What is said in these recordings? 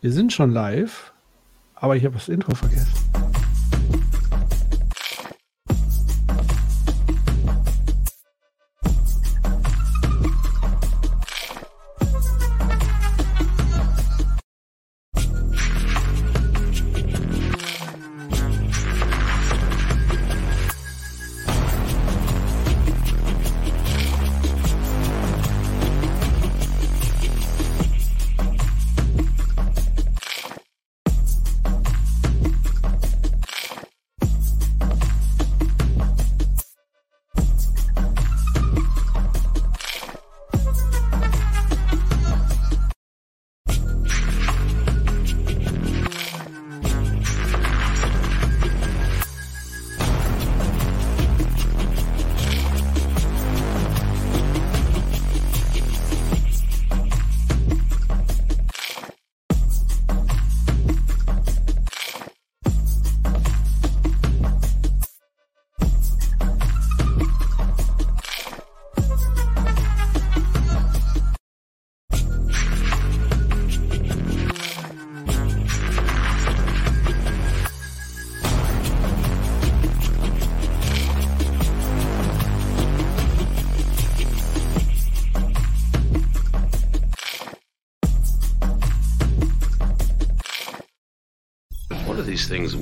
Wir sind schon live, aber ich habe das Intro vergessen.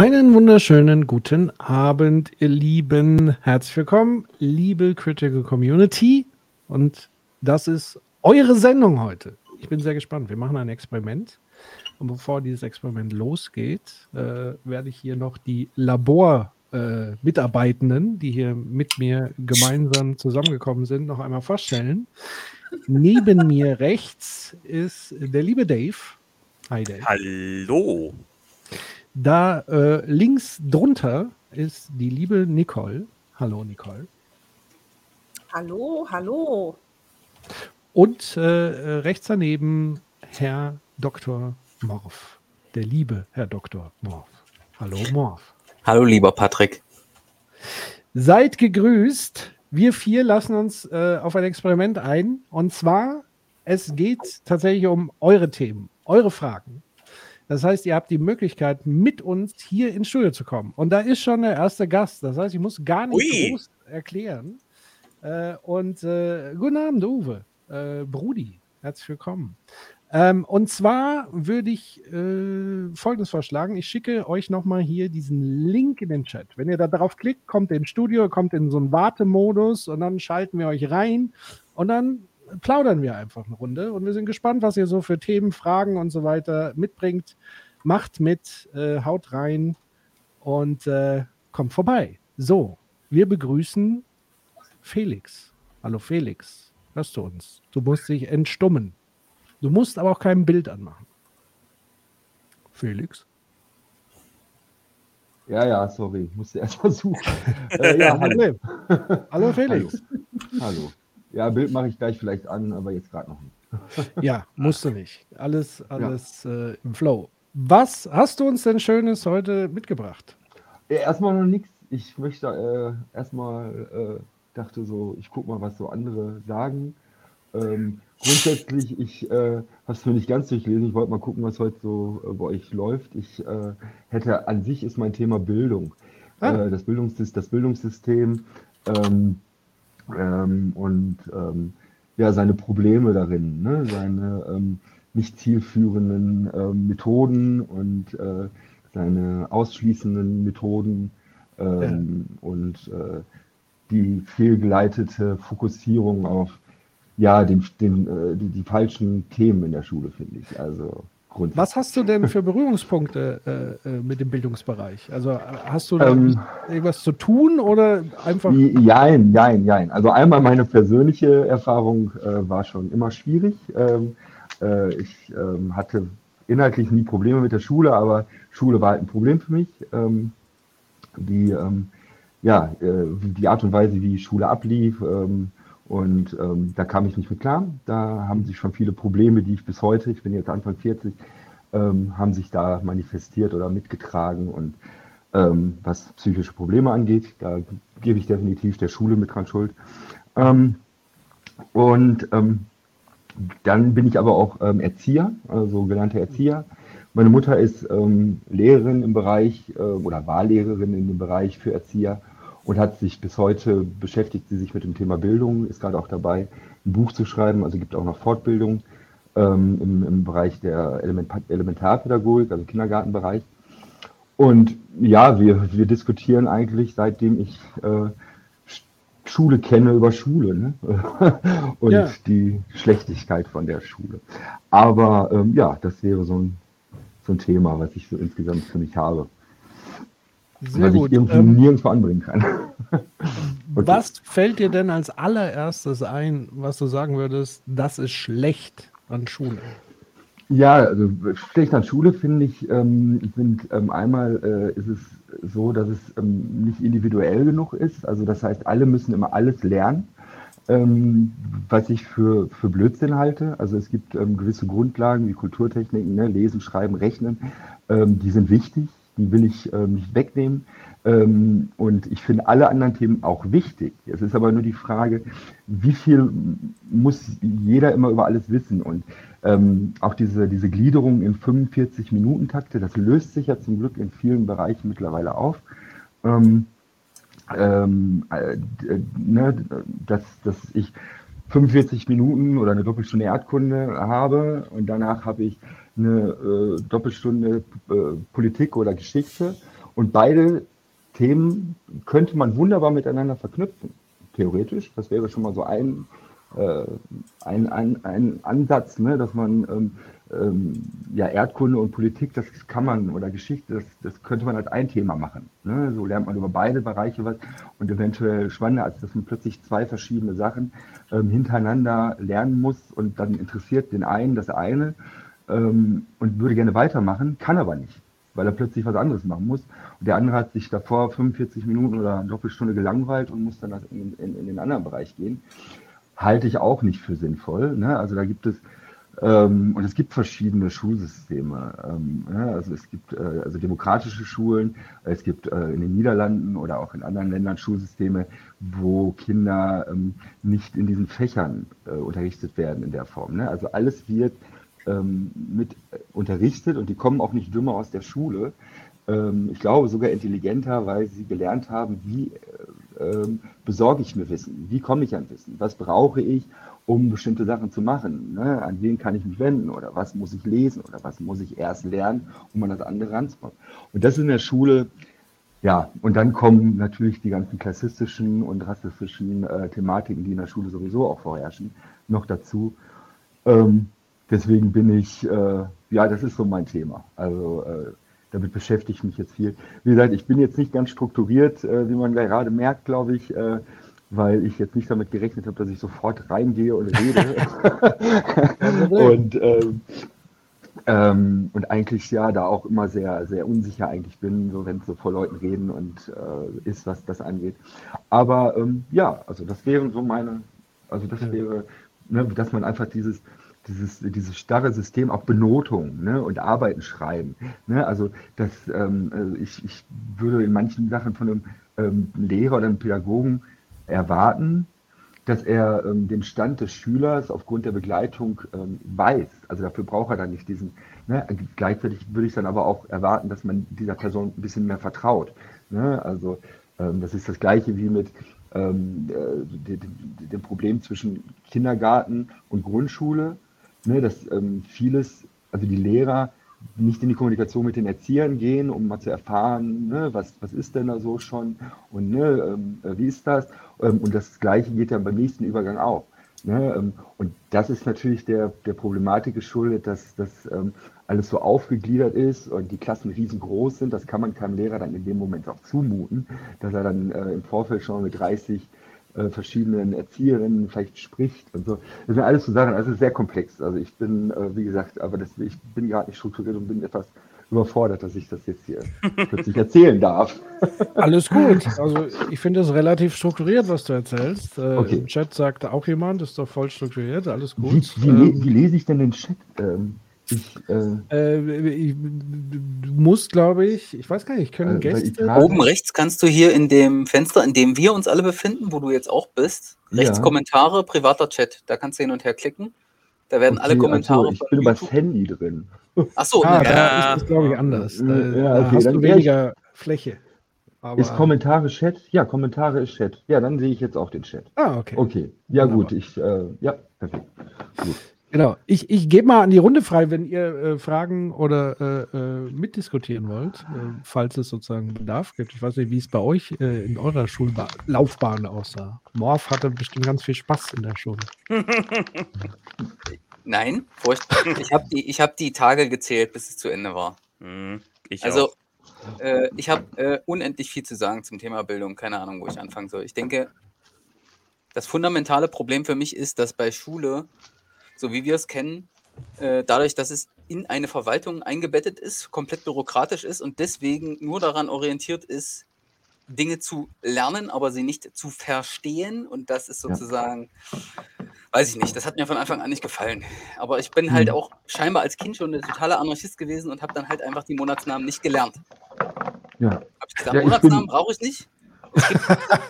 Einen wunderschönen guten Abend, ihr Lieben. Herzlich willkommen, liebe Critical Community. Und das ist eure Sendung heute. Ich bin sehr gespannt. Wir machen ein Experiment. Und bevor dieses Experiment losgeht, äh, werde ich hier noch die Labor-Mitarbeitenden, die hier mit mir gemeinsam zusammengekommen sind, noch einmal vorstellen. Neben mir rechts ist der liebe Dave. Hi Dave. Hallo. Da äh, links drunter ist die liebe Nicole. Hallo Nicole. Hallo, hallo. Und äh, rechts daneben Herr Dr. Morf. Der liebe Herr Dr. Morf. Hallo Morf. Hallo, lieber Patrick. Seid gegrüßt. Wir vier lassen uns äh, auf ein Experiment ein. Und zwar, es geht tatsächlich um eure Themen, eure Fragen. Das heißt, ihr habt die Möglichkeit, mit uns hier ins Studio zu kommen. Und da ist schon der erste Gast. Das heißt, ich muss gar nicht Ui. groß erklären. Äh, und äh, guten Abend, Uwe. Äh, Brudi, herzlich willkommen. Ähm, und zwar würde ich äh, Folgendes vorschlagen. Ich schicke euch nochmal hier diesen Link in den Chat. Wenn ihr da drauf klickt, kommt ihr ins Studio, kommt in so einen Wartemodus und dann schalten wir euch rein und dann plaudern wir einfach eine Runde und wir sind gespannt, was ihr so für Themen, Fragen und so weiter mitbringt. Macht mit, äh, haut rein und äh, kommt vorbei. So, wir begrüßen Felix. Hallo Felix, hörst du uns? Du musst dich entstummen. Du musst aber auch kein Bild anmachen. Felix? Ja, ja, sorry, ich musste erst mal suchen. äh, ja, hallo. Hallo Felix. hallo. Ja, Bild mache ich gleich vielleicht an, aber jetzt gerade noch nicht. Ja, musst du nicht. Alles, alles äh, im Flow. Was hast du uns denn Schönes heute mitgebracht? Ja, erstmal noch nichts. Ich möchte äh, erstmal, äh, dachte so, ich gucke mal, was so andere sagen. Ähm, grundsätzlich, ich äh, habe es mir nicht ganz durchlesen. Ich wollte mal gucken, was heute so äh, bei euch läuft. Ich äh, hätte an sich ist mein Thema Bildung. Ah. Äh, das, Bildungssys das Bildungssystem ähm, ähm, und ähm, ja, seine Probleme darin, ne? seine ähm, nicht zielführenden ähm, Methoden und äh, seine ausschließenden Methoden ähm, und äh, die fehlgeleitete Fokussierung auf ja, den, den, äh, die, die falschen Themen in der Schule, finde ich. Also Grundsätzlich. Was hast du denn für Berührungspunkte äh, äh, mit dem Bildungsbereich? Also äh, hast du da Ähm, irgendwas zu tun oder einfach. Jein, jein, jein. Also einmal meine persönliche Erfahrung äh, war schon immer schwierig. Ähm, äh, ich ähm, hatte inhaltlich nie Probleme mit der Schule, aber Schule war halt ein Problem für mich. Ähm, die, ähm, ja, äh, die Art und Weise, wie Schule ablief, ähm, und ähm, da kam ich nicht mit klar. Da haben sich schon viele Probleme, die ich bis heute, ich bin jetzt Anfang 40, ähm, haben sich da manifestiert oder mitgetragen. Und ähm, was psychische Probleme angeht, da gebe ich definitiv der Schule mit dran schuld. Ähm, und ähm, dann bin ich aber auch ähm, Erzieher, also gelernter Erzieher. Meine Mutter ist Lehrerin im Bereich äh, oder war Lehrerin in dem Bereich für Erzieher und hat sich bis heute beschäftigt sie sich mit dem Thema Bildung, ist gerade auch dabei, ein Buch zu schreiben, also gibt auch noch Fortbildung ähm, im, im Bereich der Element Elementarpädagogik, also Kindergartenbereich. Und ja, wir, wir diskutieren eigentlich, seitdem ich äh, Schule kenne über Schule ne? und Ja. die Schlechtigkeit von der Schule. Aber ähm, ja, das wäre so ein, so ein Thema, was ich so insgesamt für mich habe. Sehr was gut. ich irgendwie Ähm, nirgendwo anbringen kann. Okay. Was fällt dir denn als allererstes ein, was du sagen würdest, das ist schlecht an Schule? Ja, also schlecht an Schule finde ich, ähm, sind ähm, einmal äh, ist es so, dass es ähm, nicht individuell genug ist. Also das heißt, alle müssen immer alles lernen, ähm, was ich für, für Blödsinn halte. Also es gibt ähm, gewisse Grundlagen wie Kulturtechniken, ne, Lesen, Schreiben, Rechnen, ähm, die sind wichtig, die will ich ähm, nicht wegnehmen. Ähm, und ich finde alle anderen Themen auch wichtig. Es ist aber nur die Frage, wie viel muss jeder immer über alles wissen? Und ähm, auch diese, diese Gliederung in 45 Minuten Takte, das löst sich ja zum Glück in vielen Bereichen mittlerweile auf. Ähm, ähm, äh, ne, dass, dass ich 45 Minuten oder eine Doppelstunde Erdkunde habe und danach habe ich eine äh, Doppelstunde äh, Politik oder Geschichte und beide Themen könnte man wunderbar miteinander verknüpfen. Theoretisch, das wäre schon mal so ein, äh, ein, ein, ein Ansatz, ne, dass man ähm, ähm, ja Erdkunde und Politik, das kann man oder Geschichte, das, das könnte man als ein Thema machen. Ne? So lernt man über beide Bereiche was und eventuell spannender, als dass man plötzlich zwei verschiedene Sachen ähm, hintereinander lernen muss und dann interessiert den einen das eine ähm, und würde gerne weitermachen, kann aber nicht, weil er plötzlich was anderes machen muss. Und der andere hat sich davor 45 Minuten oder eine Doppelstunde gelangweilt und muss dann in, in, in den anderen Bereich gehen. Halte ich auch nicht für sinnvoll. Ne? Also da gibt es ähm, und es gibt verschiedene Schulsysteme. Ähm, ja, also es gibt äh, also demokratische Schulen, es gibt äh, in den Niederlanden oder auch in anderen Ländern Schulsysteme, wo Kinder ähm, nicht in diesen Fächern äh, unterrichtet werden in der Form. Ne? Also alles wird ähm, mit äh, unterrichtet und die kommen auch nicht dümmer aus der Schule. Ähm, ich glaube sogar intelligenter, weil sie gelernt haben, wie äh, ähm, besorge ich mir Wissen, wie komme ich an Wissen, was brauche ich, um bestimmte Sachen zu machen. Ne? An wen kann ich mich wenden oder was muss ich lesen oder was muss ich erst lernen, um an das andere ranzukommen. Und das in der Schule, ja, und dann kommen natürlich die ganzen klassistischen und rassistischen äh, Thematiken, die in der Schule sowieso auch vorherrschen, noch dazu. Ähm, deswegen bin ich, äh, ja, das ist so mein Thema. Also äh, damit beschäftige ich mich jetzt viel. Wie gesagt, ich bin jetzt nicht ganz strukturiert, äh, wie man gerade merkt, glaube ich, äh, weil ich jetzt nicht damit gerechnet habe, dass ich sofort reingehe und rede. und, ähm, ähm, und eigentlich ja da auch immer sehr, sehr unsicher eigentlich bin, so wenn es so vor Leuten reden und äh, ist, was das angeht. Aber ähm, ja, also das wären so meine, also das wäre, ne, dass man einfach dieses, dieses, dieses starre System, auch Benotung ne, und Arbeiten schreiben. Ne, also das, ähm, also ich, ich würde in manchen Sachen von einem ähm, Lehrer oder einem Pädagogen erwarten, dass er ähm, den Stand des Schülers aufgrund der Begleitung ähm, weiß. Also dafür braucht er dann nicht diesen. Ne? Gleichzeitig würde ich dann aber auch erwarten, dass man dieser Person ein bisschen mehr vertraut. Ne? Also ähm, das ist das Gleiche wie mit ähm, äh, de- de- dem Problem zwischen Kindergarten und Grundschule, ne? dass ähm, vieles, also die Lehrer nicht in die Kommunikation mit den Erziehern gehen, um mal zu erfahren, ne, was, was ist denn da so schon und ne, ähm, äh, wie ist das? Ähm, und das Gleiche geht dann beim nächsten Übergang auch. Ne? Ähm, und das ist natürlich der, der Problematik geschuldet, dass, dass ähm, alles so aufgegliedert ist und die Klassen riesengroß sind, das kann man keinem Lehrer dann in dem Moment auch zumuten, dass er dann äh, im Vorfeld schon mit 30 äh, verschiedenen Erzieherinnen vielleicht spricht und so. Das sind alles so Sachen, also sehr komplex. Also ich bin, äh, wie gesagt, aber das, ich bin gerade nicht strukturiert und bin etwas überfordert, dass ich das jetzt hier plötzlich erzählen darf. Alles gut. Also ich finde es relativ strukturiert, was du erzählst. Äh, Okay. Im Chat sagt auch jemand, ist doch voll strukturiert, alles Wie, gut. wie, le- Ähm, wie lese ich denn den Chat? Ähm, äh, äh, ich, du musst, glaube ich, ich weiß gar nicht, können Äh, ich Gäste. Oben rechts kannst du hier in dem Fenster, in dem wir uns alle befinden, wo du jetzt auch bist, rechts Ja. Kommentare, privater Chat. Da kannst du hin und her klicken. Da werden alle okay, Kommentare. also, ich bin übers YouTube- Handy drin. Ach so, Ah, ne, da ja. ist es, glaube ich, anders. Da, Ja, da okay, hast dann du wär ich- weniger Fläche. Aber, Ist Kommentare Chat? Ja, Kommentare ist Chat. Ja, dann sehe ich jetzt auch den Chat. ah, okay. Okay, ja Wunderbar. gut, ich, äh, ja, perfekt. Gut. Genau. Ich, ich gebe mal an die Runde frei, wenn ihr äh, Fragen oder äh, äh, mitdiskutieren wollt, äh, falls es sozusagen Bedarf gibt. Ich weiß nicht, wie es bei euch äh, in eurer Schullaufbahn aussah. Morph hatte bestimmt ganz viel Spaß in der Schule. Nein, furchtbar. ich habe die, ich hab die Tage gezählt, bis es zu Ende war. Hm, ich Also, auch. äh, ich habe äh, unendlich viel zu sagen zum Thema Bildung. Keine Ahnung, wo ich anfangen soll. Ich denke, das fundamentale Problem für mich ist, dass bei Schule, so wie wir es kennen, äh, dadurch, dass es in eine Verwaltung eingebettet ist, komplett bürokratisch ist und deswegen nur daran orientiert ist, Dinge zu lernen, aber sie nicht zu verstehen. Und das ist Ja. sozusagen, weiß ich nicht, das hat mir von Anfang an nicht gefallen. Aber ich bin halt Mhm. auch scheinbar als Kind schon ein totaler Anarchist gewesen und habe dann halt einfach die Monatsnamen nicht gelernt. Ja, Hab ich gesagt, Ja, Monatsnamen brauche ich nicht. Es gibt,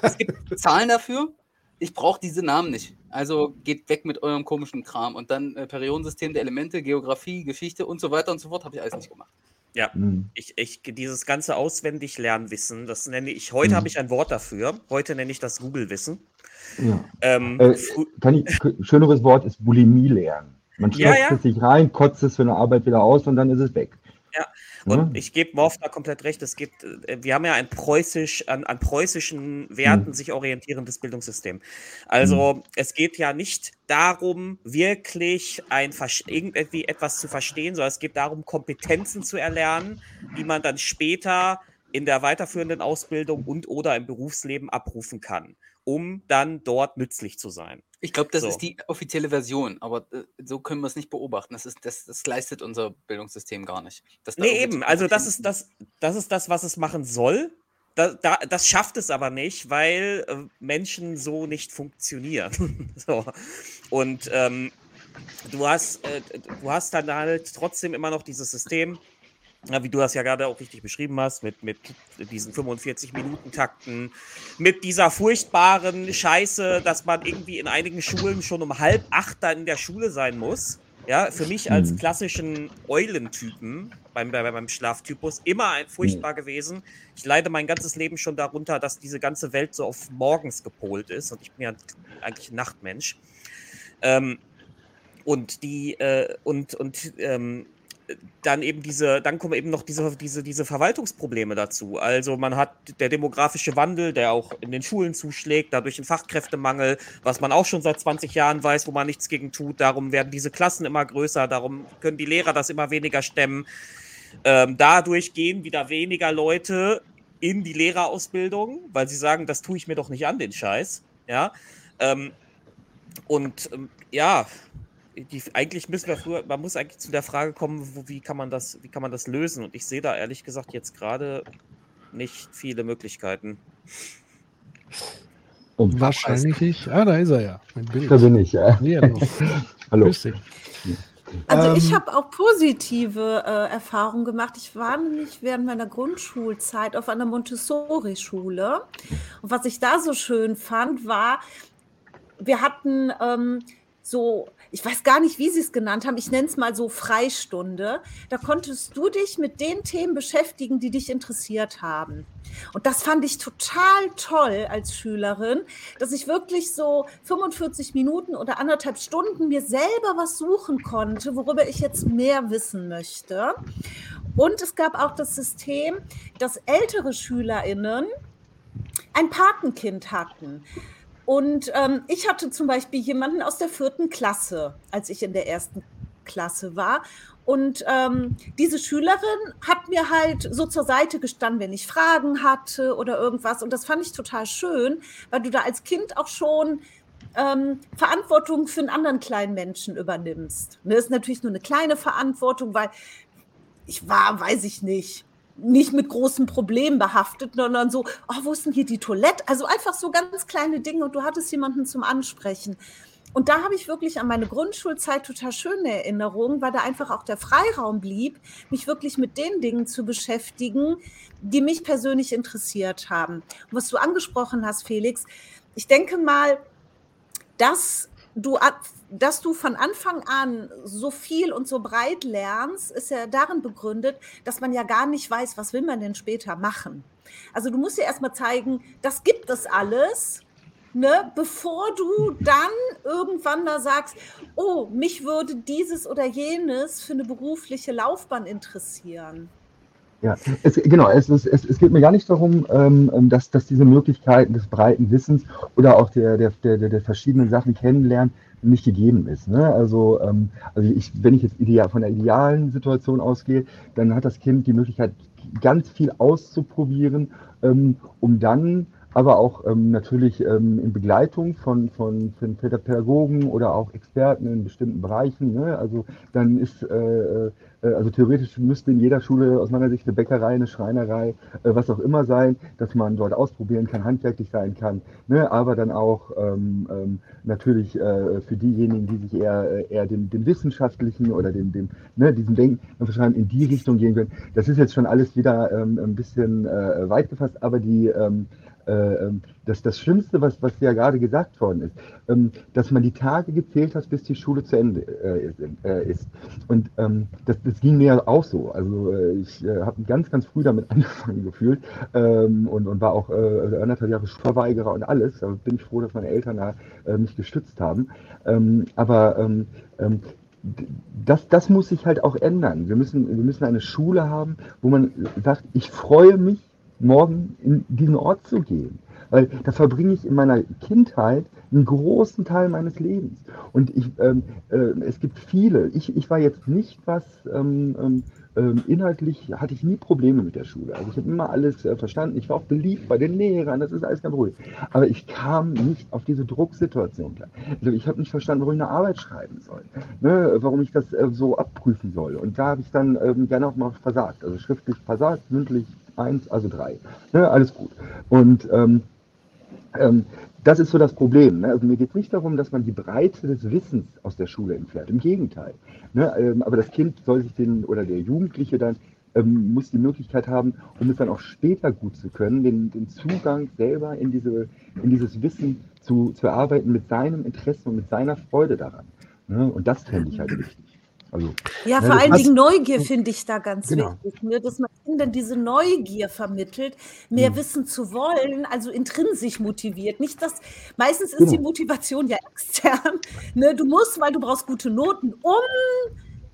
es gibt Zahlen dafür. Ich brauche diese Namen nicht. Also geht weg mit eurem komischen Kram. Und dann äh, Periodensystem der Elemente, Geografie, Geschichte und so weiter und so fort habe ich alles nicht gemacht. Ja, hm. ich, ich, dieses ganze Auswendig-Lernwissen, das nenne ich, heute Mhm. habe ich ein Wort dafür. Heute nenne ich das Google-Wissen. ja. Ähm, Äh, ich, schöneres Wort ist Bulimie lernen. Man Ja, stopft ja. es sich rein, kotzt es für eine Arbeit wieder aus und dann ist es weg. Ja, Und ich gebe Morph da komplett recht. Es gibt, äh, wir haben ja ein preußisch, an, an preußischen Werten Hm. sich orientierendes Bildungssystem. Also es geht ja nicht darum, wirklich ein irgendwie etwas zu verstehen, sondern es geht darum, Kompetenzen zu erlernen, die man dann später in der weiterführenden Ausbildung und oder im Berufsleben abrufen kann, um dann dort nützlich zu sein. Ich glaube, das So. ist die offizielle Version, aber äh, so können wir es nicht beobachten. Das, ist, das, das leistet unser Bildungssystem gar nicht. Dass da Nee, eben. Also das ist das, das ist das, was es machen soll. Da, da, das schafft es aber nicht, weil äh, Menschen so nicht funktionieren. so. Und ähm, du hast, äh, du hast dann halt trotzdem immer noch dieses System, ja, wie du das ja gerade auch richtig beschrieben hast, mit, mit diesen 45-Minuten-Takten, mit dieser furchtbaren Scheiße, dass man irgendwie in einigen Schulen schon um halb acht dann in der Schule sein muss. Ja, für mich als Mhm. klassischen Eulentypen beim, bei, beim Schlaftypus immer ein furchtbar gewesen. Ich leide mein ganzes Leben schon darunter, dass diese ganze Welt so auf morgens gepolt ist und ich bin ja eigentlich ein Nachtmensch. Ähm, und die äh, und und ähm, dann eben diese, dann kommen eben noch diese, diese, diese Verwaltungsprobleme dazu. Also man hat der demografische Wandel, der auch in den Schulen zuschlägt, dadurch ein Fachkräftemangel, was man auch schon seit 20 Jahren weiß, wo man nichts gegen tut. Darum werden diese Klassen immer größer, darum können die Lehrer das immer weniger stemmen. Ähm, dadurch gehen wieder weniger Leute in die Lehrerausbildung, weil sie sagen, das tue ich mir doch nicht an, den Scheiß. Ja. Ähm, und ähm, ja, die, eigentlich müssen wir früher, man muss eigentlich zu der Frage kommen, wo, wie kann man das, wie kann man das lösen? Und ich sehe da ehrlich gesagt jetzt gerade nicht viele Möglichkeiten. Und Wahrscheinlich ich. Ah, da ist er ja. Mein Bild. da bin ich, ja. Noch. Hallo. Grüß dich. Also ich Ähm, habe auch positive äh, Erfahrungen gemacht. Ich war nämlich während meiner Grundschulzeit auf einer Montessori-Schule. Und was ich da so schön fand, war, wir hatten ähm, so, ich weiß gar nicht, wie sie es genannt haben, ich nenne es mal so Freistunde. Da konntest du dich mit den Themen beschäftigen, die dich interessiert haben. Und das fand ich total toll als Schülerin, dass ich wirklich so 45 Minuten oder anderthalb Stunden mir selber was suchen konnte, worüber ich jetzt mehr wissen möchte. Und es gab auch das System, dass ältere SchülerInnen ein Patenkind hatten. Und ähm, ich hatte zum Beispiel jemanden aus der vierten Klasse, als ich in der ersten Klasse war. Und ähm, diese Schülerin hat mir halt so zur Seite gestanden, wenn ich Fragen hatte oder irgendwas. Und das fand ich total schön, weil du da als Kind auch schon ähm, Verantwortung für einen anderen kleinen Menschen übernimmst. Das ne, ist natürlich nur eine kleine Verantwortung, weil ich war, weiß ich nicht, nicht mit großen Problemen behaftet, sondern so, oh, wo ist denn hier die Toilette? Also einfach so ganz kleine Dinge und du hattest jemanden zum Ansprechen. Und da habe ich wirklich an meine Grundschulzeit total schöne Erinnerungen, weil da einfach auch der Freiraum blieb, mich wirklich mit den Dingen zu beschäftigen, die mich persönlich interessiert haben. Und was du angesprochen hast, Felix, ich denke mal, dass du, dass du von Anfang an so viel und so breit lernst, ist ja darin begründet, dass man ja gar nicht weiß, was will man denn später machen. Also du musst ja erstmal zeigen, das gibt es alles ne, bevor du dann irgendwann mal sagst, oh, mich würde dieses oder jenes für eine berufliche Laufbahn interessieren. Ja, es, genau, es, ist, es, es geht mir gar nicht darum, ähm, ähm, dass, dass diese Möglichkeiten des breiten Wissens oder auch der, der, der, der verschiedenen Sachen kennenlernen nicht gegeben ist. Ne? Also, ähm, also ich, wenn ich jetzt ideal, von der idealen Situation ausgehe, dann hat das Kind die Möglichkeit, ganz viel auszuprobieren, ähm, um dann aber auch ähm, natürlich ähm, in Begleitung von, von, von Pädagogen oder auch Experten in bestimmten Bereichen. Ne? Also dann ist, äh, äh, also theoretisch müsste in jeder Schule aus meiner Sicht eine Bäckerei, eine Schreinerei, äh, was auch immer sein, dass man dort ausprobieren kann, handwerklich sein kann, ne? aber dann auch ähm, ähm, natürlich äh, für diejenigen, die sich eher, äh, eher dem, dem wissenschaftlichen oder dem, dem ne, diesem Denken in die Richtung gehen können. Das ist jetzt schon alles wieder ähm, ein bisschen äh, weit gefasst, aber die äh, ähm, das, das Schlimmste, was, was ja gerade gesagt worden ist, ähm, dass man die Tage gezählt hat, bis die Schule zu Ende äh, äh, ist. Und ähm, das, das ging mir auch so. Also ich habe ganz, ganz früh damit angefangen gefühlt und, und war auch anderthalb Jahre Verweigerer und alles. Da bin ich froh, dass meine Eltern da mich gestützt haben. aber das, das muss sich halt auch ändern. Wir müssen, wir müssen eine Schule haben, wo man sagt, ich freue mich morgen in diesen Ort zu gehen. Weil da verbringe ich in meiner Kindheit einen großen Teil meines Lebens. Und ich, ähm, äh, es gibt viele. Ich, ich war jetzt nicht was ähm, ähm, ähm inhaltlich, hatte ich nie Probleme mit der Schule. Also ich habe immer alles äh, verstanden. Ich war auch beliebt bei den Lehrern, das ist alles kein Problem. Aber ich kam nicht auf diese Drucksituation. Also ich habe nicht verstanden, warum ich eine Arbeit schreiben soll, ne? warum ich das äh, so abprüfen soll. Und da habe ich dann ähm, gerne auch mal versagt. Also schriftlich versagt, mündlich eins, also drei. Ne, alles gut. Und ähm, ähm, das ist so das Problem. Ne? Also mir geht es nicht darum, dass man die Breite des Wissens aus der Schule entfernt. Im Gegenteil. Ne? Ähm, aber das Kind soll sich den, oder der Jugendliche dann, ähm, muss die Möglichkeit haben, um es dann auch später gut zu können, den, den Zugang selber in, diese, in dieses Wissen zu, zu erarbeiten mit seinem Interesse und mit seiner Freude daran. Ne? Und das fände ich halt wichtig. Also, ja, ne, vor allen Dingen Neugier finde ich da ganz genau. wichtig, ne? dass man Kindern diese Neugier vermittelt, mehr mhm. wissen zu wollen, also intrinsisch motiviert. Nicht das, meistens ist genau. die Motivation ja extern. Ne? Du musst, weil du brauchst gute Noten, um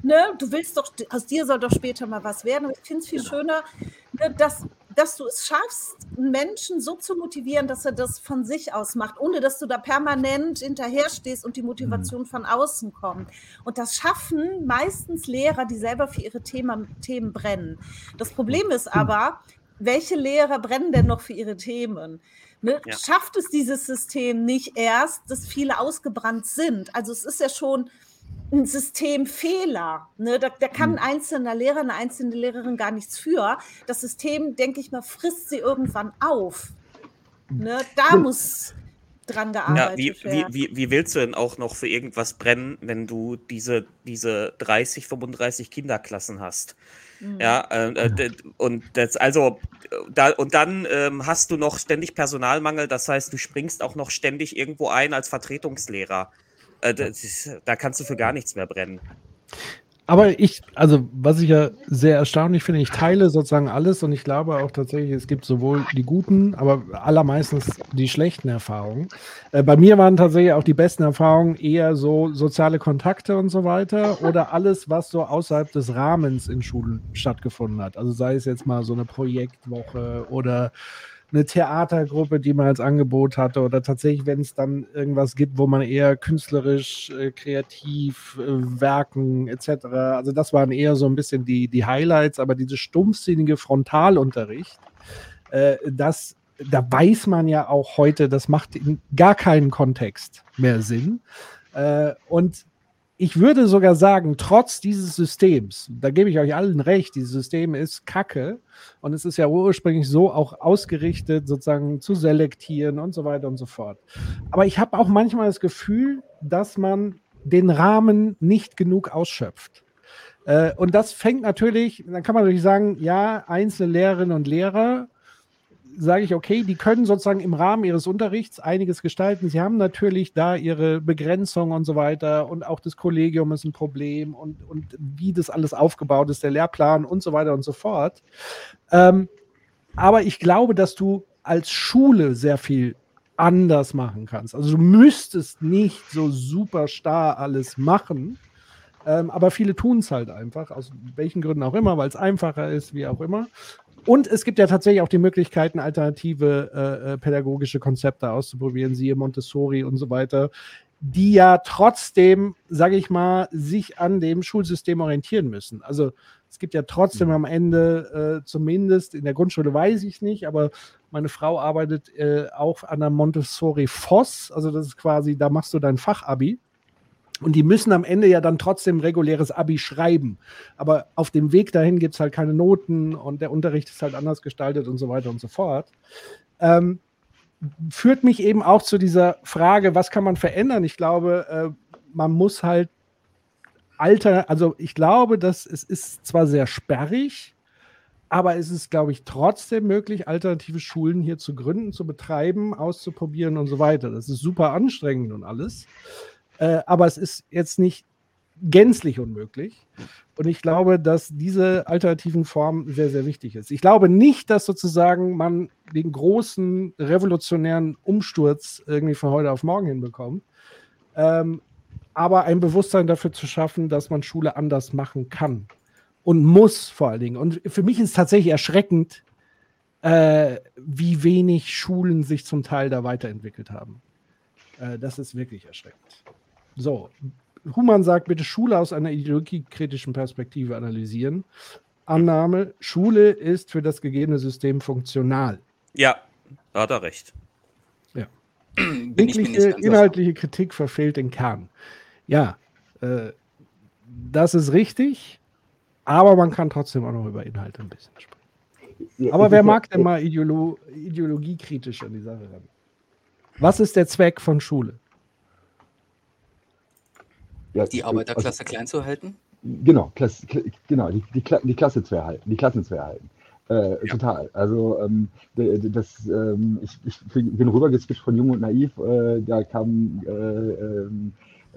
Ne, du willst doch, aus dir soll doch später mal was werden. ich finde es viel genau. schöner, ne, dass dass du es schaffst, einen Menschen so zu motivieren, dass er das von sich aus macht, ohne dass du da permanent hinterher stehst und die Motivation mhm. von außen kommt. Und das schaffen meistens Lehrer, die selber für ihre Thema, Themen brennen. Das Problem ist aber, welche Lehrer brennen denn noch für ihre Themen? Ne? Ja. Schafft es dieses System nicht erst, dass viele ausgebrannt sind? Also es ist ja schon ein Systemfehler. Ne? Da, da kann ein hm. einzelner Lehrer, eine einzelne Lehrerin gar nichts für. Das System, denke ich mal, frisst sie irgendwann auf. Ne? Da muss dran gearbeitet ja, wie, werden. Wie, wie, wie willst du denn auch noch für irgendwas brennen, wenn du diese, diese 30, 35 Kinderklassen hast? Mhm. Ja, äh, äh, und das, also, da, und dann ähm, hast du noch ständig Personalmangel, das heißt, du springst auch noch ständig irgendwo ein als Vertretungslehrer. Äh, ist, da kannst du für gar nichts mehr brennen. Aber ich, also was ich ja sehr erstaunlich finde, ich teile sozusagen alles und ich glaube auch tatsächlich, es gibt sowohl die guten, aber allermeistens die schlechten Erfahrungen. Äh, bei mir waren tatsächlich auch die besten Erfahrungen eher so soziale Kontakte und so weiter oder alles, was so außerhalb des Rahmens in Schulen stattgefunden hat. Also sei es jetzt mal so eine Projektwoche oder eine Theatergruppe, die man als Angebot hatte oder tatsächlich, wenn es dann irgendwas gibt, wo man eher künstlerisch, äh, kreativ äh, werken etc. Also das waren eher so ein bisschen die, die Highlights, aber diese stumpfsinnige Frontalunterricht, äh, das da weiß man ja auch heute, das macht in gar keinen Kontext mehr Sinn. Äh, und ich würde sogar sagen, trotz dieses Systems, da gebe ich euch allen recht, dieses System ist kacke und es ist ja ursprünglich so auch ausgerichtet, sozusagen zu selektieren und so weiter und so fort. Aber ich habe auch manchmal das Gefühl, dass man den Rahmen nicht genug ausschöpft. Äh, und das fängt natürlich, dann kann man natürlich sagen, ja, einzelne Lehrerinnen und Lehrer sage ich, okay, die können sozusagen im Rahmen ihres Unterrichts einiges gestalten. Sie haben natürlich da ihre Begrenzung und so weiter und auch das Kollegium ist ein Problem und, und wie das alles aufgebaut ist, der Lehrplan und so weiter und so fort. Ähm, aber ich glaube, dass du als Schule sehr viel anders machen kannst. Also du müsstest nicht so super starr alles machen, ähm, aber viele tun es halt einfach, aus welchen Gründen auch immer, weil es einfacher ist, wie auch immer. Und es gibt ja tatsächlich auch die Möglichkeiten, alternative äh, äh, pädagogische Konzepte auszuprobieren, siehe Montessori und so weiter, die ja trotzdem, sage ich mal, sich an dem Schulsystem orientieren müssen. Also es gibt ja trotzdem am Ende, äh, zumindest in der Grundschule weiß ich nicht, aber meine Frau arbeitet äh, auch an der Montessori Voss. Also das ist quasi, da machst du dein Fachabi. Und die müssen am Ende ja dann trotzdem reguläres Abi schreiben. Aber auf dem Weg dahin gibt es halt keine Noten und der Unterricht ist halt anders gestaltet und so weiter und so fort. Ähm, führt mich eben auch zu dieser Frage, was kann man verändern? Ich glaube, äh, man muss halt alter, also ich glaube, dass es ist zwar sehr sperrig, aber es ist, glaube ich, trotzdem möglich, alternative Schulen hier zu gründen, zu betreiben, auszuprobieren und so weiter. Das ist super anstrengend und alles. Äh, aber es ist jetzt nicht gänzlich unmöglich. Und ich glaube, dass diese alternativen Form sehr, sehr wichtig ist. Ich glaube nicht, dass sozusagen man den großen revolutionären Umsturz irgendwie von heute auf morgen hinbekommt. Ähm, aber ein Bewusstsein dafür zu schaffen, dass man Schule anders machen kann und muss vor allen Dingen. Und für mich ist es tatsächlich erschreckend, äh, wie wenig Schulen sich zum Teil da weiterentwickelt haben. Äh, das ist wirklich erschreckend. So, Human sagt, bitte Schule aus einer ideologiekritischen Perspektive analysieren. Annahme, Schule ist für das gegebene System funktional. Ja, da hat er recht. Ja. Jegliche inhaltliche Kritik verfehlt den Kern. Ja, äh, das ist richtig, aber man kann trotzdem auch noch über Inhalte ein bisschen sprechen. Aber wer mag denn mal Ideolo ideologiekritisch an die Sache ran? Was ist der Zweck von Schule? Ja, die Arbeiterklasse also, klein zu halten? Genau, Klasse, genau die, die, die, Klasse zu erhalten, die Klassen zu erhalten. Äh, ja. Total. Also ähm, das, ähm, ich, ich, bin rübergeswitcht von Jung und Naiv. Äh, da kam, äh, ähm,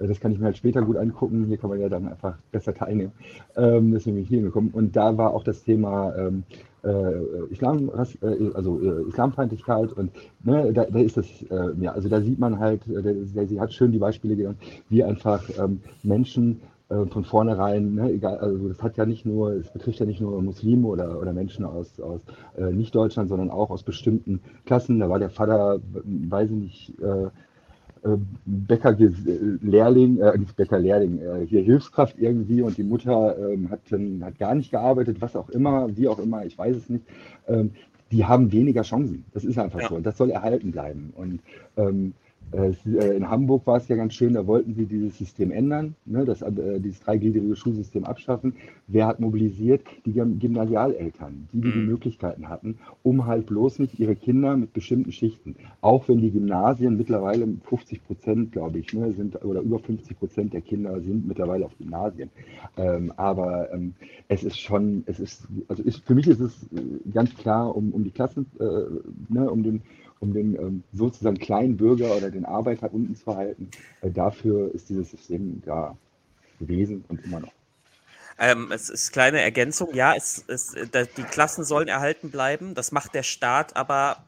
das kann ich mir halt später gut angucken. Hier kann man ja dann einfach besser teilnehmen. Ähm, deswegen bin ich hier hingekommen. Und da war auch das Thema ähm, äh, Islam, äh, also äh, Islamfeindlichkeit und ne, da, da, ist das, äh, ja, also da sieht man halt, äh, der, der, sie hat schön die Beispiele genannt, wie einfach ähm, Menschen äh, von vornherein, ne, egal, also das hat ja nicht nur, es betrifft ja nicht nur Muslime oder, oder Menschen aus, aus Nicht-Deutschland, sondern auch aus bestimmten Klassen. Da war der Vater, weiß ich nicht, äh, Bäcker-Lehrling, äh, nicht Bäcker-Lehrling, äh, hier Hilfskraft irgendwie und die Mutter ähm, hat, hat gar nicht gearbeitet, was auch immer, wie auch immer, ich weiß es nicht. Ähm, die haben weniger Chancen. Das ist einfach ja. so. Und das soll erhalten bleiben. Und ähm, äh, äh, in Hamburg war es ja ganz schön, da wollten sie dieses System ändern, ne, das, äh, dieses dreigliedrige Schulsystem abschaffen. Wer hat mobilisiert? Die Gymnasialeltern, die, die die mhm. Möglichkeiten hatten, um halt bloß nicht ihre Kinder mit bestimmten Schichten, auch wenn die Gymnasien mittlerweile 50 Prozent, glaube ich, ne, sind oder über 50 Prozent der Kinder sind mittlerweile auf Gymnasien. Ähm, aber ähm, es ist schon, es ist, also ist, für mich ist es äh, ganz klar um, um die Klassen, äh, ne, um den um den ähm, sozusagen kleinen Bürger oder den Arbeiter unten zu halten. Äh, dafür ist dieses System da gewesen und immer noch. Ähm, es ist kleine Ergänzung. Ja, es, es, die Klassen sollen erhalten bleiben. Das macht der Staat aber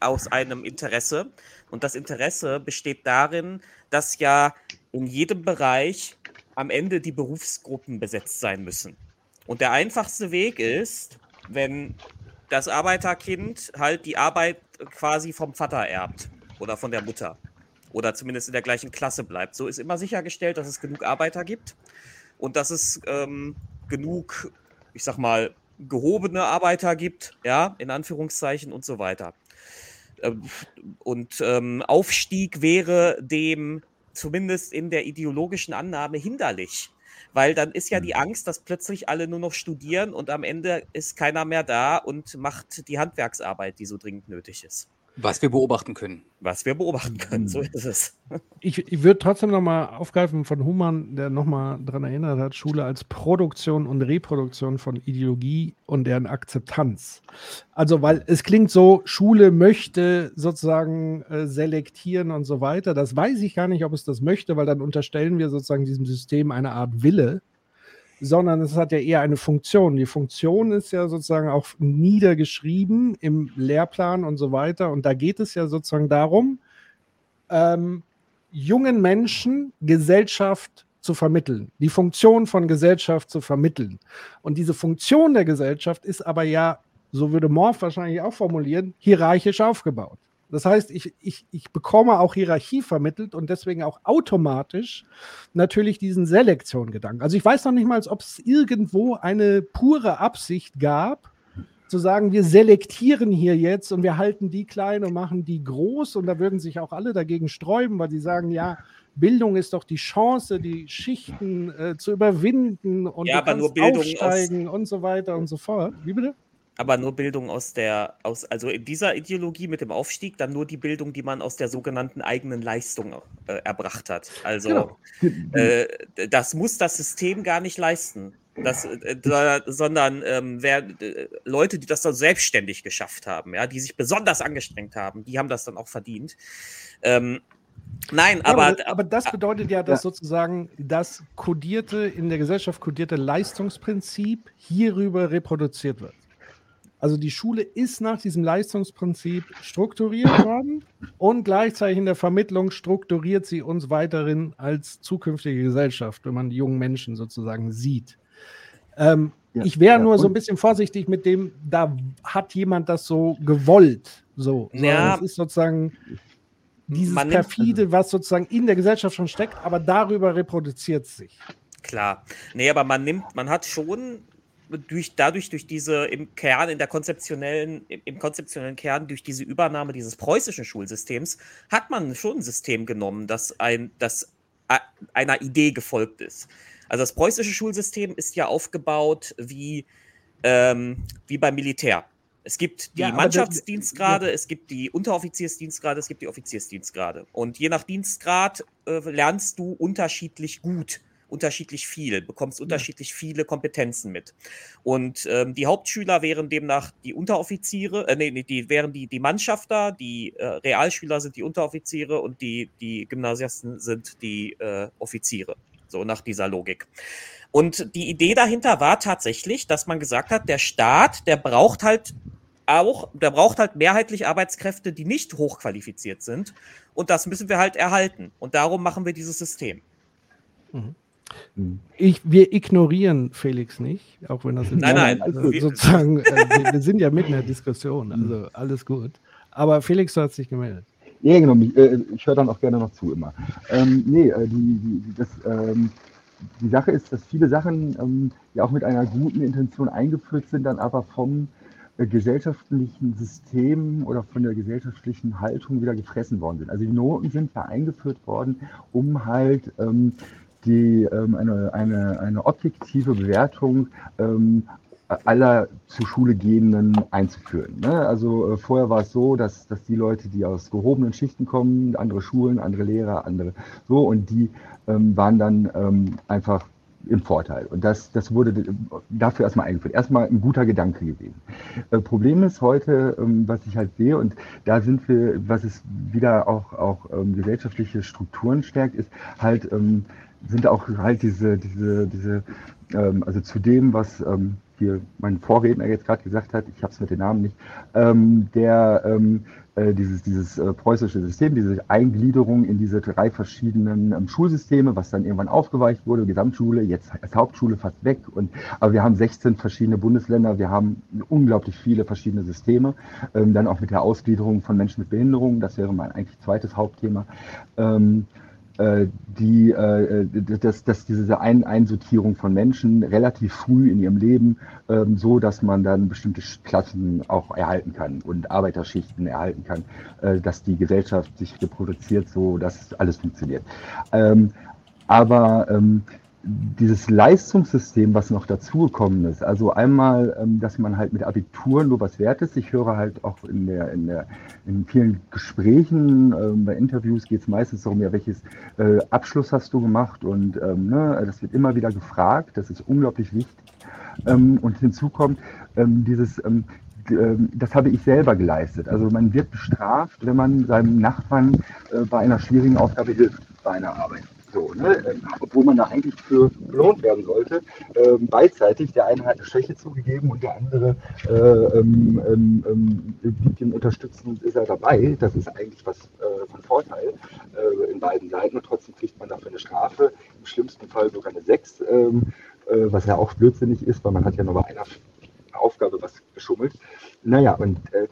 aus einem Interesse. Und das Interesse besteht darin, dass ja in jedem Bereich am Ende die Berufsgruppen besetzt sein müssen. Und der einfachste Weg ist, wenn das Arbeiterkind halt die Arbeit quasi vom Vater erbt oder von der Mutter oder zumindest in der gleichen Klasse bleibt. So ist immer sichergestellt, dass es genug Arbeiter gibt und dass es ähm, genug, ich sag mal, gehobene Arbeiter gibt, ja, in Anführungszeichen und so weiter. Ähm, Und ähm, Aufstieg wäre dem zumindest in der ideologischen Annahme hinderlich. Weil dann ist ja die Angst, dass plötzlich alle nur noch studieren und am Ende ist keiner mehr da und macht die Handwerksarbeit, die so dringend nötig ist. Was wir beobachten können. Was wir beobachten können, so ist es. Ich, ich würde trotzdem nochmal aufgreifen von Humann, der nochmal daran erinnert hat, Schule als Produktion und Reproduktion von Ideologie und deren Akzeptanz. Also, weil es klingt so, Schule möchte sozusagen äh, selektieren und so weiter. Das weiß ich gar nicht, ob es das möchte, weil dann unterstellen wir sozusagen diesem System eine Art Wille, sondern es hat ja eher eine Funktion. Die Funktion ist ja sozusagen auch niedergeschrieben im Lehrplan und so weiter. Und da geht es ja sozusagen darum, ähm, jungen Menschen Gesellschaft zu vermitteln, die Funktion von Gesellschaft zu vermitteln. Und diese Funktion der Gesellschaft ist aber ja, so würde Morph wahrscheinlich auch formulieren, hierarchisch aufgebaut. Das heißt, ich, ich, ich bekomme auch Hierarchie vermittelt und deswegen auch automatisch natürlich diesen Selektion-Gedanken. Also ich weiß noch nicht mal, ob es irgendwo eine pure Absicht gab, zu sagen, wir selektieren hier jetzt und wir halten die klein und machen die groß und da würden sich auch alle dagegen sträuben, weil sie sagen, ja, Bildung ist doch die Chance, die Schichten äh, zu überwinden und Ja, aber nur Bildung aufsteigen und so weiter und so fort. Wie bitte? Aber nur Bildung aus der, aus, also in dieser Ideologie mit dem Aufstieg, dann nur die Bildung, die man aus der sogenannten eigenen Leistung äh, erbracht hat. Also Genau. äh, das muss das System gar nicht leisten. Das, äh, sondern ähm, wer, äh, Leute, die das dann selbstständig geschafft haben, ja, die sich besonders angestrengt haben, die haben das dann auch verdient. Ähm, nein, Ja, aber, aber, aber das bedeutet ja, dass sozusagen das kodierte, in der Gesellschaft kodierte Leistungsprinzip hierüber reproduziert wird. Also die Schule ist nach diesem Leistungsprinzip strukturiert worden und gleichzeitig in der Vermittlung strukturiert sie uns weiterhin als zukünftige Gesellschaft, wenn man die jungen Menschen sozusagen sieht. Ähm, Ja, ich wäre ja, nur so ein bisschen vorsichtig mit dem, da hat jemand das so gewollt. So, Ja. es ist sozusagen dieses Man perfide, was sozusagen in der Gesellschaft schon steckt, aber darüber reproduziert es sich. Klar. Nee, aber man nimmt, man hat schon durch, dadurch, durch diese im Kern, in der konzeptionellen, im, im konzeptionellen Kern, durch diese Übernahme dieses preußischen Schulsystems, hat man schon ein System genommen, das ein, das einer Idee gefolgt ist. Also das preußische Schulsystem ist ja aufgebaut wie, ähm, wie beim Militär. Es gibt die Ja, Mannschaftsdienstgrade, es gibt die Unteroffiziersdienstgrade, es gibt die Offiziersdienstgrade. Und je nach Dienstgrad äh, lernst du unterschiedlich gut, unterschiedlich viel, bekommst unterschiedlich viele Kompetenzen mit. Und ähm, die Hauptschüler wären demnach die Unteroffiziere, äh, nee, nee, die wären die, die Mannschafter, die äh, Realschüler sind die Unteroffiziere und die, die Gymnasiasten sind die äh, Offiziere. So nach dieser Logik. Und die Idee dahinter war tatsächlich, dass man gesagt hat, der Staat, der braucht halt auch, der braucht halt mehrheitlich Arbeitskräfte, die nicht hochqualifiziert sind. Und das müssen wir halt erhalten. Und darum machen wir dieses System. Ich, wir ignorieren Felix nicht, auch wenn das in Nein, nein, also wir- sozusagen, äh, wir, sind ja mitten in der Diskussion, also alles gut. Aber Felix, du hast dich gemeldet. Ja, genau. mich- äh, Ich höre dann auch gerne noch zu immer. Ähm, nee, äh, die, die, das, ähm, die Sache ist, dass viele Sachen ähm, ja auch mit einer guten Intention eingeführt sind, dann aber vom äh, gesellschaftlichen System oder von der gesellschaftlichen Haltung wieder gefressen worden sind. Also die Noten sind ja eingeführt worden, um halt ähm, die, ähm, eine, eine, eine objektive Bewertung ähm, aller zur Schule gehenden einzuführen. Ne? Also äh, vorher war es so, dass, dass die Leute, die aus gehobenen Schichten kommen, andere Schulen, andere Lehrer, andere so, und die ähm, waren dann ähm, einfach im Vorteil. Und das, das wurde dafür erstmal eingeführt. Erstmal ein guter Gedanke gewesen. Äh, Problem ist heute, ähm, was ich halt sehe, und da sind wir, was es wieder auch, auch gesellschaftliche Strukturen stärkt, ist halt, sind auch halt diese, diese, diese, ähm, also zu dem, was ähm, hier mein Vorredner jetzt gerade gesagt hat, ich habe es mit den Namen nicht, ähm, der ähm, äh, dieses, dieses äh, preußische System, diese Eingliederung in diese drei verschiedenen ähm, Schulsysteme, was dann irgendwann aufgeweicht wurde, Gesamtschule, jetzt als Hauptschule fast weg. Und, aber wir haben 16 verschiedene Bundesländer, wir haben unglaublich viele verschiedene Systeme, ähm, dann auch mit der Ausgliederung von Menschen mit Behinderungen, das wäre mein eigentlich zweites Hauptthema. Ähm, äh, die, äh, dass, dass diese Ein Einsortierung von Menschen relativ früh in ihrem Leben ähm, so, dass man dann bestimmte Klassen auch erhalten kann und Arbeiterschichten erhalten kann, äh, dass die Gesellschaft sich reproduziert, so dass alles funktioniert. Ähm, aber ähm, dieses Leistungssystem, was noch dazugekommen ist, also einmal, ähm, dass man halt mit Abitur nur was wert ist. Ich höre halt auch in, der, in, der, in vielen Gesprächen, ähm, bei Interviews geht es meistens darum, ja, welches äh, Abschluss hast du gemacht und ähm, ne, das wird immer wieder gefragt, das ist unglaublich wichtig. und hinzu kommt dieses, das habe ich selber geleistet. Also man wird bestraft, wenn man seinem Nachbarn äh, bei einer schwierigen Aufgabe hilft, bei einer Arbeit. So, ne? Ähm, obwohl man da eigentlich für belohnt werden sollte. Ähm, beidseitig, der eine hat eine Schwäche zugegeben und der andere äh, ähm, ähm, ähm gibt ihm unterstützend, ist er dabei. Das ist eigentlich was äh, von Vorteil äh, in beiden Seiten und trotzdem kriegt man dafür eine Strafe, im schlimmsten Fall sogar eine 6, ähm, äh, was ja auch blödsinnig ist, weil man hat ja nur bei einer Aufgabe was geschummelt. Naja, und äh,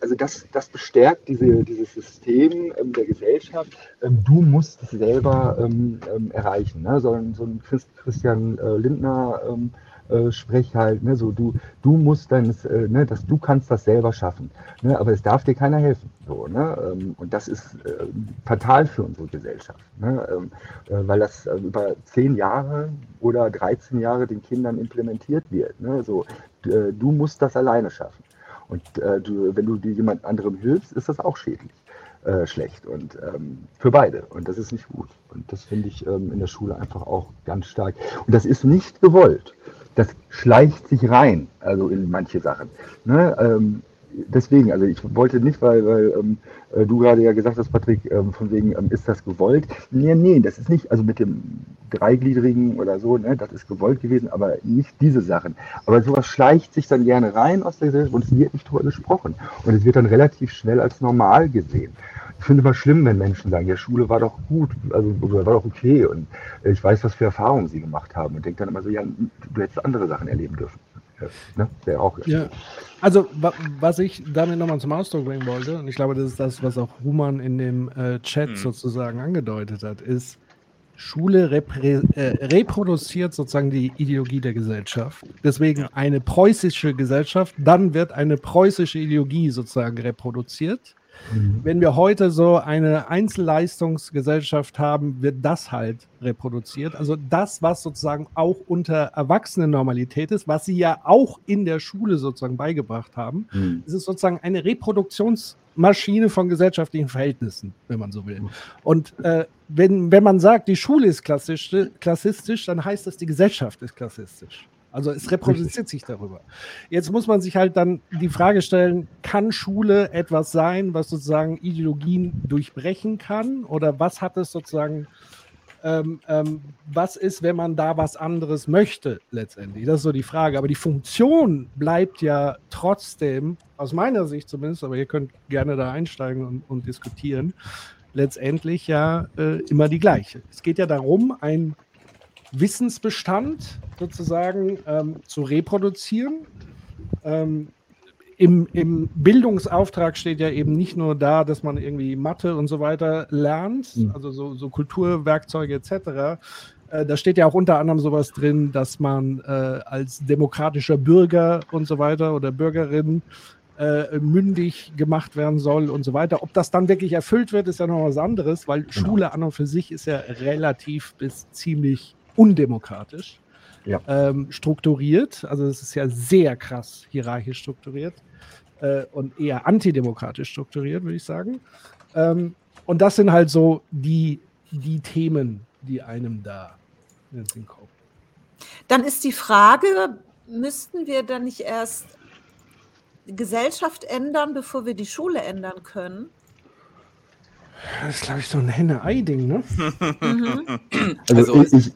also das, das bestärkt diese, dieses System ähm, der Gesellschaft. Ähm, du musst es selber ähm, ähm erreichen. Ne? So, so ein Christ, Christian äh, Lindner ähm, äh, Sprech halt, ne? so du, du musst dann, äh, ne, dass du kannst das selber schaffen. Ne? Aber es darf dir keiner helfen. So, ne? Ähm, und das ist äh, fatal für unsere Gesellschaft. Ne? Äh, weil das äh, über zehn Jahre oder 13 Jahre den Kindern implementiert wird. Ne? So, du musst das alleine schaffen. Und äh, du, wenn du jemand anderem hilfst, ist das auch schädlich, äh, schlecht und ähm, für beide. Und das ist nicht gut. Und das finde ich ähm, in der Schule einfach auch ganz stark. Und das ist nicht gewollt. Das schleicht sich rein, also in manche Sachen. Ne? Ähm, deswegen, also ich wollte nicht, weil, weil ähm, äh, du gerade ja gesagt hast, Patrick, ähm, von wegen, ähm, ist das gewollt? Nee, nee, das ist nicht, also mit dem Dreigliedrigen oder so, ne, das ist gewollt gewesen, aber nicht diese Sachen. Aber sowas schleicht sich dann gerne rein aus der Gesellschaft und es wird nicht drüber gesprochen. Und es wird dann relativ schnell als normal gesehen. Ich finde immer schlimm, wenn Menschen sagen, ja, Schule war doch gut, also war doch okay und ich weiß, was für Erfahrungen sie gemacht haben und denke dann immer so, ja, du hättest andere Sachen erleben dürfen. Ne? Wäre auch. Ja. Also, wa was ich damit nochmal zum Ausdruck bringen wollte, und ich glaube, das ist das, was auch Human in dem äh, Chat mhm. sozusagen angedeutet hat, ist, Schule reprä äh, reproduziert sozusagen die Ideologie der Gesellschaft. Deswegen ja. eine preußische Gesellschaft, dann wird eine preußische Ideologie sozusagen reproduziert. Mhm. Wenn wir heute so eine Einzelleistungsgesellschaft haben, wird das halt reproduziert. Also das, was sozusagen auch unter Erwachsenen-Normalität ist, was sie ja auch in der Schule sozusagen beigebracht haben, mhm. ist es sozusagen eine Reproduktionsmaschine von gesellschaftlichen Verhältnissen, wenn man so will. Mhm. Und äh, wenn, wenn man sagt, die Schule ist klassisch, klassistisch, dann heißt das, die Gesellschaft ist klassistisch. Also es reproduziert sich darüber. Jetzt muss man sich halt dann die Frage stellen, kann Schule etwas sein, was sozusagen Ideologien durchbrechen kann? Oder was hat es sozusagen, ähm, ähm, was ist, wenn man da was anderes möchte letztendlich? Das ist so die Frage. Aber die Funktion bleibt ja trotzdem, aus meiner Sicht zumindest, aber ihr könnt gerne da einsteigen und, und diskutieren, letztendlich ja äh, immer die gleiche. Es geht ja darum, ein Wissensbestand sozusagen ähm, zu reproduzieren. Ähm, im, Im Bildungsauftrag steht ja eben nicht nur da, dass man irgendwie Mathe und so weiter lernt, mhm. also so, so Kulturwerkzeuge etc. Äh, da steht ja auch unter anderem sowas drin, dass man äh, als demokratischer Bürger und so weiter oder Bürgerin äh, mündig gemacht werden soll und so weiter. Ob das dann wirklich erfüllt wird, ist ja noch was anderes, weil genau. Schule an und für sich ist ja relativ bis ziemlich undemokratisch ja. ähm, strukturiert. Also es ist ja sehr krass hierarchisch strukturiert äh, und eher antidemokratisch strukturiert, würde ich sagen. Ähm, und das sind halt so die, die Themen, die einem da in den Sinn kommen. Dann ist die Frage, müssten wir dann nicht erst die Gesellschaft ändern, bevor wir die Schule ändern können? Das ist, glaube ich, so ein Henne-Ei-Ding, ne? mhm. Also, also ich,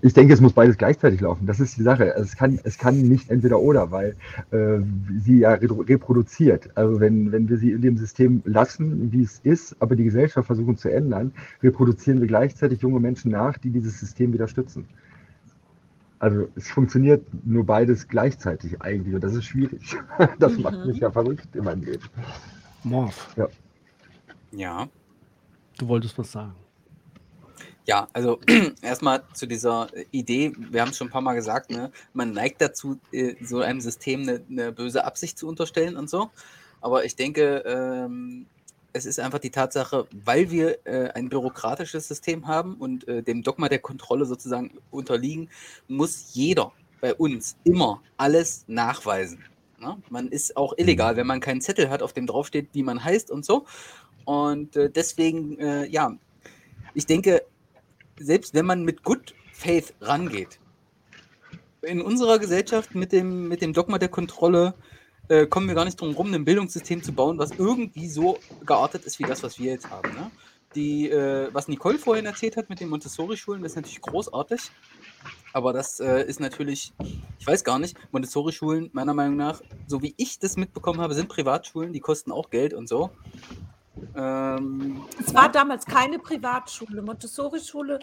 Ich denke, es muss beides gleichzeitig laufen. Das ist die Sache. Es kann, es kann nicht entweder oder, weil äh, sie ja re- reproduziert. Also wenn, wenn wir sie in dem System lassen, wie es ist, aber die Gesellschaft versuchen zu ändern, reproduzieren wir gleichzeitig junge Menschen nach, die dieses System wieder stützen. Also es funktioniert nur beides gleichzeitig eigentlich und das ist schwierig. Das macht mich ja verrückt in meinem Leben. Morph, Ja. Ja. du wolltest was sagen. Ja, also erstmal zu dieser äh, Idee, wir haben es schon ein paar Mal gesagt, ne? man neigt dazu, äh, so einem System eine, eine böse Absicht zu unterstellen und so. Aber ich denke, ähm, es ist einfach die Tatsache, weil wir äh, ein bürokratisches System haben und äh, dem Dogma der Kontrolle sozusagen unterliegen, muss jeder bei uns immer alles nachweisen. Ne? Man ist auch illegal, wenn man keinen Zettel hat, auf dem draufsteht, wie man heißt und so. Und äh, deswegen, äh, ja, ich denke, selbst wenn man mit Good Faith rangeht, in unserer Gesellschaft mit dem, mit dem Dogma der Kontrolle äh, kommen wir gar nicht drum rum, ein Bildungssystem zu bauen, was irgendwie so geartet ist wie das, was wir jetzt haben. Ne? Die, äh, was Nicole vorhin erzählt hat mit den Montessori-Schulen, das ist natürlich großartig. Aber das äh, ist natürlich, ich weiß gar nicht, Montessori-Schulen, meiner Meinung nach, so wie ich das mitbekommen habe, sind Privatschulen, die kosten auch Geld und so. Ähm, Es war damals keine Privatschule. Montessori-Schule,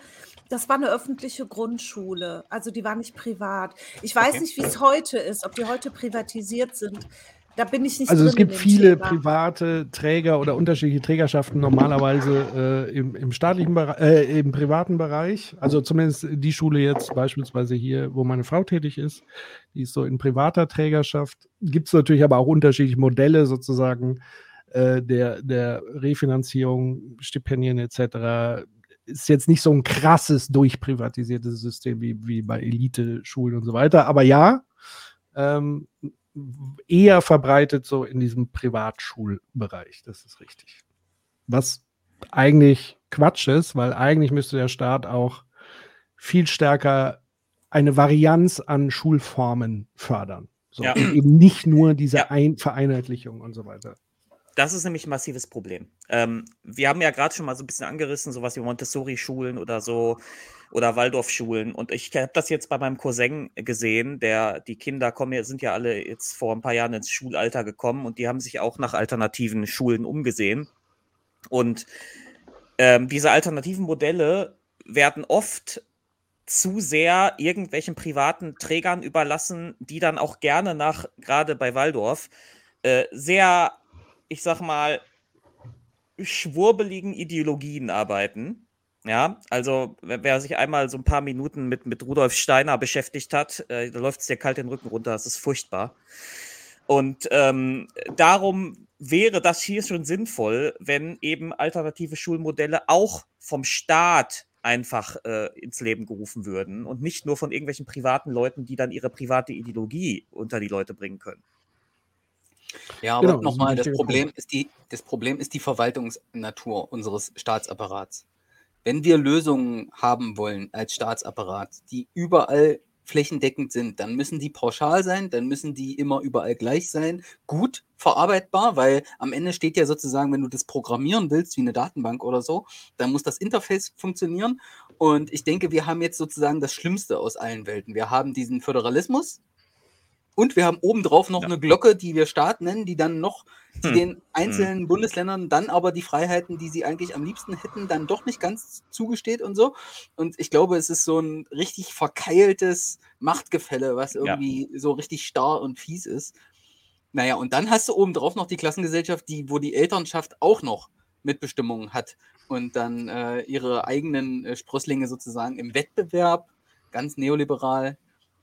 das war eine öffentliche Grundschule. Also die war nicht privat. Ich weiß Okay. nicht, wie es heute ist, ob die heute privatisiert sind. Da bin ich nicht Also es gibt viele Thema. private Träger oder unterschiedliche Trägerschaften normalerweise äh, im, im staatlichen Bereich, äh, im privaten Bereich. Also zumindest die Schule jetzt beispielsweise hier, wo meine Frau tätig ist, die ist so in privater Trägerschaft. Gibt es natürlich aber auch unterschiedliche Modelle sozusagen äh, der, der Refinanzierung, Stipendien etc. Ist jetzt nicht so ein krasses durchprivatisiertes System wie, wie bei Elite-Schulen und so weiter. Aber ja, ähm, eher verbreitet so in diesem Privatschulbereich. Das ist richtig. Was eigentlich Quatsch ist, weil eigentlich müsste der Staat auch viel stärker eine Varianz an Schulformen fördern. So, Ja. eben nicht nur diese Ja. Ein Vereinheitlichung und so weiter. Das ist nämlich ein massives Problem. Ähm, wir haben ja gerade schon mal so ein bisschen angerissen, sowas wie Montessori-Schulen oder so oder Waldorf-Schulen. Und ich habe das jetzt bei meinem Cousin gesehen, der die Kinder kommen, sind ja alle jetzt vor ein paar Jahren ins Schulalter gekommen und die haben sich auch nach alternativen Schulen umgesehen. Und ähm, diese alternativen Modelle werden oft zu sehr irgendwelchen privaten Trägern überlassen, die dann auch gerne nach, gerade bei Waldorf, äh, sehr, ich sag mal, schwurbeligen Ideologien arbeiten. Ja, also wer, sich einmal so ein paar Minuten mit, mit Rudolf Steiner beschäftigt hat, äh, da läuft es dir kalt den Rücken runter, das ist furchtbar. Und ähm, darum wäre das hier schon sinnvoll, wenn eben alternative Schulmodelle auch vom Staat einfach äh, ins Leben gerufen würden und nicht nur von irgendwelchen privaten Leuten, die dann ihre private Ideologie unter die Leute bringen können. Ja, aber Genau, das nochmal, das wichtiger Problem ist, die, das Problem ist die Verwaltungsnatur unseres Staatsapparats. Wenn wir Lösungen haben wollen als Staatsapparat, die überall flächendeckend sind, dann müssen die pauschal sein, dann müssen die immer überall gleich sein, gut verarbeitbar, weil am Ende steht ja sozusagen, wenn du das programmieren willst, wie eine Datenbank oder so, dann muss das Interface funktionieren. Und ich denke, wir haben jetzt sozusagen das Schlimmste aus allen Welten. Wir haben diesen Föderalismus, und wir haben obendrauf noch Ja. eine Glocke, die wir Staat nennen, die dann noch die Hm. den einzelnen Bundesländern dann aber die Freiheiten, die sie eigentlich am liebsten hätten, dann doch nicht ganz zugesteht und so. Und ich glaube, es ist so ein richtig verkeiltes Machtgefälle, was Ja. irgendwie so richtig starr und fies ist. Naja, und dann hast du obendrauf noch die Klassengesellschaft, die, wo die Elternschaft auch noch Mitbestimmung hat und dann äh, ihre eigenen äh, Sprösslinge sozusagen im Wettbewerb, ganz neoliberal,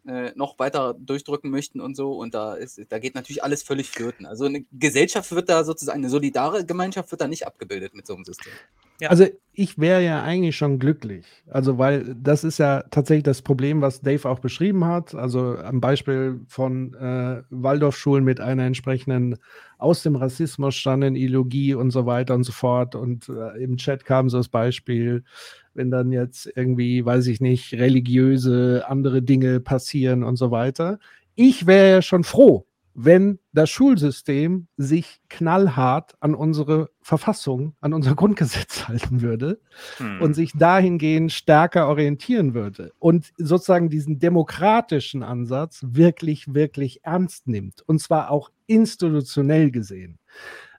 äh, noch weiter durchdrücken möchten und so. Und da ist, da geht natürlich alles völlig flöten. Also eine Gesellschaft wird da sozusagen, eine solidare Gemeinschaft wird da nicht abgebildet mit so einem System. Ja. Also ich wäre ja eigentlich schon glücklich. Also weil das ist ja tatsächlich das Problem, was Dave auch beschrieben hat. Also am Beispiel von äh, Waldorfschulen mit einer entsprechenden aus dem Rassismus stammenden Ideologie und so weiter und so fort. Und äh, im Chat kam so das Beispiel, wenn dann jetzt irgendwie, weiß ich nicht, religiöse andere Dinge passieren und so weiter. Ich wäre ja schon froh, wenn das Schulsystem sich knallhart an unsere Verfassung, an unser Grundgesetz halten würde Hm. und sich dahingehend stärker orientieren würde und sozusagen diesen demokratischen Ansatz wirklich, wirklich ernst nimmt und zwar auch institutionell gesehen.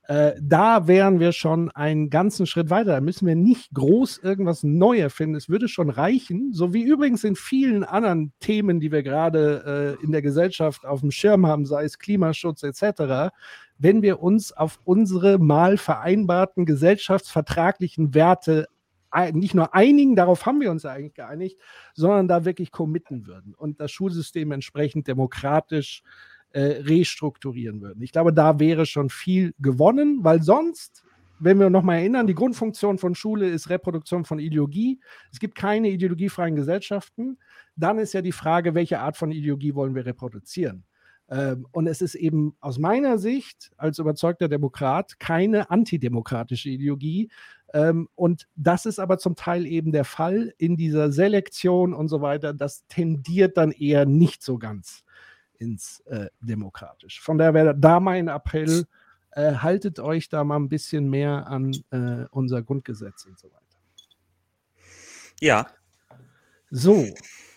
Äh, da wären wir schon einen ganzen Schritt weiter. Da müssen wir nicht groß irgendwas neu erfinden. Es würde schon reichen, so wie übrigens in vielen anderen Themen, die wir gerade äh, in der Gesellschaft auf dem Schirm haben, sei es Klimaschutz etc., wenn wir uns auf unsere mal vereinbarten gesellschaftsvertraglichen Werte nicht nur einigen, darauf haben wir uns eigentlich geeinigt, sondern da wirklich committen würden und das Schulsystem entsprechend demokratisch äh, restrukturieren würden. Ich glaube, da wäre schon viel gewonnen, weil sonst, wenn wir noch mal erinnern, die Grundfunktion von Schule ist Reproduktion von Ideologie. Es gibt keine ideologiefreien Gesellschaften. Dann ist ja die Frage, welche Art von Ideologie wollen wir reproduzieren? Ähm, und es ist eben aus meiner Sicht als überzeugter Demokrat keine antidemokratische Ideologie. Ähm, und das ist aber zum Teil eben der Fall in dieser Selektion und so weiter. Das tendiert dann eher nicht so ganz ins äh, Demokratisch. Von daher wäre da mein Appell, äh, haltet euch da mal ein bisschen mehr an äh, unser Grundgesetz und so weiter. Ja, So,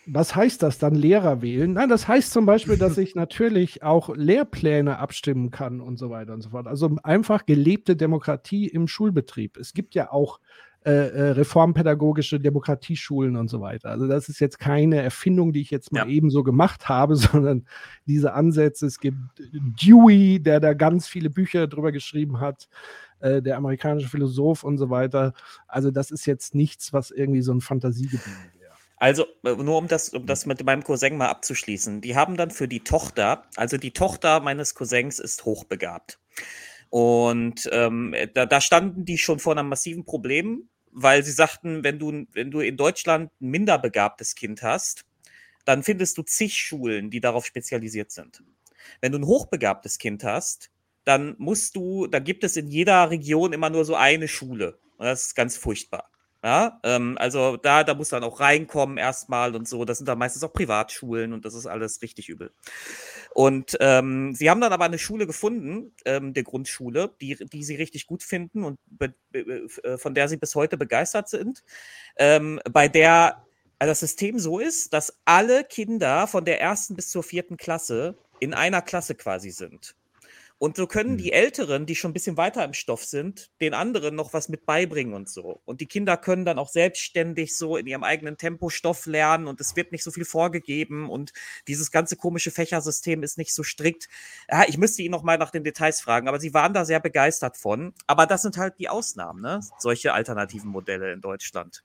was heißt das dann Lehrer wählen? Nein, das heißt zum Beispiel, dass ich natürlich auch Lehrpläne abstimmen kann und so weiter und so fort. Also einfach gelebte Demokratie im Schulbetrieb. Es gibt ja auch äh, äh, reformpädagogische Demokratieschulen und so weiter. Also das ist jetzt keine Erfindung, die ich jetzt mal Ja. ebenso gemacht habe, sondern diese Ansätze. Es gibt Dewey, der da ganz viele Bücher drüber geschrieben hat, äh, der amerikanische Philosoph und so weiter. Also das ist jetzt nichts, was irgendwie so ein Fantasiegebilde wäre. Also, äh, nur um das, um das mit meinem Cousin mal abzuschließen. Die haben dann für die Tochter, also die Tochter meines Cousins ist hochbegabt. Und ähm, da, da standen die schon vor einem massiven Problem, weil sie sagten, wenn du, wenn du in Deutschland ein minderbegabtes Kind hast, dann findest du zig Schulen, die darauf spezialisiert sind. Wenn du ein hochbegabtes Kind hast, dann musst du, da gibt es in jeder Region immer nur so eine Schule. Und das ist ganz furchtbar. Ja, ähm, also da, da muss dann auch reinkommen erstmal und so. Das sind dann meistens auch Privatschulen und das ist alles richtig übel. Und ähm, sie haben dann aber eine Schule gefunden, ähm, der Grundschule, die, die sie richtig gut finden und be, be, äh, von der sie bis heute begeistert sind, ähm, bei der also das System so ist, dass alle Kinder von der ersten bis zur vierten Klasse in einer Klasse quasi sind. Und so können die Älteren, die schon ein bisschen weiter im Stoff sind, den anderen noch was mit beibringen und so. Und die Kinder können dann auch selbstständig so in ihrem eigenen Tempo Stoff lernen und es wird nicht so viel vorgegeben und dieses ganze komische Fächersystem ist nicht so strikt. Ja, ich müsste ihn noch mal nach den Details fragen, aber sie waren da sehr begeistert von. Aber das sind halt die Ausnahmen, ne? Solche alternativen Modelle in Deutschland.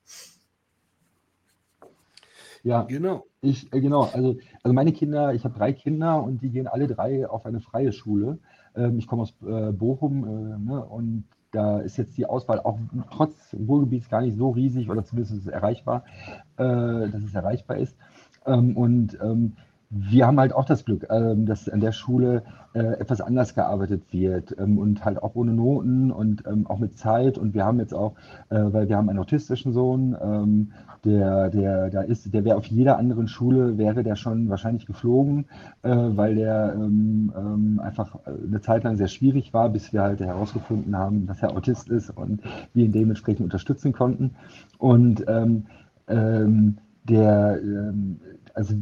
Ja, Genau. ich, äh, genau, also, also meine Kinder, ich habe drei Kinder und die gehen alle drei auf eine freie Schule. Ähm, ich komme aus äh, Bochum äh, ne, und da ist jetzt die Auswahl auch trotz Ruhrgebiets gar nicht so riesig oder zumindest ist es erreichbar, äh, dass es erreichbar ist. Ähm, und ähm, wir haben halt auch das Glück, ähm, dass an der Schule äh, etwas anders gearbeitet wird ähm, und halt auch ohne Noten und ähm, auch mit Zeit. Und wir haben jetzt auch, äh, weil wir haben einen autistischen Sohn, der, der, da ist, der wäre auf jeder anderen Schule, wäre der schon wahrscheinlich geflogen, äh, weil der einfach eine Zeit lang sehr schwierig war, bis wir halt herausgefunden haben, dass er Autist ist und wir ihn dementsprechend unterstützen konnten. Und ähm, der, also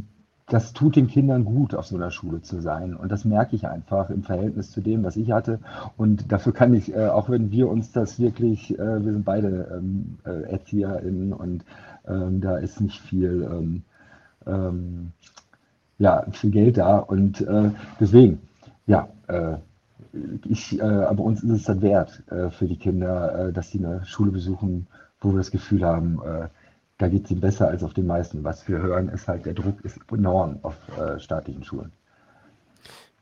das tut den Kindern gut, auf so einer Schule zu sein. Und das merke ich einfach im Verhältnis zu dem, was ich hatte. Und dafür kann ich, äh, auch wenn wir uns das wirklich, äh, wir sind beide ähm, äh, ErzieherInnen und ähm, da ist nicht viel, ähm, ähm, ja, viel Geld da. Und äh, deswegen, ja, äh, ich, äh, aber uns ist es dann wert für die Kinder, dass sie eine Schule besuchen, wo wir das Gefühl haben, da geht es ihnen besser als auf den meisten. Was wir hören, ist halt, der Druck ist enorm auf äh, staatlichen Schulen.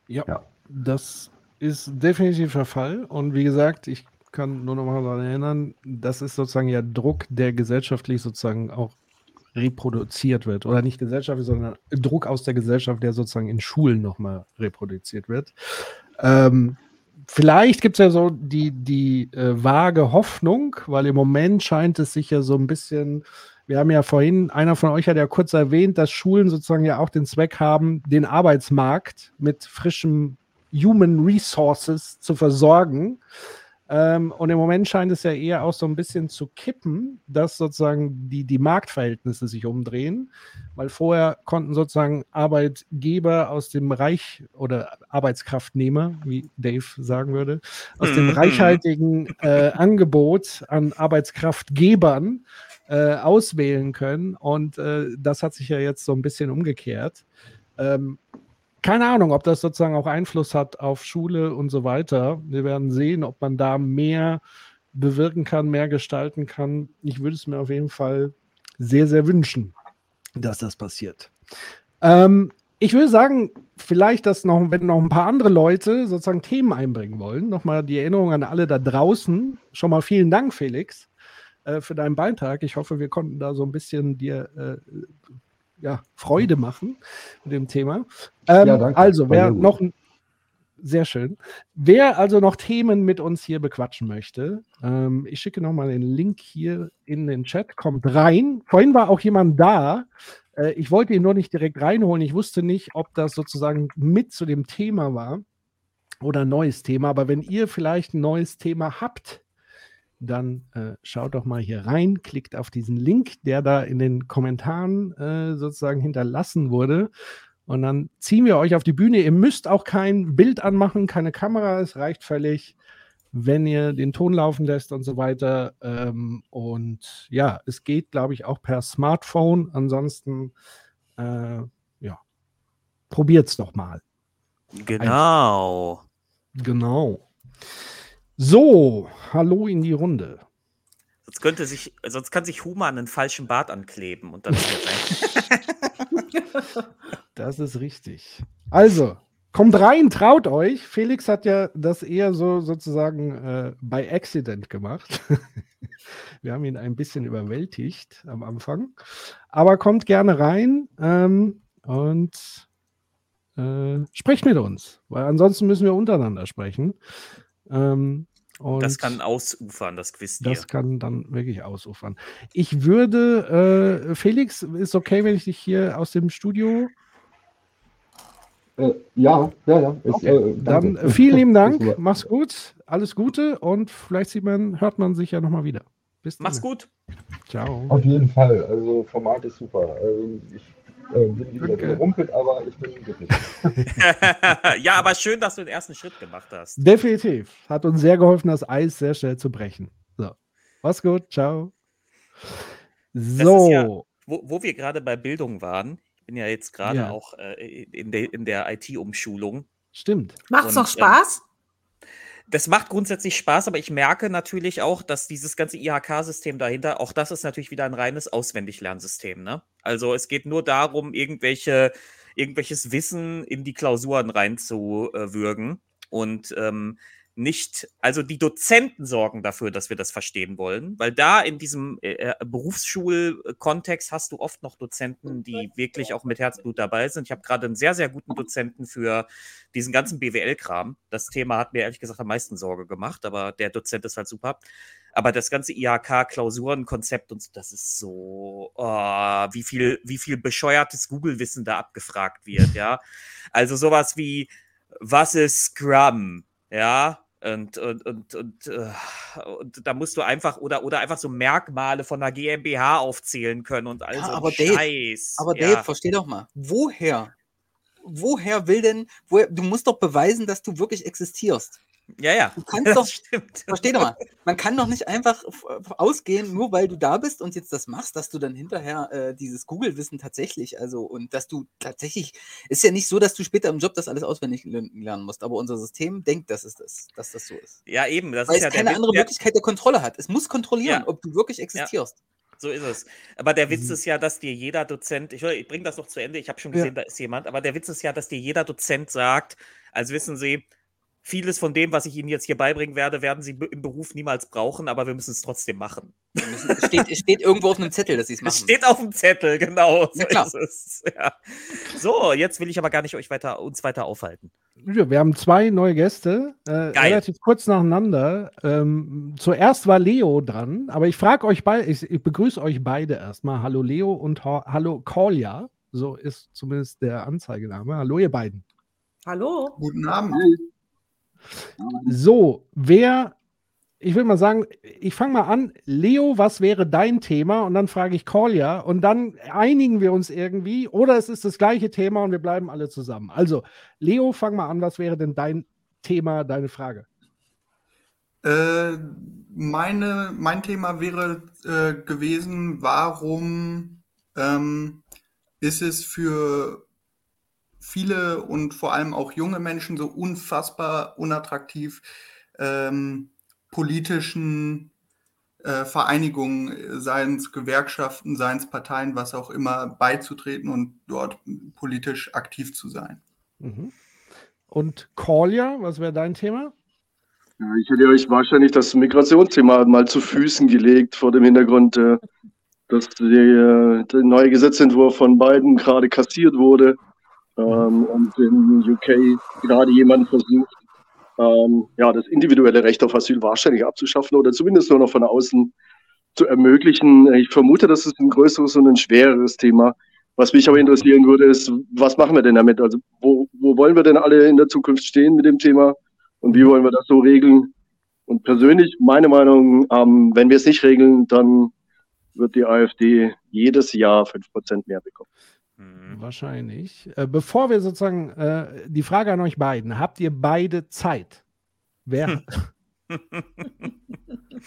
Ja, Ja. das ist definitiv der Fall. Und wie gesagt, ich kann nur noch mal daran erinnern, das ist sozusagen ja Druck, der gesellschaftlich sozusagen auch reproduziert wird. Oder nicht gesellschaftlich, sondern Druck aus der Gesellschaft, der sozusagen in Schulen nochmal reproduziert wird. Ähm, vielleicht gibt es ja so die, die äh, vage Hoffnung, weil im Moment scheint es sich ja so ein bisschen, wir haben ja vorhin, einer von euch hat ja kurz erwähnt, dass Schulen sozusagen ja auch den Zweck haben, den Arbeitsmarkt mit frischem Human Resources zu versorgen. Ähm, und im Moment scheint es ja eher auch so ein bisschen zu kippen, dass sozusagen die, die Marktverhältnisse sich umdrehen, weil vorher konnten sozusagen Arbeitgeber aus dem Reich oder Arbeitskraftnehmer, wie Dave sagen würde, aus dem Mhm. reichhaltigen äh, Angebot an Arbeitskraftgebern äh, auswählen können. Und äh, das hat sich ja jetzt so ein bisschen umgekehrt. Ähm, keine Ahnung, ob das sozusagen auch Einfluss hat auf Schule und so weiter. Wir werden sehen, ob man da mehr bewirken kann, mehr gestalten kann. Ich würde es mir auf jeden Fall sehr, sehr wünschen, dass das passiert. Ähm, ich würde sagen, vielleicht, dass noch, wenn noch ein paar andere Leute sozusagen Themen einbringen wollen, nochmal die Erinnerung an alle da draußen. Schon mal vielen Dank, Felix, äh, für deinen Beitrag. Ich hoffe, wir konnten da so ein bisschen dir äh, ja, Freude machen mit dem Thema. Ähm, Ja, danke. Also, wer noch sehr schön. Wer also noch Themen mit uns hier bequatschen möchte, ähm, ich schicke nochmal den Link hier in den Chat. Kommt rein. Vorhin war auch jemand da. Äh, ich wollte ihn nur nicht direkt reinholen. Ich wusste nicht, ob das sozusagen mit zu dem Thema war oder ein neues Thema. Aber wenn ihr vielleicht ein neues Thema habt, dann äh, schaut doch mal hier rein, klickt auf diesen Link, der da in den Kommentaren äh, sozusagen hinterlassen wurde. Und dann ziehen wir euch auf die Bühne. Ihr müsst auch kein Bild anmachen, keine Kamera. Es reicht völlig, wenn ihr den Ton laufen lässt und so weiter. Ähm, und ja, es geht, glaube ich, auch per Smartphone. Ansonsten, äh, ja, probiert es doch mal. Genau. Genau. So, hallo in die Runde. Sonst könnte sich, sonst kann sich Huma einen falschen Bart ankleben und dann. Das ist richtig. Also, kommt rein, traut euch. Felix hat ja das eher so sozusagen äh, by accident gemacht. Wir haben ihn ein bisschen überwältigt am Anfang. Aber kommt gerne rein ähm, und äh, sprecht mit uns, weil ansonsten müssen wir untereinander sprechen. Ähm, und Das kann ausufern, das Quiz hier. das kann dann wirklich ausufern. Ich würde, äh, Felix, ist okay, wenn ich dich hier aus dem Studio Äh, ja, ja, ja. Ist, Okay, äh, Dann äh, vielen lieben Dank, mach's gut, alles Gute und vielleicht sieht man, hört man sich ja nochmal wieder. Bis dann. Mach's gut. Ciao. Auf jeden Fall. Also Format ist super. Also ich äh, bin wieder überrumpelt, aber ich bin glücklich. ja, aber schön, dass du den ersten Schritt gemacht hast. Definitiv. Hat uns sehr geholfen, das Eis sehr schnell zu brechen. So. Mach's gut, ciao. So. ist ja- Wo, wo wir gerade bei Bildung waren, ich bin ja jetzt gerade Ja. auch äh, in, der, in der IT-Umschulung. Stimmt. Macht's Und, noch Spaß? Das macht grundsätzlich Spaß, aber ich merke natürlich auch, dass dieses ganze IHK-System dahinter, auch das ist natürlich wieder ein reines Auswendiglernsystem. Ne? Also es geht nur darum, irgendwelche, irgendwelches Wissen in die Klausuren reinzuwürgen. Und ähm, nicht, also die Dozenten sorgen dafür, dass wir das verstehen wollen, weil da in diesem äh, äh, Berufsschulkontext hast du oft noch Dozenten, die wirklich auch mit Herzblut dabei sind. Ich habe gerade einen sehr, sehr guten Dozenten für diesen ganzen BWL-Kram. Das Thema hat mir ehrlich gesagt am meisten Sorge gemacht, aber der Dozent ist halt super. Aber das ganze IHK-Klausurenkonzept und so, das ist so, oh, wie viel, wie viel bescheuertes Google-Wissen da abgefragt wird, ja. Also sowas wie, was ist Scrum? Ja, und, und, und, und, äh, und da musst du einfach, oder, oder einfach so Merkmale von einer GmbH aufzählen können und all Ja, so aber Dave, Scheiß. Aber ja. Dave, versteh doch mal, woher? Woher will denn, woher, du musst doch beweisen, dass du wirklich existierst. Ja, ja. Du kannst doch, stimmt. versteh doch mal, man kann doch nicht einfach ausgehen, nur weil du da bist und jetzt das machst, dass du dann hinterher äh, dieses Google-Wissen tatsächlich, also und dass du tatsächlich, ist ja nicht so, dass du später im Job das alles auswendig lern- lernen musst, aber unser System denkt, dass, es das, dass das so ist. Ja, eben. Das Weil ist es ja keine der, andere der, Möglichkeit der Kontrolle hat. Es muss kontrollieren, Ja. ob du wirklich existierst. So ist es. Aber der Witz Mhm. ist ja, dass dir jeder Dozent, ich, ich bringe das noch zu Ende, ich habe schon Ja. gesehen, da ist jemand, aber der Witz ist ja, dass dir jeder Dozent sagt, also wissen Sie, vieles von dem, was ich Ihnen jetzt hier beibringen werde, werden Sie im Beruf niemals brauchen, aber wir müssen es trotzdem machen. Es steht, es steht irgendwo auf einem Zettel, dass sie es machen. Es steht auf dem Zettel, genau. So Ja, klar. ist es. Ja. So, jetzt will ich aber gar nicht euch weiter, uns weiter aufhalten. Ja, Wir haben zwei neue Gäste, äh, Geil. relativ kurz nacheinander. Ähm, zuerst war Leo dran, aber ich frage euch beide, ich, ich begrüße euch beide erstmal. Hallo Leo und ha Hallo Kolja, so ist zumindest der Anzeigename. Hallo ihr beiden. Hallo. Guten Abend. So, wer, ich will mal sagen, ich fange mal an. Leo, was wäre dein Thema? Und dann frage ich Kolja und dann einigen wir uns irgendwie oder es ist das gleiche Thema und wir bleiben alle zusammen. Also, Leo, fang mal an. Was wäre denn dein Thema, deine Frage? Äh, meine, mein Thema wäre äh, gewesen, warum ähm, ist es für viele und vor allem auch junge Menschen so unfassbar unattraktiv, ähm, politischen äh, Vereinigungen, seien es Gewerkschaften, seien es Parteien, was auch immer, beizutreten und dort politisch aktiv zu sein. Mhm. Und Kolja, was wäre dein Thema? Ja, ich hätte euch wahrscheinlich das Migrationsthema mal zu Füßen gelegt, vor dem Hintergrund, äh, dass die, äh, der neue Gesetzentwurf von Biden gerade kassiert wurde ähm, und in UK gerade jemand versucht, ähm, ja, das individuelle Recht auf Asyl wahrscheinlich abzuschaffen oder zumindest nur noch von außen zu ermöglichen. Ich vermute, das ist ein größeres und ein schwereres Thema. Was mich aber interessieren würde, ist, was machen wir denn damit? Also wo, wo wollen wir denn alle in der Zukunft stehen mit dem Thema und wie wollen wir das so regeln? Und persönlich, meine Meinung, ähm, wenn wir es nicht regeln, dann wird die AfD jedes Jahr 5% mehr bekommen. Wahrscheinlich. Äh, bevor wir sozusagen äh, die Frage an euch beiden, habt ihr beide Zeit? Wer?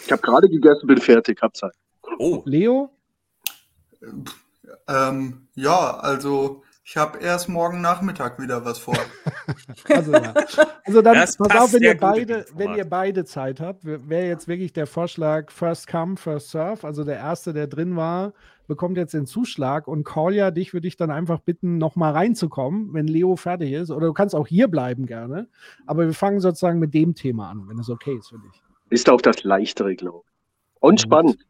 Ich habe gerade gegessen, bin fertig, hab Zeit. Oh. Leo? Ähm, ja, also ich habe erst morgen Nachmittag wieder was vor. Also, ja. also dann Das pass passt auf, wenn ihr, beide, wenn ihr beide Zeit habt, wäre jetzt wirklich der Vorschlag First Come, First Serve. Also der Erste, der drin war, bekommt jetzt den Zuschlag. Und Kolja, dich würde ich dann einfach bitten, nochmal reinzukommen, wenn Leo fertig ist. Oder du kannst auch hier bleiben gerne. Aber wir fangen sozusagen mit dem Thema an, wenn es okay ist für dich. Ist auch das leichtere, glaube ich. Und spannend.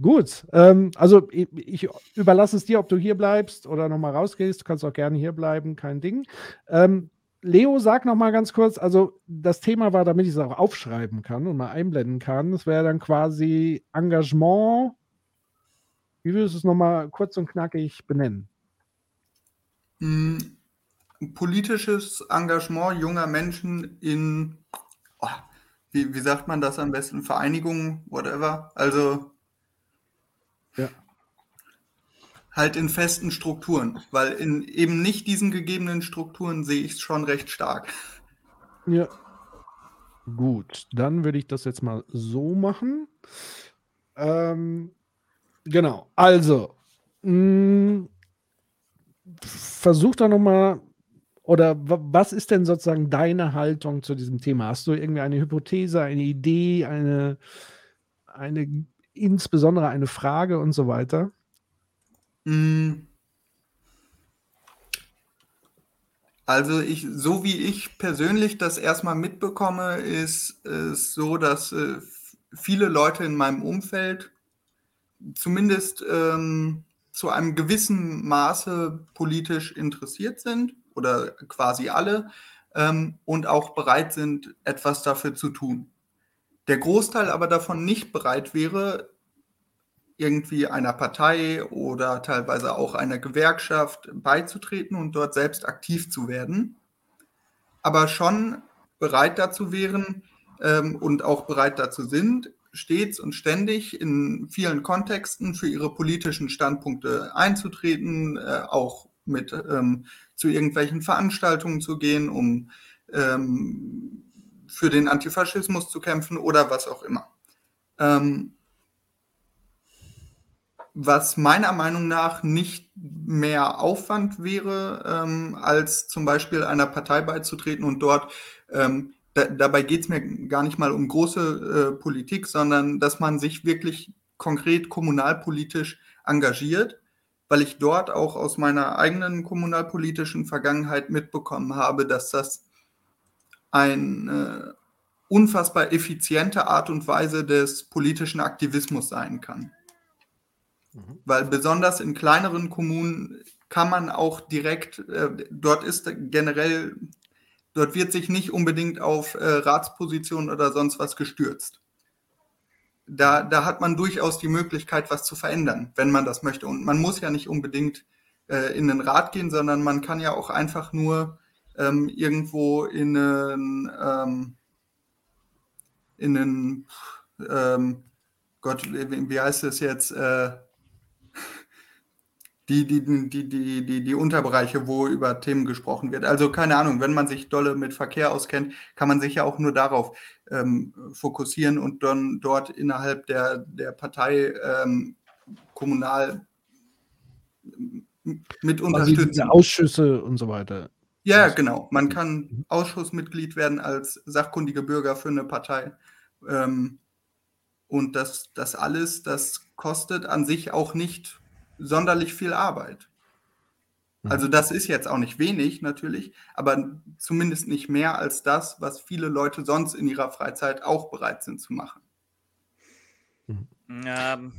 Gut, ähm, also ich, ich überlasse es dir, ob du hier bleibst oder nochmal rausgehst. Du kannst auch gerne hier bleiben, kein Ding. Ähm, Leo, sag nochmal ganz kurz, also das Thema war, damit ich es auch aufschreiben kann und mal einblenden kann, das wäre dann quasi Engagement. Wie würdest du es nochmal kurz und knackig benennen? Mm, Politisches Engagement junger Menschen in, oh, wie, wie sagt man das am besten, Vereinigungen, whatever. Also Ja. halt in festen Strukturen, weil in eben nicht diesen gegebenen Strukturen sehe ich es schon recht stark. Ja. Gut, dann würde ich das jetzt mal so machen. Ähm, genau, also mh, versuch da nochmal, oder wa- was ist denn sozusagen deine Haltung zu diesem Thema? Hast du irgendwie eine Hypothese, eine Idee, eine, eine insbesondere eine Frage und so weiter? Mm. Also ich, so wie ich persönlich das erstmal mitbekomme, ist es so, dass äh, viele Leute in meinem Umfeld zumindest ähm, zu einem gewissen Maße politisch interessiert sind oder quasi alle ähm, und auch bereit sind, etwas dafür zu tun. Der Großteil aber davon nicht bereit wäre, irgendwie einer Partei oder teilweise auch einer Gewerkschaft beizutreten und dort selbst aktiv zu werden, aber schon bereit dazu wären ähm, und auch bereit dazu sind, stets und ständig in vielen Kontexten für ihre politischen Standpunkte einzutreten, äh, auch mit ähm, zu irgendwelchen Veranstaltungen zu gehen, um ähm, für den Antifaschismus zu kämpfen oder was auch immer. Ähm, was meiner Meinung nach nicht mehr Aufwand wäre, ähm, als zum Beispiel einer Partei beizutreten und dort, ähm, da, dabei geht es mir gar nicht mal um große äh, Politik, sondern dass man sich wirklich konkret kommunalpolitisch engagiert, weil ich dort auch aus meiner eigenen kommunalpolitischen Vergangenheit mitbekommen habe, dass das eine unfassbar effiziente Art und Weise des politischen Aktivismus sein kann. Weil besonders in kleineren Kommunen kann man auch direkt, äh, dort ist generell, dort wird sich nicht unbedingt auf äh, Ratspositionen oder sonst was gestürzt. Da, da hat man durchaus die Möglichkeit, was zu verändern, wenn man das möchte. Und man muss ja nicht unbedingt äh, in den Rat gehen, sondern man kann ja auch einfach nur ähm, irgendwo in einen, ähm, in einen ähm, Gott, wie, wie heißt es jetzt? Äh, die, die, die, die, die, die Unterbereiche, wo über Themen gesprochen wird. Also keine Ahnung, wenn man sich dolle mit Verkehr auskennt, kann man sich ja auch nur darauf ähm, fokussieren und dann dort innerhalb der, der Partei ähm, kommunal mit Also unterstützen. diese Ausschüsse und so weiter. Ja, genau. Man kann Ausschussmitglied werden als sachkundige Bürger für eine Partei. Ähm, und das, das alles, das kostet an sich auch nicht sonderlich viel Arbeit. Also das ist jetzt auch nicht wenig natürlich, aber zumindest nicht mehr als das, was viele Leute sonst in ihrer Freizeit auch bereit sind zu machen. Ähm,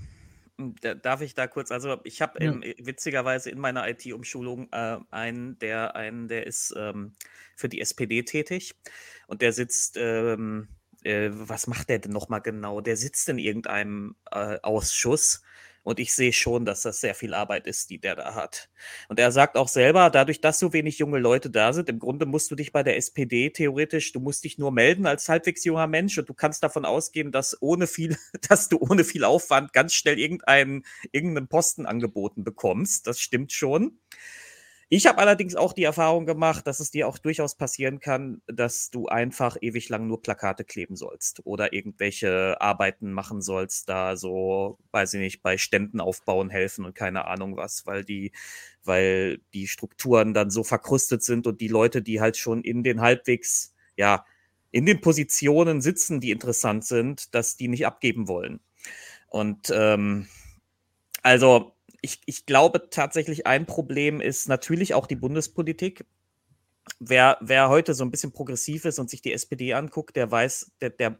da, darf ich da kurz, also ich habe Ja. ähm, witzigerweise in meiner IT-Umschulung äh, einen, der einen, der ist ähm, für die SPD tätig und der sitzt, ähm, äh, was macht der denn nochmal genau? Der sitzt in irgendeinem äh, Ausschuss und ich sehe schon, dass das sehr viel Arbeit ist, die der da hat. Und er sagt auch selber, dadurch, dass so wenig junge Leute da sind, im Grunde musst du dich bei der SPD theoretisch, du musst dich nur melden als halbwegs junger Mensch und du kannst davon ausgehen, dass ohne viel, dass du ohne viel Aufwand ganz schnell irgendeinen, irgendeinen Posten angeboten bekommst. Das stimmt schon. Ich habe allerdings auch die Erfahrung gemacht, dass es dir auch durchaus passieren kann, dass du einfach ewig lang nur Plakate kleben sollst oder irgendwelche Arbeiten machen sollst, da so, weiß ich nicht, bei Ständen aufbauen helfen und keine Ahnung was, weil die, weil die Strukturen dann so verkrustet sind und die Leute, die halt schon in den halbwegs, ja, in den Positionen sitzen, die interessant sind, dass die nicht abgeben wollen. Und ähm, also ich, ich glaube tatsächlich, ein Problem ist natürlich auch die Bundespolitik. Wer, wer heute so ein bisschen progressiv ist und sich die SPD anguckt, der weiß, der, der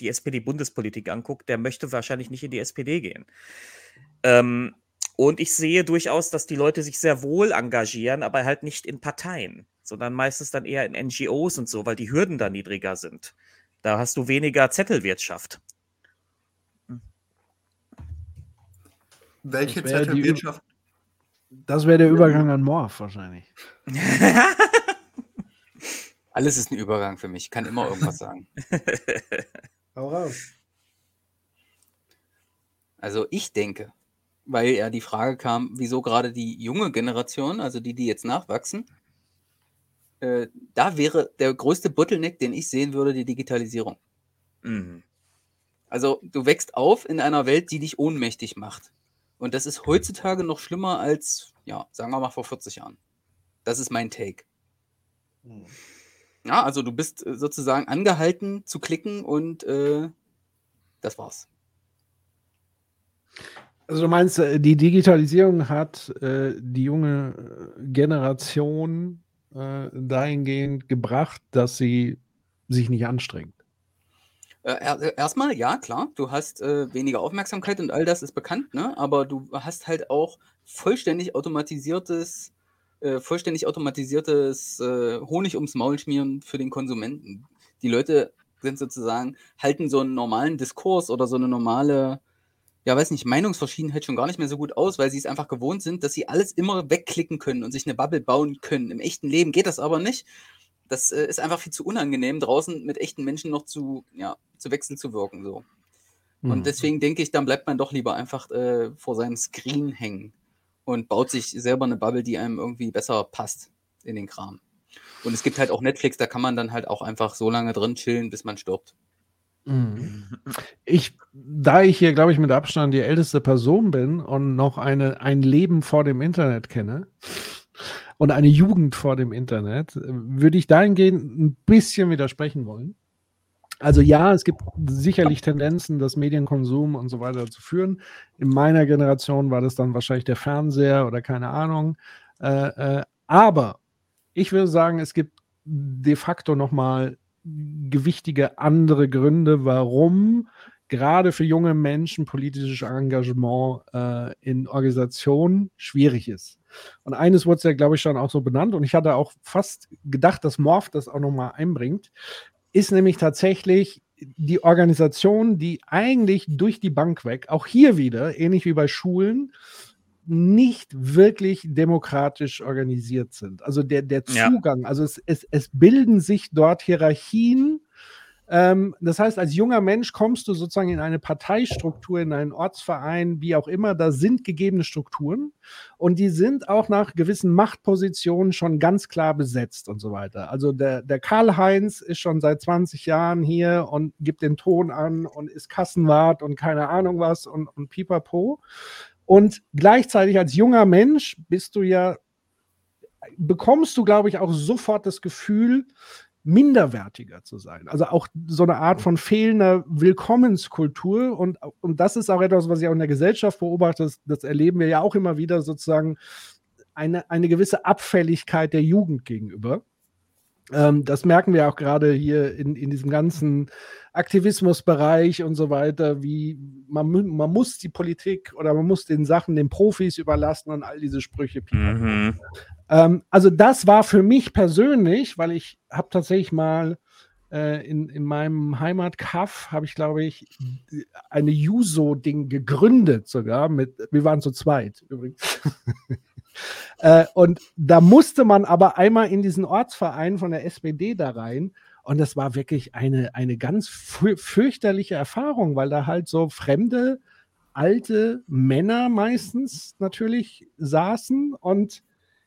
die SPD-Bundespolitik anguckt, der möchte wahrscheinlich nicht in die SPD gehen. Ähm, und ich sehe durchaus, dass die Leute sich sehr wohl engagieren, aber halt nicht in Parteien, sondern meistens dann eher in NGOs und so, weil die Hürden da niedriger sind. Da hast du weniger Zettelwirtschaft. Welche Das wäre die Zettelwirtschaft? Das wäre der Übergang an Morph wahrscheinlich. Alles ist ein Übergang für mich. Ich kann immer irgendwas sagen. Hau raus. Also ich denke, weil ja die Frage kam, wieso gerade die junge Generation, also die, die jetzt nachwachsen, äh, da wäre der größte Bottleneck, den ich sehen würde, die Digitalisierung. Mhm. Also du wächst auf in einer Welt, die dich ohnmächtig macht. Und das ist heutzutage noch schlimmer als, ja, sagen wir mal vor 40 Jahren. Das ist mein Take. Ja, also du bist äh, sozusagen angehalten zu klicken und äh, das war's. Also du meinst, äh, die Digitalisierung hat äh, die junge äh, Generation äh, dahingehend gebracht, dass sie sich nicht anstrengt. Äh, er- erstmal, ja, klar, du hast äh, weniger Aufmerksamkeit und all das ist bekannt, ne? Aber du hast halt auch vollständig automatisiertes, äh, vollständig automatisiertes äh, Honig ums Maul schmieren für den Konsumenten. Die Leute sind sozusagen, halten so einen normalen Diskurs oder so eine normale, ja, weiß nicht, Meinungsverschiedenheit schon gar nicht mehr so gut aus, weil sie es einfach gewohnt sind, dass sie alles immer wegklicken können und sich eine Bubble bauen können. Im echten Leben geht das aber nicht. Das äh, ist einfach viel zu unangenehm, draußen mit echten Menschen noch zu, ja, zu wechseln zu wirken. So. Mhm. Und deswegen denke ich, dann bleibt man doch lieber einfach äh, vor seinem Screen hängen und baut sich selber eine Bubble, die einem irgendwie besser passt in den Kram. Und es gibt halt auch Netflix, da kann man dann halt auch einfach so lange drin chillen, bis man stirbt. Mhm. Ich, da ich hier, glaube ich, mit Abstand die älteste Person bin und noch eine, ein Leben vor dem Internet kenne und eine Jugend vor dem Internet, äh, würde ich dahingehend ein bisschen widersprechen wollen. Also ja, es gibt sicherlich Tendenzen, das Medienkonsum und so weiter zu führen. In meiner Generation war das dann wahrscheinlich der Fernseher oder keine Ahnung. Äh, äh, aber ich würde sagen, es gibt de facto nochmal gewichtige andere Gründe, warum gerade für junge Menschen politisches Engagement äh, in Organisationen schwierig ist. Und eines wurde es ja, glaube ich, schon auch so benannt und ich hatte auch fast gedacht, dass Morph das auch nochmal einbringt, ist nämlich tatsächlich die Organisation, die eigentlich durch die Bank weg, auch hier wieder, ähnlich wie bei Schulen, nicht wirklich demokratisch organisiert sind. Also der, der Ja. Zugang, also es, es, es bilden sich dort Hierarchien. Ähm, das heißt, als junger Mensch kommst du sozusagen in eine Parteistruktur, in einen Ortsverein, wie auch immer, da sind gegebene Strukturen und die sind auch nach gewissen Machtpositionen schon ganz klar besetzt und so weiter. Also der, der Karl-Heinz ist schon seit 20 Jahren hier und gibt den Ton an und ist Kassenwart und keine Ahnung was und, und pipapo. Und gleichzeitig als junger Mensch bist du ja, bekommst du, glaube ich, auch sofort das Gefühl, minderwertiger zu sein. Also auch so eine Art von fehlender Willkommenskultur. Und, und das ist auch etwas, was ich auch in der Gesellschaft beobachte. Das, das erleben wir ja auch immer wieder sozusagen eine, eine gewisse Abfälligkeit der Jugend gegenüber. Ähm, das merken wir auch gerade hier in, in diesem ganzen Aktivismusbereich und so weiter, wie man, man muss die Politik oder man muss den Sachen den Profis überlassen und all diese Sprüche. Mhm. Ähm, also das war für mich persönlich, weil ich habe tatsächlich mal äh, in, in meinem Heimatkaff, habe ich glaube ich eine Juso-Ding gegründet sogar mit, wir waren zu zweit übrigens. äh, und da musste man aber einmal in diesen Ortsverein von der SPD da rein und das war wirklich eine, eine ganz fü fürchterliche Erfahrung, weil da halt so fremde, alte Männer meistens natürlich saßen und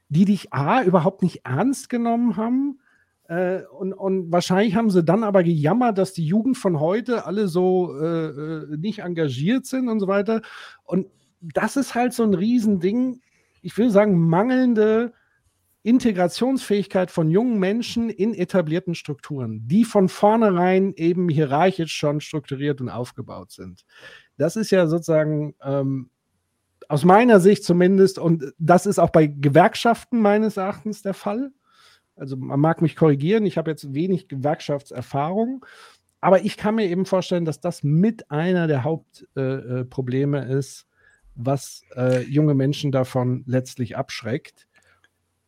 die dich A, überhaupt nicht ernst genommen haben. Äh, und, und wahrscheinlich haben sie dann aber gejammert, dass die Jugend von heute alle so äh, äh, nicht engagiert sind und so weiter. Und das ist halt so ein Riesending. Ich will sagen, mangelnde Integrationsfähigkeit von jungen Menschen in etablierten Strukturen, die von vornherein eben hierarchisch schon strukturiert und aufgebaut sind. Das ist ja sozusagen ähm, aus meiner Sicht zumindest, und das ist auch bei Gewerkschaften meines Erachtens der Fall. Also man mag mich korrigieren, ich habe jetzt wenig Gewerkschaftserfahrung, aber ich kann mir eben vorstellen, dass das mit einer der Hauptprobleme äh, Probleme ist, was äh, junge Menschen davon letztlich abschreckt.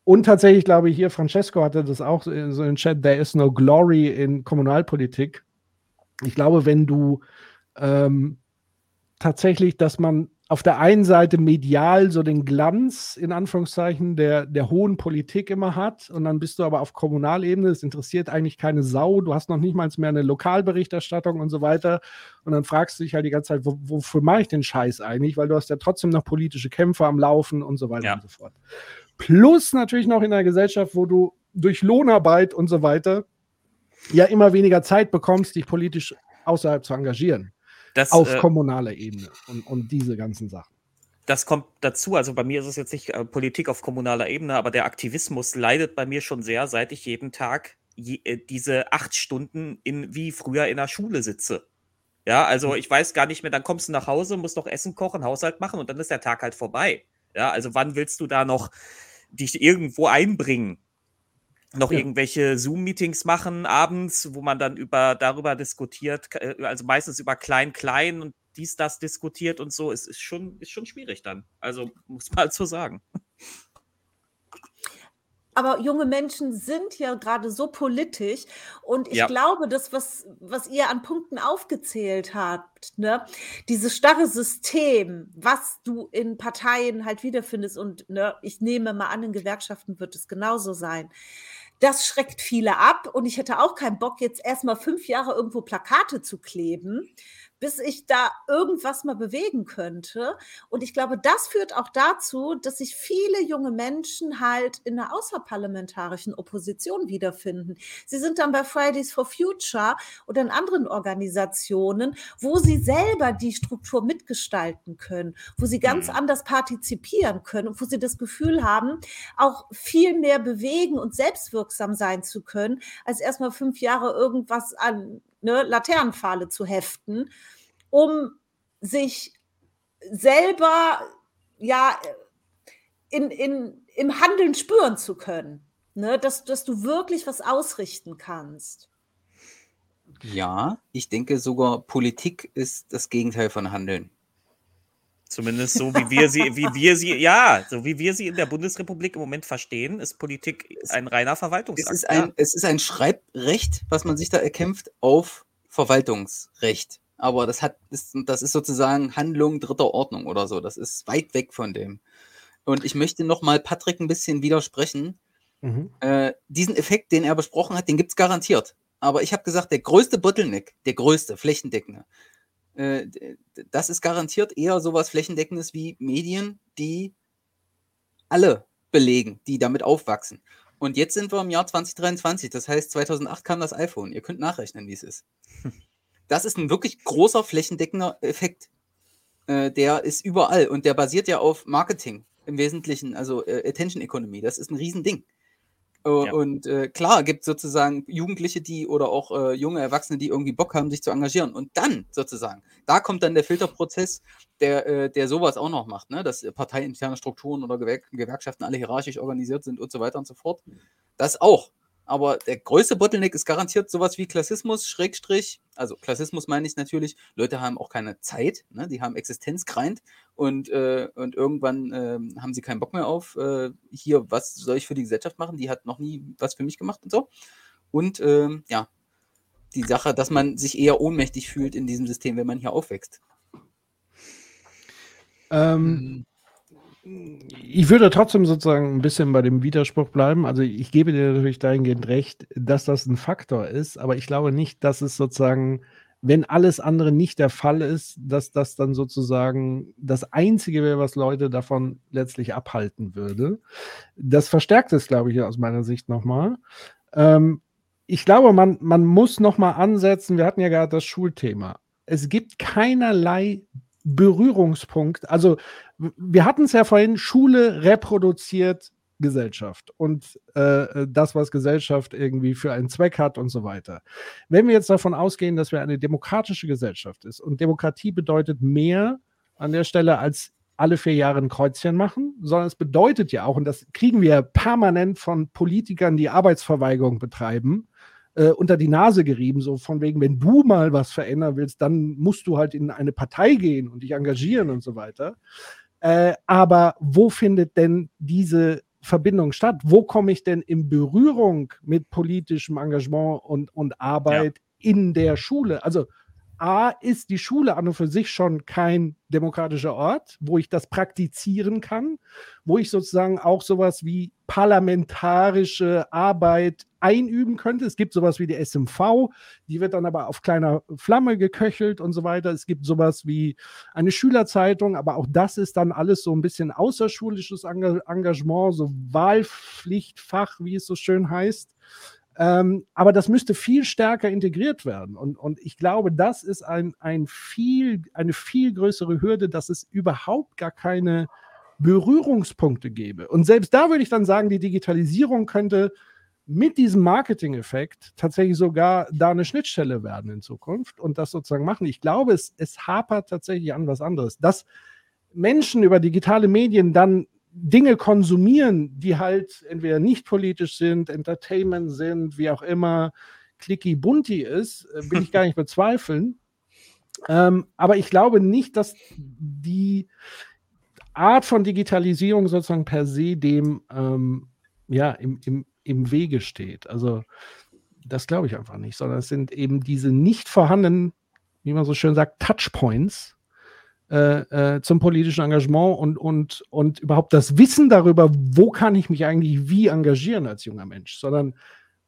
Und tatsächlich glaube ich, hier, Francesco hatte das auch so im Chat, there is no glory in Kommunalpolitik. Ich glaube, wenn du ähm, tatsächlich, dass man auf der einen Seite medial so den Glanz in Anführungszeichen der, der hohen Politik immer hat und dann bist du aber auf Kommunalebene, es interessiert eigentlich keine Sau, du hast noch nicht mal mehr eine Lokalberichterstattung und so weiter und dann fragst du dich halt die ganze Zeit, wo, wofür mache ich den Scheiß eigentlich, weil du hast ja trotzdem noch politische Kämpfe am Laufen und so weiter Ja. und so fort. Plus natürlich noch in einer Gesellschaft, wo du durch Lohnarbeit und so weiter ja immer weniger Zeit bekommst, dich politisch außerhalb zu engagieren. Das, auf äh, kommunaler Ebene und, und diese ganzen Sachen. das kommt dazu. Also bei mir ist es jetzt nicht äh, Politik auf kommunaler Ebene, aber der Aktivismus leidet bei mir schon sehr, seit ich jeden Tag je, äh, diese acht Stunden in wie früher in der Schule sitze. Ja, also ich weiß gar nicht mehr, dann kommst du nach Hause, musst noch Essen kochen, Haushalt machen und dann ist der Tag halt vorbei. Ja, also wann willst du da noch dich irgendwo einbringen? Noch Ja. irgendwelche Zoom-Meetings machen abends, wo man dann über darüber diskutiert, äh, also meistens über Klein-Klein und dies, das diskutiert und so, es ist schon, ist schon schwierig dann. Also muss man halt so sagen. Aber junge Menschen sind ja gerade so politisch und ich Ja. glaube, das, was, was ihr an Punkten aufgezählt habt, ne, dieses starre System, was du in Parteien halt wiederfindest und ne, ich nehme mal an, in Gewerkschaften wird es genauso sein. Das schreckt viele ab und ich hätte auch keinen Bock, jetzt erstmal fünf Jahre irgendwo Plakate zu kleben, bis ich da irgendwas mal bewegen könnte. Und ich glaube, das führt auch dazu, dass sich viele junge Menschen halt in der außerparlamentarischen Opposition wiederfinden. Sie sind dann bei Fridays for Future oder in anderen Organisationen, wo sie selber die Struktur mitgestalten können, wo sie ganz Mhm. anders partizipieren können und wo sie das Gefühl haben, auch viel mehr bewegen und selbstwirksam sein zu können, als erstmal fünf Jahre irgendwas an ne, Laternenpfahle zu heften, um sich selber ja in, in, im Handeln spüren zu können. Ne? Dass, dass du wirklich was ausrichten kannst. Ja, ich denke sogar, Politik ist das Gegenteil von Handeln. Zumindest so, wie wir sie, wie wir sie, ja, so wie wir sie in der Bundesrepublik im Moment verstehen, ist Politik ein reiner Es Verwaltungsakt. ist ein, es ist ein Schreibrecht, was man sich da erkämpft, auf Verwaltungsrecht. aber das hat, ist, das ist sozusagen Handlung dritter Ordnung oder so. Das ist weit weg von dem. Und ich möchte nochmal Patrick ein bisschen widersprechen. Mhm. Äh, diesen Effekt, den er besprochen hat, den gibt es garantiert. Aber ich habe gesagt, der größte Bottleneck, der größte, flächendeckende, äh, das ist garantiert eher sowas Flächendeckendes wie Medien, die alle belegen, die damit aufwachsen. Und jetzt sind wir im Jahr 2023, das heißt 2008 kam das iPhone. Ihr könnt nachrechnen, wie es ist. Das ist ein wirklich großer flächendeckender Effekt. Äh, der ist überall und der basiert ja auf Marketing im Wesentlichen, also äh, Attention Economy. Das ist ein Riesending. Äh, Und äh, klar, gibt sozusagen Jugendliche, die oder auch äh, junge Erwachsene, die irgendwie Bock haben, sich zu engagieren. Und dann sozusagen, da kommt dann der Filterprozess, der, äh, der sowas auch noch macht, ne? dass äh, parteiinterne Strukturen oder Gewerk Gewerkschaften alle hierarchisch organisiert sind und so weiter und so fort. Das auch. Aber der größte Bottleneck ist garantiert sowas wie Klassismus, Schrägstrich. Also Klassismus meine ich natürlich, Leute haben auch keine Zeit, ne? die haben Existenzgrind und, äh, und irgendwann ähm, haben sie keinen Bock mehr auf, äh, hier, was soll ich für die Gesellschaft machen? Die hat noch nie was für mich gemacht und so. Und ähm, ja, die Sache, dass man sich eher ohnmächtig fühlt in diesem System, wenn man hier aufwächst. Ähm, ich würde trotzdem sozusagen ein bisschen bei dem Widerspruch bleiben. Also ich gebe dir natürlich dahingehend recht, dass das ein Faktor ist, aber ich glaube nicht, dass es sozusagen, wenn alles andere nicht der Fall ist, dass das dann sozusagen das Einzige wäre, was Leute davon letztlich abhalten würde. Das verstärkt es, glaube ich, aus meiner Sicht nochmal. Ähm, ich glaube, man, man muss nochmal ansetzen, wir hatten ja gerade das Schulthema. Es gibt keinerlei Berührungspunkt. Also wir hatten es ja vorhin, Schule reproduziert Gesellschaft und äh, das, was Gesellschaft irgendwie für einen Zweck hat und so weiter. Wenn wir jetzt davon ausgehen, dass wir eine demokratische Gesellschaft ist und Demokratie bedeutet mehr an der Stelle als alle vier Jahre ein Kreuzchen machen, sondern es bedeutet ja auch, und das kriegen wir permanent von Politikern, die Arbeitsverweigerung betreiben, äh, unter die Nase gerieben, so von wegen, wenn du mal was verändern willst, dann musst du halt in eine Partei gehen und dich engagieren und so weiter. Äh, aber wo findet denn diese Verbindung statt? Wo komme ich denn in Berührung mit politischem Engagement und, und Arbeit in der Schule? Also A, ist die Schule an und für sich schon kein demokratischer Ort, wo ich das praktizieren kann, wo ich sozusagen auch sowas wie parlamentarische Arbeit einüben könnte. Es gibt sowas wie die SMV, die wird dann aber auf kleiner Flamme geköchelt und so weiter. Es gibt sowas wie eine Schülerzeitung, aber auch das ist dann alles so ein bisschen außerschulisches Enga- Engagement, so Wahlpflichtfach, wie es so schön heißt. Ähm, aber das müsste viel stärker integriert werden. Und, und ich glaube, das ist ein, ein viel, eine viel größere Hürde, dass es überhaupt gar keine Berührungspunkte gäbe. Und selbst da würde ich dann sagen, die Digitalisierung könnte mit diesem Marketing-Effekt tatsächlich sogar da eine Schnittstelle werden in Zukunft und das sozusagen machen. Ich glaube, es, es hapert tatsächlich an was anderes. Dass Menschen über digitale Medien dann Dinge konsumieren, die halt entweder nicht politisch sind, Entertainment sind, wie auch immer, clicky bunti ist, äh, will ich gar nicht bezweifeln. Ähm, aber ich glaube nicht, dass die Art von Digitalisierung sozusagen per se dem ähm, ja, im, im, im Wege steht. Also das glaube ich einfach nicht, sondern es sind eben diese nicht vorhandenen, wie man so schön sagt, Touchpoints äh, äh, zum politischen Engagement und, und, und überhaupt das Wissen darüber, wo kann ich mich eigentlich wie engagieren als junger Mensch, sondern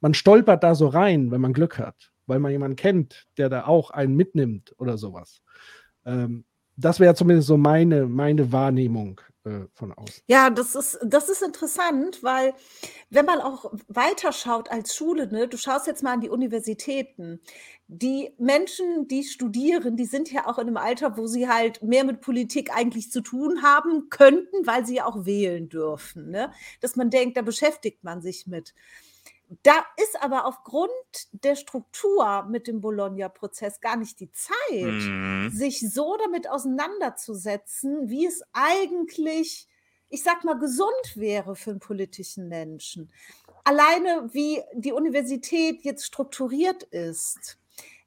man stolpert da so rein, wenn man Glück hat, weil man jemanden kennt, der da auch einen mitnimmt oder sowas. Ähm, das wäre zumindest so meine, meine Wahrnehmung äh, von außen. Ja, das ist, das ist interessant, weil wenn man auch weiterschaut als Schule, ne, du schaust jetzt mal an die Universitäten, die Menschen, die studieren, die sind ja auch in einem Alter, wo sie halt mehr mit Politik eigentlich zu tun haben könnten, weil sie ja auch wählen dürfen. Ne? Dass man denkt, da beschäftigt man sich mit. Da ist aber aufgrund der Struktur mit dem Bologna-Prozess gar nicht die Zeit, Mhm. sich so damit auseinanderzusetzen, wie es eigentlich, ich sag mal, gesund wäre für einen politischen Menschen. Alleine wie die Universität jetzt strukturiert ist.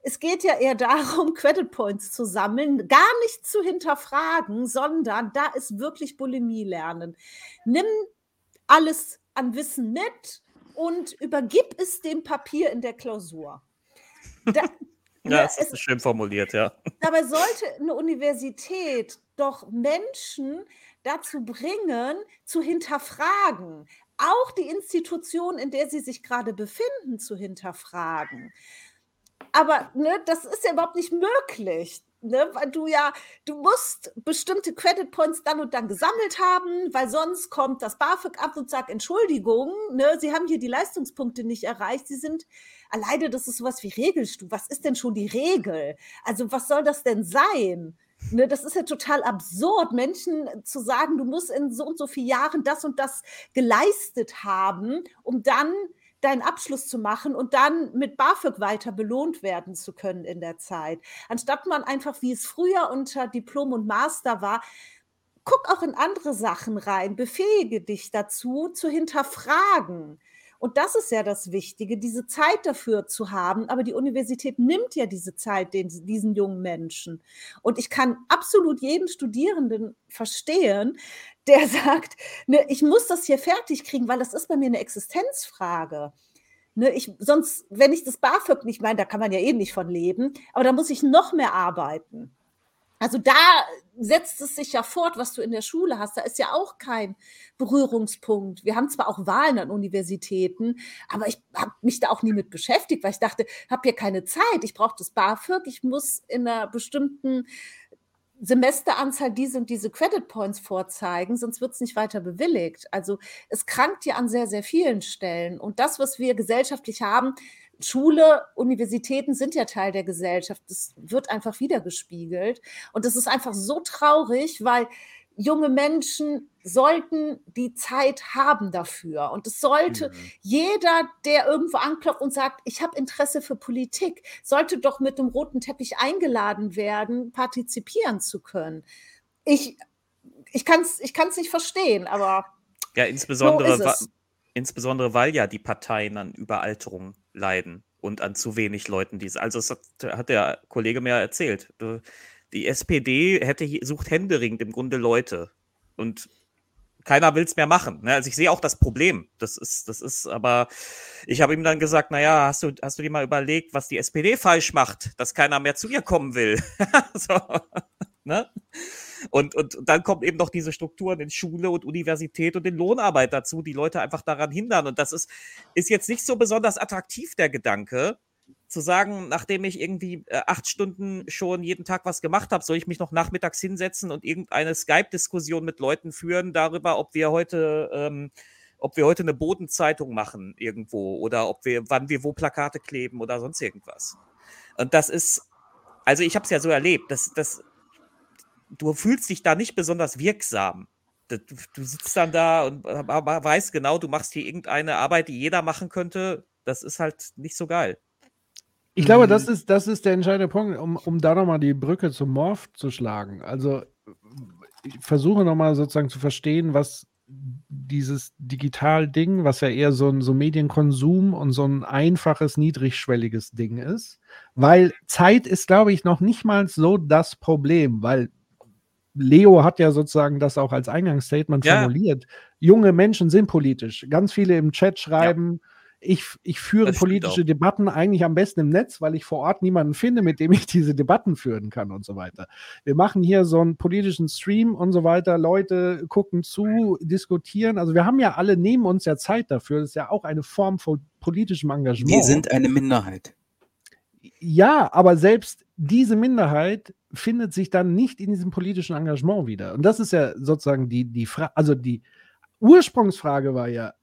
Es geht ja eher darum, Credit Points zu sammeln, gar nicht zu hinterfragen, sondern da ist wirklich Bulimie lernen. Nimm alles an Wissen mit und übergib es dem Papier in der Klausur. Da, Ja, das ist schön formuliert, ja. Dabei sollte eine Universität doch Menschen dazu bringen, zu hinterfragen, auch die Institution, in der sie sich gerade befinden, zu hinterfragen. Aber ne, das ist ja überhaupt nicht möglich. Ne, weil du ja, du musst bestimmte Credit Points dann und dann gesammelt haben, weil sonst kommt das BAföG ab und sagt Entschuldigung, ne, Sie haben hier die Leistungspunkte nicht erreicht. Sie sind alleine, das ist sowas wie Regelstufe. Was ist denn schon die Regel? Also was soll das denn sein? Ne, das ist ja total absurd, Menschen zu sagen, du musst in so und so vielen Jahren das und das geleistet haben, um dann deinen Abschluss zu machen und dann mit BAföG weiter belohnt werden zu können in der Zeit. Anstatt man einfach, wie es früher unter Diplom und Master war, guck auch in andere Sachen rein, befähige dich dazu, zu hinterfragen. Und das ist ja das Wichtige, diese Zeit dafür zu haben. Aber die Universität nimmt ja diese Zeit den, diesen jungen Menschen. Und ich kann absolut jeden Studierenden verstehen, der sagt, ne, ich muss das hier fertig kriegen, weil das ist bei mir eine Existenzfrage. Ne, ich, sonst, wenn ich das BAföG nicht meine, da kann man ja eh nicht von leben, aber da muss ich noch mehr arbeiten. Also da setzt es sich ja fort, was du in der Schule hast. Da ist ja auch kein Berührungspunkt. Wir haben zwar auch Wahlen an Universitäten, aber ich habe mich da auch nie mit beschäftigt, weil ich dachte, habe hier keine Zeit. Ich brauche das BAföG. Ich muss in einer bestimmten Semesteranzahl diese und diese Credit Points vorzeigen, sonst wird es nicht weiter bewilligt. Also es krankt ja an sehr, sehr vielen Stellen. Und das, was wir gesellschaftlich haben, Schule, Universitäten sind ja Teil der Gesellschaft. Das wird einfach wiedergespiegelt. Und das ist einfach so traurig, weil junge Menschen sollten die Zeit haben dafür. Und es sollte mhm. jeder, der irgendwo anklopft und sagt, ich habe Interesse für Politik, sollte doch mit dem roten Teppich eingeladen werden, partizipieren zu können. Ich, ich kann es ich kann's nicht verstehen, aber. Ja, insbesondere, so insbesondere weil ja die Parteien an Überalterung leiden und an zu wenig Leuten, die Also, das hat, hat der Kollege mir erzählt. Die SPD hätte, sucht händeringend im Grunde Leute. Und keiner will es mehr machen. Ne? Also ich sehe auch das Problem. Das ist, das ist, aber ich habe ihm dann gesagt, naja, hast du, hast du dir mal überlegt, was die SPD falsch macht, dass keiner mehr zu ihr kommen will? so, ne? Und, und, dann kommen eben noch diese Strukturen in Schule und Universität und in Lohnarbeit dazu, die Leute einfach daran hindern. Und das ist, ist jetzt nicht so besonders attraktiv, der Gedanke, zu sagen, nachdem ich irgendwie äh, acht Stunden schon jeden Tag was gemacht habe, soll ich mich noch nachmittags hinsetzen und irgendeine Skype-Diskussion mit Leuten führen darüber, ob wir heute, ähm, ob wir heute eine Bodenzeitung machen irgendwo oder ob wir, wann wir wo Plakate kleben oder sonst irgendwas. Und das ist, also ich habe es ja so erlebt, dass, dass du fühlst dich da nicht besonders wirksam. Du, du sitzt dann da und weißt genau, du machst hier irgendeine Arbeit, die jeder machen könnte. Das ist halt nicht so geil. Ich glaube, das ist, das ist der entscheidende Punkt, um, um da nochmal die Brücke zum Morph zu schlagen. Also ich versuche nochmal sozusagen zu verstehen, was dieses Digital-Ding, was ja eher so ein so Medienkonsum und so ein einfaches, niedrigschwelliges Ding ist. Weil Zeit ist, glaube ich, noch nicht mal so das Problem, weil Leo hat ja sozusagen das auch als Eingangsstatement ja. formuliert. Junge Menschen sind politisch. Ganz viele im Chat schreiben, ja. ich, ich führe politische Debatten eigentlich am besten im Netz, weil ich vor Ort niemanden finde, mit dem ich diese Debatten führen kann und so weiter. Wir machen hier so einen politischen Stream und so weiter. Leute gucken zu, diskutieren. Also wir haben ja alle neben uns ja Zeit dafür. Das ist ja auch eine Form von politischem Engagement. Wir sind eine Minderheit. Ja, aber selbst diese Minderheit findet sich dann nicht in diesem politischen Engagement wieder. Und das ist ja sozusagen die, die Frage, also die Ursprungsfrage war ja,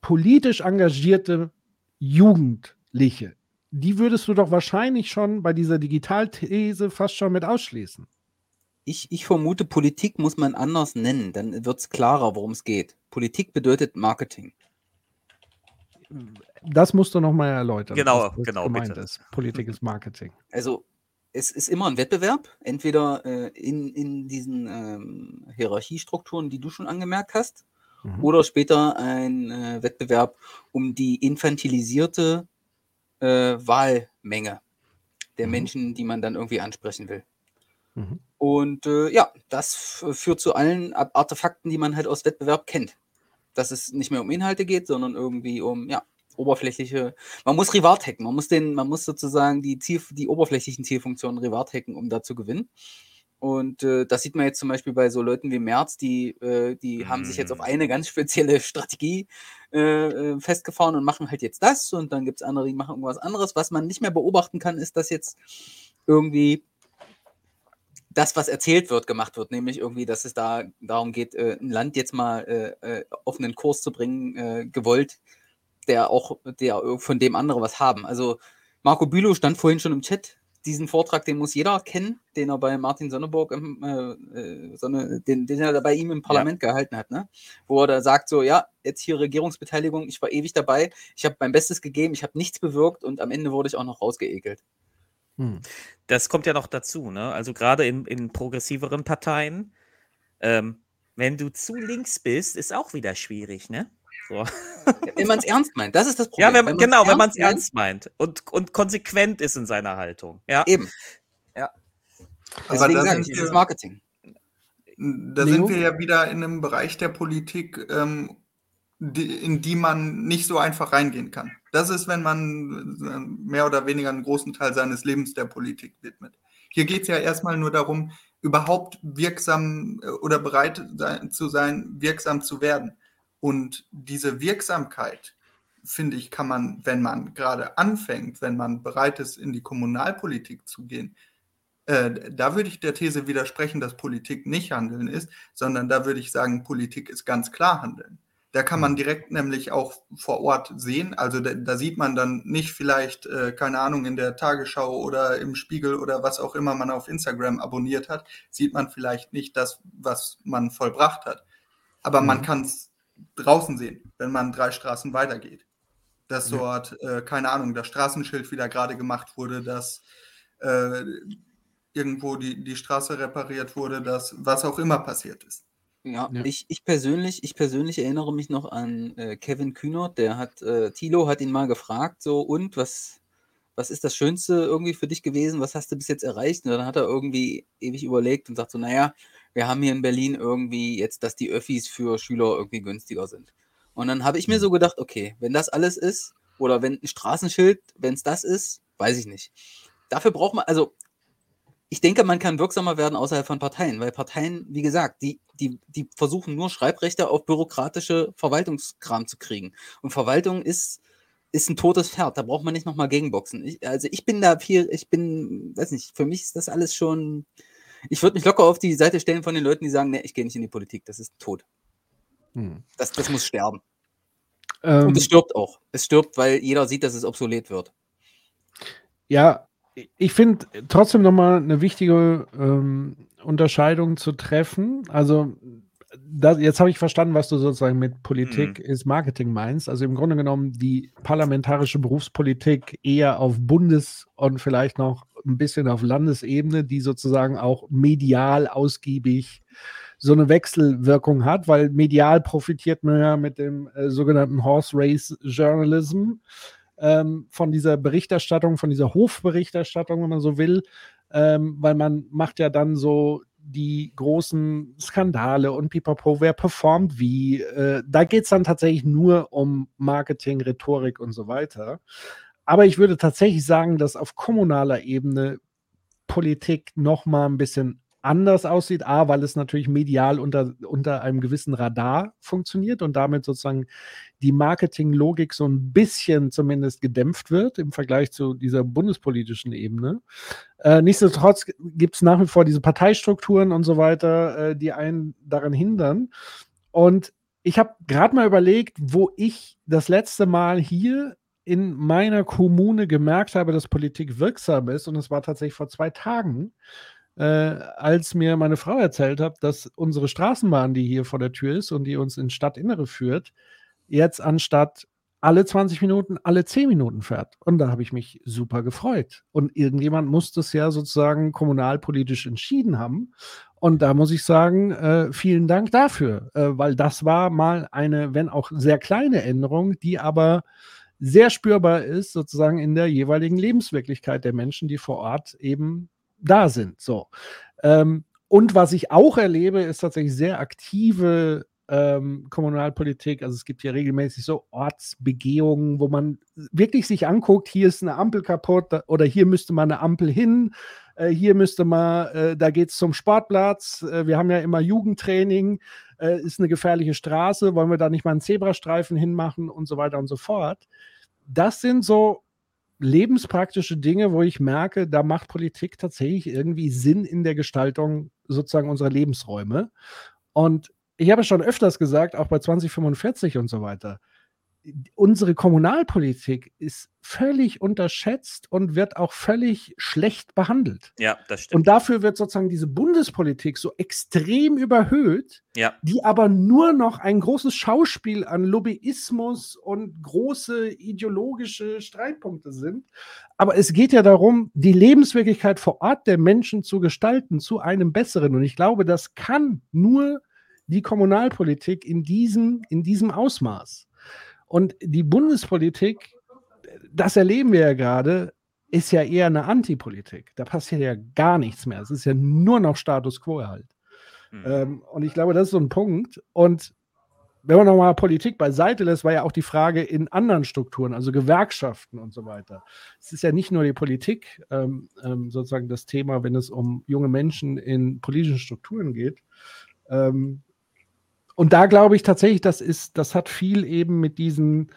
politisch engagierte Jugendliche, die würdest du doch wahrscheinlich schon bei dieser Digitalthese fast schon mit ausschließen. Ich, ich vermute, Politik muss man anders nennen, dann wird es klarer, worum es geht. Politik bedeutet Marketing. Das musst du nochmal erläutern. Genau, genau. Bitte. Ist. Politik ist Marketing. Also es ist immer ein Wettbewerb, entweder äh, in, in diesen ähm, Hierarchiestrukturen, die du schon angemerkt hast, mhm. oder später ein äh, Wettbewerb um die infantilisierte äh, Wahlmenge der mhm. Menschen, die man dann irgendwie ansprechen will. Mhm. Und äh, ja, das führt zu allen Artefakten, die man halt aus Wettbewerb kennt. Dass es nicht mehr um Inhalte geht, sondern irgendwie um, ja, oberflächliche, man muss Reward hacken, man muss den, man muss sozusagen die Ziel, die oberflächlichen Zielfunktionen Reward hacken, um da zu gewinnen. Und äh, das sieht man jetzt zum Beispiel bei so Leuten wie Merz, die, äh, die haben sich jetzt auf eine ganz spezielle Strategie äh, äh festgefahren und machen halt jetzt das. Und dann gibt es andere, die machen irgendwas anderes. Was man nicht mehr beobachten kann, ist, dass jetzt irgendwie das, was erzählt wird, gemacht wird, nämlich irgendwie, dass es da darum geht, äh, ein Land jetzt mal äh, auf einen Kurs zu bringen, gewollt, der auch, der von dem andere was haben. Also Marco Bülow stand vorhin schon im Chat, diesen Vortrag, den muss jeder kennen, den er bei Martin Sonneborg, im, äh, äh, Sonne, den, den er bei ihm im Parlament ja. gehalten hat, ne? wo er da sagt so, ja, jetzt hier Regierungsbeteiligung, ich war ewig dabei, ich habe mein Bestes gegeben, ich habe nichts bewirkt und am Ende wurde ich auch noch rausgeekelt. Hm. Das kommt ja noch dazu, ne? Also gerade in, in progressiveren Parteien, ähm, wenn du zu links bist, ist auch wieder schwierig, ne? So. Wenn man es ernst meint, das ist das Problem. Ja, wenn, wenn genau, wenn man es ernst meint und, und konsequent ist in seiner Haltung. Ja. Eben. Ja. Aber Deswegen sage ich, wir, ist Marketing. Da Leo? sind wir ja wieder in einem Bereich der Politik, ähm, die, in die man nicht so einfach reingehen kann. Das ist, wenn man äh, mehr oder weniger einen großen Teil seines Lebens der Politik widmet. Hier geht es ja erstmal nur darum, überhaupt wirksam äh, oder bereit zu sein, wirksam zu werden. Und diese Wirksamkeit, finde ich, kann man, wenn man gerade anfängt, wenn man bereit ist, in die Kommunalpolitik zu gehen, äh, da würde ich der These widersprechen, dass Politik nicht Handeln ist, sondern da würde ich sagen, Politik ist ganz klar Handeln. Da kann man mhm. direkt nämlich auch vor Ort sehen. Also da, da sieht man dann nicht vielleicht, äh, keine Ahnung, in der Tagesschau oder im Spiegel oder was auch immer man auf Instagram abonniert hat, sieht man vielleicht nicht das, was man vollbracht hat. Aber mhm. man kann es draußen sehen, wenn man drei Straßen weitergeht. Dass ja. dort, äh, keine Ahnung, das Straßenschild wieder gerade gemacht wurde, dass äh, irgendwo die, die Straße repariert wurde, dass was auch immer passiert ist. Ja, ja. Ich, ich, persönlich, ich persönlich erinnere mich noch an äh, Kevin Kühnert, der hat, äh, Thilo hat ihn mal gefragt, so, und was, was ist das Schönste irgendwie für dich gewesen? Was hast du bis jetzt erreicht? Und dann hat er irgendwie ewig überlegt und sagt so, naja, wir haben hier in Berlin irgendwie jetzt, dass die Öffis für Schüler irgendwie günstiger sind. Und dann habe ich mir mhm. so gedacht, okay, wenn das alles ist, oder wenn ein Straßenschild, wenn es das ist, weiß ich nicht. Dafür braucht man, also ich denke, man kann wirksamer werden außerhalb von Parteien, weil Parteien, wie gesagt, die, die, die versuchen nur Schreibrechte auf bürokratische Verwaltungskram zu kriegen. Und Verwaltung ist, ist ein totes Pferd, da braucht man nicht nochmal gegenboxen. Ich, also ich bin da viel, ich bin, weiß nicht, für mich ist das alles schon, ich würde mich locker auf die Seite stellen von den Leuten, die sagen, nee, ich gehe nicht in die Politik, das ist tot. Hm. Das, das muss sterben. Ähm, Und es stirbt auch. Es stirbt, weil jeder sieht, dass es obsolet wird. Ja, ich finde trotzdem nochmal eine wichtige ähm, Unterscheidung zu treffen. Also, das, jetzt habe ich verstanden, was du sozusagen mit Politik mhm. ist Marketing meinst. Also im Grunde genommen die parlamentarische Berufspolitik eher auf Bundes- und vielleicht noch ein bisschen auf Landesebene, die sozusagen auch medial ausgiebig so eine Wechselwirkung hat, weil medial profitiert man ja mit dem äh, sogenannten Horse Race Journalism ähm, von dieser Berichterstattung, von dieser Hofberichterstattung, wenn man so will, ähm, weil man macht ja dann so die großen Skandale und pipapo, wer performt wie. Äh, da geht es dann tatsächlich nur um Marketing, Rhetorik und so weiter. Aber ich würde tatsächlich sagen, dass auf kommunaler Ebene Politik noch mal ein bisschen anders aussieht. A, weil es natürlich medial unter, unter einem gewissen Radar funktioniert und damit sozusagen die Marketinglogik so ein bisschen zumindest gedämpft wird im Vergleich zu dieser bundespolitischen Ebene. Äh, nichtsdestotrotz gibt es nach wie vor diese Parteistrukturen und so weiter, äh, die einen daran hindern. Und ich habe gerade mal überlegt, wo ich das letzte Mal hier in meiner Kommune gemerkt habe, dass Politik wirksam ist. Und es war tatsächlich vor zwei Tagen, äh, als mir meine Frau erzählt hat, dass unsere Straßenbahn, die hier vor der Tür ist und die uns ins Stadtinnere führt, jetzt anstatt alle 20 Minuten, alle 10 Minuten fährt. Und da habe ich mich super gefreut. Und irgendjemand muss das ja sozusagen kommunalpolitisch entschieden haben. Und da muss ich sagen, äh, vielen Dank dafür, äh, weil das war mal eine, wenn auch sehr kleine Änderung, die aber sehr spürbar ist, sozusagen in der jeweiligen Lebenswirklichkeit der Menschen, die vor Ort eben da sind. So. Ähm, und was ich auch erlebe, ist tatsächlich sehr aktive ähm, Kommunalpolitik. Also es gibt hier regelmäßig so Ortsbegehungen, wo man wirklich sich anguckt, hier ist eine Ampel kaputt oder hier müsste mal eine Ampel hin, äh, hier müsste mal, äh, da geht es zum Sportplatz, äh, wir haben ja immer Jugendtraining, ist eine gefährliche Straße, wollen wir da nicht mal einen Zebrastreifen hinmachen und so weiter und so fort. Das sind so lebenspraktische Dinge, wo ich merke, da macht Politik tatsächlich irgendwie Sinn in der Gestaltung sozusagen unserer Lebensräume. Und ich habe es schon öfters gesagt, auch bei 2045 und so weiter, unsere Kommunalpolitik ist völlig unterschätzt und wird auch völlig schlecht behandelt. Ja, das stimmt. Und dafür wird sozusagen diese Bundespolitik so extrem überhöht, Ja. die aber nur noch ein großes Schauspiel an Lobbyismus und große ideologische Streitpunkte sind. Aber es geht ja darum, die Lebenswirklichkeit vor Ort der Menschen zu gestalten zu einem besseren. Und ich glaube, das kann nur die Kommunalpolitik in diesem, in diesem Ausmaß. Und die Bundespolitik, das erleben wir ja gerade, ist ja eher eine Antipolitik. Da passiert ja gar nichts mehr. Es ist ja nur noch Status quo halt. Ähm, und ich glaube, das ist so ein Punkt. Und wenn man nochmal Politik beiseite lässt, war ja auch die Frage in anderen Strukturen, also Gewerkschaften und so weiter. Es ist ja nicht nur die Politik, ähm, ähm, sozusagen das Thema, wenn es um junge Menschen in politischen Strukturen geht. Ähm, und da glaube ich tatsächlich, das ist, das hat viel eben mit diesen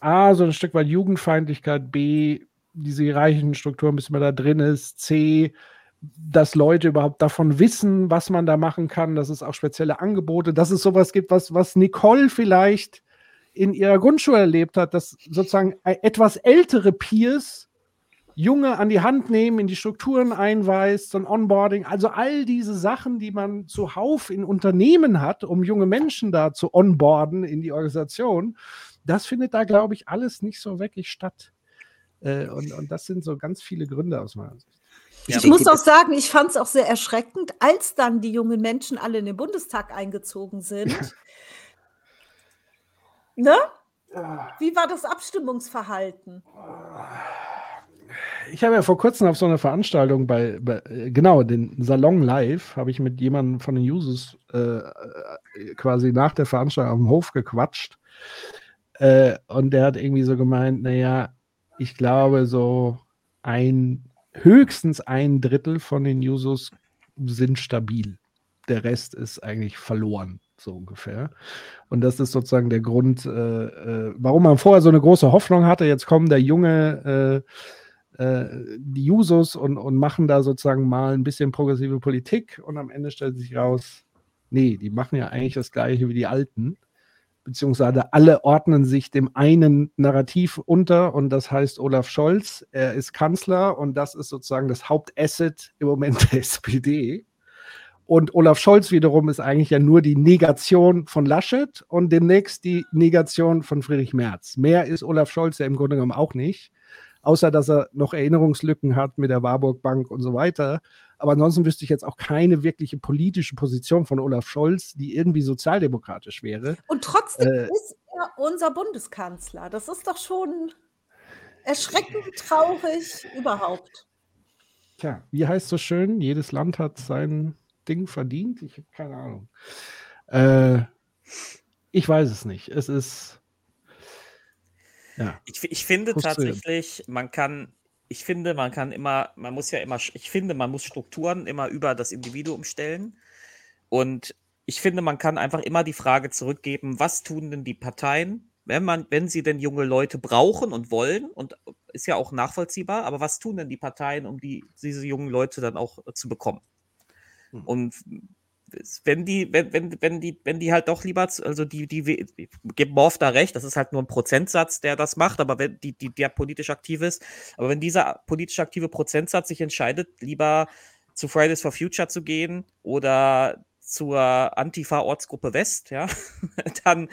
A, so ein Stück weit Jugendfeindlichkeit, B, diese hierarchischen Strukturen, bis man da drin ist, C, dass Leute überhaupt davon wissen, was man da machen kann, dass es auch spezielle Angebote, dass es sowas gibt, was, was Nicole vielleicht in ihrer Grundschule erlebt hat, dass sozusagen e- etwas ältere Peers Junge an die Hand nehmen, in die Strukturen einweist, so ein Onboarding, also all diese Sachen, die man zuhauf in Unternehmen hat, um junge Menschen da zu onboarden in die Organisation, das findet da, glaube ich, alles nicht so wirklich statt. Äh, und, und das sind so ganz viele Gründe aus meiner Sicht. Ich muss auch sagen, ich fand es auch sehr erschreckend, als dann die jungen Menschen alle in den Bundestag eingezogen sind. ne? Wie war das Abstimmungsverhalten? Ich habe ja vor kurzem auf so einer Veranstaltung bei, bei genau, den Salon Live, habe ich mit jemandem von den Users äh, äh, quasi nach der Veranstaltung auf dem Hof gequatscht. Äh, und der hat irgendwie so gemeint, naja, ich glaube, so ein, höchstens ein Drittel von den Users sind stabil. Der Rest ist eigentlich verloren, so ungefähr. Und das ist sozusagen der Grund, äh, äh, warum man vorher so eine große Hoffnung hatte, jetzt kommen der junge äh, die Jusos und, und machen da sozusagen mal ein bisschen progressive Politik und am Ende stellt sich raus, nee, die machen ja eigentlich das gleiche wie die Alten, beziehungsweise alle ordnen sich dem einen Narrativ unter und das heißt Olaf Scholz, er ist Kanzler und das ist sozusagen das Hauptasset im Moment der SPD. Und Olaf Scholz wiederum ist eigentlich ja nur die Negation von Laschet und demnächst die Negation von Friedrich Merz. Mehr ist Olaf Scholz ja im Grunde genommen auch nicht außer dass er noch Erinnerungslücken hat mit der Warburg Bank und so weiter. Aber ansonsten wüsste ich jetzt auch keine wirkliche politische Position von Olaf Scholz, die irgendwie sozialdemokratisch wäre. Und trotzdem Äh, ist er unser Bundeskanzler. Das ist doch schon erschreckend traurig überhaupt. Tja, wie heißt so schön, jedes Land hat sein Ding verdient? Ich habe keine Ahnung. Äh, ich weiß es nicht. Es ist. Ja. Ich, ich finde tatsächlich, man kann, ich finde, man kann immer, man muss ja immer, ich finde, man muss Strukturen immer über das Individuum stellen. Und ich finde, man kann einfach immer die Frage zurückgeben, was tun denn die Parteien, wenn man, wenn sie denn junge Leute brauchen und wollen, und ist ja auch nachvollziehbar, aber was tun denn die Parteien, um die, diese jungen Leute dann auch äh, zu bekommen? Und es- wenn die, wenn, wenn, wenn die, wenn die halt doch lieber, also die, die, we- ich gebe Morph da recht, das ist halt nur ein Prozentsatz, der das macht, aber wenn die, die, der politisch aktiv ist, aber wenn dieser politisch aktive Prozentsatz sich entscheidet, lieber zu Fridays for Future zu gehen oder zur Antifa-Ortsgruppe West, ja, dann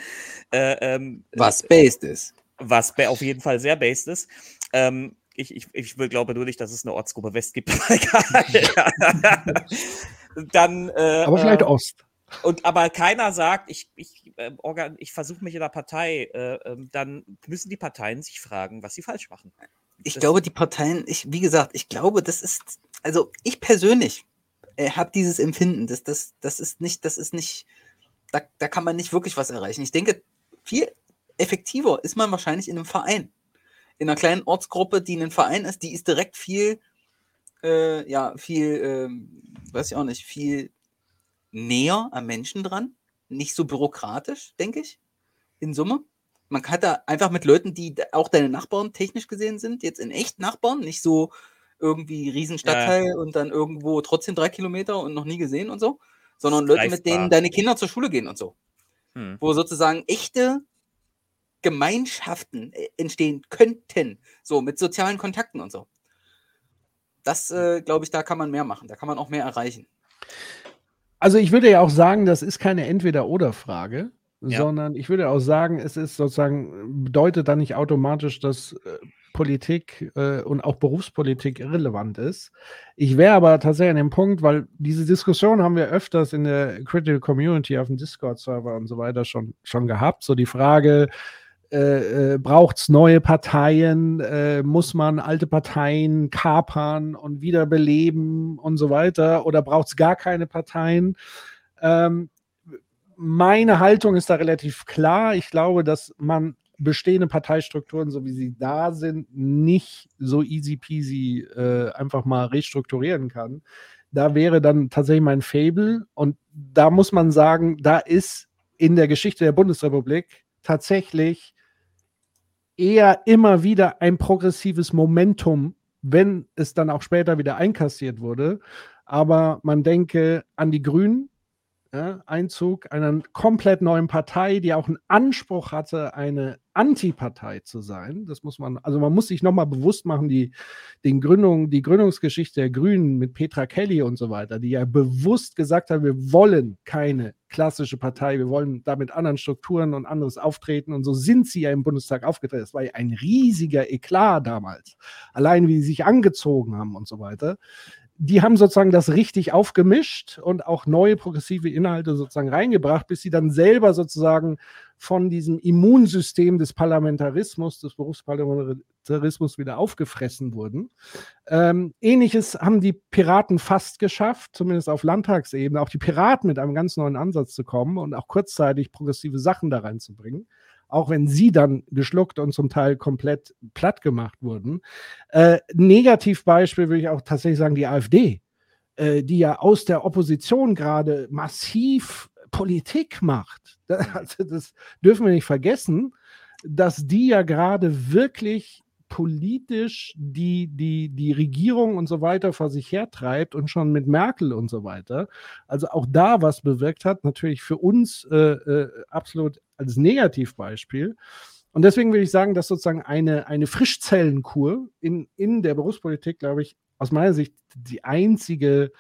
äh, ähm, Was based ist. was auf jeden Fall sehr based ist. Ähm, ich, ich, ich will, glaube nur nicht, dass es eine Ortsgruppe West gibt. Dann, äh, Aber vielleicht äh, Ost. Und aber keiner sagt, ich, ich, äh, organ- ich versuche mich in der Partei, äh, ähm, dann müssen die Parteien sich fragen, was sie falsch machen. Ich Das- glaube, die Parteien, ich, wie gesagt, ich glaube, das ist, also ich persönlich äh, habe dieses Empfinden, dass das, das ist nicht, das ist nicht, da, da kann man nicht wirklich was erreichen. Ich denke, viel effektiver ist man wahrscheinlich in einem Verein. In einer kleinen Ortsgruppe, die ein Verein ist, die ist direkt viel, äh, ja, viel, ähm, weiß ich auch nicht, viel näher am Menschen dran. Nicht so bürokratisch, denke ich, in Summe. Man kann da einfach mit Leuten, die auch deine Nachbarn technisch gesehen sind, jetzt in echt Nachbarn, nicht so irgendwie Riesenstadtteil und dann irgendwo trotzdem drei Kilometer und noch nie gesehen und so, sondern Leute, mit denen deine Kinder zur Schule gehen und so. Hm. Wo sozusagen echte Gemeinschaften äh, entstehen könnten, so mit sozialen Kontakten und so. Das, äh, glaube ich, da kann man mehr machen, da kann man auch mehr erreichen. Also ich würde ja auch sagen, das ist keine Entweder-Oder-Frage, Ja. sondern ich würde auch sagen, es ist sozusagen, bedeutet dann nicht automatisch, dass äh, Politik äh, und auch Berufspolitik irrelevant ist. Ich wäre aber tatsächlich an dem Punkt, weil diese Diskussion haben wir öfters in der Critical Community auf dem Discord-Server und so weiter schon, schon gehabt. So die Frage, äh, äh, braucht es neue Parteien? Äh, muss man alte Parteien kapern und wiederbeleben und so weiter? Oder braucht es gar keine Parteien? Ähm, meine Haltung ist da relativ klar. Ich glaube, dass man bestehende Parteistrukturen, so wie sie da sind, nicht so easy peasy äh, einfach mal restrukturieren kann. Da wäre dann tatsächlich mein Fable. Und da muss man sagen, da ist in der Geschichte der Bundesrepublik tatsächlich eher immer wieder ein progressives Momentum, wenn es dann auch später wieder einkassiert wurde. Aber man denke an die Grünen, ja, Einzug einer komplett neuen Partei, die auch einen Anspruch hatte, eine Antipartei zu sein. Das muss man, also man muss sich nochmal bewusst machen, die, den Gründung, die Gründungsgeschichte der Grünen mit Petra Kelly und so weiter, die ja bewusst gesagt haben, wir wollen keine klassische Partei, wir wollen da mit anderen Strukturen und anderes auftreten und so sind sie ja im Bundestag aufgetreten. Das war ja ein riesiger Eklat damals. Allein wie sie sich angezogen haben und so weiter die haben sozusagen das richtig aufgemischt und auch neue progressive Inhalte sozusagen reingebracht, bis sie dann selber sozusagen von diesem Immunsystem des Parlamentarismus, des Berufsparlamentarismus wieder aufgefressen wurden. Ähm, Ähnliches haben die Piraten fast geschafft, zumindest auf Landtagsebene, auch die Piraten mit einem ganz neuen Ansatz zu kommen und auch kurzzeitig progressive Sachen da reinzubringen auch wenn sie dann geschluckt und zum Teil komplett platt gemacht wurden. Äh, Negativbeispiel würde ich auch tatsächlich sagen, die AfD, äh, die ja aus der Opposition gerade massiv Politik macht. Also das dürfen wir nicht vergessen, dass die ja gerade wirklich politisch die, die, die Regierung und so weiter vor sich hertreibt und schon mit Merkel und so weiter. Also auch da was bewirkt hat, natürlich für uns äh, äh, absolut als Negativbeispiel. Und deswegen würde ich sagen, dass sozusagen eine, eine Frischzellenkur in, in der Berufspolitik, glaube ich, aus meiner Sicht die einzige,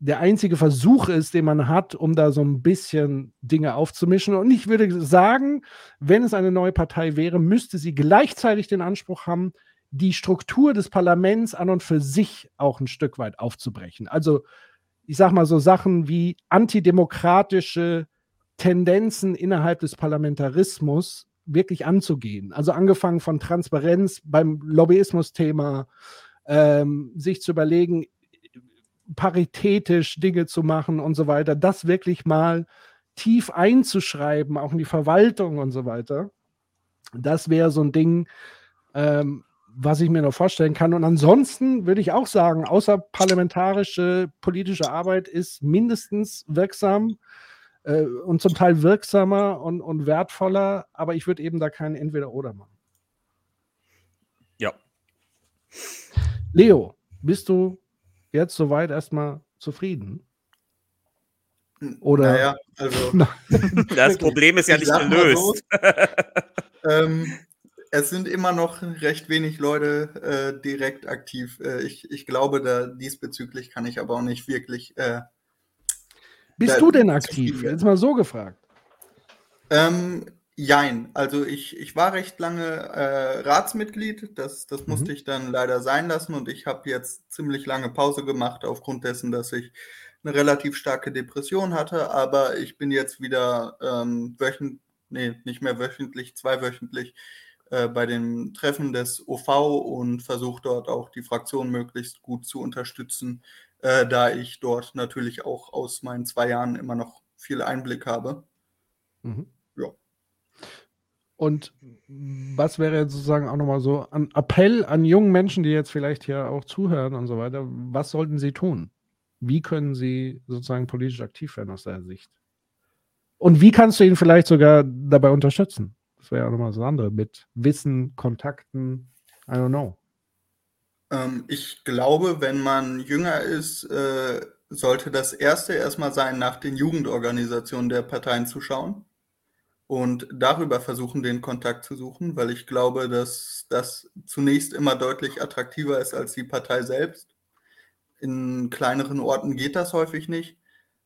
der einzige Versuch ist, den man hat, um da so ein bisschen Dinge aufzumischen. Und ich würde sagen, wenn es eine neue Partei wäre, müsste sie gleichzeitig den Anspruch haben, die Struktur des Parlaments an und für sich auch ein Stück weit aufzubrechen. Also, ich sage mal so Sachen wie antidemokratische Tendenzen innerhalb des Parlamentarismus wirklich anzugehen. Also angefangen von Transparenz beim Lobbyismus-Thema, ähm, sich zu überlegen, paritätisch Dinge zu machen und so weiter, das wirklich mal tief einzuschreiben, auch in die Verwaltung und so weiter. Das wäre so ein Ding, ähm, was ich mir noch vorstellen kann. Und ansonsten würde ich auch sagen, außerparlamentarische politische Arbeit ist mindestens wirksam äh, und zum Teil wirksamer und, und wertvoller, aber ich würde eben da kein Entweder-Oder machen. Ja. Leo, bist du jetzt soweit erstmal zufrieden? Oder? Naja, also. Das Problem ist ja Ich nicht mal so, gelöst. ähm, es sind immer noch recht wenig Leute äh, direkt aktiv. Äh, ich, ich glaube, da diesbezüglich kann ich aber auch nicht wirklich. Äh, Bist du denn aktiv? Jetzt mal so gefragt. Ähm, jein, also ich, ich war recht lange äh, Ratsmitglied, das, das Mhm. musste ich dann leider sein lassen und ich habe jetzt ziemlich lange Pause gemacht aufgrund dessen, dass ich eine relativ starke Depression hatte, aber ich bin jetzt wieder ähm, wöchentlich, nee, nicht mehr wöchentlich, zweiwöchentlich äh, bei den Treffen des OV und versuche dort auch die Fraktion möglichst gut zu unterstützen, äh, da ich dort natürlich auch aus meinen zwei Jahren immer noch viel Einblick habe. Mhm. Und was wäre jetzt sozusagen auch nochmal so ein Appell an jungen Menschen, die jetzt vielleicht hier auch zuhören und so weiter? Was sollten sie tun? Wie können sie sozusagen politisch aktiv werden aus deiner Sicht? Und wie kannst du ihn vielleicht sogar dabei unterstützen? Das wäre ja nochmal so andere mit Wissen, Kontakten, I don't know. Ähm, ich glaube, wenn man jünger ist, äh, sollte das erste erstmal sein, nach den Jugendorganisationen der Parteien zu schauen und darüber versuchen, den Kontakt zu suchen, weil ich glaube, dass das zunächst immer deutlich attraktiver ist als die Partei selbst. In kleineren Orten geht das häufig nicht.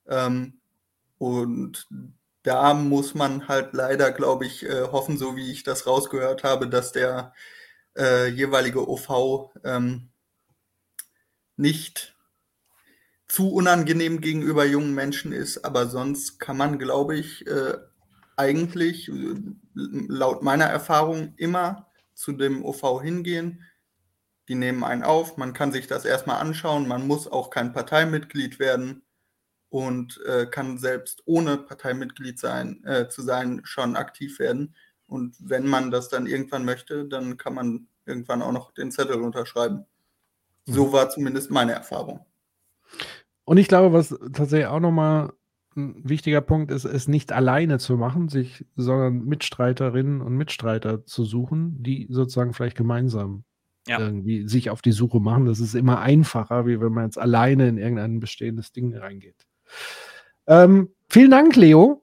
Ähm, und da muss man halt leider, glaube ich, äh, hoffen, so wie ich das rausgehört habe, dass der äh, jeweilige OV ähm, nicht zu unangenehm gegenüber jungen Menschen ist, aber sonst kann man, glaube ich, äh, eigentlich äh, laut meiner Erfahrung immer zu dem OV hingehen. Die nehmen einen auf, man kann sich das erstmal anschauen, man muss auch kein Parteimitglied werden und äh, kann selbst ohne Parteimitglied sein, äh, zu sein schon aktiv werden. Und wenn man das dann irgendwann möchte, dann kann man irgendwann auch noch den Zettel unterschreiben. So Mhm. war zumindest meine Erfahrung. Und ich glaube, was tatsächlich auch nochmal ein wichtiger Punkt ist, es nicht alleine zu machen, sich, sondern Mitstreiterinnen und Mitstreiter zu suchen, die sozusagen vielleicht gemeinsam Ja. irgendwie sich auf die Suche machen. Das ist immer einfacher, wie wenn man jetzt alleine in irgendein bestehendes Ding reingeht. Ähm, vielen Dank, Leo.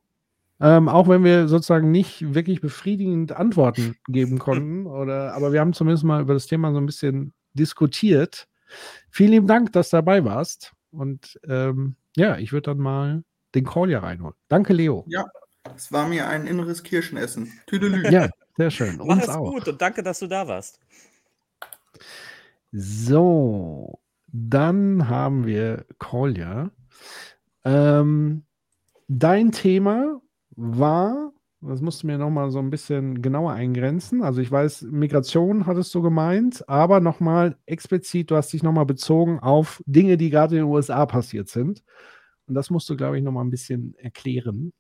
Ähm, auch wenn wir sozusagen nicht wirklich befriedigend Antworten geben konnten, oder, aber wir haben zumindest mal über das Thema so ein bisschen diskutiert. Vielen lieben Dank, dass du dabei warst. Und ähm, ja, ich würde dann mal den Call hier reinholen. Danke, Leo. Ja, es war mir ein inneres Kirschenessen. Tüdelü. Ja, sehr schön. Mach Uns es auch. gut und danke, dass du da warst. So, dann haben wir Kolja. Ähm, dein Thema war, das musst du mir nochmal so ein bisschen genauer eingrenzen. Also ich weiß, Migration hattest du gemeint, aber nochmal explizit, du hast dich nochmal bezogen auf Dinge, die gerade in den USA passiert sind. Und das musst du, glaube ich, nochmal ein bisschen erklären.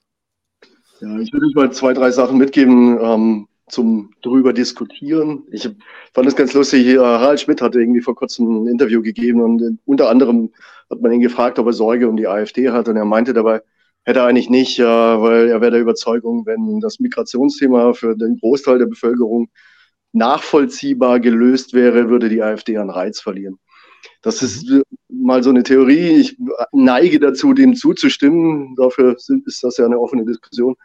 Ja, ich würde mal zwei, drei Sachen mitgeben ähm, zum drüber diskutieren. Ich fand es ganz lustig, hier, Harald Schmidt hatte irgendwie vor kurzem ein Interview gegeben und äh, unter anderem hat man ihn gefragt, ob er Sorge um die AfD hat und er meinte dabei, hätte er eigentlich nicht, äh, weil er wäre der Überzeugung, wenn das Migrationsthema für den Großteil der Bevölkerung nachvollziehbar gelöst wäre, würde die AfD an Reiz verlieren. Das ist äh, mal so eine Theorie. Ich neige dazu, dem zuzustimmen. Dafür ist das ja eine offene Diskussion.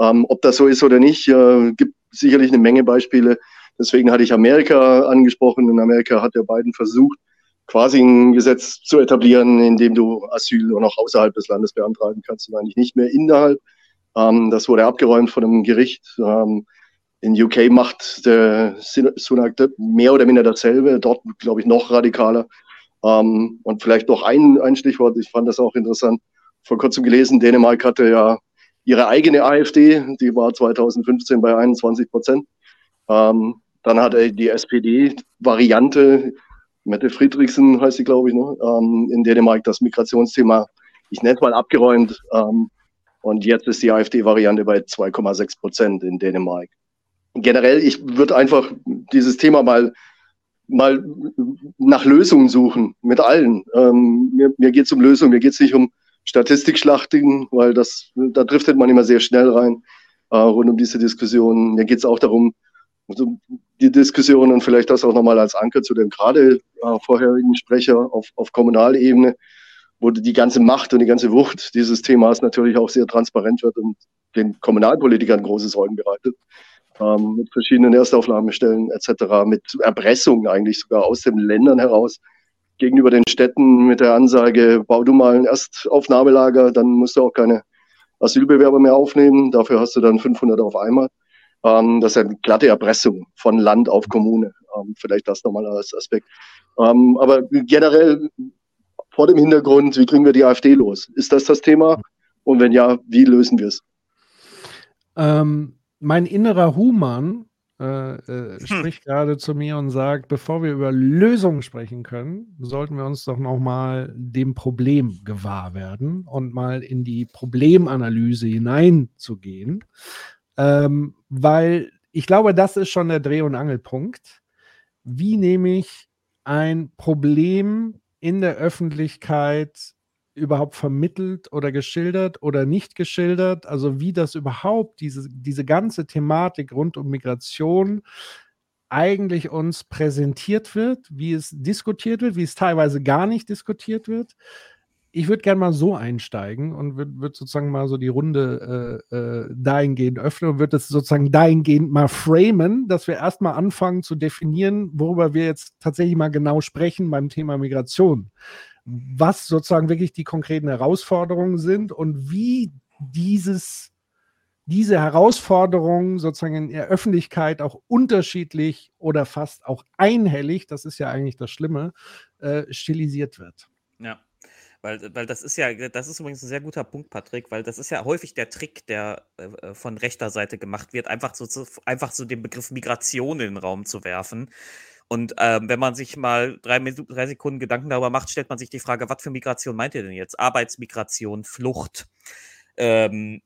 Ähm, ob das so ist oder nicht, äh, gibt sicherlich eine Menge Beispiele. Deswegen hatte ich Amerika angesprochen. In Amerika hat der Biden versucht, quasi ein Gesetz zu etablieren, in dem du Asyl nur noch außerhalb des Landes beantragen kannst und eigentlich nicht mehr innerhalb. Ähm, das wurde abgeräumt von einem Gericht. Ähm, in UK macht der Sunak mehr oder minder dasselbe, dort glaube ich noch radikaler. Ähm, und vielleicht noch ein, ein Stichwort, ich fand das auch interessant, vor kurzem gelesen, Dänemark hatte ja ihre eigene AfD, die war 2015 bei 21 Prozent. Ähm, dann hatte die SPD-Variante, Mette Friedrichsen heißt sie, glaube ich, ne? ähm, in Dänemark das Migrationsthema, ich nenne es mal abgeräumt. Ähm, und jetzt ist die AfD-Variante bei 2,6 Prozent in Dänemark. Generell, ich würde einfach dieses Thema mal mal nach Lösungen suchen mit allen. Ähm, mir mir geht es um Lösungen, mir geht es nicht um Statistikschlachting, weil das, da driftet man immer sehr schnell rein äh, rund um diese Diskussion. Mir geht es auch darum, also die Diskussion und vielleicht das auch nochmal als Anker zu dem gerade äh, vorherigen Sprecher auf, auf Kommunalebene, wo die ganze Macht und die ganze Wucht dieses Themas natürlich auch sehr transparent wird und den Kommunalpolitikern große Sorgen bereitet ähm, mit verschiedenen Erstaufnahmestellen etc., mit Erpressung eigentlich sogar aus den Ländern heraus gegenüber den Städten mit der Ansage, bau du mal ein Erstaufnahmelager, dann musst du auch keine Asylbewerber mehr aufnehmen, dafür hast du dann 500 auf einmal. Ähm, das ist eine glatte Erpressung von Land auf Kommune. Ähm, vielleicht das nochmal als Aspekt. Ähm, aber generell vor dem Hintergrund, wie kriegen wir die AfD los? Ist das das Thema? Und wenn ja, wie lösen wir es? Ähm, mein innerer Human äh, äh, spricht gerade zu mir und sagt, bevor wir über Lösungen sprechen können, sollten wir uns doch nochmal dem Problem gewahr werden und mal in die Problemanalyse hineinzugehen. Ähm, weil ich glaube, das ist schon der Dreh- und Angelpunkt. Wie nehme ich ein Problem in der Öffentlichkeit überhaupt vermittelt oder geschildert oder nicht geschildert? Also wie das überhaupt, diese, diese ganze Thematik rund um Migration eigentlich uns präsentiert wird, wie es diskutiert wird, wie es teilweise gar nicht diskutiert wird. Ich würde gerne mal so einsteigen und würde würd sozusagen mal so die Runde äh, äh, dahingehend öffnen und würde es sozusagen dahingehend mal framen, dass wir erstmal anfangen zu definieren, worüber wir jetzt tatsächlich mal genau sprechen beim Thema Migration was sozusagen wirklich die konkreten Herausforderungen sind und wie dieses, diese Herausforderungen sozusagen in der Öffentlichkeit auch unterschiedlich oder fast auch einhellig, das ist ja eigentlich das Schlimme, äh, stilisiert wird. Ja. Weil, weil das ist ja, das ist übrigens ein sehr guter Punkt, Patrick, weil das ist ja häufig der Trick, der äh, von rechter Seite gemacht wird, einfach so, zu, einfach so den Begriff Migration in den Raum zu werfen. Und ähm, wenn man sich mal drei, drei, Sekunden Gedanken darüber macht, stellt man sich die Frage, was für Migration meint ihr denn jetzt? Arbeitsmigration, Flucht, ähm,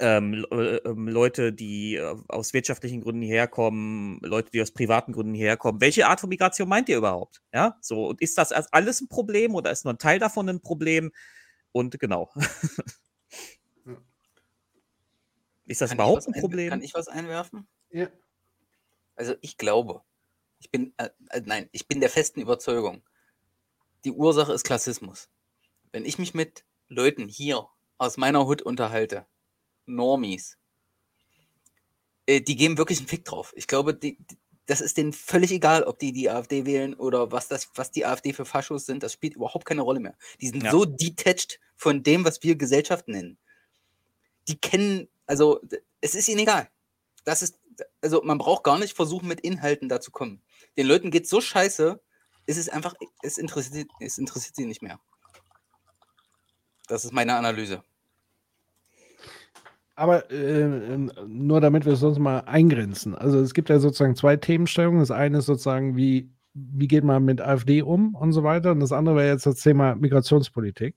ähm, äh, ähm, Leute, die äh, aus wirtschaftlichen Gründen herkommen, Leute, die aus privaten Gründen herkommen. Welche Art von Migration meint ihr überhaupt? Ja, so und ist das alles ein Problem oder ist nur ein Teil davon ein Problem? Und genau. ist das Kann überhaupt ein- Problem? Kann ich was einwerfen? Ja. Also ich glaube, ich bin, äh, äh, nein, ich bin der festen Überzeugung, die Ursache ist Klassismus. Wenn ich mich mit Leuten hier aus meiner Hut unterhalte, Normies, äh, die geben wirklich einen Fick drauf. Ich glaube, die, die, das ist denen völlig egal, ob die die AfD wählen oder was, das, was die AfD für Faschos sind. Das spielt überhaupt keine Rolle mehr. Die sind Ja. so detached von dem, was wir Gesellschaft nennen. Die kennen, also es ist ihnen egal. Das ist, also man braucht gar nicht versuchen, mit Inhalten da zu kommen. Den Leuten geht so scheiße, es einfach, es interessiert, es interessiert sie nicht mehr. Das ist meine Analyse. Aber äh, nur damit wir es sonst mal eingrenzen. Also es gibt ja sozusagen zwei Themenstellungen. Das eine ist sozusagen, wie, wie geht man mit AfD um und so weiter. Und das andere wäre jetzt das Thema Migrationspolitik.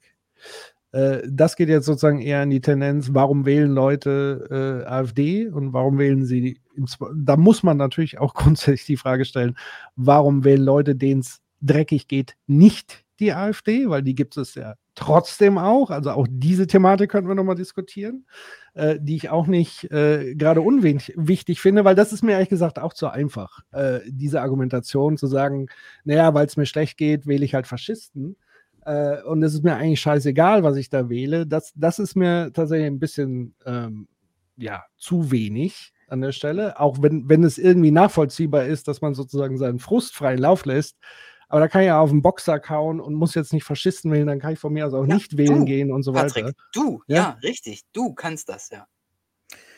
Äh, das geht jetzt sozusagen eher in die Tendenz, warum wählen Leute äh, AfD und warum wählen sie, da muss man natürlich auch grundsätzlich die Frage stellen, warum wählen Leute, denen es dreckig geht, nicht die AfD, weil die gibt es ja trotzdem auch. Also auch diese Thematik könnten wir nochmal diskutieren, äh, die ich auch nicht äh, gerade unwichtig finde, weil das ist mir ehrlich gesagt auch zu einfach, äh, diese Argumentation zu sagen, naja, weil es mir schlecht geht, wähle ich halt Faschisten. Äh, und es ist mir eigentlich scheißegal, was ich da wähle. Das, das ist mir tatsächlich ein bisschen ähm, ja, zu wenig an der Stelle, auch wenn, wenn es irgendwie nachvollziehbar ist, dass man sozusagen seinen Frust freien Lauf lässt. Aber da kann ich ja auf den Boxer kauen und muss jetzt nicht Faschisten wählen, dann kann ich von mir aus auch nicht wählen du, gehen und so Patrick, weiter. du, Ja? ja? richtig, du kannst das, ja.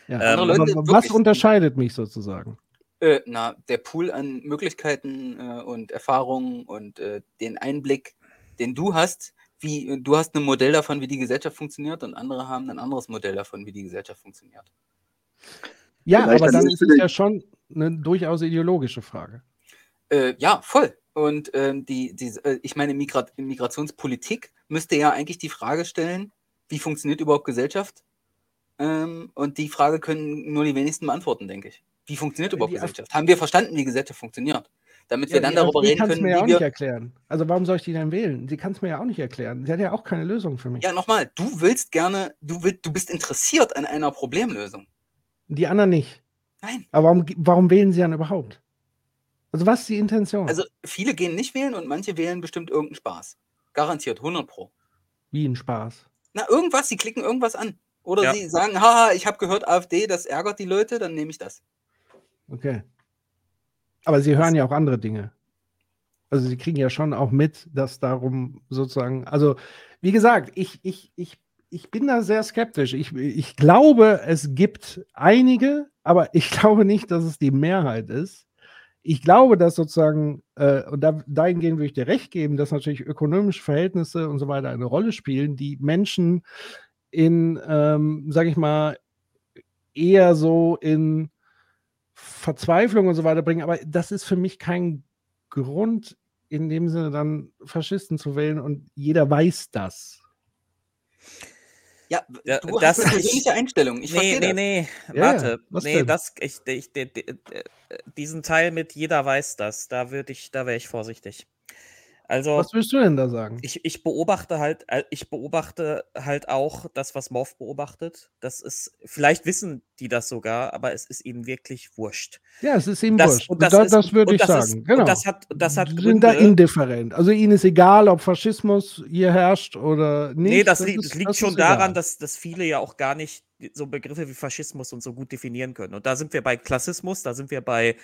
Ja. Aber Leute was unterscheidet mich sozusagen? Äh, na, der Pool an Möglichkeiten äh, und Erfahrungen und äh, den Einblick, den du hast, wie du hast ein Modell davon, wie die Gesellschaft funktioniert und andere haben ein anderes Modell davon, wie die Gesellschaft funktioniert. Ja, Vielleicht aber dann ist es ja schon eine durchaus ideologische Frage. Äh, ja, voll. Und ähm, die, die, äh, ich meine, Migra Migrationspolitik müsste ja eigentlich die Frage stellen, wie funktioniert überhaupt Gesellschaft? Ähm, und die Frage können nur die wenigsten beantworten, denke ich. Wie funktioniert überhaupt die Af- Gesellschaft? Haben wir verstanden, wie Gesellschaft funktioniert? Damit wir dann darüber reden können, mir ja auch nicht erklären. Also warum soll ich die denn wählen? Sie kann es mir ja auch nicht erklären. Sie hat ja auch keine Lösung für mich. Ja, nochmal, du willst gerne, du, will, du bist interessiert an einer Problemlösung. Die anderen nicht. Nein. Aber warum, warum wählen sie dann überhaupt? Also was ist die Intention? Also viele gehen nicht wählen und manche wählen bestimmt irgendeinen Spaß. Garantiert, 100 Pro. Wie ein Spaß. Na, irgendwas, sie klicken irgendwas an. Oder Ja. sie sagen, haha, ich habe gehört AfD, das ärgert die Leute, dann nehme ich das. Okay. Aber sie hören ja auch andere Dinge. Also sie kriegen ja schon auch mit, dass darum sozusagen, also wie gesagt, ich, ich, ich, ich bin da sehr skeptisch. Ich, ich glaube, es gibt einige, aber ich glaube nicht, dass es die Mehrheit ist. Ich glaube, dass sozusagen, äh, und da, dahingehend würde ich dir recht geben, dass natürlich ökonomische Verhältnisse und so weiter eine Rolle spielen, die Menschen in, ähm, sag ich mal, eher so in Verzweiflung und so weiter bringen, aber das ist für mich kein Grund, in dem Sinne dann Faschisten zu wählen und jeder weiß das. Ja, Ja, du das- hast eine persönliche Einstellung. Ich nee, nee, das. nee, Ja, warte. was nee, denn? das, ich, ich, de- de- de- diesen Teil mit jeder weiß das, da würde ich, da wäre ich vorsichtig. Also, Was willst du denn da sagen? ich, ich beobachte halt, äh, ich beobachte halt auch das, was Morph beobachtet. Das ist, vielleicht wissen die das sogar, aber es ist ihnen wirklich wurscht. Ja, es ist ihm Das, wurscht. und das, das, das würde ich sagen. Ist, genau. Und das hat, das hat Die sind da Gründe. indifferent. Also ihnen ist egal, ob Faschismus hier herrscht oder nicht. Nee, das, liegt, ist- das liegt schon daran, egal. dass, dass viele ja auch gar nicht so Begriffe wie Faschismus und so gut definieren können. Und da sind wir bei Klassismus, da sind wir bei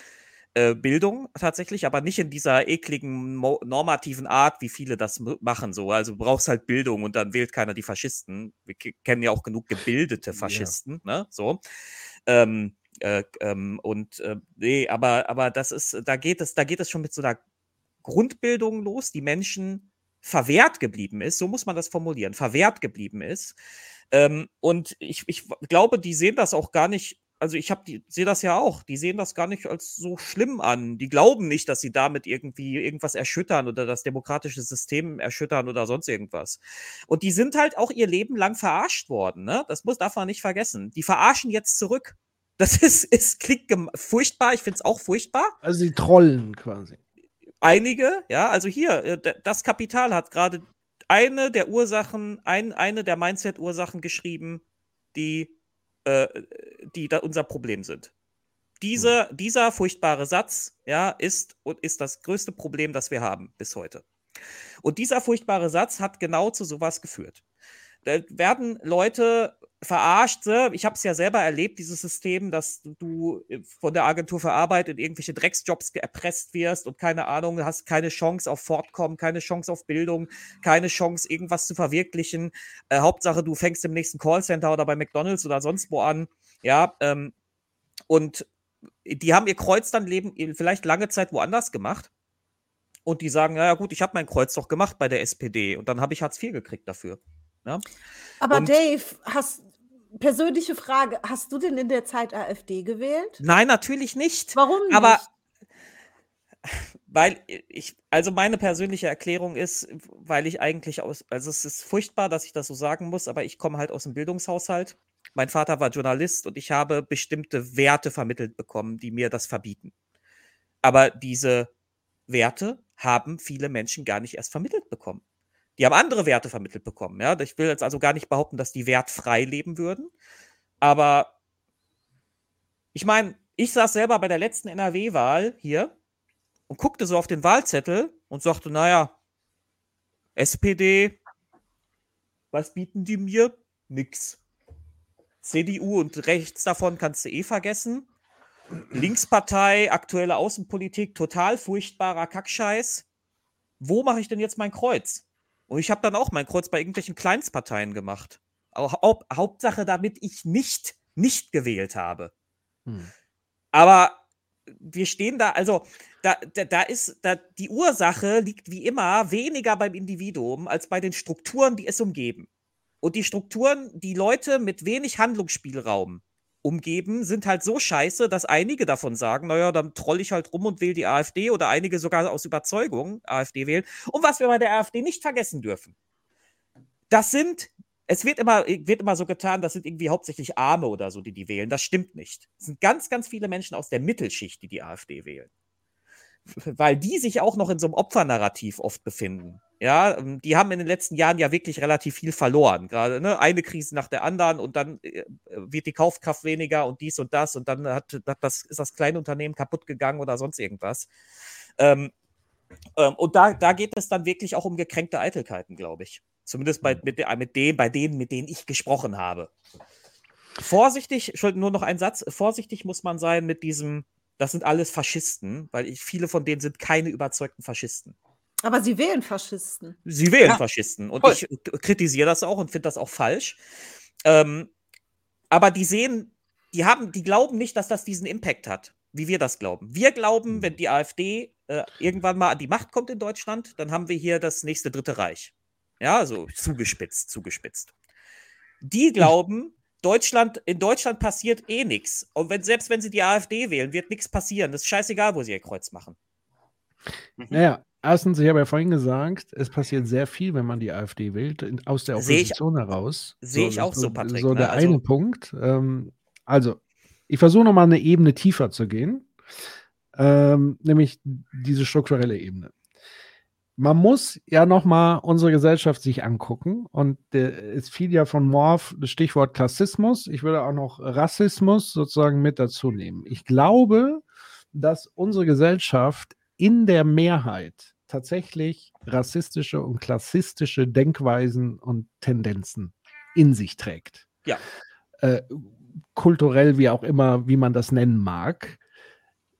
äh, Bildung tatsächlich, aber nicht in dieser ekligen normativen Art, wie viele das machen. So, also du brauchst halt Bildung und dann wählt keiner die Faschisten. Wir ke- kennen ja auch genug gebildete Faschisten, ne? So. Ähm, äh, ähm, und äh, nee, aber, aber das ist, da geht es, da geht es schon mit so einer Grundbildung los, die Menschen verwehrt geblieben ist, so muss man das formulieren, verwehrt geblieben ist. Ähm, und ich, ich glaube, die sehen das auch gar nicht, also ich habe die sehe das ja auch, die sehen das gar nicht als so schlimm an. Die glauben nicht, dass sie damit irgendwie irgendwas erschüttern oder das demokratische System erschüttern oder sonst irgendwas. Und die sind halt auch ihr Leben lang verarscht worden, ne? Das muss darf man nicht vergessen. Die verarschen jetzt zurück. Das ist, ist klingt furchtbar, ich finde es auch furchtbar. Also sie trollen quasi. Einige, ja, also hier, äh, das Kapital hat gerade eine der Ursachen, ein, eine der Mindset-Ursachen geschrieben, die, äh, die da unser Problem sind. Diese, Dieser furchtbare Satz, ja, ist, und ist das größte Problem, das wir haben bis heute. Und dieser furchtbare Satz hat genau zu sowas geführt. Da werden Leute verarscht. ne? Ich habe es ja selber erlebt, dieses System, dass du äh, von der Agentur für Arbeit in irgendwelche Drecksjobs erpresst wirst und keine Ahnung, hast keine Chance auf Fortkommen, keine Chance auf Bildung, keine Chance, irgendwas zu verwirklichen. Äh, Hauptsache, du fängst im nächsten Callcenter oder bei McDonalds oder sonst wo an. Ja, ähm, und die haben ihr Kreuz dann leben, vielleicht lange Zeit woanders gemacht. Und die sagen, naja gut, ich habe mein Kreuz doch gemacht bei der SPD und dann habe ich Hartz IV gekriegt dafür. Ja? Aber Und- Dave, hast persönliche Frage, hast du denn in der Zeit AfD gewählt? Nein, natürlich nicht. Warum nicht? Aber weil ich, also meine persönliche Erklärung ist, weil ich eigentlich aus, also es ist furchtbar, dass ich das so sagen muss, aber ich komme halt aus dem Bildungshaushalt. Mein Vater war Journalist und ich habe bestimmte Werte vermittelt bekommen, die mir das verbieten. Aber diese Werte haben viele Menschen gar nicht erst vermittelt bekommen. Die haben andere Werte vermittelt bekommen. Ja? Ich will jetzt also gar nicht behaupten, dass die wertfrei leben würden. Aber ich meine, ich saß selber bei der letzten NRW-Wahl hier und guckte so auf den Wahlzettel und sagte, naja, SPD, was bieten die mir? Nix. CDU und rechts davon kannst du eh vergessen. Linkspartei, aktuelle Außenpolitik, total furchtbarer Kackscheiß. Wo mache ich denn jetzt mein Kreuz? Und ich habe dann auch mein Kreuz bei irgendwelchen Kleinstparteien gemacht. Haupt, Hauptsache, damit ich nicht, nicht gewählt habe. Aber wir stehen da, also da, da, da ist, da, die Ursache liegt wie immer weniger beim Individuum als bei den Strukturen, die es umgeben. Und die Strukturen, die Leute mit wenig Handlungsspielraum umgeben, sind halt so scheiße, dass einige davon sagen, naja, dann troll ich halt rum und wähle die AfD oder einige sogar aus Überzeugung AfD wählen. Und was wir bei der AfD nicht vergessen dürfen, das sind, es wird immer, wird immer so getan, das sind irgendwie hauptsächlich Arme oder so, die die wählen. Das stimmt nicht. Es sind ganz, ganz viele Menschen aus der Mittelschicht, die die AfD wählen. Weil die sich auch noch in so einem Opfernarrativ oft befinden. Ja, ähm, die haben in den letzten Jahren ja wirklich relativ viel verloren. Gerade ne? eine Krise nach der anderen und dann äh, wird die Kaufkraft weniger und dies und das und dann hat, hat das, ist das Kleinunternehmen kaputt gegangen oder sonst irgendwas. Ähm, ähm, und da, da geht es dann wirklich auch um gekränkte Eitelkeiten, glaube ich. Zumindest bei, mit, de- mit, dem, bei denen, mit denen ich gesprochen habe. Vorsichtig, nur noch ein Satz. Vorsichtig muss man sein mit diesem, das sind alles Faschisten, weil ich, viele von denen sind keine überzeugten Faschisten. Aber sie wählen Faschisten. Sie wählen Ja, Faschisten. Und voll. ich k- kritisiere das auch und finde das auch falsch. Ähm, aber die sehen, die haben, die glauben nicht, dass das diesen Impact hat, wie wir das glauben. Wir glauben, wenn die AfD äh, irgendwann mal an die Macht kommt in Deutschland, dann haben wir hier das nächste Dritte Reich. Ja, so zugespitzt, zugespitzt. Die glauben, Deutschland, in Deutschland passiert eh nichts. Und wenn, selbst wenn sie die AfD wählen, wird nichts passieren. Das ist scheißegal, wo sie ihr Kreuz machen. Naja, erstens, ich habe ja vorhin gesagt, es passiert sehr viel, wenn man die AfD wählt, aus der Sehe ich- Opposition heraus. sehe ich das auch so, Patrick, So ne? der Also- eine Punkt. Ähm, also, ich versuche nochmal eine Ebene tiefer zu gehen, ähm, nämlich diese strukturelle Ebene. Man muss ja nochmal unsere Gesellschaft sich angucken und der, es fiel ja von Morph das Stichwort Klassismus. Ich würde auch noch Rassismus sozusagen mit dazu nehmen. Ich glaube, dass unsere Gesellschaft in der Mehrheit tatsächlich rassistische und klassistische Denkweisen und Tendenzen in sich trägt. Ja. Äh, kulturell, wie auch immer, wie man das nennen mag.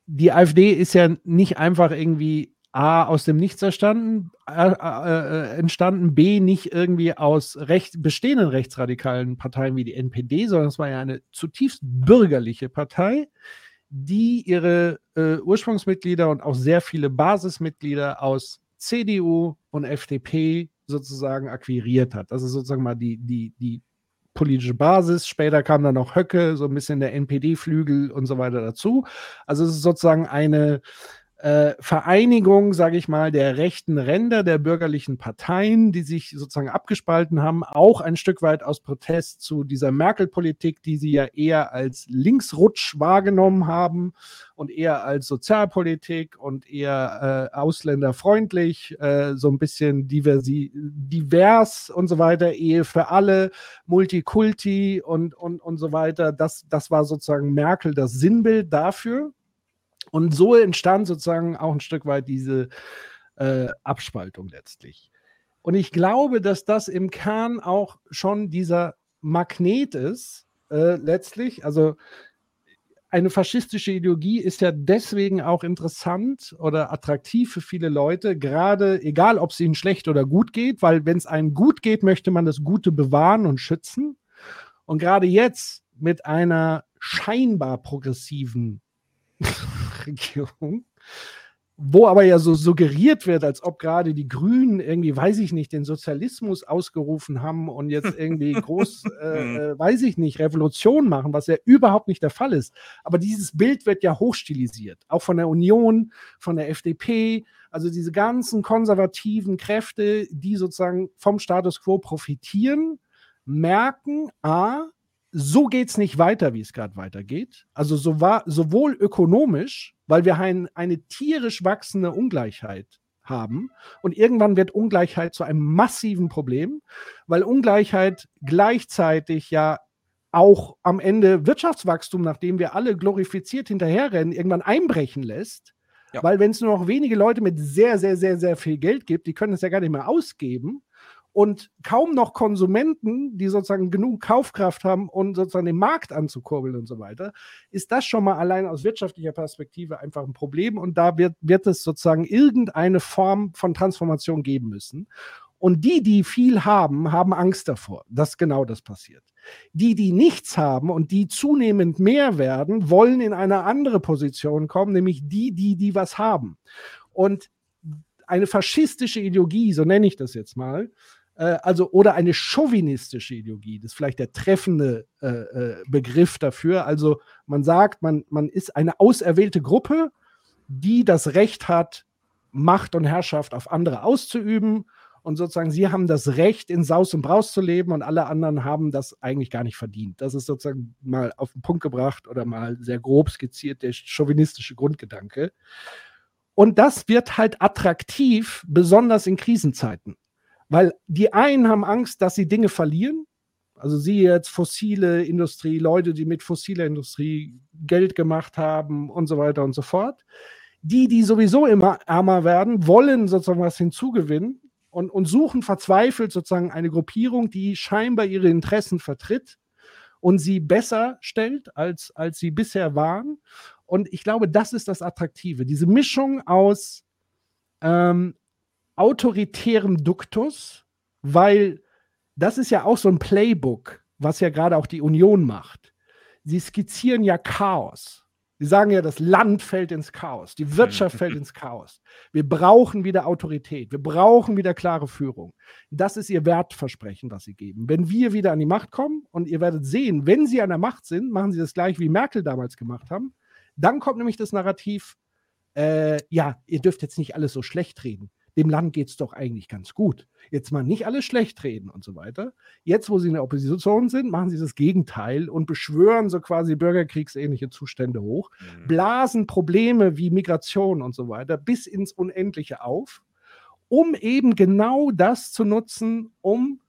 Die AfD ist ja nicht einfach irgendwie A aus dem Nichts entstanden, äh, äh, entstanden, B nicht irgendwie aus recht, bestehenden rechtsradikalen Parteien wie die NPD, sondern es war ja eine zutiefst bürgerliche Partei, die ihre äh, Ursprungsmitglieder und auch sehr viele Basismitglieder aus CDU und FDP sozusagen akquiriert hat. Das ist sozusagen mal die, die, die politische Basis. Später kam dann noch Höcke, so ein bisschen der NPD-Flügel und so weiter dazu. Also es ist sozusagen eine äh, Vereinigung, sage ich mal, der rechten Ränder der bürgerlichen Parteien, die sich sozusagen abgespalten haben, auch ein Stück weit aus Protest zu dieser Merkel-Politik, die sie ja eher als Linksrutsch wahrgenommen haben und eher als Sozialpolitik und eher äh, ausländerfreundlich, äh, so ein bisschen diversi divers und so weiter, Ehe für alle, Multikulti und, und, und so weiter. Das, das war sozusagen Merkel das Sinnbild dafür. Und so entstand sozusagen auch ein Stück weit diese äh, Abspaltung letztlich. Und ich glaube, dass das im Kern auch schon dieser Magnet ist, äh, letztlich. Also eine faschistische Ideologie ist ja deswegen auch interessant oder attraktiv für viele Leute, gerade egal, ob es ihnen schlecht oder gut geht, weil wenn es einem gut geht, möchte man das Gute bewahren und schützen. Und gerade jetzt mit einer scheinbar progressiven Regierung, wo aber ja so suggeriert wird, als ob gerade die Grünen irgendwie, weiß ich nicht, den Sozialismus ausgerufen haben und jetzt irgendwie groß, äh, äh, weiß ich nicht, Revolution machen, was ja überhaupt nicht der Fall ist. Aber dieses Bild wird ja hochstilisiert, auch von der Union, von der FDP, also diese ganzen konservativen Kräfte, die sozusagen vom Status quo profitieren, merken, a, so geht es nicht weiter, wie es gerade weitergeht. Also so war, sowohl ökonomisch, weil wir ein, eine tierisch wachsende Ungleichheit haben. Und irgendwann wird Ungleichheit zu einem massiven Problem, weil Ungleichheit gleichzeitig ja auch am Ende Wirtschaftswachstum, nachdem wir alle glorifiziert hinterherrennen, irgendwann einbrechen lässt. Ja. Weil wenn es nur noch wenige Leute mit sehr, sehr, sehr, sehr viel Geld gibt, die können es ja gar nicht mehr ausgeben und kaum noch Konsumenten, die sozusagen genug Kaufkraft haben, um sozusagen den Markt anzukurbeln und so weiter, ist das schon mal allein aus wirtschaftlicher Perspektive einfach ein Problem und da wird, wird es sozusagen irgendeine Form von Transformation geben müssen. Und die, die viel haben, haben Angst davor, dass genau das passiert. Die, die nichts haben und die zunehmend mehr werden, wollen in eine andere Position kommen, nämlich die, die, die was haben. Und eine faschistische Ideologie, so nenne ich das jetzt mal, äh, also oder eine chauvinistische Ideologie, das ist vielleicht der treffende äh, äh, Begriff dafür. Also man sagt, man, man ist eine auserwählte Gruppe, die das Recht hat, Macht und Herrschaft auf andere auszuüben. Und sozusagen, sie haben das Recht, in Saus und Braus zu leben und alle anderen haben das eigentlich gar nicht verdient. Das ist sozusagen mal auf den Punkt gebracht oder mal sehr grob skizziert der chauvinistische Grundgedanke. Und das wird halt attraktiv, besonders in Krisenzeiten. Weil die einen haben Angst, dass sie Dinge verlieren. Also sie jetzt fossile Industrie, Leute, die mit fossiler Industrie Geld gemacht haben und so weiter und so fort. Die, die sowieso immer ärmer werden, wollen sozusagen was hinzugewinnen und, und suchen verzweifelt sozusagen eine Gruppierung, die scheinbar ihre Interessen vertritt und sie besser stellt, als, als sie bisher waren. Und ich glaube, das ist das Attraktive. Diese Mischung aus ähm, autoritärem Duktus, weil das ist ja auch so ein Playbook, was ja gerade auch die Union macht. Sie skizzieren ja Chaos. Die sagen ja, das Land fällt ins Chaos, die Wirtschaft fällt ins Chaos. Wir brauchen wieder Autorität, wir brauchen wieder klare Führung. Das ist ihr Wertversprechen, was sie geben. Wenn wir wieder an die Macht kommen und ihr werdet sehen, wenn sie an der Macht sind, machen sie das gleich wie Merkel damals gemacht haben, dann kommt nämlich das Narrativ, äh, ja, ihr dürft jetzt nicht alles so schlecht reden dem Land geht es doch eigentlich ganz gut. Jetzt mal nicht alles schlecht reden und so weiter. Jetzt, wo sie in der Opposition sind, machen sie das Gegenteil und beschwören so quasi bürgerkriegsähnliche Zustände hoch, mhm. blasen Probleme wie Migration und so weiter bis ins Unendliche auf, um eben genau das zu nutzen, um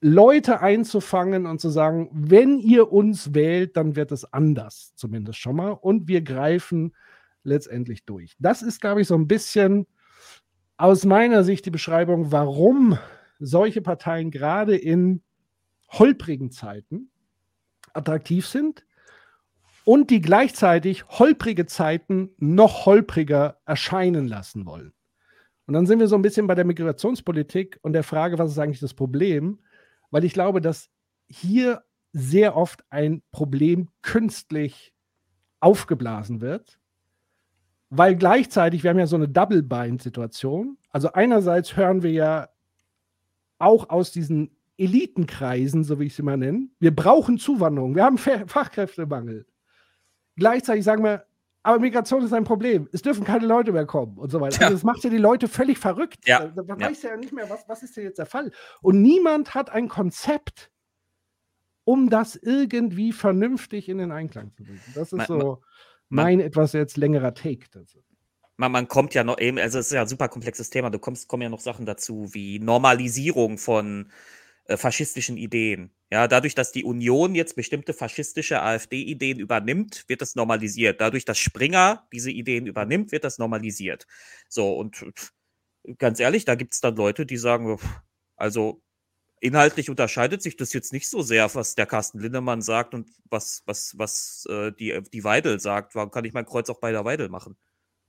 Leute einzufangen und zu sagen, wenn ihr uns wählt, dann wird es anders, zumindest schon mal. Und wir greifen letztendlich durch. Das ist, glaube ich, so ein bisschen aus meiner Sicht die Beschreibung, warum solche Parteien gerade in holprigen Zeiten attraktiv sind und die gleichzeitig holprige Zeiten noch holpriger erscheinen lassen wollen. Und dann sind wir so ein bisschen bei der Migrationspolitik und der Frage, was ist eigentlich das Problem? Weil ich glaube, dass hier sehr oft ein Problem künstlich aufgeblasen wird weil gleichzeitig, wir haben ja so eine Double-Bind-Situation. Also einerseits hören wir ja auch aus diesen Elitenkreisen, so wie ich sie mal nenne, wir brauchen Zuwanderung, wir haben Fachkräftemangel. Gleichzeitig sagen wir, aber Migration ist ein Problem. Es dürfen keine Leute mehr kommen und so weiter. Ja. Also das macht ja die Leute völlig verrückt. Ja. Da, da ja. weiß ja nicht mehr, was, was ist denn jetzt der Fall. Und niemand hat ein Konzept, um das irgendwie vernünftig in den Einklang zu bringen. Das ist so mein etwas jetzt längerer Take dazu. Man, man kommt ja noch eben, also es ist ja ein super komplexes Thema, du kommst, kommen ja noch Sachen dazu wie Normalisierung von äh, faschistischen Ideen. Ja, dadurch, dass die Union jetzt bestimmte faschistische AfD-Ideen übernimmt, wird das normalisiert. Dadurch, dass Springer diese Ideen übernimmt, wird das normalisiert. So, und ganz ehrlich, da gibt es dann Leute, die sagen, also inhaltlich unterscheidet sich das jetzt nicht so sehr, was der Carsten Lindemann sagt und was, was, was äh, die, die Weidel sagt. Warum kann ich mein Kreuz auch bei der Weidel machen?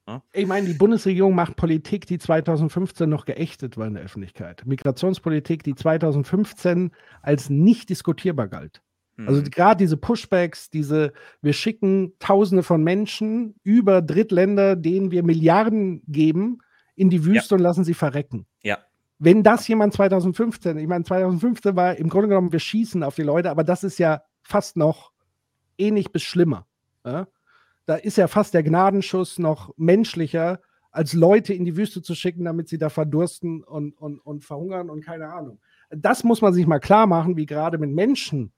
Ja? Ich meine, die Bundesregierung macht Politik, die 2015 noch geächtet war in der Öffentlichkeit. Migrationspolitik, die 2015 als nicht diskutierbar galt. Also mhm. gerade diese Pushbacks, diese, wir schicken Tausende von Menschen über Drittländer, denen wir Milliarden geben, in die Wüste ja. und lassen sie verrecken. Ja wenn das jemand 2015, ich meine, 2015 war im Grunde genommen, wir schießen auf die Leute, aber das ist ja fast noch ähnlich bis schlimmer. Ja? Da ist ja fast der Gnadenschuss noch menschlicher, als Leute in die Wüste zu schicken, damit sie da verdursten und, und, und verhungern und keine Ahnung. Das muss man sich mal klar machen, wie gerade mit Menschen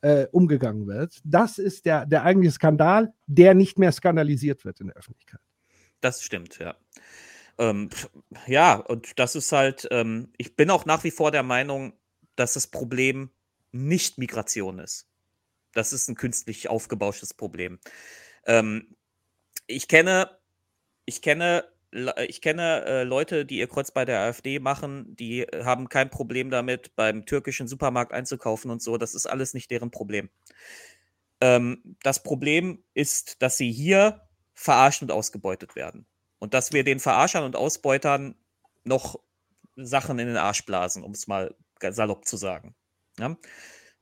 äh, umgegangen wird. Das ist der, der eigentliche Skandal, der nicht mehr skandalisiert wird in der Öffentlichkeit. Das stimmt, ja. Ähm, ja, und das ist halt, ähm, ich bin auch nach wie vor der Meinung, dass das Problem nicht Migration ist. Das ist ein künstlich aufgebauschtes Problem. Ähm, ich kenne, ich kenne, ich kenne äh, Leute, die ihr Kreuz bei der AfD machen, die haben kein Problem damit, beim türkischen Supermarkt einzukaufen und so. Das ist alles nicht deren Problem. Ähm, das Problem ist, dass sie hier verarscht und ausgebeutet werden. Und dass wir den Verarschern und Ausbeutern noch Sachen in den Arsch blasen, um es mal salopp zu sagen. Ja?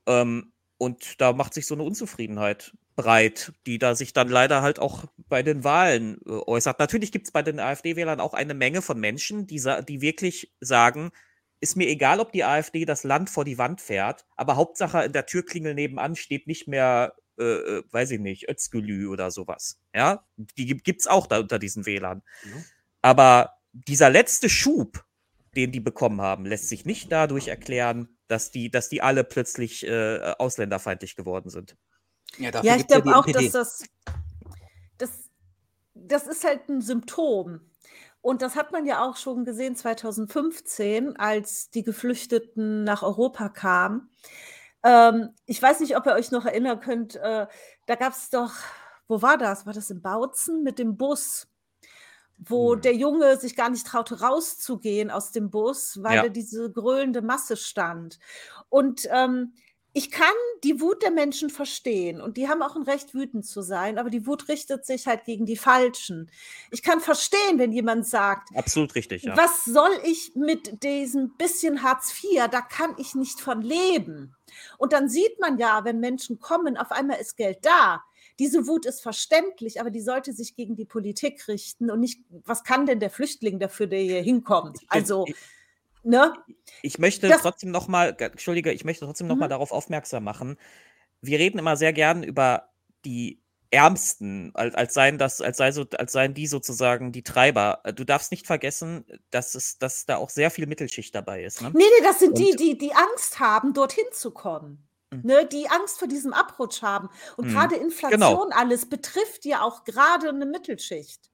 Ähm, und da macht sich so eine Unzufriedenheit breit, die da sich dann leider halt auch bei den Wahlen äh, äußert. Natürlich gibt es bei den AfD-Wählern auch eine Menge von Menschen, die, die wirklich sagen, ist mir egal, ob die AfD das Land vor die Wand fährt, aber Hauptsache in der Türklingel nebenan steht nicht mehr äh, äh, weiß ich nicht, Özgülü oder sowas. Ja, die gibt es auch da unter diesen Wählern. Mhm. Aber dieser letzte Schub, den die bekommen haben, lässt sich nicht dadurch erklären, dass die, dass die alle plötzlich äh, ausländerfeindlich geworden sind. Ja, ja ich glaube ja auch, dass das, das, das ist halt ein Symptom. Und das hat man ja auch schon gesehen 2015, als die Geflüchteten nach Europa kamen. Ähm, ich weiß nicht, ob ihr euch noch erinnern könnt, äh, da gab es doch, wo war das? War das in Bautzen mit dem Bus? Wo hm. der Junge sich gar nicht traute, rauszugehen aus dem Bus, weil ja. da diese grölende Masse stand. Und ähm, ich kann die Wut der Menschen verstehen und die haben auch ein Recht, wütend zu sein, aber die Wut richtet sich halt gegen die Falschen. Ich kann verstehen, wenn jemand sagt, Absolut richtig, ja. was soll ich mit diesem bisschen Hartz IV? Da kann ich nicht von leben. Und dann sieht man ja, wenn Menschen kommen, auf einmal ist Geld da. Diese Wut ist verständlich, aber die sollte sich gegen die Politik richten und nicht, was kann denn der Flüchtling dafür, der hier hinkommt? Also, ne? Ich möchte Das- trotzdem noch mal, ge- entschuldige, ich möchte trotzdem noch mal Mhm. darauf aufmerksam machen. Wir reden immer sehr gern über die Ärmsten, als, als, seien das, als, sei so, als seien die sozusagen die Treiber. Äh, Du darfst nicht vergessen, dass, es, dass da auch sehr viel Mittelschicht dabei ist. Ne? Nee, nee, das sind die, Und- die, die Angst haben, dorthin zu kommen. Ne, die Angst vor diesem Abrutsch haben. Und Mhm. gerade Genau. Inflation alles betrifft ja auch gerade eine Mittelschicht.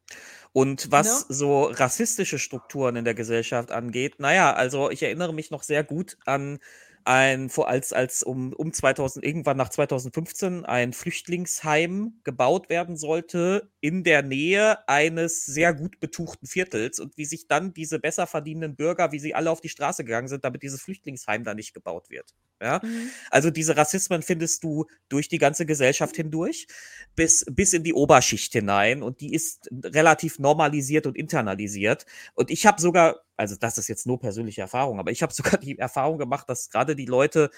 Und was Ne? so rassistische Strukturen in der Gesellschaft angeht, naja, also ich erinnere mich noch sehr gut an ein, als, als um, um 2000, irgendwann nach 2015 ein Flüchtlingsheim gebaut werden sollte in der Nähe eines sehr gut betuchten Viertels und wie sich dann diese besser verdienenden Bürger, wie sie alle auf die Straße gegangen sind, damit dieses Flüchtlingsheim da nicht gebaut wird. Ja? Also diese Rassismen findest du durch die ganze Gesellschaft hindurch, bis, bis in die Oberschicht hinein und die ist relativ normalisiert und internalisiert. Und ich habe sogar, also das ist jetzt nur persönliche Erfahrung, aber ich habe sogar die Erfahrung gemacht, dass gerade die Leute,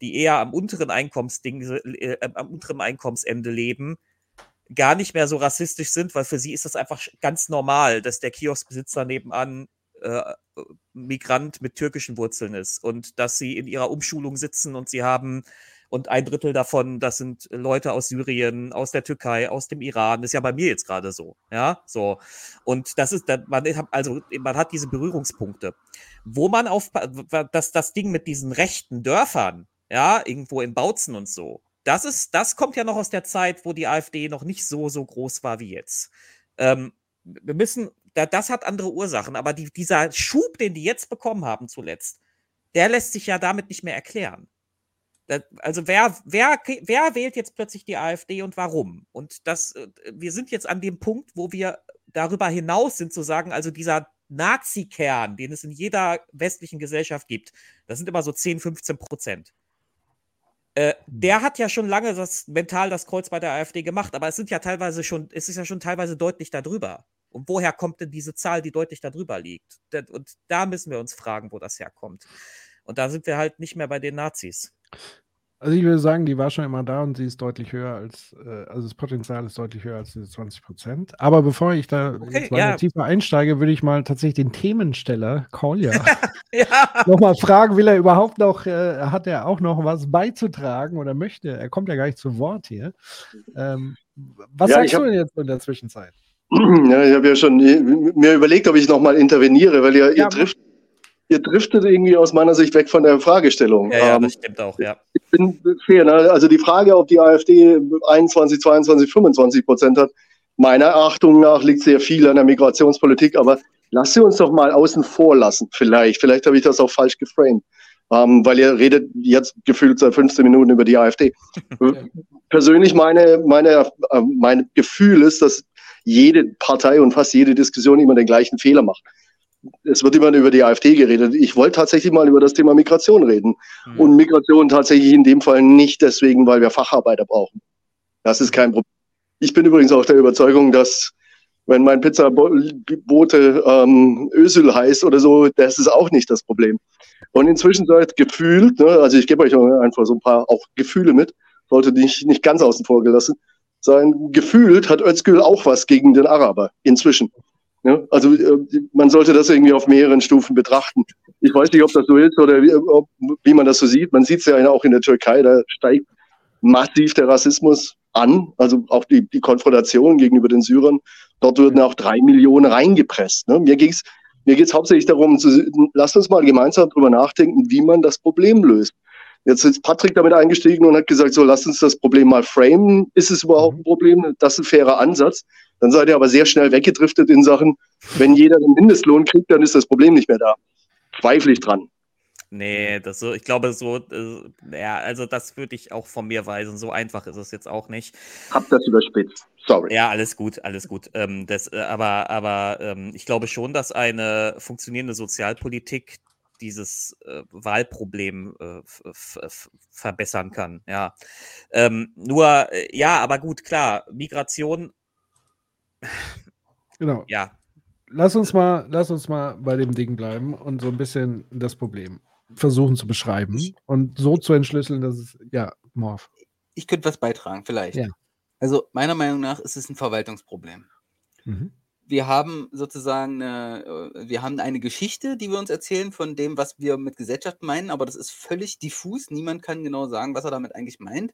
die eher am unteren Einkommensding, äh, am unteren Einkommensende leben, gar nicht mehr so rassistisch sind, weil für sie ist das einfach ganz normal, dass der Kioskbesitzer nebenan äh, Migrant mit türkischen Wurzeln ist und dass sie in ihrer Umschulung sitzen und sie haben und ein Drittel davon, das sind Leute aus Syrien, aus der Türkei, aus dem Iran. Das ist ja bei mir jetzt gerade so. Ja, so. Und das ist, man hat, also, man hat diese Berührungspunkte. Wo man auf, dass das Ding mit diesen rechten Dörfern, ja, irgendwo in Bautzen und so, das ist, das kommt ja noch aus der Zeit, wo die AfD noch nicht so, so groß war wie jetzt. Ähm, wir müssen, da, das hat andere Ursachen, aber die, dieser Schub, den die jetzt bekommen haben zuletzt, der lässt sich ja damit nicht mehr erklären. Also wer, wer, wer wählt jetzt plötzlich die AfD und warum? Und das, äh, wir sind jetzt an dem Punkt, wo wir darüber hinaus sind, zu sagen, also dieser Nazi-Kern, den es in jeder westlichen Gesellschaft gibt, das sind immer so 10, 15 Prozent. Äh, der hat ja schon lange das mental das Kreuz bei der AfD gemacht, aber es sind ja teilweise schon, es ist ja schon teilweise deutlich darüber. Und woher kommt denn diese Zahl, die deutlich darüber liegt? Und da müssen wir uns fragen, wo das herkommt. Und da sind wir halt nicht mehr bei den Nazis. Also ich würde sagen, die war schon immer da und sie ist deutlich höher als, äh, also das Potenzial ist deutlich höher als diese 20 Prozent. Aber bevor ich da Okay, ja. tiefer einsteige, würde ich mal tatsächlich den Themensteller Kolja ja. nochmal fragen, will er überhaupt noch, äh, hat er auch noch was beizutragen oder möchte? Er kommt ja gar nicht zu Wort hier. Ähm, was Ja, sagst hab- du denn jetzt in der Zwischenzeit? Ja, ich habe ja schon mir überlegt, ob ich nochmal interveniere, weil ihr, Ja, ihr, drift, ihr driftet irgendwie aus meiner Sicht weg von der Fragestellung. Ja, ja, Ähm, das stimmt auch, ja. Ich bin fair. Ne? Also die Frage, ob die AfD 21, 22, 25 Prozent hat, meiner Erachtung nach liegt sehr viel an der Migrationspolitik, aber lasst sie uns doch mal außen vor lassen, vielleicht. Vielleicht habe ich das auch falsch geframed. Ähm, weil ihr redet jetzt gefühlt seit 15 Minuten über die AfD. Persönlich meine, meine, äh, mein Gefühl ist, dass jede Partei und fast jede Diskussion immer den gleichen Fehler macht. Es wird immer über die AfD geredet. Ich wollte tatsächlich mal über das Thema Migration reden. Hm. Und Migration tatsächlich in dem Fall nicht deswegen, weil wir Facharbeiter brauchen. Das ist kein Problem. Ich bin übrigens auch der Überzeugung, dass wenn mein Pizzabote ähm, Ösel heißt oder so, das ist auch nicht das Problem. Und inzwischen seid gefühlt, ne, also ich gebe euch einfach so ein paar auch Gefühle mit, sollte nicht, nicht ganz außen vor gelassen sein. Gefühlt hat Özgül auch was gegen den Araber inzwischen. Ja, also äh, man sollte das irgendwie auf mehreren Stufen betrachten. Ich weiß nicht, ob das so ist oder wie, ob, wie man das so sieht. Man sieht es ja auch in der Türkei, da steigt massiv der Rassismus an, also auch die, die Konfrontation gegenüber den Syrern. Dort würden auch drei Millionen reingepresst. Ne? Mir ging's mir geht's hauptsächlich darum, zu, lasst uns mal gemeinsam drüber nachdenken, wie man das Problem löst. Jetzt ist Patrick damit eingestiegen und hat gesagt, so lasst uns das Problem mal framen. Ist es überhaupt ein Problem? Das ist ein fairer Ansatz. Dann seid ihr aber sehr schnell weggedriftet in Sachen, wenn jeder den Mindestlohn kriegt, dann ist das Problem nicht mehr da. Zweifle ich dran. Nee, das so, ich glaube, so, äh, ja, also das würde ich auch von mir weisen. So einfach ist es jetzt auch nicht. Hab das überspitzt. Sorry. Ja, alles gut, alles gut. Ähm, das, äh, aber aber ähm, ich glaube schon, dass eine funktionierende Sozialpolitik dieses äh, Wahlproblem äh, verbessern kann. Ja, ähm, nur äh, ja, aber gut, klar, Migration, Genau. ja, Lass uns mal, lass uns mal bei dem Ding bleiben und so ein bisschen das Problem versuchen zu beschreiben und so zu entschlüsseln, dass es, ja, Morph. Ich könnte was beitragen, vielleicht. Ja. Also meiner Meinung nach ist es ein Verwaltungsproblem. Mhm. Wir haben sozusagen eine, äh, wir haben eine Geschichte, die wir uns erzählen von dem, was wir mit Gesellschaft meinen, aber das ist völlig diffus. Niemand kann genau sagen, was er damit eigentlich meint.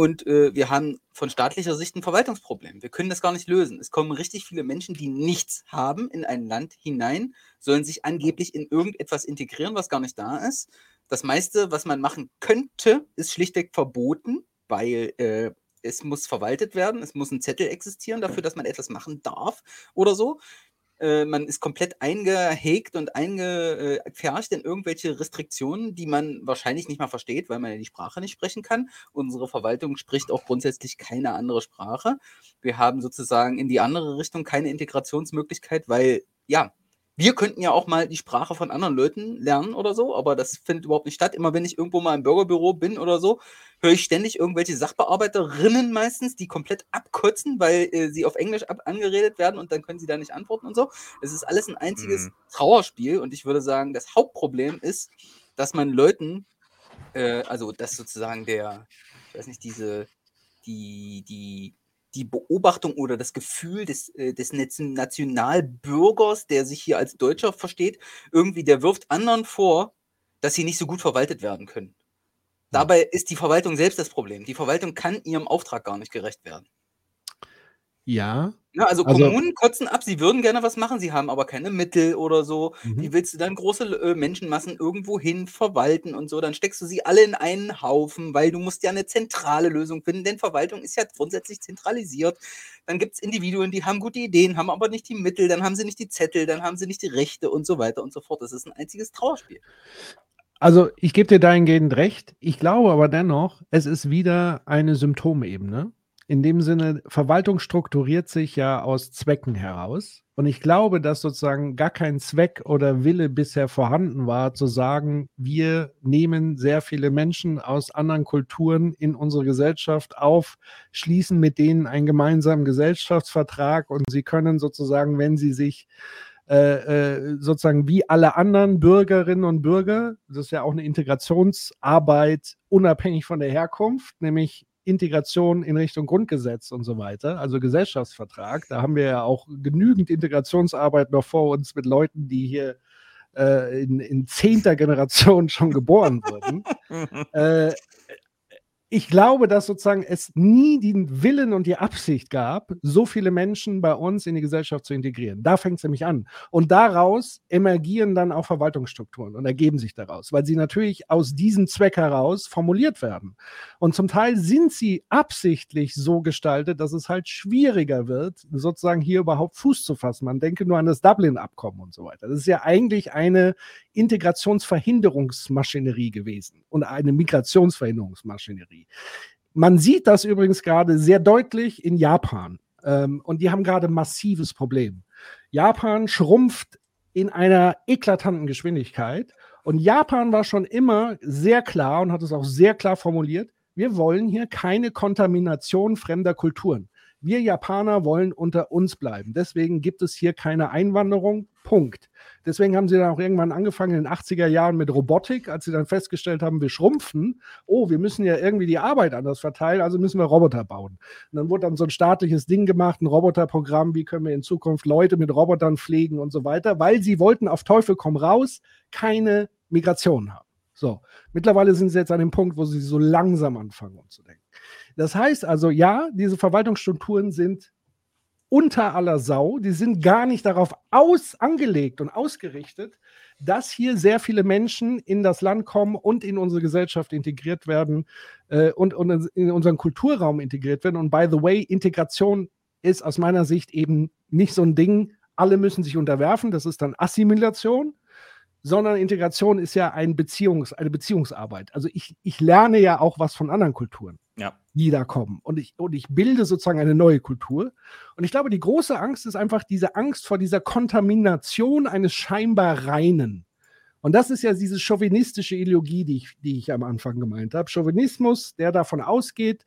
Und äh, wir haben von staatlicher Sicht ein Verwaltungsproblem. Wir können das gar nicht lösen. Es kommen richtig viele Menschen, die nichts haben, in ein Land hinein, sollen sich angeblich in irgendetwas integrieren, was gar nicht da ist. Das meiste, was man machen könnte, ist schlichtweg verboten, weil äh, es muss verwaltet werden, es muss ein Zettel existieren dafür, dass man etwas machen darf oder so. Äh, man ist komplett eingehegt und eingepfercht in irgendwelche Restriktionen, die man wahrscheinlich nicht mal versteht, weil man ja die Sprache nicht sprechen kann. Unsere Verwaltung spricht auch grundsätzlich keine andere Sprache. Wir haben sozusagen in die andere Richtung keine Integrationsmöglichkeit, weil ja, wir könnten ja auch mal die Sprache von anderen Leuten lernen oder so, aber das findet überhaupt nicht statt. Immer wenn ich irgendwo mal im Bürgerbüro bin oder so, höre ich ständig irgendwelche Sachbearbeiterinnen meistens, die komplett abkotzen, weil äh, sie auf Englisch angeredet werden und dann können sie da nicht antworten und so. Es ist alles ein einziges Mhm. Trauerspiel und ich würde sagen, das Hauptproblem ist, dass man Leuten, äh, also dass sozusagen der, ich weiß nicht, diese, die, die, die Beobachtung oder das Gefühl des, äh, des Nation- Nationalbürgers, der sich hier als Deutscher versteht, irgendwie, der wirft anderen vor, dass sie nicht so gut verwaltet werden können. Dabei ist die Verwaltung selbst das Problem. Die Verwaltung kann ihrem Auftrag gar nicht gerecht werden. Ja. Ja, also, Also- Kommunen kotzen ab, sie würden gerne was machen, sie haben aber keine Mittel oder so. Mhm. Wie willst du dann große äh, Menschenmassen irgendwo hin verwalten und so? Dann steckst du sie alle in einen Haufen, weil du musst ja eine zentrale Lösung finden, denn Verwaltung ist ja grundsätzlich zentralisiert. Dann gibt es Individuen, die haben gute Ideen, haben aber nicht die Mittel, dann haben sie nicht die Zettel, dann haben sie nicht die Rechte und so weiter und so fort. Das ist ein einziges Trauerspiel. Also, ich gebe dir dahingehend recht. Ich glaube aber dennoch, es ist wieder eine Symptomebene. In dem Sinne, Verwaltung strukturiert sich ja aus Zwecken heraus. Und ich glaube, dass sozusagen gar kein Zweck oder Wille bisher vorhanden war, zu sagen, wir nehmen sehr viele Menschen aus anderen Kulturen in unsere Gesellschaft auf, schließen mit denen einen gemeinsamen Gesellschaftsvertrag und sie können sozusagen, wenn sie sich äh, äh, sozusagen wie alle anderen Bürgerinnen und Bürger, das ist ja auch eine Integrationsarbeit unabhängig von der Herkunft, nämlich Integration in Richtung Grundgesetz und so weiter, also Gesellschaftsvertrag. Da haben wir ja auch genügend Integrationsarbeit noch vor uns mit Leuten, die hier äh, in, in zehnter Generation schon geboren wurden. äh, ich glaube, dass sozusagen es nie den Willen und die Absicht gab, so viele Menschen bei uns in die Gesellschaft zu integrieren. Da fängt es nämlich an. Und daraus emergieren dann auch Verwaltungsstrukturen und ergeben sich daraus, weil sie natürlich aus diesem Zweck heraus formuliert werden. Und zum Teil sind sie absichtlich so gestaltet, dass es halt schwieriger wird, sozusagen hier überhaupt Fuß zu fassen. Man denke nur an das Dublin-Abkommen und so weiter. Das ist ja eigentlich eine Integrationsverhinderungsmaschinerie gewesen und eine Migrationsverhinderungsmaschinerie. Man sieht das übrigens gerade sehr deutlich in Japan. Ähm, und die haben gerade massives Problem. Japan schrumpft in einer eklatanten Geschwindigkeit. Und Japan war schon immer sehr klar und hat es auch sehr klar formuliert, wir wollen hier keine Kontamination fremder Kulturen. Wir Japaner wollen unter uns bleiben. Deswegen gibt es hier keine Einwanderung. Punkt. Deswegen haben sie dann auch irgendwann angefangen in den 80er Jahren mit Robotik, als sie dann festgestellt haben, wir schrumpfen. Oh, wir müssen ja irgendwie die Arbeit anders verteilen, also müssen wir Roboter bauen. Und dann wurde dann so ein staatliches Ding gemacht, ein Roboterprogramm, wie können wir in Zukunft Leute mit Robotern pflegen und so weiter, weil sie wollten auf Teufel komm raus keine Migration haben. So, mittlerweile sind sie jetzt an dem Punkt, wo sie so langsam anfangen umzudenken. Das heißt also, ja, diese Verwaltungsstrukturen sind unter aller Sau, die sind gar nicht darauf aus angelegt und ausgerichtet, dass hier sehr viele Menschen in das Land kommen und in unsere Gesellschaft integriert werden äh, und, und in unseren Kulturraum integriert werden. Und by the way, Integration ist aus meiner Sicht eben nicht so ein Ding, alle müssen sich unterwerfen, das ist dann Assimilation, sondern Integration ist ja ein Beziehungs-, eine Beziehungsarbeit. Also ich, ich lerne ja auch was von anderen Kulturen Ja. die da kommen. Und ich, und ich bilde sozusagen eine neue Kultur. Und ich glaube, die große Angst ist einfach diese Angst vor dieser Kontamination eines scheinbar Reinen. Und das ist ja diese chauvinistische Ideologie, die ich, die ich am Anfang gemeint habe. Chauvinismus, der davon ausgeht,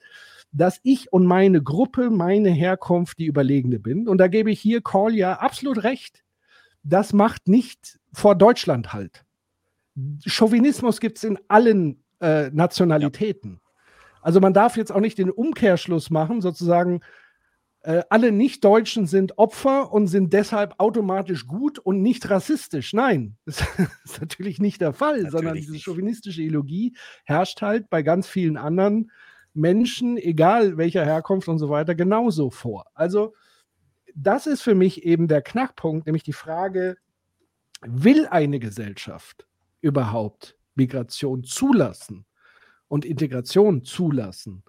dass ich und meine Gruppe, meine Herkunft die Überlegene bin. Und da gebe ich hier Call ja absolut recht. Das macht nicht vor Deutschland halt. Chauvinismus gibt es in allen äh, Nationalitäten. Also man darf jetzt auch nicht den Umkehrschluss machen, sozusagen, äh, alle Nicht-Deutschen sind Opfer und sind deshalb automatisch gut und nicht rassistisch. Nein, das ist natürlich nicht der Fall, natürlich sondern diese chauvinistische Ideologie herrscht halt bei ganz vielen anderen Menschen, egal welcher Herkunft und so weiter, genauso vor. Also das ist für mich eben der Knackpunkt, nämlich die Frage, will eine Gesellschaft überhaupt Migration zulassen und Integration zulassen?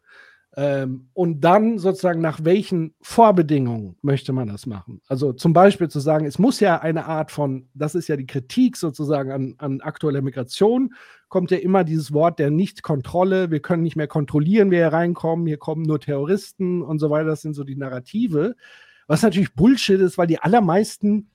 Ähm, und dann sozusagen nach welchen Vorbedingungen möchte man das machen? Also zum Beispiel zu sagen, es muss ja eine Art von, das ist ja die Kritik sozusagen an, an aktueller Migration, kommt ja immer dieses Wort der Nichtkontrolle, wir können nicht mehr kontrollieren, wer hier reinkommen, hier kommen nur Terroristen und so weiter, das sind so die Narrative. Was natürlich Bullshit ist, weil die allermeisten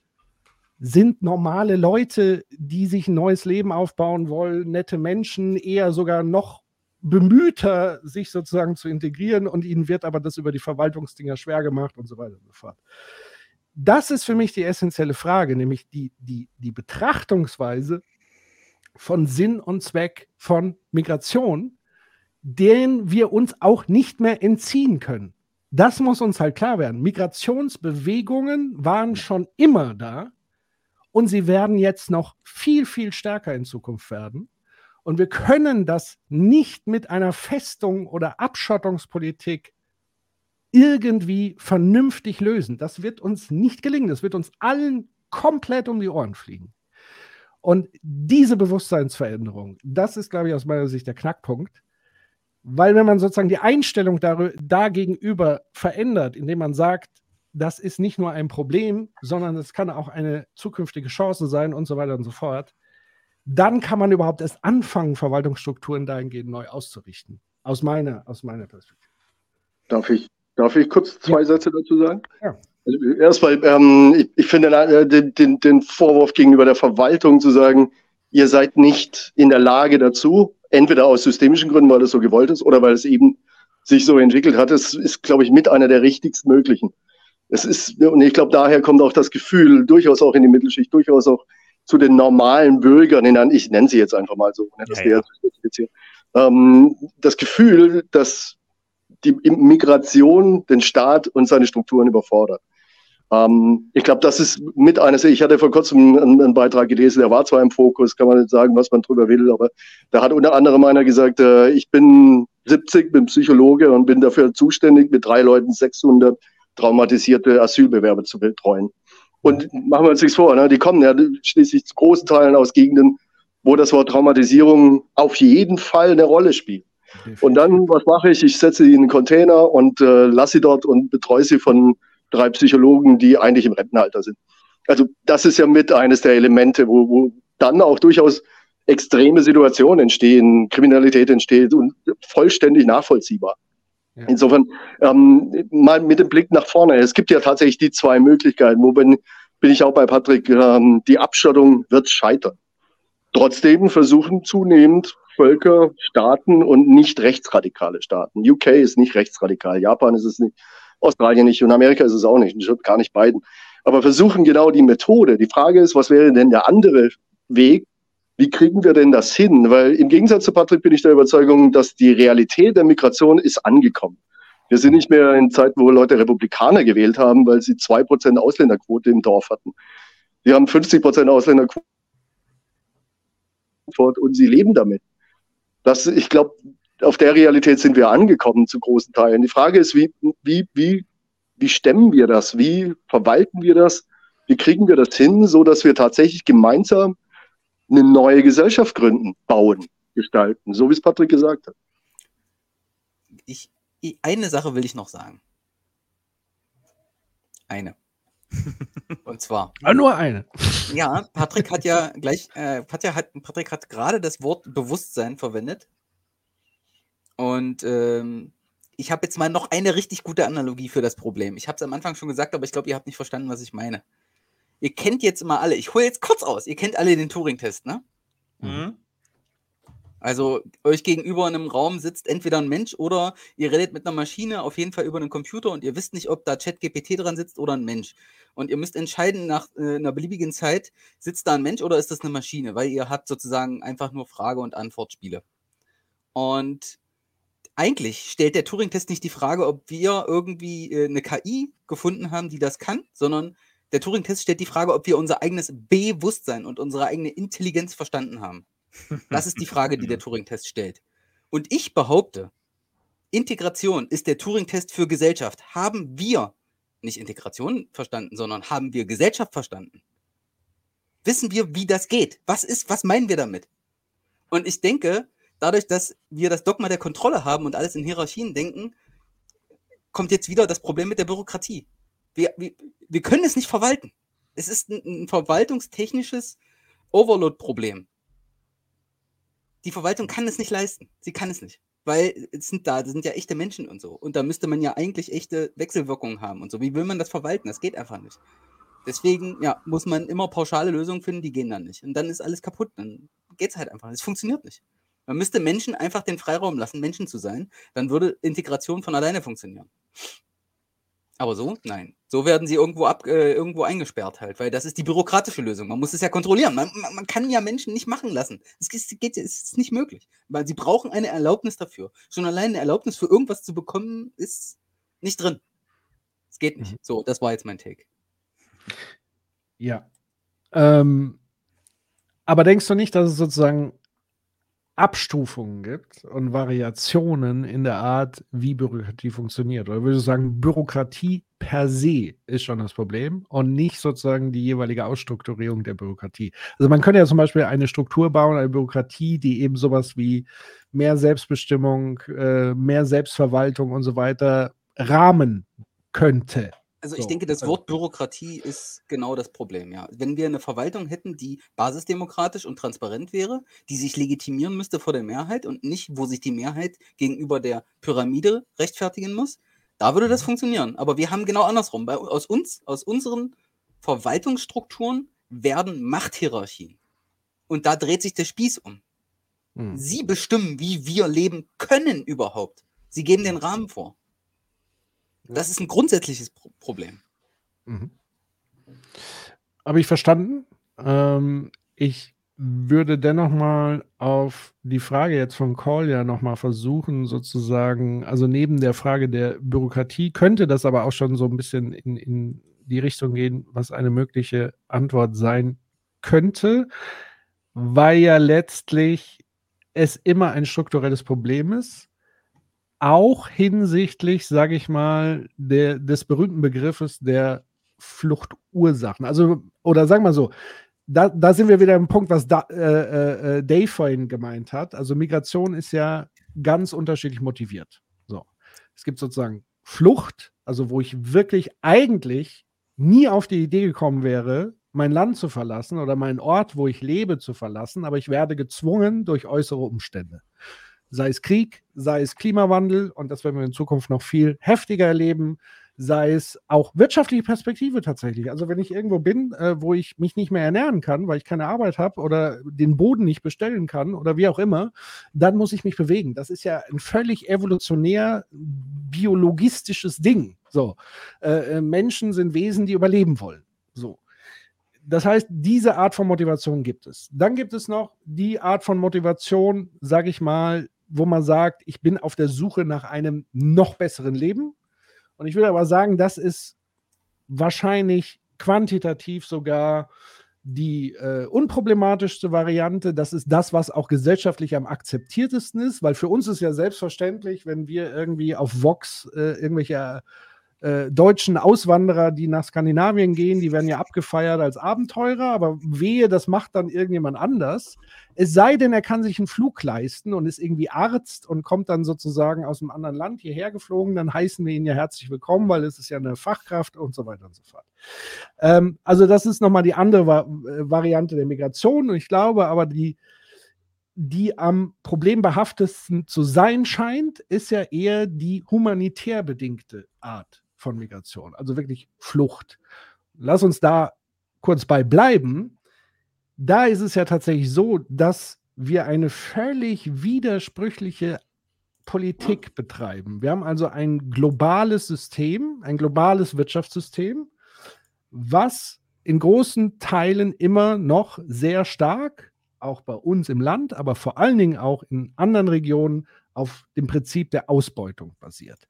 sind normale Leute, die sich ein neues Leben aufbauen wollen, nette Menschen, eher sogar noch bemühter, sich sozusagen zu integrieren und ihnen wird aber das über die Verwaltungsdinger schwer gemacht und so weiter und so fort. Das ist für mich die essentielle Frage, nämlich die, die, die Betrachtungsweise von Sinn und Zweck von Migration, den wir uns auch nicht mehr entziehen können. Das muss uns halt klar werden. Migrationsbewegungen waren schon immer da und sie werden jetzt noch viel, viel stärker in Zukunft werden. Und wir können das nicht mit einer Festung oder Abschottungspolitik irgendwie vernünftig lösen. Das wird uns nicht gelingen. Das wird uns allen komplett um die Ohren fliegen. Und diese Bewusstseinsveränderung, das ist, glaube ich, aus meiner Sicht der Knackpunkt. Weil wenn man sozusagen die Einstellung dagegenüber verändert, indem man sagt, das ist nicht nur ein Problem, sondern es kann auch eine zukünftige Chance sein und so weiter und so fort, dann kann man überhaupt erst anfangen, Verwaltungsstrukturen dahingehend neu auszurichten. Aus meiner, aus meiner Perspektive. Darf ich, darf ich kurz zwei ja. Sätze dazu sagen? Ja. Also erstmal, ähm, ich, ich, finde äh, den, den, den Vorwurf gegenüber der Verwaltung zu sagen, ihr seid nicht in der Lage dazu, entweder aus systemischen Gründen, weil es so gewollt ist, oder weil es eben sich so entwickelt hat, das ist, glaube ich, mit einer der richtigst möglichen. Es ist, und ich glaube, daher kommt auch das Gefühl, durchaus auch in die Mittelschicht, durchaus auch zu den normalen Bürgern, ich nenne sie jetzt einfach mal so, ne, das, ja, ja. Ähm, das Gefühl, dass die Migration den Staat und seine Strukturen überfordert. Ähm, ich glaube, das ist mit eines, ich hatte vor kurzem einen, einen, Beitrag gelesen, der war zwar im Fokus, kann man nicht sagen, was man drüber will, aber da hat unter anderem einer gesagt, äh, ich bin 70, bin Psychologe und bin dafür zuständig, mit drei Leuten 600 traumatisierte Asylbewerber zu betreuen. Und machen wir uns nichts vor, ne? die kommen ja schließlich zu großen Teilen aus Gegenden, wo das Wort Traumatisierung auf jeden Fall eine Rolle spielt. Und dann, was mache ich? Ich setze sie in einen Container und äh, lasse sie dort und betreue sie von drei Psychologen, die eigentlich im Rentenalter sind. Also das ist ja mit eines der Elemente, wo, wo dann auch durchaus extreme Situationen entstehen, Kriminalität entsteht und vollständig nachvollziehbar. Ja. Insofern ähm, mal mit dem Blick nach vorne. Es gibt ja tatsächlich die zwei Möglichkeiten, wo bin, bin ich auch bei Patrick, ähm, die Abschottung wird scheitern. Trotzdem versuchen zunehmend Völker, Staaten und nicht rechtsradikale Staaten. UK ist nicht rechtsradikal, Japan ist es nicht, Australien nicht und Amerika ist es auch nicht, gar nicht beiden. Aber versuchen genau die Methode. Die Frage ist, was wäre denn der andere Weg? Wie kriegen wir denn das hin? Weil im Gegensatz zu Patrick bin ich der Überzeugung, dass die Realität der Migration ist angekommen. Wir sind nicht mehr in Zeiten, wo Leute Republikaner gewählt haben, weil sie zwei Prozent Ausländerquote im Dorf hatten. Wir haben 50 Prozent Ausländerquote und sie leben damit. Das, ich glaube, auf der Realität sind wir angekommen zu großen Teilen. Die Frage ist, wie, wie, wie, wie stemmen wir das? Wie verwalten wir das? Wie kriegen wir das hin, so dass wir tatsächlich gemeinsam eine neue Gesellschaft gründen, bauen, gestalten, so wie es Patrick gesagt hat? Ich, eine Sache will ich noch sagen. Eine. Und zwar. Ja, nur eine. Ja, Patrick hat ja gleich, äh, Patrick hat, Patrick hat gerade das Wort Bewusstsein verwendet. Und ähm, ich habe jetzt mal noch eine richtig gute Analogie für das Problem. Ich habe es am Anfang schon gesagt, aber ich glaube, ihr habt nicht verstanden, was ich meine. Ihr kennt jetzt immer alle, ich hole jetzt kurz aus, ihr kennt alle den Turing-Test, ne? Mhm. Also euch gegenüber in einem Raum sitzt entweder ein Mensch oder ihr redet mit einer Maschine, auf jeden Fall über einen Computer und ihr wisst nicht, ob da ChatGPT dran sitzt oder ein Mensch. Und ihr müsst entscheiden nach äh, einer beliebigen Zeit, sitzt da ein Mensch oder ist das eine Maschine, weil ihr habt sozusagen einfach nur Frage- und Antwortspiele. Und eigentlich stellt der Turing-Test nicht die Frage, ob wir irgendwie äh, eine KI gefunden haben, die das kann, sondern der Turing-Test stellt die Frage, ob wir unser eigenes Bewusstsein und unsere eigene Intelligenz verstanden haben. Das ist die Frage, die der Turing-Test stellt. Und ich behaupte, Integration ist der Turing-Test für Gesellschaft. Haben wir nicht Integration verstanden, sondern haben wir Gesellschaft verstanden? Wissen wir, wie das geht? Was ist, was meinen wir damit? Und ich denke, dadurch, dass wir das Dogma der Kontrolle haben und alles in Hierarchien denken, kommt jetzt wieder das Problem mit der Bürokratie. Wir, wir, wir können es nicht verwalten. Es ist ein, ein verwaltungstechnisches Overload-Problem. Die Verwaltung kann es nicht leisten. Sie kann es nicht. Weil es sind da, das sind ja echte Menschen und so. Und da müsste man ja eigentlich echte Wechselwirkungen haben und so. Wie will man das verwalten? Das geht einfach nicht. Deswegen, ja, muss man immer pauschale Lösungen finden, die gehen dann nicht. Und dann ist alles kaputt. Dann geht es halt einfach. Es funktioniert nicht. Man müsste Menschen einfach den Freiraum lassen, Menschen zu sein. Dann würde Integration von alleine funktionieren. Aber so? Nein. So werden sie irgendwo, ab, äh, irgendwo eingesperrt halt, weil das ist die bürokratische Lösung. Man muss es ja kontrollieren. Man, man, man kann ja Menschen nicht machen lassen. Es ist, geht, es ist nicht möglich. Weil sie brauchen eine Erlaubnis dafür. Schon allein eine Erlaubnis für irgendwas zu bekommen, ist nicht drin. Es geht nicht. So, das war jetzt mein Take. Ja. Ähm, aber denkst du nicht, dass es sozusagen Abstufungen gibt und Variationen in der Art, wie Bürokratie funktioniert? Oder würdest du sagen, Bürokratie per se ist schon das Problem und nicht sozusagen die jeweilige Ausstrukturierung der Bürokratie? Also man könnte ja zum Beispiel eine Struktur bauen, eine Bürokratie, die eben sowas wie mehr Selbstbestimmung, äh, mehr Selbstverwaltung und so weiter rahmen könnte. Also ich So, denke, das Wort Bürokratie ist genau das Problem, ja. Wenn wir eine Verwaltung hätten, die basisdemokratisch und transparent wäre, die sich legitimieren müsste vor der Mehrheit und nicht, wo sich die Mehrheit gegenüber der Pyramide rechtfertigen muss, da würde Mhm. das funktionieren. Aber wir haben genau andersrum. Bei, aus uns, aus unseren Verwaltungsstrukturen werden Machthierarchien. Und da dreht sich der Spieß um. Hm. Sie bestimmen, wie wir leben können überhaupt. Sie geben den Rahmen vor. Das ist ein grundsätzliches Pro Problem. Mhm. Habe ich verstanden. Ähm, ich würde dennoch mal auf die Frage jetzt von Kolja noch mal versuchen, sozusagen, also neben der Frage der Bürokratie könnte das aber auch schon so ein bisschen in, in die Richtung gehen, was eine mögliche Antwort sein könnte, weil ja letztlich es immer ein strukturelles Problem ist, auch hinsichtlich, sage ich mal, der, des berühmten Begriffes der Fluchtursachen. Also, oder sagen wir so, da, da sind wir wieder im Punkt, was da, äh, äh, Dave vorhin gemeint hat. Also Migration ist ja ganz unterschiedlich motiviert. So. Es gibt sozusagen Flucht, also wo ich wirklich eigentlich nie auf die Idee gekommen wäre, mein Land zu verlassen oder meinen Ort, wo ich lebe, zu verlassen, aber ich werde gezwungen durch äußere Umstände. Sei es Krieg, sei es Klimawandel, und das werden wir in Zukunft noch viel heftiger erleben, sei es auch wirtschaftliche Perspektive tatsächlich. Also wenn ich irgendwo bin, äh, wo ich mich nicht mehr ernähren kann, weil ich keine Arbeit habe oder den Boden nicht bestellen kann oder wie auch immer, dann muss ich mich bewegen. Das ist ja ein völlig evolutionär biologistisches Ding. So, äh, äh, Menschen sind Wesen, die überleben wollen. So. Das heißt, diese Art von Motivation gibt es. Dann gibt es noch die Art von Motivation, sage ich mal, wo man sagt, ich bin auf der Suche nach einem noch besseren Leben. Und ich würde aber sagen, das ist wahrscheinlich quantitativ sogar die äh, unproblematischste Variante. Das ist das, was auch gesellschaftlich am akzeptiertesten ist, weil für uns ist ja selbstverständlich, wenn wir irgendwie auf Vox äh, irgendwelche äh, deutschen Auswanderer, die nach Skandinavien gehen, die werden ja abgefeiert als Abenteurer, aber wehe, das macht dann irgendjemand anders. Es sei denn, er kann sich einen Flug leisten und ist irgendwie Arzt und kommt dann sozusagen aus einem anderen Land hierher geflogen, dann heißen wir ihn ja herzlich willkommen, weil es ist ja eine Fachkraft und so weiter und so fort. Ähm, also das ist nochmal die andere Va äh, Variante der Migration und ich glaube aber, die, die am problembehaftesten zu sein scheint, ist ja eher die humanitär bedingte Art von Migration, also wirklich Flucht. Lass uns da kurz bei bleiben. da ist es ja tatsächlich so, dass wir eine völlig widersprüchliche Politik betreiben. Wir haben also ein globales System, ein globales Wirtschaftssystem, was in großen Teilen immer noch sehr stark, auch bei uns im Land, aber vor allen Dingen auch in anderen Regionen, auf dem Prinzip der Ausbeutung basiert.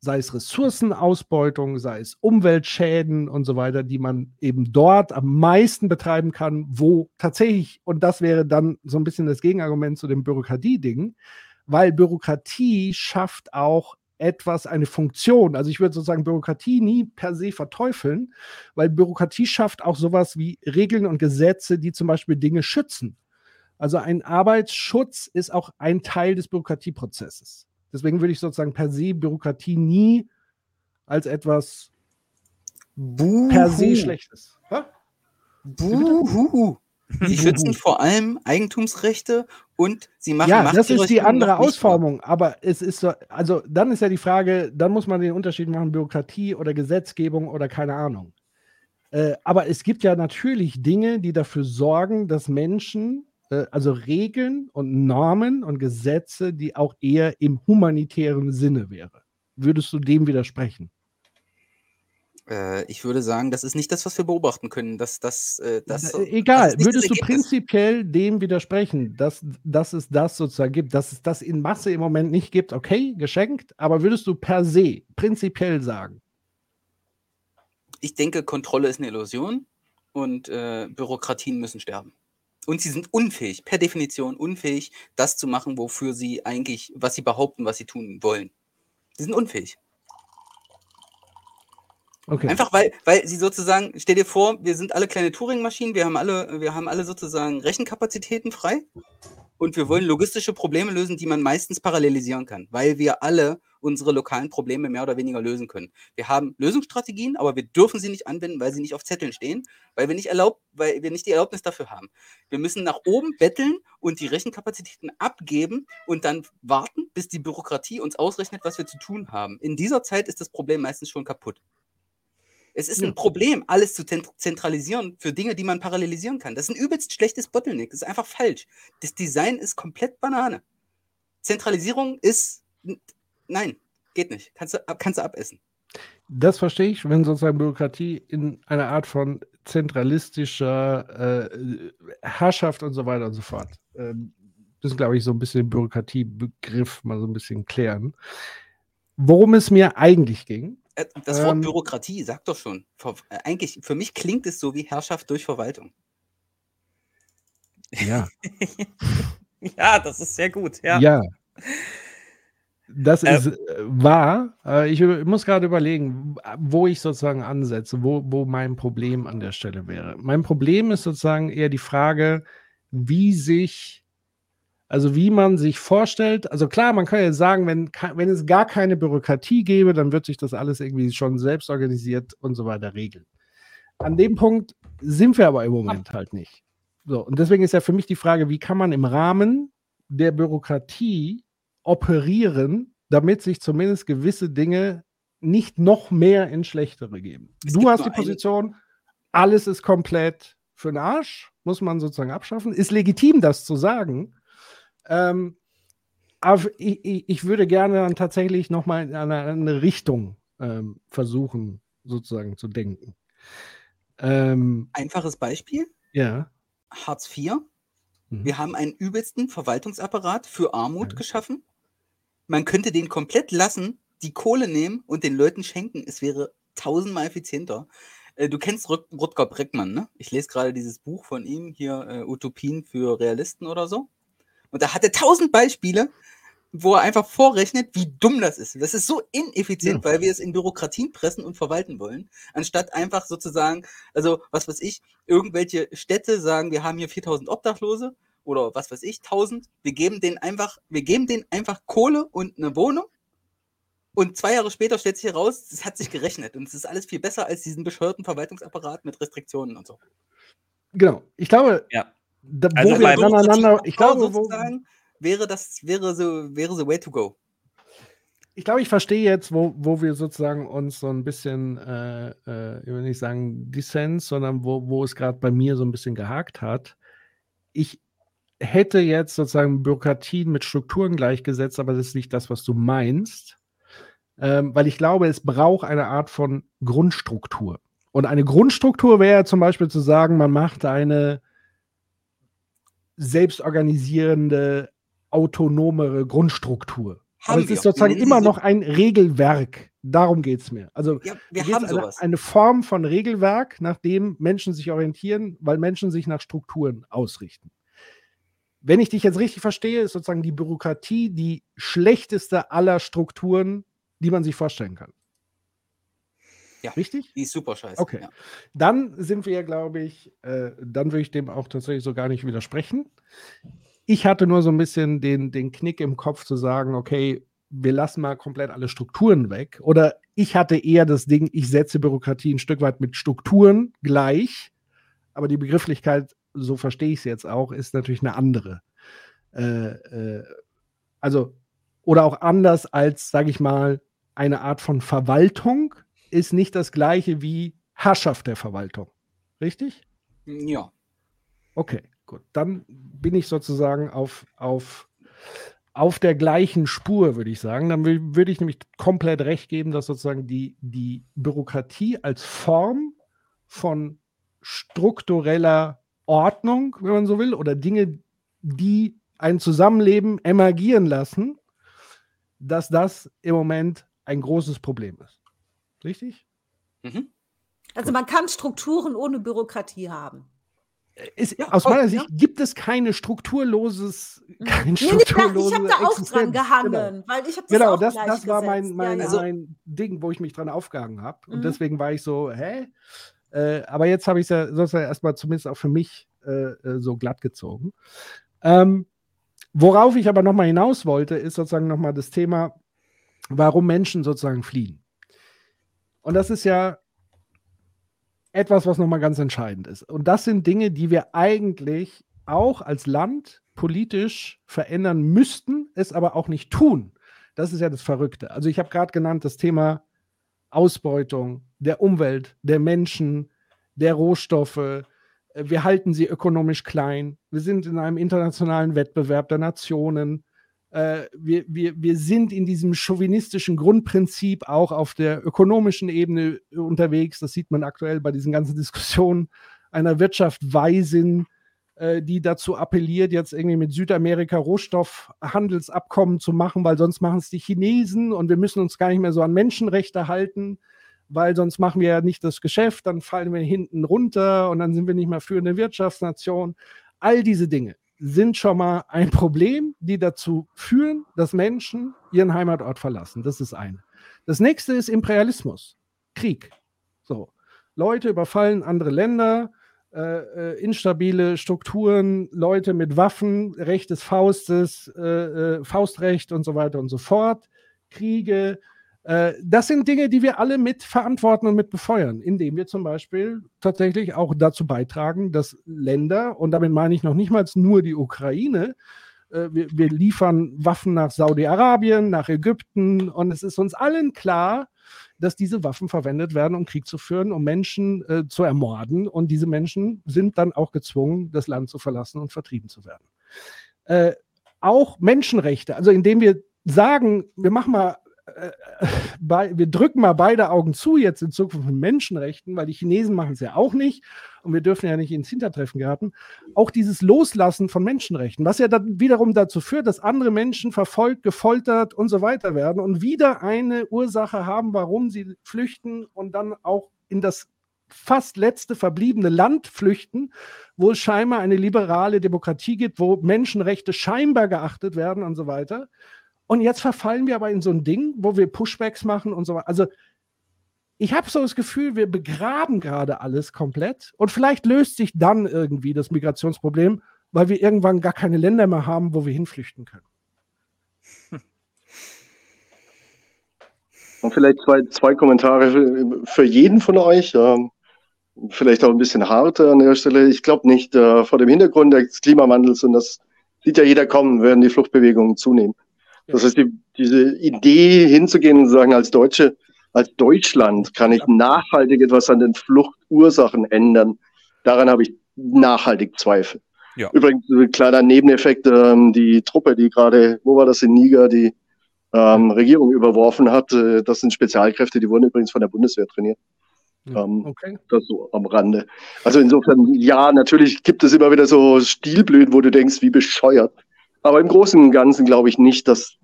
Sei es Ressourcenausbeutung, sei es Umweltschäden und so weiter, die man eben dort am meisten betreiben kann, wo tatsächlich, und das wäre dann so ein bisschen das Gegenargument zu dem Bürokratie-Ding, weil Bürokratie schafft auch etwas, eine Funktion. Also ich würde sozusagen Bürokratie nie per se verteufeln, weil Bürokratie schafft auch sowas wie Regeln und Gesetze, die zum Beispiel Dinge schützen. Also ein Arbeitsschutz ist auch ein Teil des Bürokratieprozesses. Deswegen würde ich sozusagen per se Bürokratie nie als etwas Buhu. per se Schlechtes. Hä? Buhu. Die schützen vor allem Eigentumsrechte und sie machen Ja, das ist die andere Ausformung. Aber es ist so, also dann ist ja die Frage, dann muss man den Unterschied machen, Bürokratie oder Gesetzgebung oder keine Ahnung. Äh, aber es gibt ja natürlich Dinge, die dafür sorgen, dass Menschen, äh, also Regeln und Normen und Gesetze, die auch eher im humanitären Sinne wäre. Würdest du dem widersprechen? Äh, ich würde sagen, das ist nicht das, was wir beobachten können. Das, das, äh, das, Äh, Egal, das würdest du prinzipiell dem widersprechen, dass, dass es das sozusagen gibt, dass es das in Masse im Moment nicht gibt, okay, geschenkt, aber würdest du per se prinzipiell sagen? Ich denke, Kontrolle ist eine Illusion und äh, Bürokratien müssen sterben. Und sie sind unfähig, per Definition unfähig, das zu machen, wofür sie eigentlich, was sie behaupten, was sie tun wollen. Sie sind unfähig. Okay. Einfach weil, weil sie sozusagen, stell dir vor, wir sind alle kleine Turing-Maschinen, wir haben alle, wir haben alle sozusagen Rechenkapazitäten frei und wir wollen logistische Probleme lösen, die man meistens parallelisieren kann, weil wir alle unsere lokalen Probleme mehr oder weniger lösen können. Wir haben Lösungsstrategien, aber wir dürfen sie nicht anwenden, weil sie nicht auf Zetteln stehen, weil wir nicht erlaubt, weil wir nicht die Erlaubnis dafür haben. Wir müssen nach oben betteln und die Rechenkapazitäten abgeben und dann warten, bis die Bürokratie uns ausrechnet, was wir zu tun haben. In dieser Zeit ist das Problem meistens schon kaputt. Es ist ein Problem, alles zu zent- zentralisieren für Dinge, die man parallelisieren kann. Das ist ein übelst schlechtes Bottleneck. Das ist einfach falsch. Das Design ist komplett Banane. Zentralisierung ist. Nein, geht nicht. Kannst du, kannst du abessen. Das verstehe ich, wenn sozusagen Bürokratie in einer Art von zentralistischer äh, Herrschaft und so weiter und so fort. Ähm, das ist, glaube ich, so ein bisschen den Bürokratiebegriff mal so ein bisschen klären. Worum es mir eigentlich ging, Das Wort Ähm, Bürokratie, sag doch schon. Äh, eigentlich, für mich klingt es so wie Herrschaft durch Verwaltung. ja, Ja, das ist sehr gut. Ja. ja. Das Äh, ist äh, wahr. Äh, ich muss gerade überlegen, wo ich sozusagen ansetze, wo, wo mein Problem an der Stelle wäre. Mein Problem ist sozusagen eher die Frage, wie sich, also wie man sich vorstellt. Also klar, man kann ja sagen, wenn, wenn es gar keine Bürokratie gäbe, dann wird sich das alles irgendwie schon selbst organisiert und so weiter regeln. An dem Punkt sind wir aber im Moment halt nicht. So, und deswegen ist ja für mich die Frage, wie kann man im Rahmen der Bürokratie operieren, damit sich zumindest gewisse Dinge nicht noch mehr in schlechtere geben. Es du hast die Position, alles ist komplett für den Arsch, muss man sozusagen abschaffen. Ist legitim, das zu sagen. Ähm, aber ich, ich, würde gerne dann tatsächlich nochmal in eine, eine Richtung ähm, versuchen, sozusagen zu denken. Ähm, Einfaches Beispiel: ja. Hartz IV. Mhm. Wir haben einen übelsten Verwaltungsapparat für Armut geschaffen. Man könnte den komplett lassen, die Kohle nehmen und den Leuten schenken. Es wäre tausendmal effizienter. Äh, Du kennst Rut- Rutger Breckmann, ne? Ich lese gerade dieses Buch von ihm hier, äh, Utopien für Realisten oder so. Und da hat er tausend Beispiele, wo er einfach vorrechnet, wie dumm das ist. Das ist so ineffizient, weil wir es in Bürokratien pressen und verwalten wollen, anstatt einfach sozusagen, also was weiß ich, irgendwelche Städte sagen, wir haben hier 4000 Obdachlose oder was weiß ich, 1000. Wir geben denen einfach, wir geben denen einfach Kohle und eine Wohnung. Und zwei Jahre später stellt sich heraus, es hat sich gerechnet und es ist alles viel besser als diesen bescheuerten Verwaltungsapparat mit Restriktionen und so. Genau. Ich glaube, Ja. Da, wo Also wir beim- aneinander, ich glaube, wo, wäre das wäre so wäre the way to go. ich glaube, ich verstehe jetzt, wo, wo wir sozusagen uns so ein bisschen, äh, äh, ich will nicht sagen Dissens, sondern wo, wo es gerade bei mir so ein bisschen gehakt hat. ich hätte jetzt sozusagen Bürokratien mit Strukturen gleichgesetzt, aber das ist nicht das, was du meinst. Ähm, weil ich glaube, es braucht eine Art von Grundstruktur. Und eine Grundstruktur wäre zum Beispiel zu sagen, man macht eine selbstorganisierende, autonomere Grundstruktur. Haben Aber es wir. ist sozusagen immer noch ein Regelwerk. Darum geht es mir. Also Ja, wir haben eine, sowas. eine Form von Regelwerk, nach dem Menschen sich orientieren, weil Menschen sich nach Strukturen ausrichten. Wenn ich dich jetzt richtig verstehe, ist sozusagen die Bürokratie die schlechteste aller Strukturen, die man sich vorstellen kann. Ja, Richtig? Die ist super scheiße. Okay. Ja. Dann sind wir, glaube ich, äh, dann würde ich dem auch tatsächlich so gar nicht widersprechen. Ich hatte nur so ein bisschen den, den Knick im Kopf zu sagen, okay, wir lassen mal komplett alle Strukturen weg. Oder ich hatte eher das Ding, ich setze Bürokratie ein Stück weit mit Strukturen gleich. Aber die Begrifflichkeit, so verstehe ich es jetzt auch, ist natürlich eine andere. Äh, äh, also, oder auch anders als, sage ich mal, eine Art von Verwaltung ist nicht das gleiche wie Herrschaft der Verwaltung. Richtig? Ja. Okay, gut. Dann bin ich sozusagen auf, auf, auf der gleichen Spur, würde ich sagen. Dann würde ich nämlich komplett recht geben, dass sozusagen die, die Bürokratie als Form von struktureller Ordnung, wenn man so will, oder Dinge, die ein Zusammenleben emergieren lassen, dass das im Moment ein großes Problem ist. Richtig? Mhm. Also man kann Strukturen ohne Bürokratie haben. Ist, Ja, aus meiner ja. Sicht gibt es keine strukturloses, kein Nee, nee, ich habe da auch Existenz. dran gehangen, Genau. weil ich habe das Genau, auch das, das war mein, mein, ja, ja. mein Ding, wo ich mich dran aufgehangen habe. Und Mhm. deswegen war ich so, hä? Äh, aber jetzt habe ich es ja sozusagen erstmal zumindest auch für mich äh, äh, so glatt gezogen. Ähm, worauf ich aber nochmal hinaus wollte, ist sozusagen nochmal das Thema, warum Menschen sozusagen fliehen. Und das ist ja etwas, was nochmal ganz entscheidend ist. Und das sind Dinge, die wir eigentlich auch als Land politisch verändern müssten, es aber auch nicht tun. Das ist ja das Verrückte. Also ich habe gerade genannt das Thema Ausbeutung der Umwelt, der Menschen, der Rohstoffe. Wir halten sie ökonomisch klein. Wir sind in einem internationalen Wettbewerb der Nationen. Äh, Wir, wir, wir sind in diesem chauvinistischen Grundprinzip auch auf der ökonomischen Ebene unterwegs. Das sieht man aktuell bei diesen ganzen Diskussionen einer Wirtschaft Weisin, äh, die dazu appelliert, jetzt irgendwie mit Südamerika Rohstoffhandelsabkommen zu machen, weil sonst machen es die Chinesen und wir müssen uns gar nicht mehr so an Menschenrechte halten, weil sonst machen wir ja nicht das Geschäft, dann fallen wir hinten runter und dann sind wir nicht mehr führende Wirtschaftsnation. All diese Dinge sind schon mal ein Problem, die dazu führen, dass Menschen ihren Heimatort verlassen. Das ist eine. Das nächste ist Imperialismus, Krieg. So, Leute überfallen andere Länder, äh, äh, instabile Strukturen, Leute mit Waffen, Recht des Faustes, äh, äh, Faustrecht und so weiter und so fort, Kriege. Äh, das sind Dinge, die wir alle mit verantworten und mit befeuern, indem wir zum Beispiel tatsächlich auch dazu beitragen, dass Länder, und damit meine ich noch nicht mal nur die Ukraine, äh, wir, wir liefern Waffen nach Saudi-Arabien, nach Ägypten und es ist uns allen klar, dass diese Waffen verwendet werden, um Krieg zu führen, um Menschen äh, zu ermorden. Und diese Menschen sind dann auch gezwungen, das Land zu verlassen und vertrieben zu werden. Äh, auch Menschenrechte, also indem wir sagen, wir machen mal, bei, wir drücken mal beide Augen zu jetzt in Zukunft mit Menschenrechten, weil die Chinesen machen es ja auch nicht und wir dürfen ja nicht ins Hintertreffen geraten. Auch dieses Loslassen von Menschenrechten, was ja dann wiederum dazu führt, dass andere Menschen verfolgt, gefoltert und so weiter werden und wieder eine Ursache haben, warum sie flüchten und dann auch in das fast letzte verbliebene Land flüchten, wo es scheinbar eine liberale Demokratie gibt, wo Menschenrechte scheinbar geachtet werden und so weiter. Und jetzt verfallen wir aber in so ein Ding, wo wir Pushbacks machen und so weiter. Also ich habe so das Gefühl, wir begraben gerade alles komplett und vielleicht löst sich dann irgendwie das Migrationsproblem, weil wir irgendwann gar keine Länder mehr haben, wo wir hinflüchten können. Und vielleicht zwei, zwei Kommentare für, jeden von euch. Ähm, vielleicht auch ein bisschen hart an der Stelle. Ich glaube nicht, äh, vor dem Hintergrund des Klimawandels, und das sieht ja jeder kommen, werden die Fluchtbewegungen zunehmen. Das heißt, die, diese Idee hinzugehen und zu sagen, als Deutsche, als Deutschland kann ich nachhaltig etwas an den Fluchtursachen ändern. Daran habe ich nachhaltig Zweifel. Ja. Übrigens, ein kleiner Nebeneffekt, ähm, die Truppe, die gerade, wo war das in Niger, die ähm, Regierung überworfen hat, äh, das sind Spezialkräfte, die wurden übrigens von der Bundeswehr trainiert. Ähm, Okay. Das so am Rande. Also insofern, ja, natürlich gibt es immer wieder so Stilblüten, wo du denkst, wie bescheuert. Aber im Großen und Ganzen glaube ich nicht, dass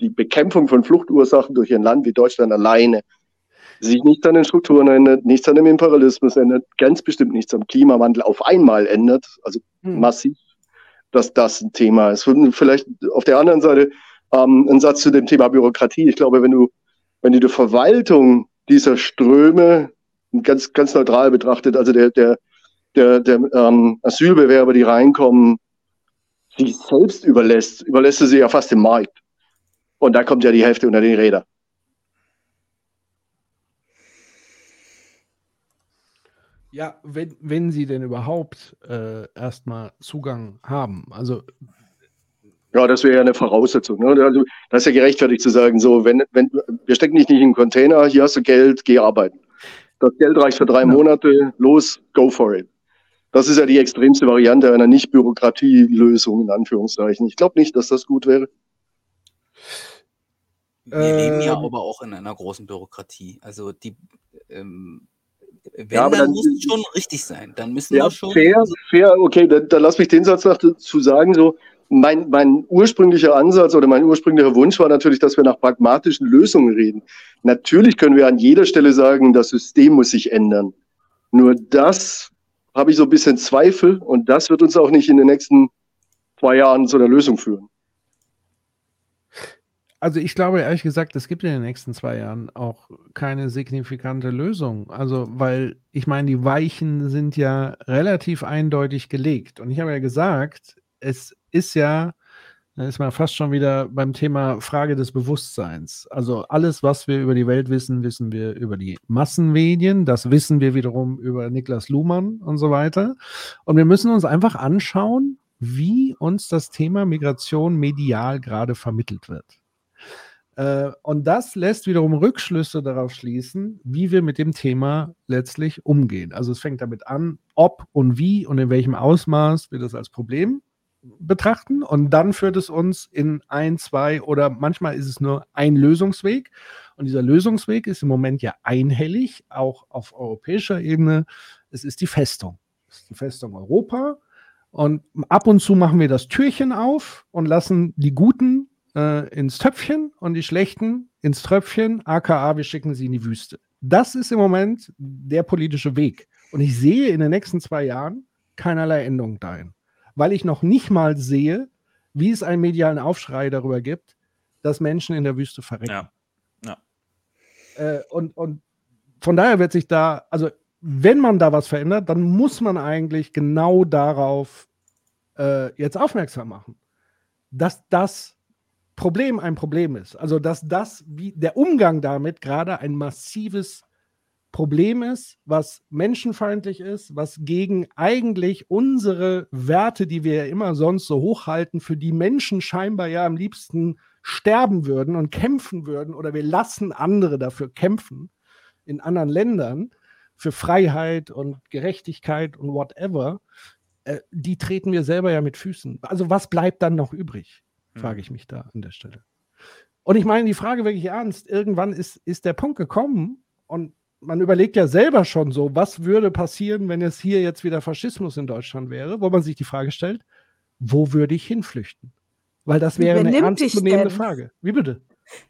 die Bekämpfung von Fluchtursachen durch ein Land wie Deutschland alleine sich nichts an den Strukturen ändert, nichts an dem Imperialismus ändert, ganz bestimmt nichts am Klimawandel auf einmal ändert, also massiv, dass das ein Thema ist. Und vielleicht auf der anderen Seite ähm, ein Satz zu dem Thema Bürokratie. Ich glaube, wenn du, wenn du die Verwaltung dieser Ströme ganz, ganz neutral betrachtet, also der, der, der, der ähm, Asylbewerber, die reinkommen, sich selbst überlässt, überlässt du sie ja fast dem Markt. Und da kommt ja die Hälfte unter den Räder. Ja, wenn, wenn sie denn überhaupt äh, erstmal Zugang haben. Also Ja, das wäre ja eine Voraussetzung. Ne? Also, das ist ja gerechtfertigt zu sagen, so, wenn, wenn, wir stecken dich nicht in einen Container, hier hast du Geld, geh arbeiten. Das Geld reicht für drei Monate, los, go for it. Das ist ja die extremste Variante einer Nicht-Bürokratie-Lösung, in Anführungszeichen. Ich glaube nicht, dass das gut wäre. Wir leben ja Ähm. aber auch in einer großen Bürokratie. Also die, ähm, wenn, Ja, dann dann- muss es schon richtig sein. Dann müssen Ja, wir schon. fair, fair, okay, dann, dann lass mich den Satz noch dazu sagen. So, mein, mein ursprünglicher Ansatz oder mein ursprünglicher Wunsch war natürlich, dass wir nach pragmatischen Lösungen reden. Natürlich können wir an jeder Stelle sagen, das System muss sich ändern. Nur das habe ich so ein bisschen Zweifel und das wird uns auch nicht in den nächsten zwei Jahren zu einer Lösung führen. Also ich glaube ehrlich gesagt, es gibt in den nächsten zwei Jahren auch keine signifikante Lösung. Also, weil ich meine, die Weichen sind ja relativ eindeutig gelegt. Und ich habe ja gesagt, es ist ja, da ist man fast schon wieder beim Thema Frage des Bewusstseins. Also alles, was wir über die Welt wissen, wissen wir über die Massenmedien. Das wissen wir wiederum über Niklas Luhmann und so weiter. Und wir müssen uns einfach anschauen, wie uns das Thema Migration medial gerade vermittelt wird. Äh, und das lässt wiederum Rückschlüsse darauf schließen, wie wir mit dem Thema letztlich umgehen. Also es fängt damit an, ob und wie und in welchem Ausmaß wir das als Problem betrachten. Und dann führt es uns in ein, zwei oder manchmal ist es nur ein Lösungsweg. Und dieser Lösungsweg ist im Moment ja einhellig, auch auf europäischer Ebene. Es ist die Festung. Es ist die Festung Europa. Und ab und zu machen wir das Türchen auf und lassen die Guten äh, ins Töpfchen und die Schlechten ins Tröpfchen, aka wir schicken sie in die Wüste. Das ist im Moment der politische Weg. Und ich sehe in den nächsten zwei Jahren keinerlei Änderung dahin. Weil ich noch nicht mal sehe, wie es einen medialen Aufschrei darüber gibt, dass Menschen in der Wüste verrecken. Ja. Ja. Äh, und, und von daher wird sich da, also wenn man da was verändert, dann muss man eigentlich genau darauf äh, jetzt aufmerksam machen, dass das Problem ein Problem ist. Also dass das, wie der Umgang damit gerade ein massives Problem ist, was menschenfeindlich ist, was gegen eigentlich unsere Werte, die wir ja immer sonst so hochhalten, für die Menschen scheinbar ja am liebsten sterben würden und kämpfen würden oder wir lassen andere dafür kämpfen in anderen Ländern für Freiheit und Gerechtigkeit und whatever, äh, die treten wir selber ja mit Füßen. Also was bleibt dann noch übrig, frage ich mich da an der Stelle. Und ich meine die Frage wirklich ernst. Irgendwann ist, ist der Punkt gekommen und man überlegt ja selber schon so, was würde passieren, wenn es hier jetzt wieder Faschismus in Deutschland wäre, wo man sich die Frage stellt, wo würde ich hinflüchten? Weil das wäre eine ernstzunehmende? Frage. Wie bitte?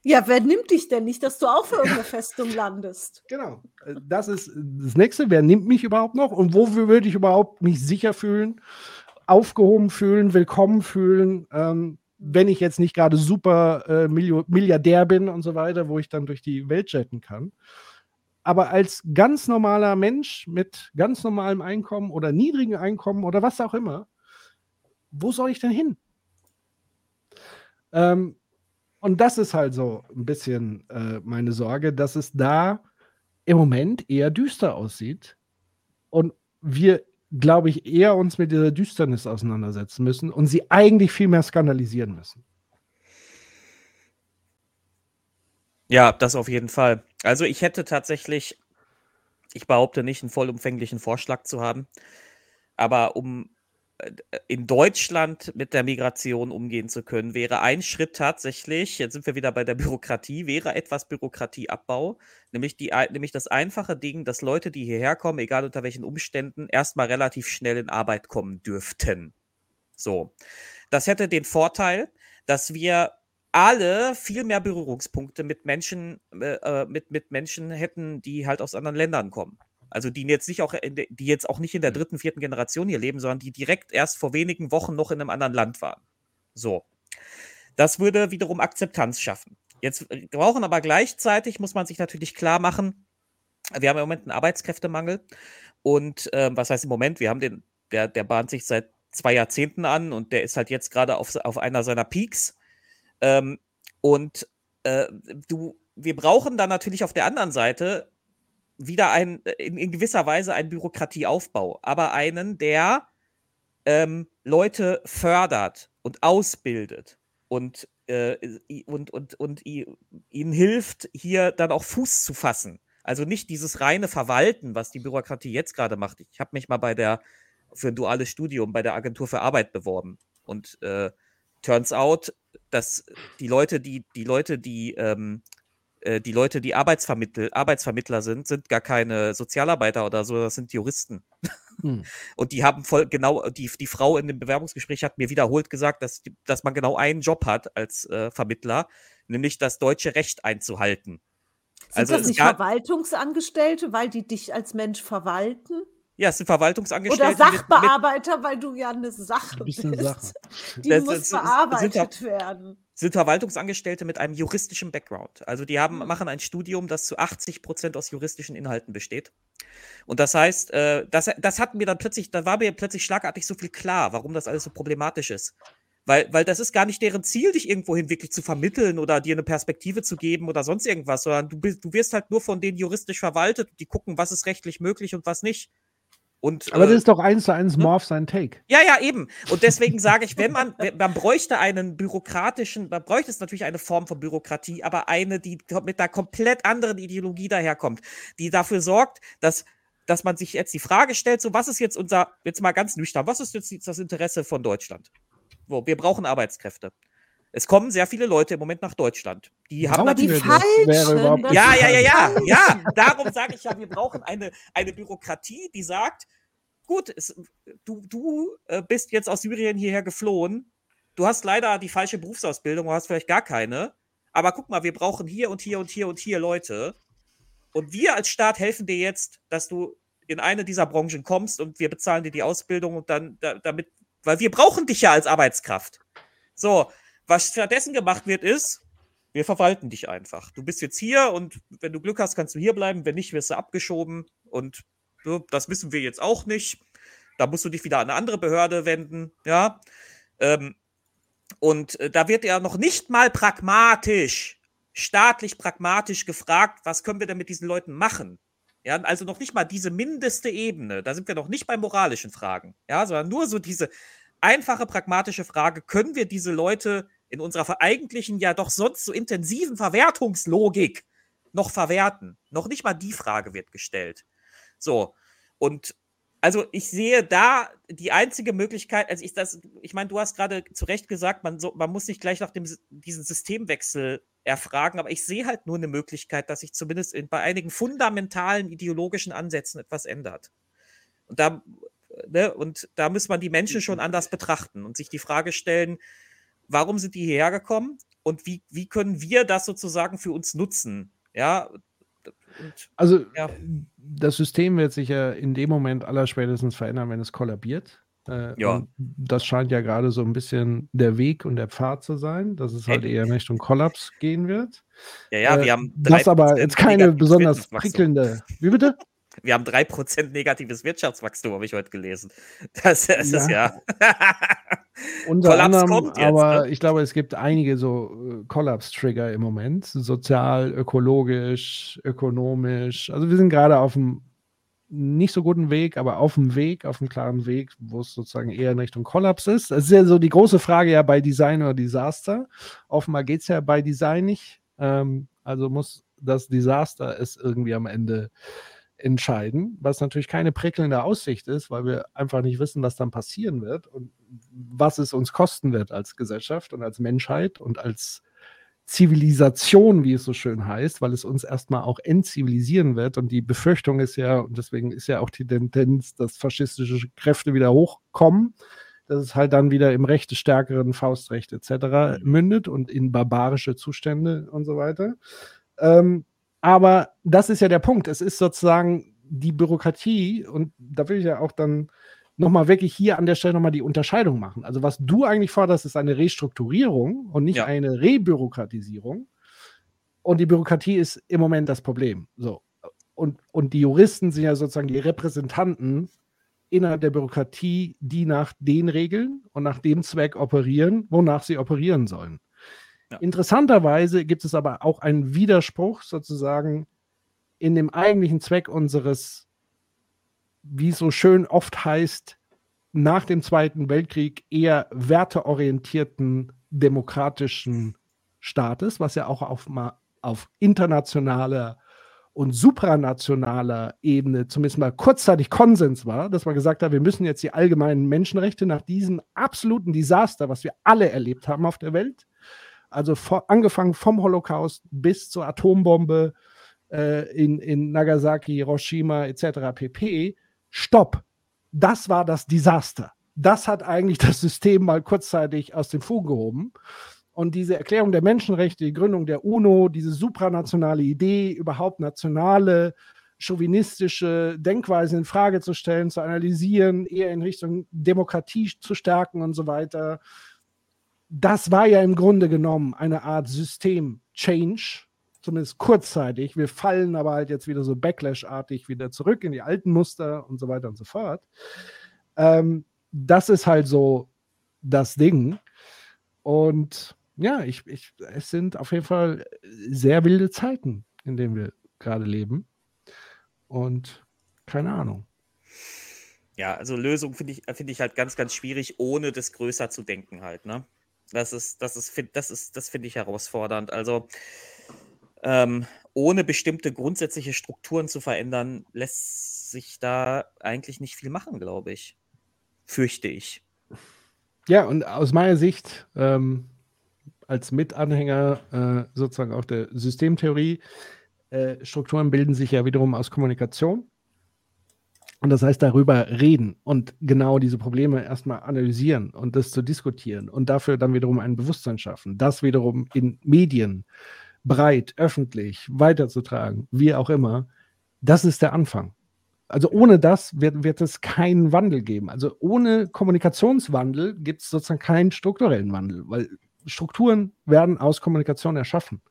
Ja, wer nimmt dich denn nicht, dass du auch für irgendeine Festung landest? Genau. Das ist das nächste. Wer nimmt mich überhaupt noch? Und wo würde ich überhaupt mich sicher fühlen, aufgehoben fühlen, willkommen fühlen, ähm, wenn ich jetzt nicht gerade super äh, Milliardär bin und so weiter, wo ich dann durch die Welt jetten kann. Aber als ganz normaler Mensch mit ganz normalem Einkommen oder niedrigem Einkommen oder was auch immer, wo soll ich denn hin? Ähm, und das ist halt so ein bisschen äh, meine Sorge, dass es da im Moment eher düster aussieht und wir, glaube ich, eher uns mit dieser Düsternis auseinandersetzen müssen und sie eigentlich viel mehr skandalisieren müssen. Ja, das auf jeden Fall. Also ich hätte tatsächlich, ich behaupte nicht, einen vollumfänglichen Vorschlag zu haben, aber um äh, in Deutschland mit der Migration umgehen zu können, wäre ein Schritt tatsächlich, jetzt sind wir wieder bei der Bürokratie, wäre etwas Bürokratieabbau, nämlich, die, nämlich das einfache Ding, dass Leute, die hierher kommen, egal unter welchen Umständen, erstmal relativ schnell in Arbeit kommen dürften. So. Das hätte den Vorteil, dass wir alle viel mehr Berührungspunkte mit Menschen, äh, äh, mit, mit Menschen hätten, die halt aus anderen Ländern kommen. Also die jetzt nicht auch in de, die jetzt auch nicht in der dritten, vierten Generation hier leben, sondern die direkt erst vor wenigen Wochen noch in einem anderen Land waren. So. Das würde wiederum Akzeptanz schaffen. Jetzt äh, brauchen aber gleichzeitig, muss man sich natürlich klar machen, wir haben im Moment einen Arbeitskräftemangel. Und ähm, was heißt im Moment? Wir haben den, der, der bahnt sich seit zwei Jahrzehnten an und der ist halt jetzt gerade auf, auf einer seiner Peaks. Ähm, und äh, du, wir brauchen dann natürlich auf der anderen Seite wieder ein, in, in gewisser Weise einen Bürokratieaufbau, aber einen, der ähm, Leute fördert und ausbildet und, äh, und, und, und ihnen hilft, hier dann auch Fuß zu fassen. Also nicht dieses reine Verwalten, was die Bürokratie jetzt gerade macht. Ich habe mich mal bei der, für ein duales Studium bei der Agentur für Arbeit beworben. Und äh, turns out, dass die Leute, die, die Leute, die, ähm, äh, die Leute, die Arbeitsvermittler, Arbeitsvermittler sind, sind gar keine Sozialarbeiter oder so, das sind Juristen. Hm. Und die haben voll genau, die, die Frau in dem Bewerbungsgespräch hat mir wiederholt gesagt, dass, die- dass man genau einen Job hat als äh, Vermittler, nämlich das deutsche Recht einzuhalten. Sind Also das nicht Verwaltungsangestellte, weil die dich als Mensch verwalten? Ja, es sind Verwaltungsangestellte. Oder mit- mit- Sachbearbeiter, weil du ja eine Sache bist. Sache. Die Das- muss das- sind bearbeitet auch- werden. sind Verwaltungsangestellte mit einem juristischen Background. Also die haben, Mhm. machen ein Studium, das zu 80 Prozent aus juristischen Inhalten besteht. Und das heißt, äh, das, das hat mir dann plötzlich, da war mir plötzlich schlagartig so viel klar, warum das alles so problematisch ist. Weil, weil das ist gar nicht deren Ziel, dich irgendwohin wirklich zu vermitteln oder dir eine Perspektive zu geben oder sonst irgendwas, sondern du, bist, du wirst halt nur von denen juristisch verwaltet, die gucken, was ist rechtlich möglich und was nicht. Und, Aber äh, das ist doch eins zu eins Morph sein Take. ja, ja, eben. Und deswegen sage ich, wenn man, man bräuchte einen bürokratischen, man bräuchte es natürlich eine Form von Bürokratie, aber eine, die mit einer komplett anderen Ideologie daherkommt, die dafür sorgt, dass, dass man sich jetzt die Frage stellt, so was ist jetzt unser, jetzt mal ganz nüchtern, was ist jetzt das Interesse von Deutschland? So, wir brauchen Arbeitskräfte. Es kommen sehr viele Leute im Moment nach Deutschland. Die haben Aber die natürlich- falschen. ja, ja, ja, ja, ja. Darum sage ich ja, wir brauchen eine, eine Bürokratie, die sagt, gut, es, du, du äh, bist jetzt aus Syrien hierher geflohen. Du hast leider die falsche Berufsausbildung, du hast vielleicht gar keine. Aber guck mal, wir brauchen hier und hier und hier und hier Leute. Und wir als Staat helfen dir jetzt, dass du in eine dieser Branchen kommst und wir bezahlen dir die Ausbildung und dann da, damit, weil wir brauchen dich ja als Arbeitskraft. So, was stattdessen gemacht wird, ist, wir verwalten dich einfach. Du bist jetzt hier und wenn du Glück hast, kannst du hier bleiben. Wenn nicht, wirst du abgeschoben. Und das wissen wir jetzt auch nicht. Da musst du dich wieder an eine andere Behörde wenden. Ja. Ähm, und äh, da wird ja noch nicht mal pragmatisch, staatlich pragmatisch gefragt, was können wir denn mit diesen Leuten machen? Ja, also noch nicht mal diese mindeste Ebene. Da sind wir noch nicht bei moralischen Fragen. Ja, sondern nur so diese einfache, pragmatische Frage, können wir diese Leute in unserer eigentlichen, ja doch sonst so intensiven Verwertungslogik noch verwerten? Noch nicht mal die Frage wird gestellt. So, und also ich sehe da die einzige Möglichkeit, also ich das, ich meine, du hast gerade zu Recht gesagt, man, so, man muss nicht gleich nach dem, diesen Systemwechsel erfragen, aber ich sehe halt nur eine Möglichkeit, dass sich zumindest in, bei einigen fundamentalen ideologischen Ansätzen etwas ändert. Und da, ne, und da muss man die Menschen schon anders betrachten und sich die Frage stellen, warum sind die hierher gekommen und wie, wie können wir das sozusagen für uns nutzen? Ja, und, Also ja. das System wird sich ja in dem Moment allerspätestens verändern, wenn es kollabiert. Äh, Ja. Das scheint ja gerade so ein bisschen der Weg und der Pfad zu sein, dass es halt eher in Richtung Kollaps gehen wird. ja, ja, Äh, wir haben das aber 3% jetzt keine besonders prickelnde. Wie bitte? Wir haben 3% negatives Wirtschaftswachstum, habe ich heute gelesen. Das, das ist ja. Unter Kollaps anderem, kommt jetzt, aber ne? ich glaube, es gibt einige so äh, Kollaps-Trigger im Moment. Sozial, ökologisch, ökonomisch. Also wir sind gerade auf einem nicht so guten Weg, aber auf dem Weg, auf einem klaren Weg, wo es sozusagen eher in Richtung Kollaps ist. Das ist ja so die große Frage ja bei Design oder Desaster. Offenbar geht es ja bei Design nicht. Ähm, also muss das Desaster es irgendwie am Ende entscheiden, was natürlich keine prickelnde Aussicht ist, weil wir einfach nicht wissen, was dann passieren wird und was es uns kosten wird als Gesellschaft und als Menschheit und als Zivilisation, wie es so schön heißt, weil es uns erstmal auch entzivilisieren wird. Und die Befürchtung ist ja, und deswegen ist ja auch die Tendenz, dass faschistische Kräfte wieder hochkommen, dass es halt dann wieder im Recht des Stärkeren, Faustrecht etc. mündet und in barbarische Zustände und so weiter. Ähm, aber das ist ja der Punkt. Es ist sozusagen die Bürokratie, und da will ich ja auch dann nochmal wirklich hier an der Stelle nochmal die Unterscheidung machen. Also was du eigentlich forderst, ist eine Restrukturierung und nicht Ja. eine Rebürokratisierung. Und die Bürokratie ist im Moment das Problem. So. Und, und die Juristen sind ja sozusagen die Repräsentanten innerhalb der Bürokratie, die nach den Regeln und nach dem Zweck operieren, wonach sie operieren sollen. Interessanterweise gibt es aber auch einen Widerspruch sozusagen in dem eigentlichen Zweck unseres, wie so schön oft heißt, nach dem Zweiten Weltkrieg eher werteorientierten demokratischen Staates, was ja auch auf, auf internationaler und supranationaler Ebene zumindest mal kurzzeitig Konsens war, dass man gesagt hat, wir müssen jetzt die allgemeinen Menschenrechte nach diesem absoluten Desaster, was wir alle erlebt haben auf der Welt, also vor, angefangen vom Holocaust bis zur Atombombe äh, in, in Nagasaki, Hiroshima etc. pp. Stopp. Das war das Desaster. Das hat eigentlich das System mal kurzzeitig aus dem Fugen gehoben. Und diese Erklärung der Menschenrechte, die Gründung der UNO, diese supranationale Idee, überhaupt nationale, chauvinistische Denkweise in Frage zu stellen, zu analysieren, eher in Richtung Demokratie zu stärken und so weiter, das war ja im Grunde genommen eine Art System-Change, zumindest kurzzeitig. Wir fallen aber halt jetzt wieder so Backlash-artig wieder zurück in die alten Muster und so weiter und so fort. Ähm, das ist halt so das Ding. Und ja, ich, ich, es sind auf jeden Fall sehr wilde Zeiten, in denen wir gerade leben. Und keine Ahnung. Ja, also Lösung finde ich, finde ich halt ganz, ganz schwierig, ohne das größer zu denken halt, ne? Das ist, das ist, das ist, das finde ich herausfordernd. Also ähm, ohne bestimmte grundsätzliche Strukturen zu verändern, lässt sich da eigentlich nicht viel machen, glaube ich. Fürchte ich. Ja, und aus meiner Sicht, ähm, als Mitanhänger äh, sozusagen auch der Systemtheorie, äh, Strukturen bilden sich ja wiederum aus Kommunikation. Und das heißt, darüber reden und genau diese Probleme erstmal analysieren und das zu diskutieren und dafür dann wiederum ein Bewusstsein schaffen, das wiederum in Medien breit, öffentlich weiterzutragen, wie auch immer, das ist der Anfang. Also ohne das wird, wird es keinen Wandel geben. Also ohne Kommunikationswandel gibt es sozusagen keinen strukturellen Wandel, weil Strukturen werden aus Kommunikation erschaffen.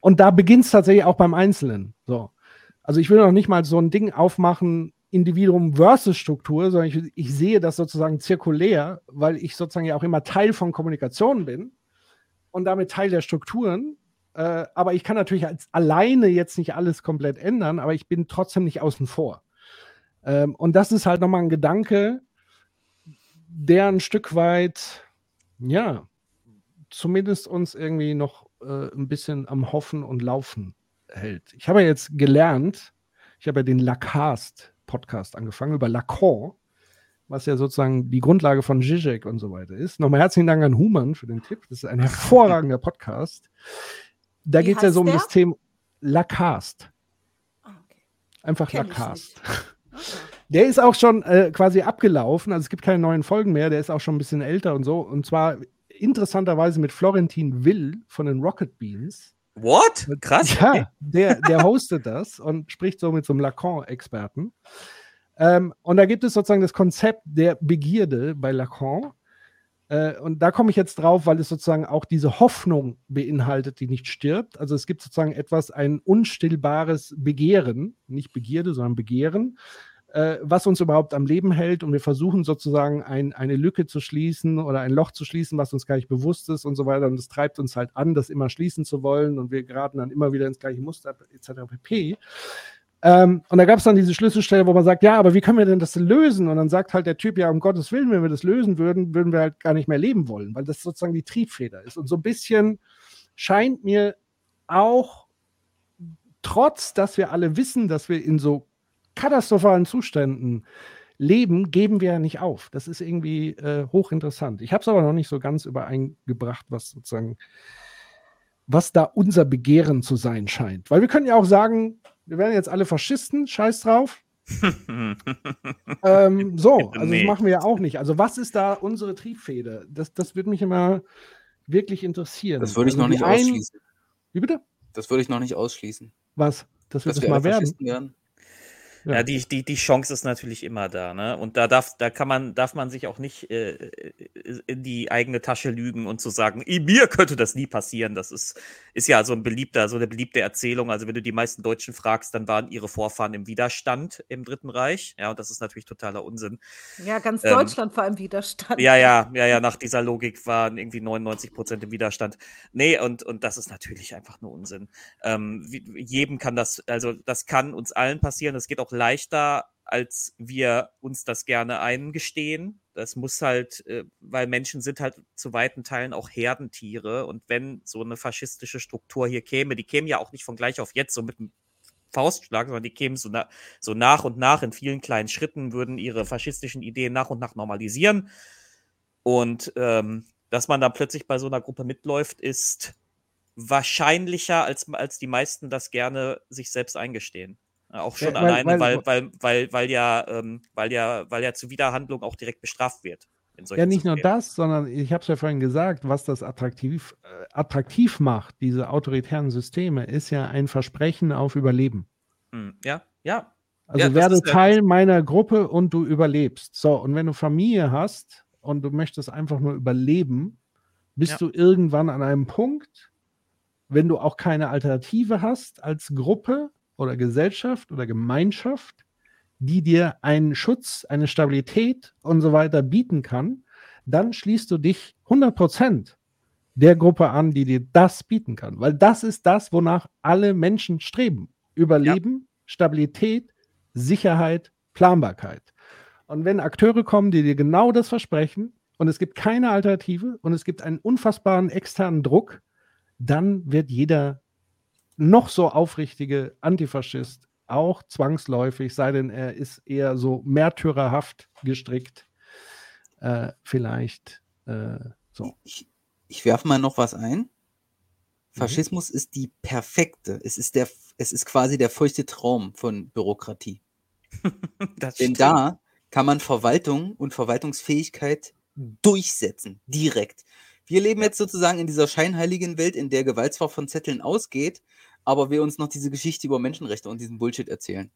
Und da beginnt es tatsächlich auch beim Einzelnen. So. Also ich will noch nicht mal so ein Ding aufmachen, Individuum versus Struktur, sondern ich, ich sehe das sozusagen zirkulär, weil ich sozusagen ja auch immer Teil von Kommunikation bin und damit Teil der Strukturen. Äh, aber ich kann natürlich als alleine jetzt nicht alles komplett ändern, aber ich bin trotzdem nicht außen vor. Ähm, und das ist halt nochmal ein Gedanke, der ein Stück weit, ja, zumindest uns irgendwie noch äh, ein bisschen am Hoffen und Laufen hält. Ich habe ja jetzt gelernt, ich habe ja den Lacast-Podcast angefangen über Lacan, was ja sozusagen die Grundlage von Zizek und so weiter ist. Nochmal herzlichen Dank an Human für den Tipp. Das ist ein hervorragender Podcast. Da geht es ja so um heißt das der? Thema Lacast. Einfach Kenn Lacast. Der ist auch schon äh, quasi abgelaufen, also es gibt keine neuen Folgen mehr, der ist auch schon ein bisschen älter und so. Und zwar interessanterweise mit Florentin Will von den Rocket Beans. What? Krass. Ja, der, der hostet das und spricht so mit so einem Lacan-Experten. Ähm, und da gibt es sozusagen das Konzept der Begierde bei Lacan. Äh, und da komme ich jetzt drauf, weil es sozusagen auch diese Hoffnung beinhaltet, die nicht stirbt. Also es gibt sozusagen etwas, ein unstillbares Begehren, nicht Begierde, sondern Begehren, äh, was uns überhaupt am Leben hält. Und wir versuchen sozusagen ein, eine Lücke zu schließen oder ein Loch zu schließen, was uns gar nicht bewusst ist und so weiter. Und das treibt uns halt an, das immer schließen zu wollen. Und wir geraten dann immer wieder ins gleiche Muster etc. pp. Ähm, und da gab es dann diese Schlüsselstelle, wo man sagt, ja, aber wie können wir denn das lösen? Und dann sagt halt der Typ, ja, um Gottes Willen, wenn wir das lösen würden, würden wir halt gar nicht mehr leben wollen, weil das sozusagen die Triebfeder ist. Und so ein bisschen scheint mir auch trotz, dass wir alle wissen, dass wir in so katastrophalen Zuständen leben, geben wir ja nicht auf. Das ist irgendwie äh, hochinteressant. Ich habe es aber noch nicht so ganz übereingebracht, was sozusagen, was da unser Begehren zu sein scheint. Weil wir können ja auch sagen, wir werden jetzt alle Faschisten, scheiß drauf. ähm, so, also Nee. das machen wir ja auch nicht. Also was ist da unsere Triebfeder? Das, das würde mich immer wirklich interessieren. Das würde ich also noch nicht einen- ausschließen. Wie bitte? Das würde ich noch nicht ausschließen. Was? Dass wir Dass das wir mal alle werden? Faschisten werden? Ja. Ja, die, die, die Chance ist natürlich immer da, ne? Und da darf, da kann man, darf man sich auch nicht äh, in die eigene Tasche lügen und zu sagen, "I, mir könnte das nie passieren. Das ist, ist ja so ein beliebter, so eine beliebte Erzählung. Also wenn du die meisten Deutschen fragst, dann waren ihre Vorfahren im Widerstand im Dritten Reich. Ja, und das ist natürlich totaler Unsinn. Ja, ganz Ähm, Deutschland war im Widerstand. Ja, ja, ja, ja, nach dieser Logik waren irgendwie 99 Prozent im Widerstand. Nee, und, und das ist natürlich einfach nur Unsinn. Ähm, jedem kann das, also das kann uns allen passieren. Es geht auch leichter, als wir uns das gerne eingestehen. Das muss halt, äh, weil Menschen sind halt zu weiten Teilen auch Herdentiere. Und wenn so eine faschistische Struktur hier käme, die käme ja auch nicht von gleich auf jetzt so mit einem Faustschlag, sondern die kämen so, na, so nach und nach in vielen kleinen Schritten, würden ihre faschistischen Ideen nach und nach normalisieren. Und ähm, dass man dann plötzlich bei so einer Gruppe mitläuft, ist wahrscheinlicher, als, als die meisten das gerne sich selbst eingestehen. Auch schon Ja, weil- alleine, weil, weil- weil, weil, weil, ja, ähm, weil, ja, weil ja Zuwiderhandlung auch direkt bestraft wird. Ja, nicht nur das, sondern ich habe es ja vorhin gesagt, was das attraktiv, äh, attraktiv macht, diese autoritären Systeme, ist ja ein Versprechen auf Überleben. Hm, Ja, ja. Also Ja, werde ist ja- Teil meiner Gruppe und du überlebst. So, und wenn du Familie hast und du möchtest einfach nur überleben, bist Ja. du irgendwann an einem Punkt, wenn du auch keine Alternative hast als Gruppe oder Gesellschaft oder Gemeinschaft, die dir einen Schutz, eine Stabilität und so weiter bieten kann, dann schließt du dich 100% der Gruppe an, die dir das bieten kann. Weil das ist das, wonach alle Menschen streben. Überleben, Stabilität, Sicherheit, Planbarkeit. Und wenn Akteure kommen, die dir genau das versprechen und es gibt keine Alternative und es gibt einen unfassbaren externen Druck, dann wird jeder noch so aufrichtige Antifaschist auch zwangsläufig, sei denn er ist eher so märtyrerhaft gestrickt, äh, vielleicht äh, so. Ich, ich werfe mal noch was Mhm. ein. Faschismus ist die perfekte, es ist der, es ist quasi der feuchte Traum von Bürokratie. Denn stimmt. da kann man Verwaltung und Verwaltungsfähigkeit durchsetzen, direkt. Wir leben jetzt sozusagen in dieser scheinheiligen Welt, in der Gewalt zwar von Zetteln ausgeht, aber wir uns noch diese Geschichte über Menschenrechte und diesen Bullshit erzählen.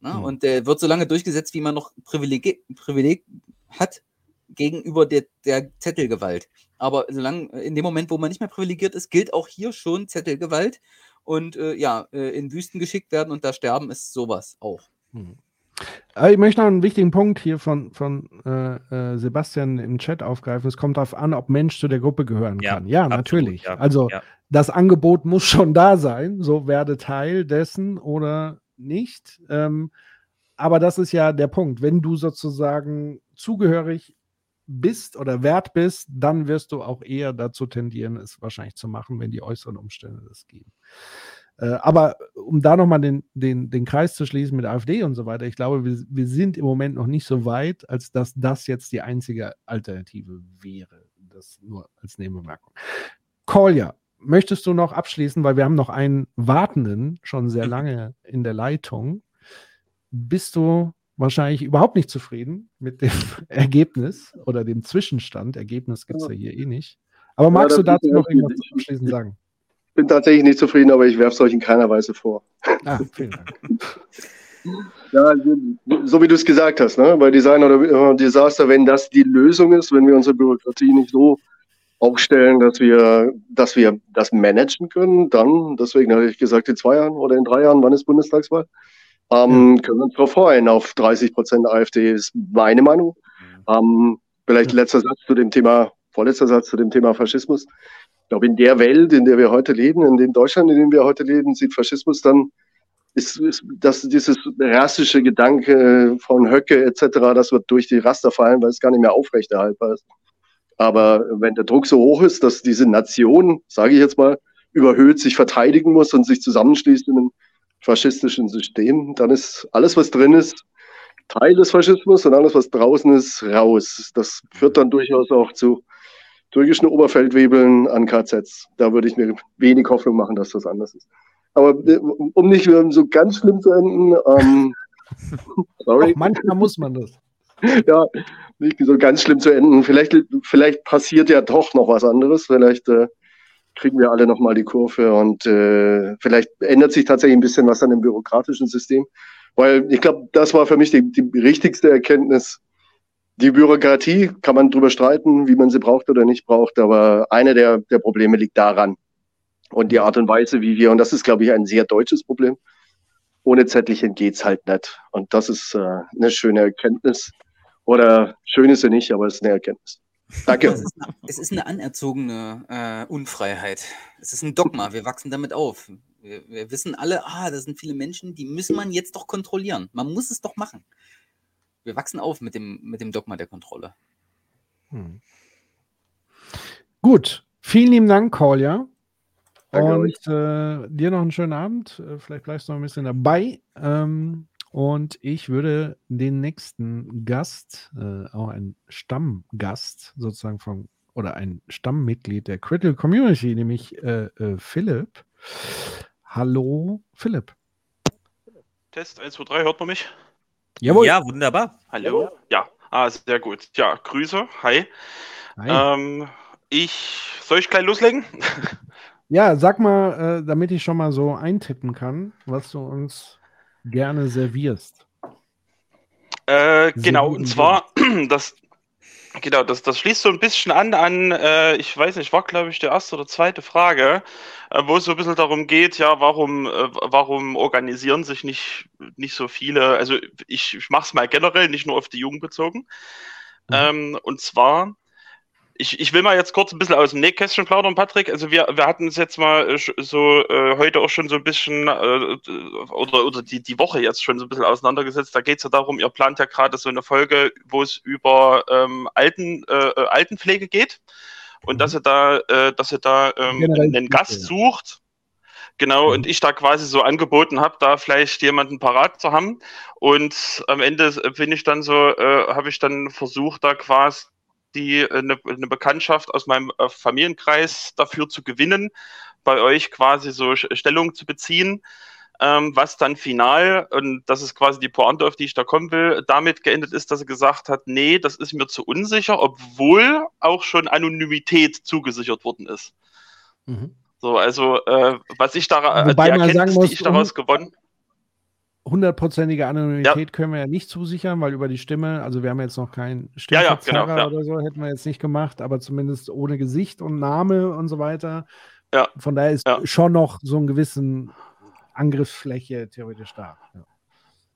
Na, Mhm. Und der wird so lange durchgesetzt, wie man noch Privileg, Privileg hat gegenüber der, der Zettelgewalt. Aber solange, in dem Moment, wo man nicht mehr privilegiert ist, gilt auch hier schon Zettelgewalt. Und äh, ja, äh, in Wüsten geschickt werden und da sterben ist sowas auch. Aber ich möchte noch einen wichtigen Punkt hier von, von äh, äh, Sebastian im Chat aufgreifen. Es kommt darauf an, ob Mensch zu der Gruppe gehören Ja, kann. Ja, absolut, natürlich. ja, Also ja. Das Angebot muss schon da sein. So werde Teil dessen oder nicht. Ähm, aber das ist ja der Punkt. Wenn du sozusagen zugehörig bist oder wert bist, dann wirst du auch eher dazu tendieren, es wahrscheinlich zu machen, wenn die äußeren Umstände das geben. Äh, aber um da nochmal den, den, den Kreis zu schließen mit AfD und so weiter, ich glaube, wir, wir sind im Moment noch nicht so weit, als dass das jetzt die einzige Alternative wäre. Das nur als Nebenbemerkung. Kolja, möchtest du noch abschließen, weil wir haben noch einen Wartenden schon sehr lange in der Leitung. Bist du wahrscheinlich überhaupt nicht zufrieden mit dem Ergebnis oder dem Zwischenstand? Ergebnis gibt es ja hier eh nicht. Aber magst Ja, du dazu ich noch irgendwas nicht- zum Abschließen sagen? bin tatsächlich nicht zufrieden, aber ich werfe es euch in keiner Weise vor. Ah, vielen Dank. Ja, so wie du es gesagt hast, ne? bei Design oder äh, Desaster, wenn das die Lösung ist, wenn wir unsere Bürokratie nicht so aufstellen, dass wir, dass wir das managen können, dann, deswegen hatte ich gesagt, in zwei Jahren oder in drei Jahren, wann ist Bundestagswahl, ähm, können wir uns darauf freuen. Auf 30 Prozent AfD ist meine Meinung. Ähm, vielleicht letzter Satz zu dem Thema, vorletzter Satz zu dem Thema Faschismus. Ich glaube, in der Welt, in der wir heute leben, in dem Deutschland, in dem wir heute leben, sieht Faschismus dann ist, ist das, dieses rassische Gedanke von Höcke etc., das wird durch die Raster fallen, weil es gar nicht mehr aufrechterhaltbar ist. Aber wenn der Druck so hoch ist, dass diese Nation, sage ich jetzt mal, überhöht sich verteidigen muss und sich zusammenschließt in einem faschistischen System, dann ist alles, was drin ist, Teil des Faschismus und alles, was draußen ist, raus. Das führt dann durchaus auch zu türkischen Oberfeldwebeln an KZs. Da würde ich mir wenig Hoffnung machen, dass das anders ist. Aber um nicht so ganz schlimm zu enden, ähm, sorry. Doch, manchmal muss man das. ja, nicht so ganz schlimm zu enden. Vielleicht, vielleicht passiert ja doch noch was anderes. Vielleicht äh, kriegen wir alle nochmal die Kurve und äh, vielleicht ändert sich tatsächlich ein bisschen was an dem bürokratischen System. Weil ich glaube, das war für mich die, die richtigste Erkenntnis. Die Bürokratie kann man drüber streiten, wie man sie braucht oder nicht braucht, aber eine der, der Probleme liegt daran. Und die Art und Weise, wie wir, und das ist, glaube ich, ein sehr deutsches Problem, ohne Zettelchen geht's halt nicht. Und das ist äh, eine schöne Erkenntnis. Oder schön ist sie nicht, aber es ist eine Erkenntnis. Danke. Es ist, eine, es ist eine anerzogene äh, Unfreiheit. Es ist ein Dogma. Wir wachsen damit auf. Wir, wir, wissen alle, ah, das sind viele Menschen, die müssen man jetzt doch kontrollieren. Man muss es doch machen. Wir wachsen auf mit dem, mit dem Dogma der Kontrolle. Hm. Gut. Vielen lieben Dank, Kolja. Und äh, dir noch einen schönen Abend. Äh, vielleicht bleibst du noch ein bisschen dabei. Ähm, und ich würde den nächsten Gast, äh, auch ein Stammgast sozusagen von, oder ein Stammmitglied der Critical Community, nämlich äh, äh, Philipp. Hallo, Philipp. Test 1, 2, 3, hört man mich? Jawohl. Ja, wunderbar. Hallo. Ja, ah, sehr gut. Ja, Grüße. Hi. Hi. Ähm, ich, soll ich gleich loslegen? Ja, sag mal, äh, damit ich schon mal so eintippen kann, was du uns gerne servierst. Äh, genau, und zwar, das, genau, das, das schließt so ein bisschen an an, äh, ich weiß nicht, war glaube ich die erste oder zweite Frage, äh, wo es so ein bisschen darum geht, ja, warum, äh, warum organisieren sich nicht, nicht so viele, also ich, ich mache es mal generell, nicht nur auf die Jugend bezogen. Mhm. Ähm, und zwar, ich, ich will mal jetzt kurz ein bisschen aus dem Nähkästchen plaudern, Patrick. Also wir, wir hatten es jetzt mal äh, so äh, heute auch schon so ein bisschen äh, oder, oder die, die Woche jetzt schon so ein bisschen auseinandergesetzt. Da geht es ja darum, ihr plant ja gerade so eine Folge, wo es über ähm, Alten, äh, äh Altenpflege geht und mhm. dass ihr da, äh, dass ihr da ähm, einen Gast sucht. Genau, und ich da quasi so angeboten habe, da vielleicht jemanden parat zu haben. Und am Ende bin ich dann so, äh, habe ich dann versucht, da quasi die eine, äh, eine Bekanntschaft aus meinem äh, Familienkreis dafür zu gewinnen, bei euch quasi so Stellung zu beziehen, ähm, was dann final, und das ist quasi die Pointe, auf die ich da kommen will, damit geendet ist, dass er gesagt hat, nee, das ist mir zu unsicher, obwohl auch schon Anonymität zugesichert worden ist. Mhm. So, also äh, was ich da, Wobei die Erkenntnis, muss, die ich daraus gewonnen hundertprozentige Anonymität ja. können wir ja nicht zusichern, weil über die Stimme, also wir haben jetzt noch keinen Stimmverzerrer ja, ja, genau, oder so, hätten wir jetzt nicht gemacht, aber zumindest ohne Gesicht und Name und so weiter. Ja. Von daher ist schon noch so ein gewissen Angriffsfläche theoretisch da.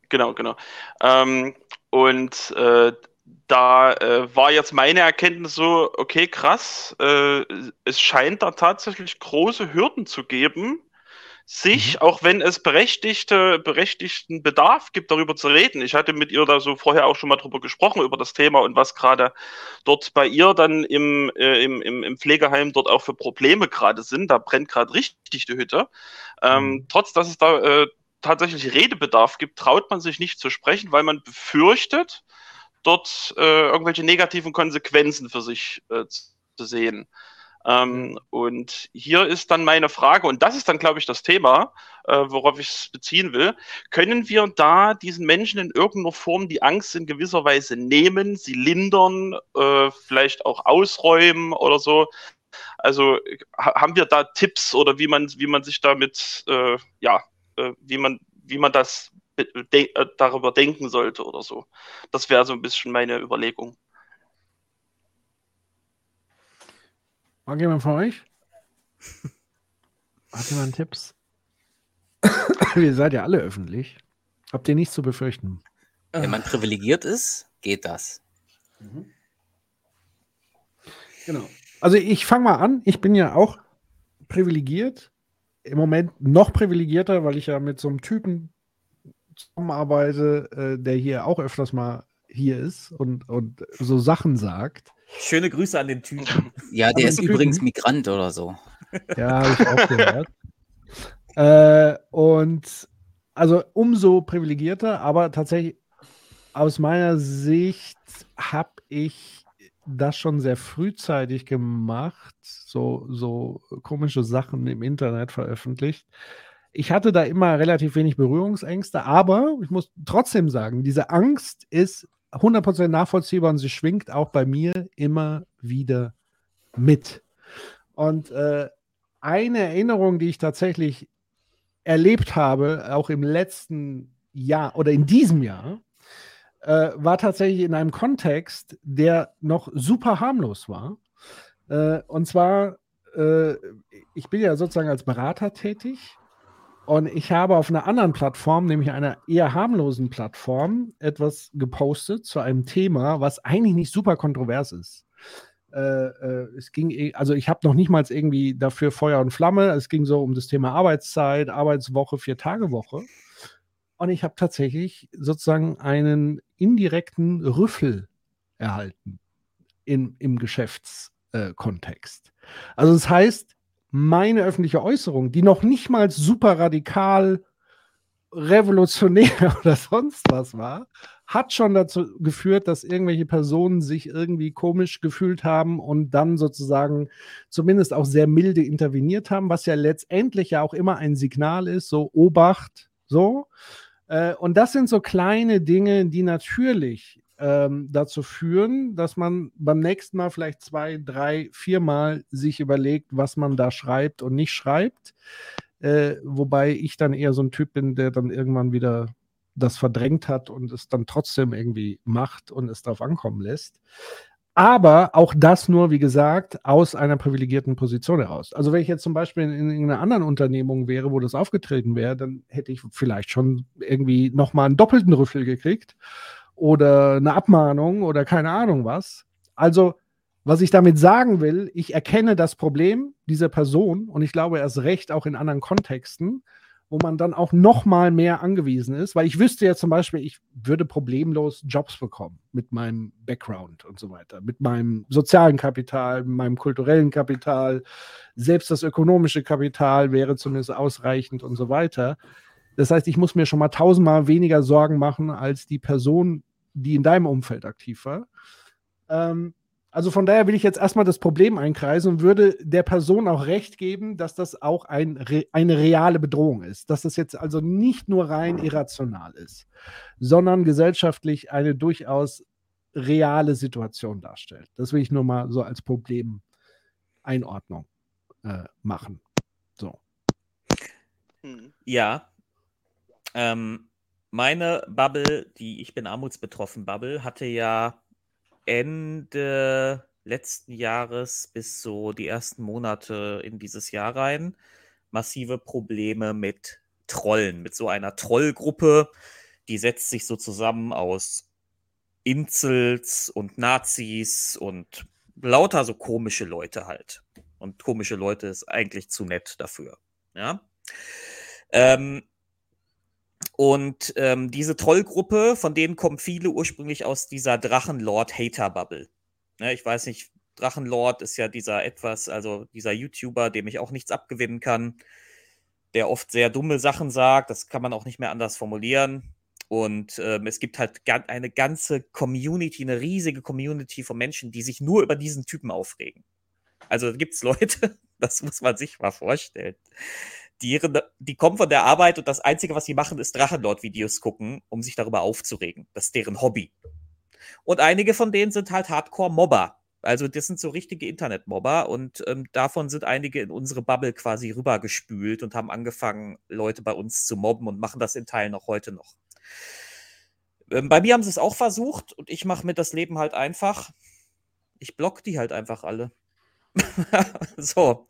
Genau, genau. Ähm, und äh, da äh, war jetzt meine Erkenntnis so, okay, krass, äh, es scheint da tatsächlich große Hürden zu geben, sich, mhm. auch wenn es berechtigte, berechtigten Bedarf gibt, darüber zu reden. Ich hatte mit ihr da so vorher auch schon mal drüber gesprochen, über das Thema und was gerade dort bei ihr dann im, äh, im, im, im Pflegeheim dort auch für Probleme gerade sind. Da brennt gerade richtig die Hütte. Ähm, mhm. Trotz, dass es da äh, tatsächlich Redebedarf gibt, traut man sich nicht zu sprechen, weil man befürchtet, dort äh, irgendwelche negativen Konsequenzen für sich äh, zu sehen. Ähm, und hier ist dann meine Frage, und das ist dann, glaube ich, das Thema, äh, worauf ich es beziehen will. Können wir da diesen Menschen in irgendeiner Form die Angst in gewisser Weise nehmen, sie lindern, äh, vielleicht auch ausräumen oder so? Also haben wir da Tipps oder wie man, wie man sich damit, äh, ja, äh, wie man, wie man das de äh, darüber denken sollte oder so? Das wäre so ein bisschen meine Überlegung. Mag jemand von euch? Hat jemand Tipps? Ihr seid ja alle öffentlich. Habt ihr nichts zu befürchten? Wenn man privilegiert ist, geht das. Mhm. Genau. Also ich fange mal an. Ich bin ja auch privilegiert. Im Moment noch privilegierter, weil ich ja mit so einem Typen zusammenarbeite, äh, der hier auch öfters mal hier ist und, und so Sachen sagt. Schöne Grüße an den Typen. Ja, der ist übrigens Migrant oder so. Ja, habe ich auch gehört. äh, und also umso privilegierter, aber tatsächlich aus meiner Sicht habe ich das schon sehr frühzeitig gemacht, so, so komische Sachen im Internet veröffentlicht. Ich hatte da immer relativ wenig Berührungsängste, aber ich muss trotzdem sagen, diese Angst ist 100% nachvollziehbar und sie schwingt auch bei mir immer wieder mit. Und äh, eine Erinnerung, die ich tatsächlich erlebt habe, auch im letzten Jahr oder in diesem Jahr, äh, war tatsächlich in einem Kontext, der noch super harmlos war. Äh, und zwar, äh, ich bin ja sozusagen als Berater tätig und ich habe auf einer anderen Plattform, nämlich einer eher harmlosen Plattform, etwas gepostet zu einem Thema, was eigentlich nicht super kontrovers ist. Äh, äh, es ging, eh, also ich habe noch nicht mal irgendwie dafür Feuer und Flamme. Es ging so um das Thema Arbeitszeit, Arbeitswoche, Vier-Tage-Woche. Und ich habe tatsächlich sozusagen einen indirekten Rüffel erhalten in, im Geschäftskontext. Also das heißt, meine öffentliche Äußerung, die noch nicht mal super radikal, revolutionär oder sonst was war, hat schon dazu geführt, dass irgendwelche Personen sich irgendwie komisch gefühlt haben und dann sozusagen zumindest auch sehr milde interveniert haben, was ja letztendlich ja auch immer ein Signal ist, so Obacht, so. Äh, und das sind so kleine Dinge, die natürlich ähm, dazu führen, dass man beim nächsten Mal vielleicht zwei, drei, viermal sich überlegt, was man da schreibt und nicht schreibt. Äh, wobei ich dann eher so ein Typ bin, der dann irgendwann wieder das verdrängt hat und es dann trotzdem irgendwie macht und es darauf ankommen lässt. Aber auch das nur, wie gesagt, aus einer privilegierten Position heraus. Also wenn ich jetzt zum Beispiel in, in einer anderen Unternehmung wäre, wo das aufgetreten wäre, dann hätte ich vielleicht schon irgendwie nochmal einen doppelten Rüffel gekriegt oder eine Abmahnung oder keine Ahnung was. Also, was ich damit sagen will, ich erkenne das Problem dieser Person und ich glaube erst recht auch in anderen Kontexten, wo man dann auch noch mal mehr angewiesen ist, weil ich wüsste ja zum Beispiel, ich würde problemlos Jobs bekommen mit meinem Background und so weiter, mit meinem sozialen Kapital, mit meinem kulturellen Kapital, selbst das ökonomische Kapital wäre zumindest ausreichend und so weiter. Das heißt, ich muss mir schon mal tausendmal weniger Sorgen machen als die Person, die in deinem Umfeld aktiv war. Ähm, also von daher will ich jetzt erstmal das Problem einkreisen und würde der Person auch recht geben, dass das auch ein, eine reale Bedrohung ist. Dass das jetzt also nicht nur rein irrational ist, sondern gesellschaftlich eine durchaus reale Situation darstellt. Das will ich nur mal so als Problemeinordnung äh, machen. So. Ja, ähm, meine Bubble, die Ich bin armutsbetroffen Bubble, hatte ja Ende letzten Jahres bis so die ersten Monate in dieses Jahr rein massive Probleme mit Trollen, mit so einer Trollgruppe, die setzt sich so zusammen aus Inzels und Nazis und lauter so komische Leute halt. Und komische Leute ist eigentlich zu nett dafür. Ja. Ähm, und ähm, diese Trollgruppe, von denen kommen viele ursprünglich aus dieser Drachenlord-Hater-Bubble. Ne, ich weiß nicht, Drachenlord ist ja dieser etwas, also dieser YouTuber, dem ich auch nichts abgewinnen kann, der oft sehr dumme Sachen sagt. Das kann man auch nicht mehr anders formulieren. Und ähm, es gibt halt eine ganze Community, eine riesige Community von Menschen, die sich nur über diesen Typen aufregen. Also gibt es Leute, das muss man sich mal vorstellen, die, die kommen von der Arbeit und das Einzige, was sie machen, ist Drachenlord-Videos gucken, um sich darüber aufzuregen. Das ist deren Hobby. Und einige von denen sind halt Hardcore-Mobber. Also das sind so richtige Internet-Mobber und ähm, davon sind einige in unsere Bubble quasi rübergespült und haben angefangen, Leute bei uns zu mobben und machen das in Teilen auch heute noch. Ähm, bei mir haben sie es auch versucht und ich mache mir das Leben halt einfach. Ich block die halt einfach alle. so.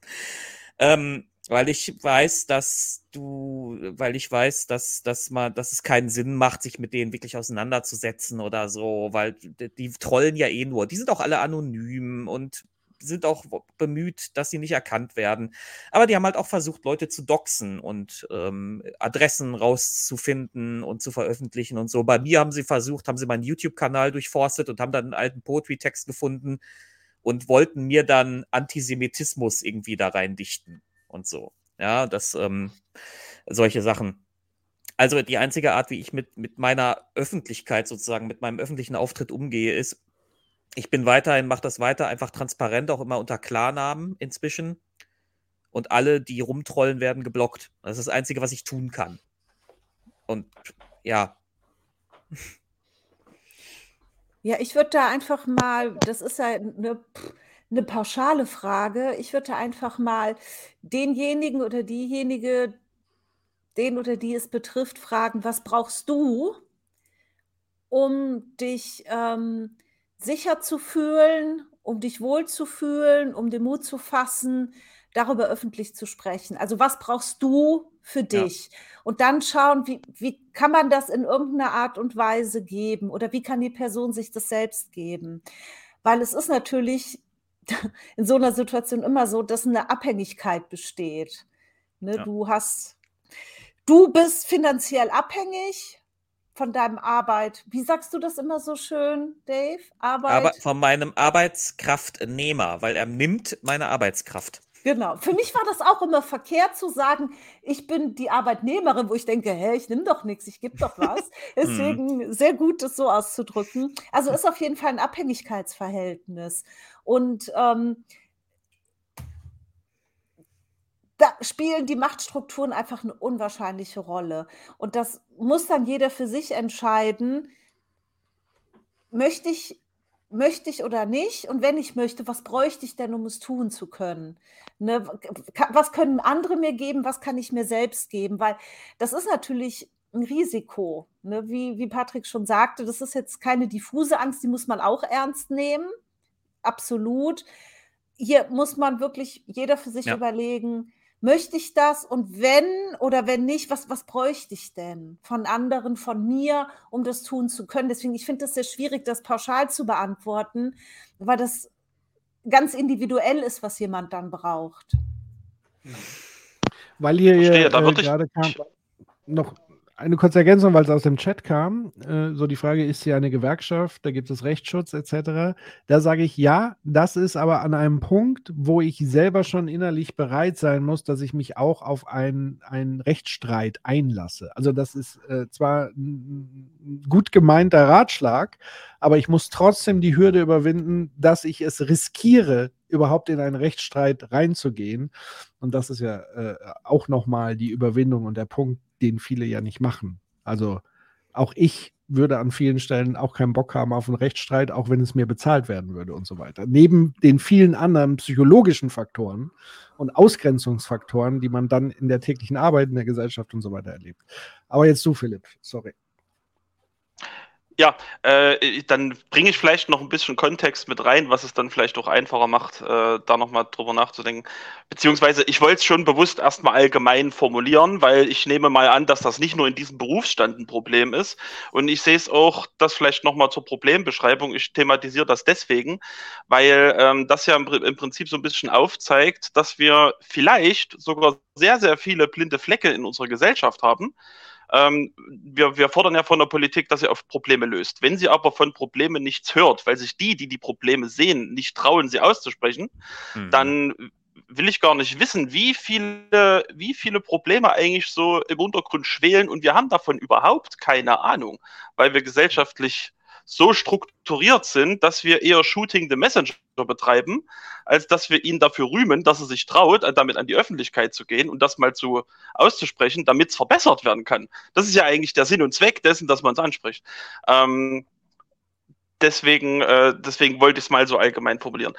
Ähm, weil ich weiß, dass du, weil ich weiß, dass, dass man, dass es keinen Sinn macht, sich mit denen wirklich auseinanderzusetzen oder so, weil die, trollen ja eh nur. Die sind auch alle anonym und sind auch bemüht, dass sie nicht erkannt werden. Aber die haben halt auch versucht, Leute zu doxen und ähm, Adressen rauszufinden und zu veröffentlichen und so. Bei mir haben sie versucht, haben sie meinen YouTube-Kanal durchforstet und haben dann einen alten Poetry-Text gefunden und wollten mir dann Antisemitismus irgendwie da rein dichten und so. Ja, das, ähm, solche Sachen. Also die einzige Art, wie ich mit, mit meiner Öffentlichkeit sozusagen, mit meinem öffentlichen Auftritt umgehe, ist, ich bin weiterhin, mache das weiter, einfach transparent, auch immer unter Klarnamen inzwischen. Und alle, die rumtrollen, werden geblockt. Das ist das Einzige, was ich tun kann. Und ja. Ja, ich würde da einfach mal, das ist ja eine, eine pauschale Frage, ich würde einfach mal denjenigen oder diejenige, den oder die es betrifft, fragen, was brauchst du, um dich ähm, sicher zu fühlen, um dich wohl zu fühlen, um den Mut zu fassen, darüber öffentlich zu sprechen. Also was brauchst du für dich? Ja. Und dann schauen, wie, wie kann man das in irgendeiner Art und Weise geben oder wie kann die Person sich das selbst geben? Weil es ist natürlich in so einer Situation immer so, dass eine Abhängigkeit besteht. Ne? Ja. Du hast, du bist finanziell abhängig von deinem Arbeit. Wie sagst du das immer so schön, Dave? Arbeit. Aber von meinem Arbeitskraftnehmer, weil er nimmt meine Arbeitskraft. Genau. Für mich war das auch immer verkehrt zu sagen, ich bin die Arbeitnehmerin, wo ich denke, hä, ich nehme doch nichts, ich gebe doch was. Deswegen sehr gut, das so auszudrücken. Also ist auf jeden Fall ein Abhängigkeitsverhältnis. Und ähm, da spielen die Machtstrukturen einfach eine unwahrscheinliche Rolle. Und das muss dann jeder für sich entscheiden. Möchte ich möchte ich oder nicht? Und wenn ich möchte, was bräuchte ich denn, um es tun zu können? Ne? Was können andere mir geben? Was kann ich mir selbst geben? Weil das ist natürlich ein Risiko. Ne? Wie, wie Patrick schon sagte, das ist jetzt keine diffuse Angst, die muss man auch ernst nehmen. Absolut. Hier muss man wirklich jeder für sich ja. überlegen, möchte ich das? Und wenn oder wenn nicht, was, was bräuchte ich denn von anderen, von mir, um das tun zu können? Deswegen, ich finde es sehr schwierig, das pauschal zu beantworten, weil das ganz individuell ist, was jemand dann braucht. Weil ihr Verstehe, äh, gerade kam, noch eine kurze Ergänzung, weil es aus dem Chat kam. Äh, so die Frage, ist hier eine Gewerkschaft, da gibt es Rechtsschutz etc. Da sage ich ja, das ist aber an einem Punkt, wo ich selber schon innerlich bereit sein muss, dass ich mich auch auf einen, einen Rechtsstreit einlasse. Also das ist äh, zwar ein gut gemeinter Ratschlag, aber ich muss trotzdem die Hürde überwinden, dass ich es riskiere, überhaupt in einen Rechtsstreit reinzugehen. Und das ist ja äh, auch nochmal die Überwindung und der Punkt, den viele ja nicht machen. Also auch ich würde an vielen Stellen auch keinen Bock haben auf einen Rechtsstreit, auch wenn es mir bezahlt werden würde und so weiter. Neben den vielen anderen psychologischen Faktoren und Ausgrenzungsfaktoren, die man dann in der täglichen Arbeit in der Gesellschaft und so weiter erlebt. Aber jetzt du, Philipp, sorry. Ja, äh, dann bringe ich vielleicht noch ein bisschen Kontext mit rein, was es dann vielleicht auch einfacher macht, äh, da nochmal drüber nachzudenken. Beziehungsweise, ich wollte es schon bewusst erstmal allgemein formulieren, weil ich nehme mal an, dass das nicht nur in diesem Berufsstand ein Problem ist. Und ich sehe es auch, das vielleicht nochmal zur Problembeschreibung. Ich thematisiere das deswegen, weil ähm, das ja im, im Prinzip so ein bisschen aufzeigt, dass wir vielleicht sogar sehr, sehr viele blinde Flecke in unserer Gesellschaft haben ähm, wir, wir fordern ja von der Politik, dass sie auf Probleme löst. Wenn sie aber von Problemen nichts hört, weil sich die, die die Probleme sehen, nicht trauen, sie auszusprechen, mhm. dann will ich gar nicht wissen, wie viele, wie viele Probleme eigentlich so im Untergrund schwelen und wir haben davon überhaupt keine Ahnung, weil wir gesellschaftlich so strukturiert sind, dass wir eher Shooting the Messenger betreiben, als dass wir ihn dafür rühmen, dass er sich traut, damit an die Öffentlichkeit zu gehen und das mal zu auszusprechen, damit es verbessert werden kann. Das ist ja eigentlich der Sinn und Zweck dessen, dass man es anspricht. Ähm, deswegen, äh, deswegen wollte ich es mal so allgemein formulieren.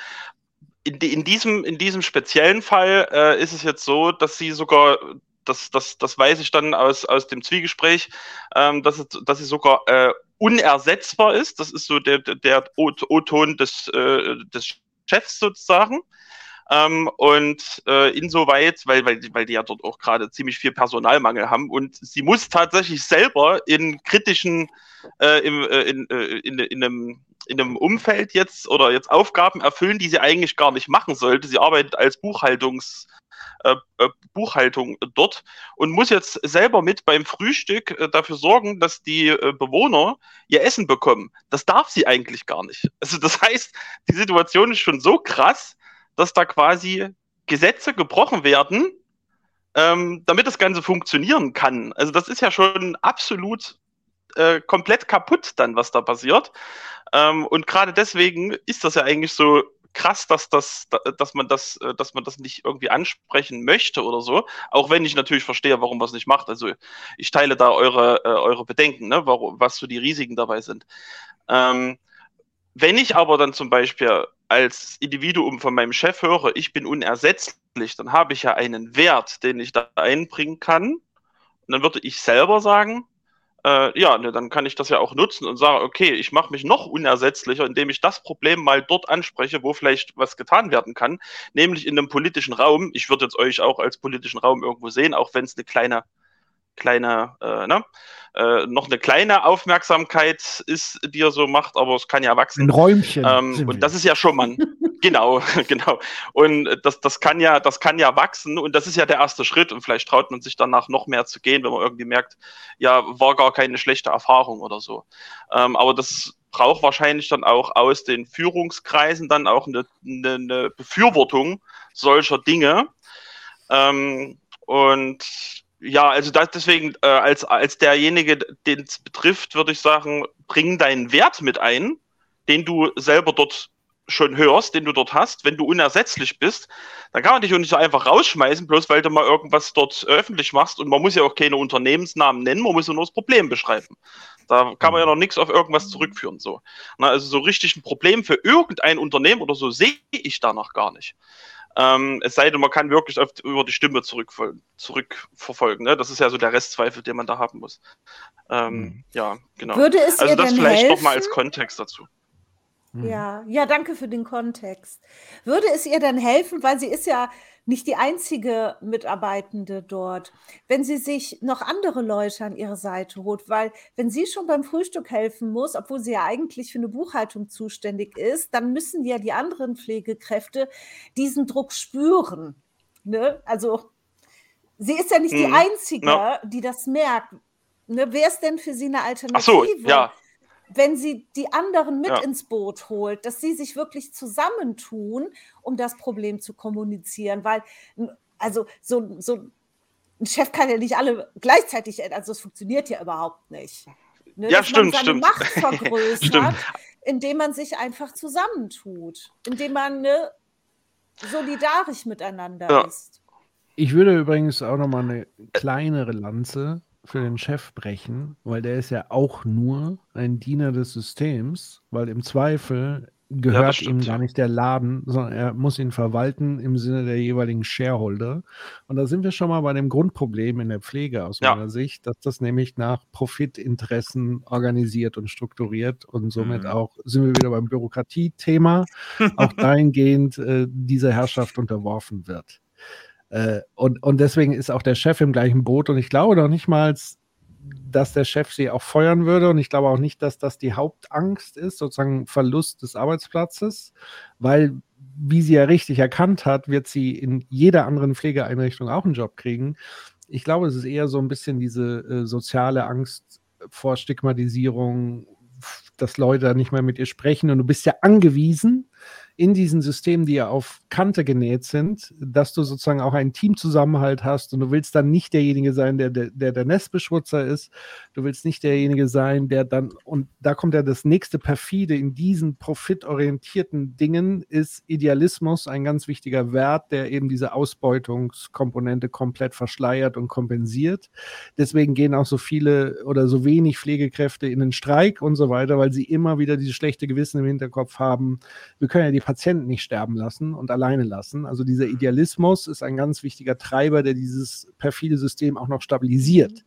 In, in, diesem, in diesem speziellen Fall äh, ist es jetzt so, dass sie sogar das, das, das weiß ich dann aus, aus dem Zwiegespräch, ähm, dass, dass sie sogar äh, unersetzbar ist. Das ist so der, der O-Ton des, äh, des Chefs sozusagen. Ähm, und äh, insoweit, weil, weil, weil die ja dort auch gerade ziemlich viel Personalmangel haben und sie muss tatsächlich selber in kritischen, äh, im, äh, in, äh, in, in, einem, in einem Umfeld jetzt oder jetzt Aufgaben erfüllen, die sie eigentlich gar nicht machen sollte. Sie arbeitet als Buchhaltungs- äh, äh, Buchhaltung dort und muss jetzt selber mit beim Frühstück äh, dafür sorgen, dass die äh, Bewohner ihr Essen bekommen. Das darf sie eigentlich gar nicht. Also das heißt, die Situation ist schon so krass, dass da quasi Gesetze gebrochen werden, ähm, damit das Ganze funktionieren kann. Also das ist ja schon absolut äh, komplett kaputt dann, was da passiert. Ähm, und gerade deswegen ist das ja eigentlich so krass, dass das, dass man das, äh, dass man das nicht irgendwie ansprechen möchte oder so. Auch wenn ich natürlich verstehe, warum man es nicht macht. Also ich teile da eure, äh, eure Bedenken, ne, warum, was so die Risiken dabei sind. Ähm, wenn ich aber dann zum Beispiel als Individuum von meinem Chef höre, ich bin unersetzlich, dann habe ich ja einen Wert, den ich da einbringen kann. Und dann würde ich selber sagen, äh, ja, ne, dann kann ich das ja auch nutzen und sagen, okay, ich mache mich noch unersetzlicher, indem ich das Problem mal dort anspreche, wo vielleicht was getan werden kann, nämlich in einem politischen Raum. Ich würde jetzt euch auch als politischen Raum irgendwo sehen, auch wenn es eine kleine kleine, äh, ne? Äh, noch eine kleine Aufmerksamkeit ist, die er so macht, aber es kann ja wachsen. Ein Räumchen. Ähm, und das ist ja schon mal, genau, genau. Und das, das kann ja, das kann ja wachsen und das ist ja der erste Schritt und vielleicht traut man sich danach noch mehr zu gehen, wenn man irgendwie merkt, ja, war gar keine schlechte Erfahrung oder so. Ähm, aber das braucht wahrscheinlich dann auch aus den Führungskreisen dann auch eine, eine, eine Befürwortung solcher Dinge. Ähm, und ja, also das, deswegen äh, als, als derjenige, den es betrifft, würde ich sagen, bring deinen Wert mit ein, den du selber dort schon hörst, den du dort hast, wenn du unersetzlich bist, dann kann man dich auch nicht so einfach rausschmeißen, bloß weil du mal irgendwas dort öffentlich machst und man muss ja auch keine Unternehmensnamen nennen, man muss nur das Problem beschreiben. Da kann man ja noch nichts auf irgendwas zurückführen. So. Na, also so richtig ein Problem für irgendein Unternehmen oder so sehe ich da noch gar nicht. Ähm, es sei denn, man kann wirklich auf, über die Stimme zurückverfolgen. Ne? Das ist ja so der Restzweifel, den man da haben muss. Ähm, mhm. Ja, genau. Würde es also ihr das denn vielleicht helfen? nochmal als Kontext dazu. Ja, ja, danke für den Kontext. Würde es ihr denn helfen, weil sie ist ja nicht die einzige Mitarbeitende dort, wenn sie sich noch andere Leute an ihre Seite holt, weil wenn sie schon beim Frühstück helfen muss, obwohl sie ja eigentlich für eine Buchhaltung zuständig ist, dann müssen ja die anderen Pflegekräfte diesen Druck spüren. Ne? Also sie ist ja nicht die Mhm. Einzige, Ja. die das merkt. Ne? Wäre es denn für sie eine Ach Alternative? so, ja. Wenn sie die anderen mit Ja. ins Boot holt, dass sie sich wirklich zusammentun, um das Problem zu kommunizieren. Weil, also so, so ein Chef kann ja nicht alle gleichzeitig, also es funktioniert ja überhaupt nicht. Ne, Ja, dass stimmt, man seine stimmt. Macht vergrößert, Stimmt. indem man sich einfach zusammentut, indem man ne, solidarisch miteinander Ja. ist. Ich würde übrigens auch noch mal eine kleinere Lanze für den Chef brechen, weil der ist ja auch nur ein Diener des Systems, weil im Zweifel gehört ihm gar nicht der Laden, sondern er muss ihn verwalten im Sinne der jeweiligen Shareholder. Und da sind wir schon mal bei dem Grundproblem in der Pflege aus Ja. meiner Sicht, dass das nämlich nach Profitinteressen organisiert und strukturiert und somit Mhm. auch sind wir wieder beim Bürokratie-Thema, auch dahingehend äh, dieser Herrschaft unterworfen wird. Äh, und, und deswegen ist auch der Chef im gleichen Boot. Und ich glaube doch nicht mal, dass der Chef sie auch feuern würde. Und ich glaube auch nicht, dass das die Hauptangst ist, sozusagen Verlust des Arbeitsplatzes, weil, wie sie ja richtig erkannt hat, wird sie in jeder anderen Pflegeeinrichtung auch einen Job kriegen. Ich glaube, es ist eher so ein bisschen diese äh, soziale Angst vor Stigmatisierung, dass Leute nicht mehr mit ihr sprechen. Und du bist ja angewiesen, in diesen Systemen, die ja auf Kante genäht sind, dass du sozusagen auch einen Teamzusammenhalt hast und du willst dann nicht derjenige sein, der der, der, Nestbeschmutzer ist. Du willst nicht derjenige sein, der dann, und da kommt ja das nächste perfide in diesen profitorientierten Dingen, ist Idealismus ein ganz wichtiger Wert, der eben diese Ausbeutungskomponente komplett verschleiert und kompensiert. Deswegen gehen auch so viele oder so wenig Pflegekräfte in den Streik und so weiter, weil sie immer wieder dieses schlechte Gewissen im Hinterkopf haben. Wir können ja die Patienten nicht sterben lassen und alleine lassen. Also dieser Idealismus ist ein ganz wichtiger Treiber, der dieses perfide System auch noch stabilisiert.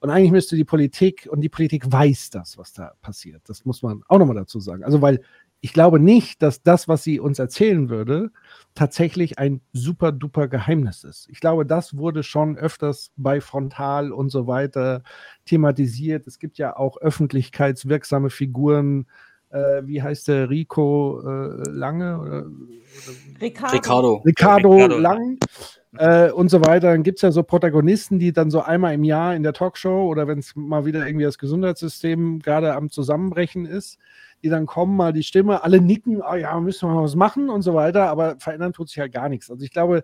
Und eigentlich müsste die Politik, und die Politik weiß das, was da passiert. Das muss man auch nochmal dazu sagen. Also, weil ich glaube nicht, dass das, was sie uns erzählen würde, tatsächlich ein super duper Geheimnis ist. Ich glaube, das wurde schon öfters bei Frontal und so weiter thematisiert. Es gibt ja auch öffentlichkeitswirksame Figuren, äh, wie heißt der Rico äh, Lange? Oder, Ricardo. Ricardo. Ricardo, Ricardo. Lang äh, und so weiter. Dann gibt es ja so Protagonisten, die dann so einmal im Jahr in der Talkshow oder wenn es mal wieder irgendwie das Gesundheitssystem gerade am Zusammenbrechen ist, die dann kommen, mal die Stimme, alle nicken, ah ja, müssen wir mal was machen und so weiter, aber verändern tut sich halt gar nichts. Also ich glaube,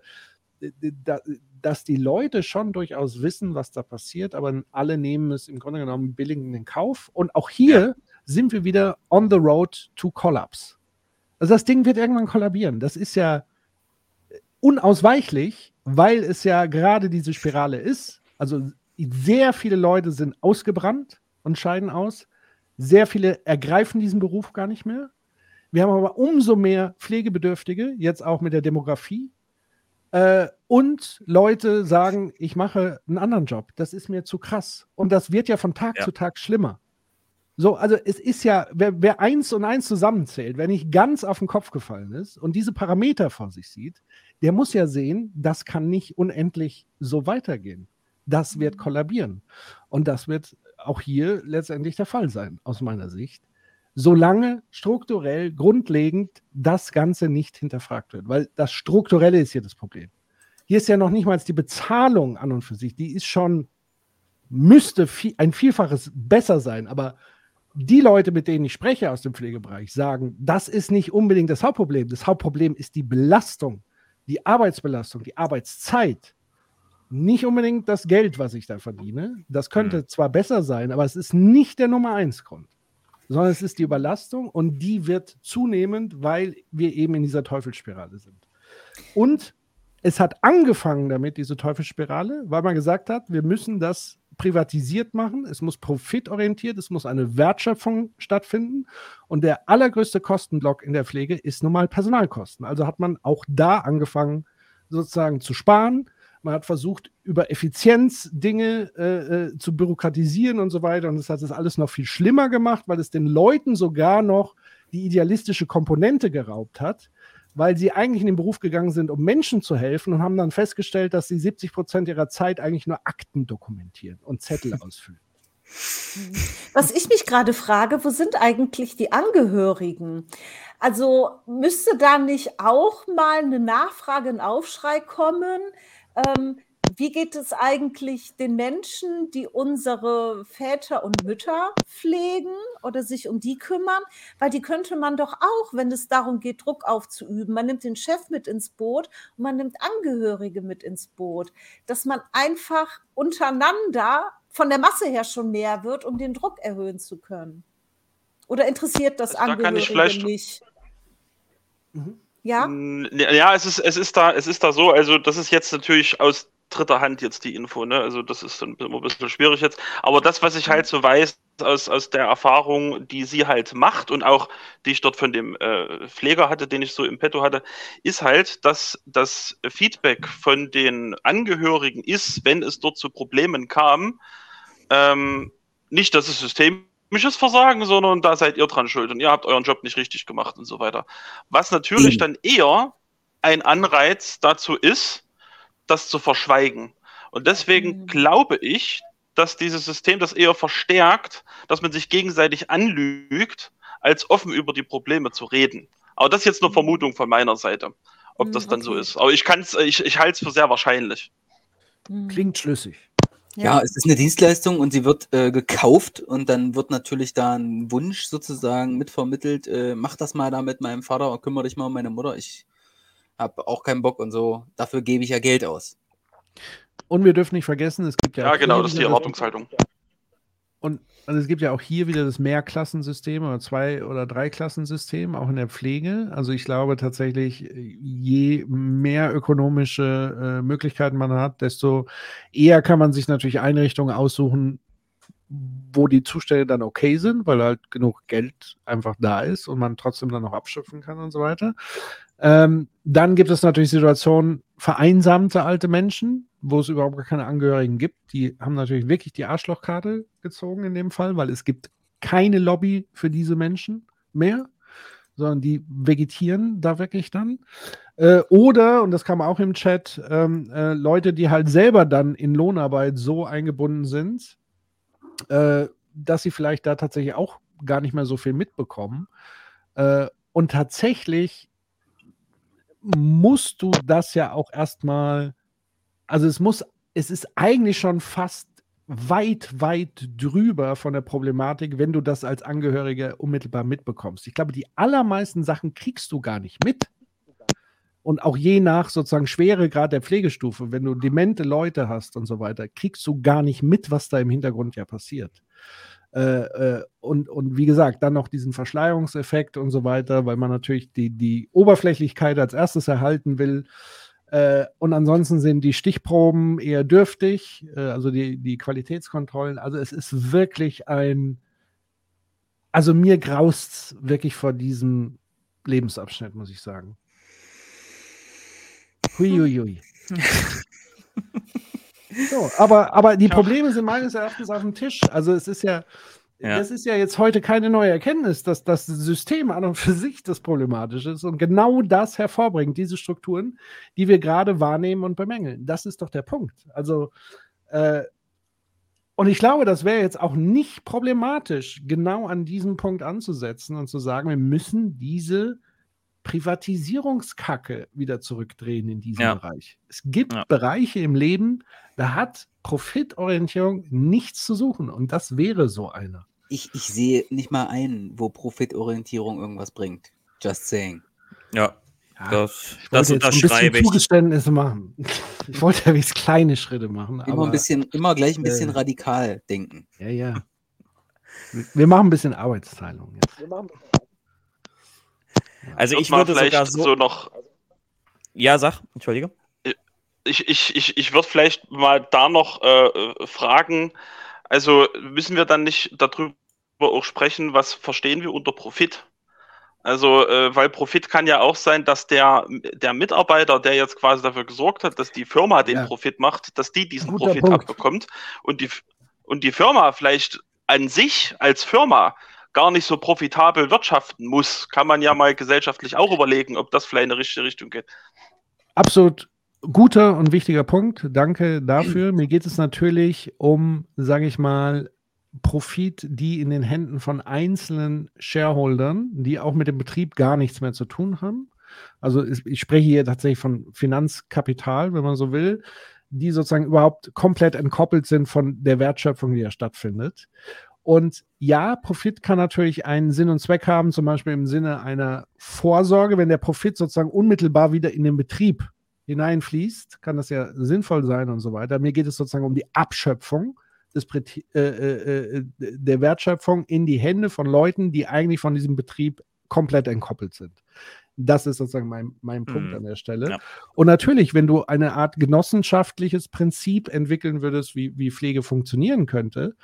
da, dass die Leute schon durchaus wissen, was da passiert, aber alle nehmen es im Grunde genommen billig in den Kauf. Und auch hier sind wir wieder on the road to collapse. Also das Ding wird irgendwann kollabieren. Das ist ja unausweichlich, weil es ja gerade diese Spirale ist. Also sehr viele Leute sind ausgebrannt und scheiden aus. Sehr viele ergreifen diesen Beruf gar nicht mehr. Wir haben aber umso mehr Pflegebedürftige, jetzt auch mit der Demografie. Äh, und Leute sagen, ich mache einen anderen Job. Das ist mir zu krass. Und das wird ja von Tag Ja. zu Tag schlimmer. So, also es ist ja, wer, wer eins und eins zusammenzählt, wer nicht ganz auf den Kopf gefallen ist und diese Parameter vor sich sieht, der muss ja sehen, das kann nicht unendlich so weitergehen. Das wird kollabieren. Und das wird auch hier letztendlich der Fall sein, aus meiner Sicht. Solange strukturell, grundlegend das Ganze nicht hinterfragt wird. Weil das Strukturelle ist hier das Problem. Hier ist ja noch nicht mal die Bezahlung an und für sich, die ist schon, müsste viel, ein Vielfaches besser sein, aber die Leute, mit denen ich spreche aus dem Pflegebereich, sagen, das ist nicht unbedingt das Hauptproblem. Das Hauptproblem ist die Belastung, die Arbeitsbelastung, die Arbeitszeit. Nicht unbedingt das Geld, was ich da verdiene. Das könnte zwar besser sein, aber es ist nicht der Nummer eins Grund, sondern es ist die Überlastung und die wird zunehmend, weil wir eben in dieser Teufelsspirale sind. Und es hat angefangen damit, diese Teufelsspirale, weil man gesagt hat, wir müssen das privatisiert machen, es muss profitorientiert, es muss eine Wertschöpfung stattfinden. Und der allergrößte Kostenblock in der Pflege ist nun mal Personalkosten. Also hat man auch da angefangen, sozusagen zu sparen. Man hat versucht, über Effizienz Dinge äh, äh, zu bürokratisieren und so weiter. Und das hat es alles noch viel schlimmer gemacht, weil es den Leuten sogar noch die idealistische Komponente geraubt hat, weil sie eigentlich in den Beruf gegangen sind, um Menschen zu helfen und haben dann festgestellt, dass sie 70 Prozent ihrer Zeit eigentlich nur Akten dokumentieren und Zettel ausfüllen. Was ich mich gerade frage, wo sind eigentlich die Angehörigen? Also müsste da nicht auch mal eine Nachfrage, ein Aufschrei kommen? Ähm, wie geht es eigentlich den Menschen, die unsere Väter und Mütter pflegen oder sich um die kümmern? Weil die könnte man doch auch, wenn es darum geht, Druck aufzuüben. Man nimmt den Chef mit ins Boot und man nimmt Angehörige mit ins Boot. Dass man einfach untereinander von der Masse her schon mehr wird, um den Druck erhöhen zu können. Oder interessiert das Also da kann ich Angehörige vielleicht- nicht? Ja? Mm, Ja, es ist, es ist da, es ist da so, also das ist jetzt natürlich aus dritter Hand jetzt die Info, ne? Also das ist dann immer ein bisschen schwierig jetzt. Aber das, was ich halt so weiß aus, aus der Erfahrung, die sie halt macht und auch die ich dort von dem äh, Pfleger hatte, den ich so im Petto hatte, ist halt, dass das Feedback von den Angehörigen ist, wenn es dort zu Problemen kam, ähm, nicht, dass es systemisches Versagen, sondern da seid ihr dran schuld und ihr habt euren Job nicht richtig gemacht und so weiter. Was natürlich dann eher ein Anreiz dazu ist, das zu verschweigen. Und deswegen glaube ich, dass dieses System das eher verstärkt, dass man sich gegenseitig anlügt, als offen über die Probleme zu reden. Aber das ist jetzt eine Vermutung von meiner Seite, ob das dann so ist. Aber ich kann's, ich, ich halte es für sehr wahrscheinlich. Klingt schlüssig. Ja, es ist eine Dienstleistung und sie wird äh, gekauft und dann wird natürlich da ein Wunsch sozusagen mitvermittelt, äh, mach das mal da mit meinem Vater und kümmere dich mal um meine Mutter. Ich habe auch keinen Bock und so. Dafür gebe ich ja Geld aus. Und wir dürfen nicht vergessen, es gibt ja. Ja, auch genau, hier das ist die wieder Erwartungshaltung. Und also es gibt ja auch hier wieder das Mehrklassensystem oder zwei- oder Dreiklassensystem, auch in der Pflege. Also ich glaube tatsächlich, je mehr ökonomische äh, Möglichkeiten man hat, desto eher kann man sich natürlich Einrichtungen aussuchen, wo die Zustände dann okay sind, weil halt genug Geld einfach da ist und man trotzdem dann noch abschöpfen kann und so weiter. Ähm, dann gibt es natürlich Situationen, vereinsamte alte Menschen, wo es überhaupt gar keine Angehörigen gibt. Die haben natürlich wirklich die Arschlochkarte gezogen in dem Fall, weil es gibt keine Lobby für diese Menschen mehr, sondern die vegetieren da wirklich dann. Äh, oder, und das kam auch im Chat, ähm, äh, Leute, die halt selber dann in Lohnarbeit so eingebunden sind, äh, dass sie vielleicht da tatsächlich auch gar nicht mehr so viel mitbekommen. Äh, und tatsächlich musst du das ja auch erstmal, also es muss, es ist eigentlich schon fast weit, weit drüber von der Problematik, wenn du das als Angehöriger unmittelbar mitbekommst. Ich glaube, die allermeisten Sachen kriegst du gar nicht mit. Und auch je nach sozusagen Schweregrad der Pflegestufe, wenn du demente Leute hast und so weiter, kriegst du gar nicht mit, was da im Hintergrund ja passiert. Äh, äh, und, und wie gesagt, dann noch diesen Verschleierungseffekt und so weiter, weil man natürlich die, die Oberflächlichkeit als erstes erhalten will. Äh, und ansonsten sind die Stichproben eher dürftig, äh, also die, die Qualitätskontrollen. Also es ist wirklich ein, also mir graust wirklich vor diesem Lebensabschnitt, muss ich sagen. Huiuiui. So, aber, aber die Probleme sind meines Erachtens auf dem Tisch. Also es ist ja, Ja. das ist ja jetzt heute keine neue Erkenntnis, dass das System an und für sich das Problematische ist und genau das hervorbringt, diese Strukturen, die wir gerade wahrnehmen und bemängeln. Das ist doch der Punkt. Also, äh, und ich glaube, das wäre jetzt auch nicht problematisch, genau an diesem Punkt anzusetzen und zu sagen, wir müssen diese Privatisierungskacke wieder zurückdrehen in diesem Ja. Bereich. Es gibt Ja. Bereiche im Leben, da hat Profitorientierung nichts zu suchen und das wäre so einer. Ich, ich sehe nicht mal ein, wo Profitorientierung irgendwas bringt. Just saying. Ja, Ja, das, Ich das ein unterschreibe bisschen ich. Zugeständnisse machen. Ich wollte ja wenigstens kleine Schritte machen. Immer aber, ein bisschen, immer gleich ein bisschen äh, radikal denken. Ja, ja. Wir- Wir machen ein bisschen Arbeitsteilung jetzt. Also ich würde sogar vielleicht so. so noch Ja, sag, entschuldige. ich, ich, ich, ich würde vielleicht mal da noch äh, fragen, also müssen wir dann nicht darüber auch sprechen, was verstehen wir unter Profit? Also, äh, weil Profit kann ja auch sein, dass der, der Mitarbeiter, der jetzt quasi dafür gesorgt hat, dass die Firma den Ja. Profit macht, dass die diesen Guter Profit Punkt. abbekommt und die, und die Firma vielleicht an sich als Firma gar nicht so profitabel wirtschaften muss, kann man ja mal gesellschaftlich auch überlegen, ob das vielleicht in eine richtige Richtung geht. Absolut guter und wichtiger Punkt. Danke dafür. Mir geht es natürlich um, sage ich mal, Profit, die in den Händen von einzelnen Shareholdern, die auch mit dem Betrieb gar nichts mehr zu tun haben. Also ich spreche hier tatsächlich von Finanzkapital, wenn man so will, die sozusagen überhaupt komplett entkoppelt sind von der Wertschöpfung, die ja stattfindet. Und ja, Profit kann natürlich einen Sinn und Zweck haben, zum Beispiel im Sinne einer Vorsorge. Wenn der Profit sozusagen unmittelbar wieder in den Betrieb hineinfließt, kann das ja sinnvoll sein und so weiter. Mir geht es sozusagen um die Abschöpfung des, äh, äh, äh, der Wertschöpfung in die Hände von Leuten, die eigentlich von diesem Betrieb komplett entkoppelt sind. Das ist sozusagen mein, mein Punkt Mhm. an der Stelle. Ja. Und natürlich, wenn du eine Art genossenschaftliches Prinzip entwickeln würdest, wie, wie Pflege funktionieren könnte,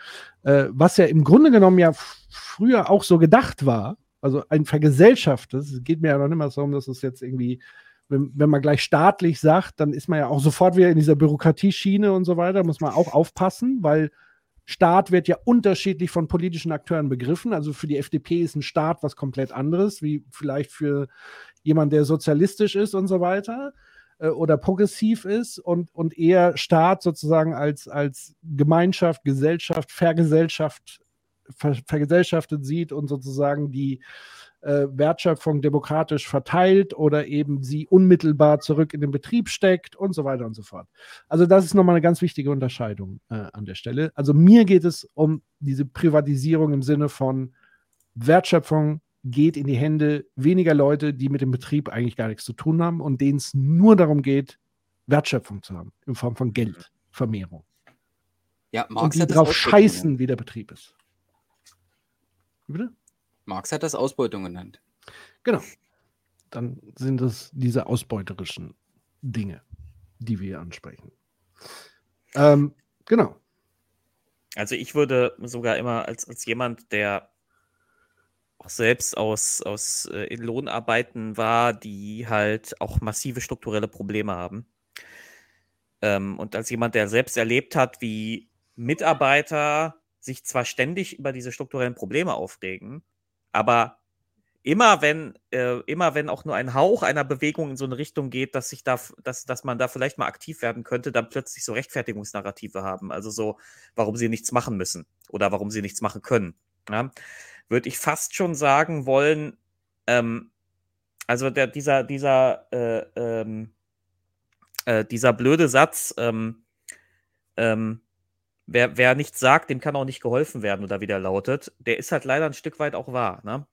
äh, was ja im Grunde genommen ja früher auch so gedacht war, also ein vergesellschaftes, es geht mir ja noch nicht mal so um, dass es jetzt irgendwie, wenn, wenn man gleich staatlich sagt, dann ist man ja auch sofort wieder in dieser Bürokratieschiene und so weiter, muss man auch aufpassen, weil Staat wird ja unterschiedlich von politischen Akteuren begriffen. Also für die FDP ist ein Staat was komplett anderes, wie vielleicht für jemand, der sozialistisch ist und so weiter äh, oder progressiv ist und, und eher Staat sozusagen als, als Gemeinschaft, Gesellschaft, Vergesellschaft, ver, vergesellschaftet sieht und sozusagen die äh, Wertschöpfung demokratisch verteilt oder eben sie unmittelbar zurück in den Betrieb steckt und so weiter und so fort. Also das ist nochmal eine ganz wichtige Unterscheidung äh, an der Stelle. Also mir geht es um diese Privatisierung im Sinne von Wertschöpfung geht in die Hände weniger Leute, die mit dem Betrieb eigentlich gar nichts zu tun haben und denen es nur darum geht, Wertschöpfung zu haben in Form von Geldvermehrung. Ja, Und Marx die hat das drauf scheißen, wie der Betrieb ist. Wie Bitte? Marx hat das Ausbeutung genannt. Genau. Dann sind es diese ausbeuterischen Dinge, die wir hier ansprechen. Ähm, genau. Also ich würde sogar immer als, als jemand, der auch selbst aus, aus äh, in Lohnarbeiten war, die halt auch massive strukturelle Probleme haben. Ähm, und als jemand, der selbst erlebt hat, wie Mitarbeiter sich zwar ständig über diese strukturellen Probleme aufregen, aber immer wenn, äh, immer wenn auch nur ein Hauch einer Bewegung in so eine Richtung geht, dass sich da, dass, dass man da vielleicht mal aktiv werden könnte, dann plötzlich so Rechtfertigungsnarrative haben. Also so, warum sie nichts machen müssen oder warum sie nichts machen können. Ja? Würde ich fast schon sagen wollen, ähm, also der, dieser, dieser, äh, ähm, äh, dieser blöde Satz, ähm, ähm, wer, wer nichts sagt, dem kann auch nicht geholfen werden oder wie der lautet, der ist halt leider ein Stück weit auch wahr. Ne?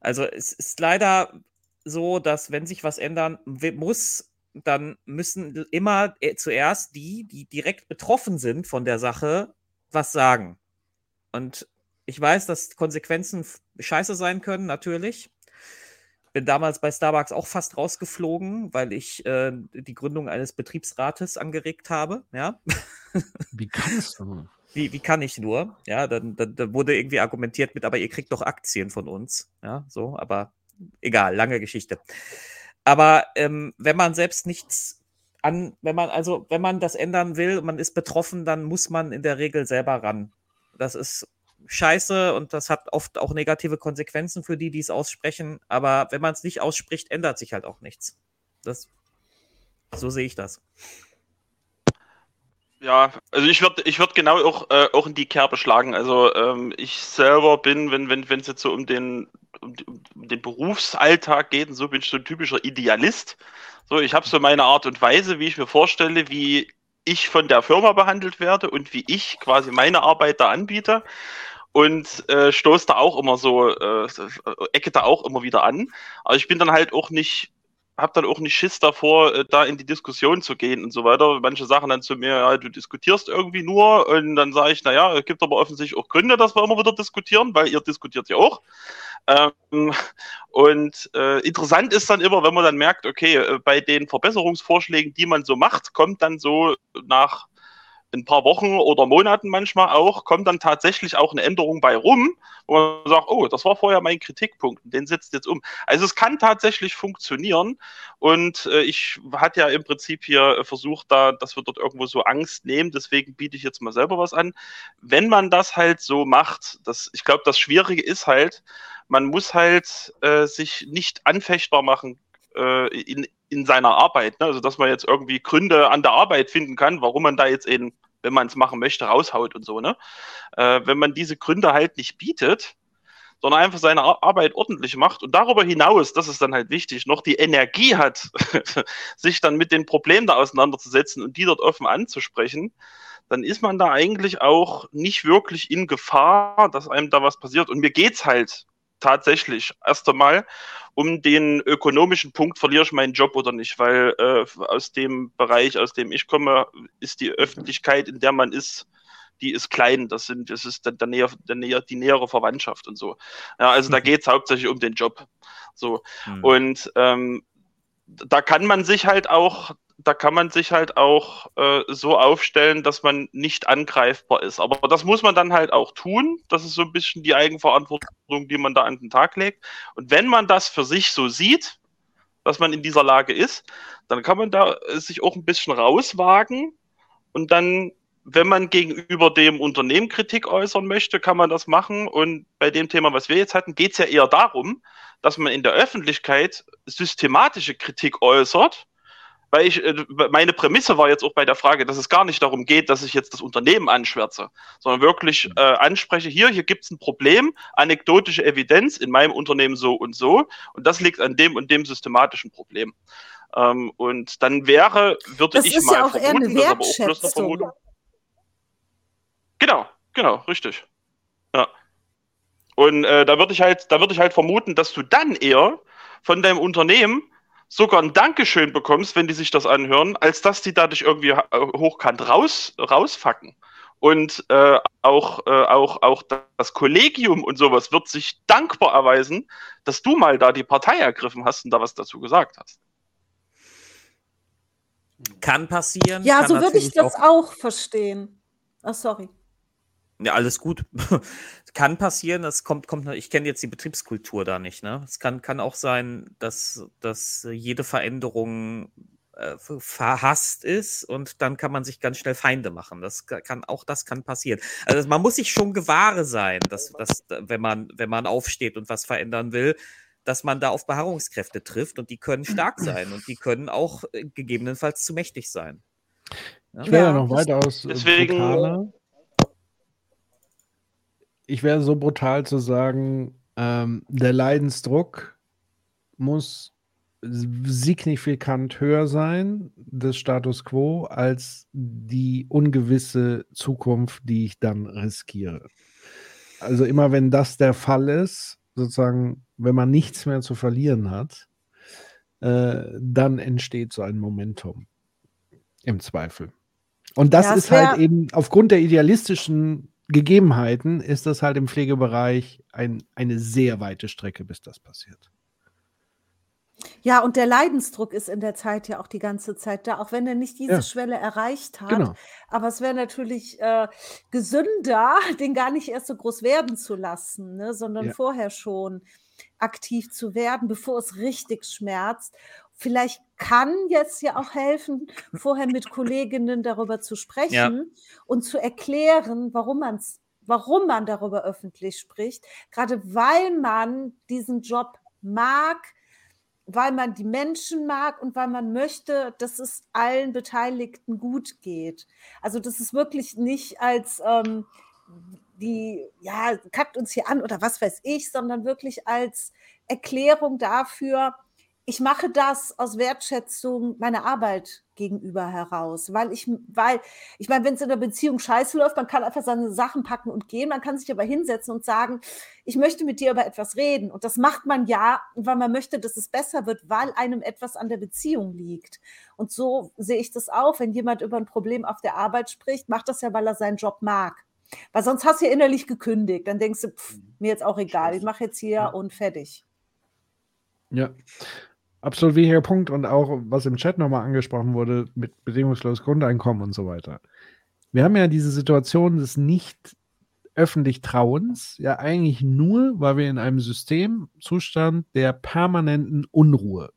Also es ist leider so, dass wenn sich was ändern muss, dann müssen immer äh, zuerst die, die direkt betroffen sind von der Sache, was sagen. Und ich weiß, dass Konsequenzen scheiße sein können, natürlich. Bin damals bei Starbucks auch fast rausgeflogen, weil ich äh, die Gründung eines Betriebsrates angeregt habe. Ja. Wie kannst du? Wie, wie kann ich nur? Ja, dann, dann, dann wurde irgendwie argumentiert mit, aber ihr kriegt doch Aktien von uns. Ja, so, aber egal, lange Geschichte. Aber ähm, wenn man selbst nichts an, wenn man, also, wenn man das ändern will und man ist betroffen, dann muss man in der Regel selber ran. Das ist scheiße und das hat oft auch negative Konsequenzen für die, die es aussprechen. Aber wenn man es nicht ausspricht, ändert sich halt auch nichts. Das, so sehe ich das. Ja, also ich würde ich würd genau auch, äh, auch in die Kerbe schlagen. Also ähm, ich selber bin, wenn wenn wenn es jetzt so um den um, um den Berufsalltag geht, und so bin ich so ein typischer Idealist. So, ich habe so meine Art und Weise, wie ich mir vorstelle, wie ich von der Firma behandelt werde und wie ich quasi meine Arbeit da anbiete und äh, stoße da auch immer so, äh, ecke da auch immer wieder an. Aber ich bin dann halt auch nicht, habe dann auch nicht Schiss davor, äh, da in die Diskussion zu gehen und so weiter. Manche sagen dann zu mir, ja, du diskutierst irgendwie nur und dann sage ich, naja, es gibt aber offensichtlich auch Gründe, dass wir immer wieder diskutieren, weil ihr diskutiert ja auch. Ähm, und äh, interessant ist dann immer, wenn man dann merkt, okay, äh, bei den Verbesserungsvorschlägen, die man so macht, kommt dann so nach ein paar Wochen oder Monaten manchmal auch, kommt dann tatsächlich auch eine Änderung bei rum, wo man sagt, oh, das war vorher mein Kritikpunkt, den setzt jetzt um. Also es kann tatsächlich funktionieren und äh, ich hatte ja im Prinzip hier äh, versucht, da, dass wir dort irgendwo so Angst nehmen, deswegen biete ich jetzt mal selber was an. Wenn man das halt so macht, das, ich glaube, das Schwierige ist halt, man muss halt äh, sich nicht anfechtbar machen äh, in, in seiner Arbeit. Ne? Also, dass man jetzt irgendwie Gründe an der Arbeit finden kann, warum man da jetzt eben, wenn man es machen möchte, raushaut und so. Ne? Äh, wenn man diese Gründe halt nicht bietet, sondern einfach seine Ar- Arbeit ordentlich macht und darüber hinaus, das ist dann halt wichtig, noch die Energie hat, sich dann mit den Problemen da auseinanderzusetzen und die dort offen anzusprechen, dann ist man da eigentlich auch nicht wirklich in Gefahr, dass einem da was passiert. Und mir geht's halt tatsächlich erst einmal um den ökonomischen Punkt, verliere ich meinen Job oder nicht, weil äh, aus dem Bereich, aus dem ich komme, ist die Öffentlichkeit, in der man ist, die ist klein. Das sind, das ist der, der näher, der näher, die nähere Verwandtschaft und so. Ja, also da geht's hauptsächlich um den Job. So. Und ähm, da kann man sich halt auch, da kann man sich halt auch äh, so aufstellen, dass man nicht angreifbar ist. Aber das muss man dann halt auch tun. Das ist so ein bisschen die Eigenverantwortung, die man da an den Tag legt. Und wenn man das für sich so sieht, dass man in dieser Lage ist, dann kann man da äh, sich auch ein bisschen rauswagen und dann, wenn man gegenüber dem Unternehmen Kritik äußern möchte, kann man das machen. Und bei dem Thema, was wir jetzt hatten, geht es ja eher darum, dass man in der Öffentlichkeit systematische Kritik äußert. Weil ich, äh, meine Prämisse war jetzt auch bei der Frage, dass es gar nicht darum geht, dass ich jetzt das Unternehmen anschwärze, sondern wirklich äh, anspreche, hier, hier gibt es ein Problem, anekdotische Evidenz in meinem Unternehmen so und so, und das liegt an dem und dem systematischen Problem. Ähm, und dann wäre, würde Das ich ist mal ja auch eher eine vermuten, das ist aber auch bloß eine Wertschätzung. Vermutung. Genau, genau, richtig. Ja. Und äh, da würde ich halt, da würde ich halt vermuten, dass du dann eher von deinem Unternehmen sogar ein Dankeschön bekommst, wenn die sich das anhören, als dass die dadurch irgendwie ha- hochkant raus, rausfacken. Und äh, auch, äh, auch, auch das Kollegium und sowas wird sich dankbar erweisen, dass du mal da die Partei ergriffen hast und da was dazu gesagt hast. Kann passieren. Ja, kann so würde ich das auch verstehen. Ach, sorry. Ja, alles gut. kann passieren, das kommt, kommt, ich kenne jetzt die Betriebskultur da nicht, ne? Es kann, kann auch sein, dass, dass jede Veränderung äh, verhasst ist und dann kann man sich ganz schnell Feinde machen. Das ka- kann, auch das kann passieren. Also man muss sich schon gewahre sein, dass, dass, wenn man, wenn man aufsteht und was verändern will, dass man da auf Beharrungskräfte trifft und die können stark sein und die können auch äh, gegebenenfalls zu mächtig sein. Ich wäre ja noch weitaus äh, Deswegen- brutaler. Ich wäre so brutal zu sagen, ähm, der Leidensdruck muss signifikant höher sein des Status quo als die ungewisse Zukunft, die ich dann riskiere. Also immer wenn das der Fall ist, sozusagen, wenn man nichts mehr zu verlieren hat, äh, dann entsteht so ein Momentum. Im Zweifel. Und das Ja, ist halt eben aufgrund der idealistischen Gegebenheiten, ist das halt im Pflegebereich ein, eine sehr weite Strecke, bis das passiert. Ja, und der Leidensdruck ist in der Zeit ja auch die ganze Zeit da, auch wenn er nicht diese Ja. Schwelle erreicht hat. Genau. Aber es wäre natürlich äh, gesünder, den gar nicht erst so groß werden zu lassen, ne, sondern Ja. vorher schon aktiv zu werden, bevor es richtig schmerzt. Vielleicht kann jetzt ja auch helfen, vorher mit Kolleginnen darüber zu sprechen und zu erklären, warum man es warum man darüber öffentlich spricht, gerade weil man diesen Job mag, weil man die Menschen mag und weil man möchte, dass es allen Beteiligten gut geht. Also das ist wirklich nicht als ähm, die, ja, kackt uns hier an oder was weiß ich, sondern wirklich als Erklärung dafür, ich mache das aus Wertschätzung meiner Arbeit gegenüber heraus, weil ich, weil, ich meine, wenn es in der Beziehung scheiße läuft, man kann einfach seine Sachen packen und gehen, man kann sich aber hinsetzen und sagen, ich möchte mit dir über etwas reden. Und das macht man ja, weil man möchte, dass es besser wird, weil einem etwas an der Beziehung liegt. Und so sehe ich das auch, wenn jemand über ein Problem auf der Arbeit spricht, macht das ja, weil er seinen Job mag. Weil sonst hast du ja innerlich gekündigt. Dann denkst du, pff, mir jetzt auch egal, ich mache jetzt hier und fertig. Ja, absolut wichtiger Punkt und auch, was im Chat nochmal angesprochen wurde, mit bedingungsloses Grundeinkommen und so weiter. Wir haben ja diese Situation des nicht öffentlich Trauens, ja eigentlich nur, weil wir in einem Systemzustand der permanenten Unruhe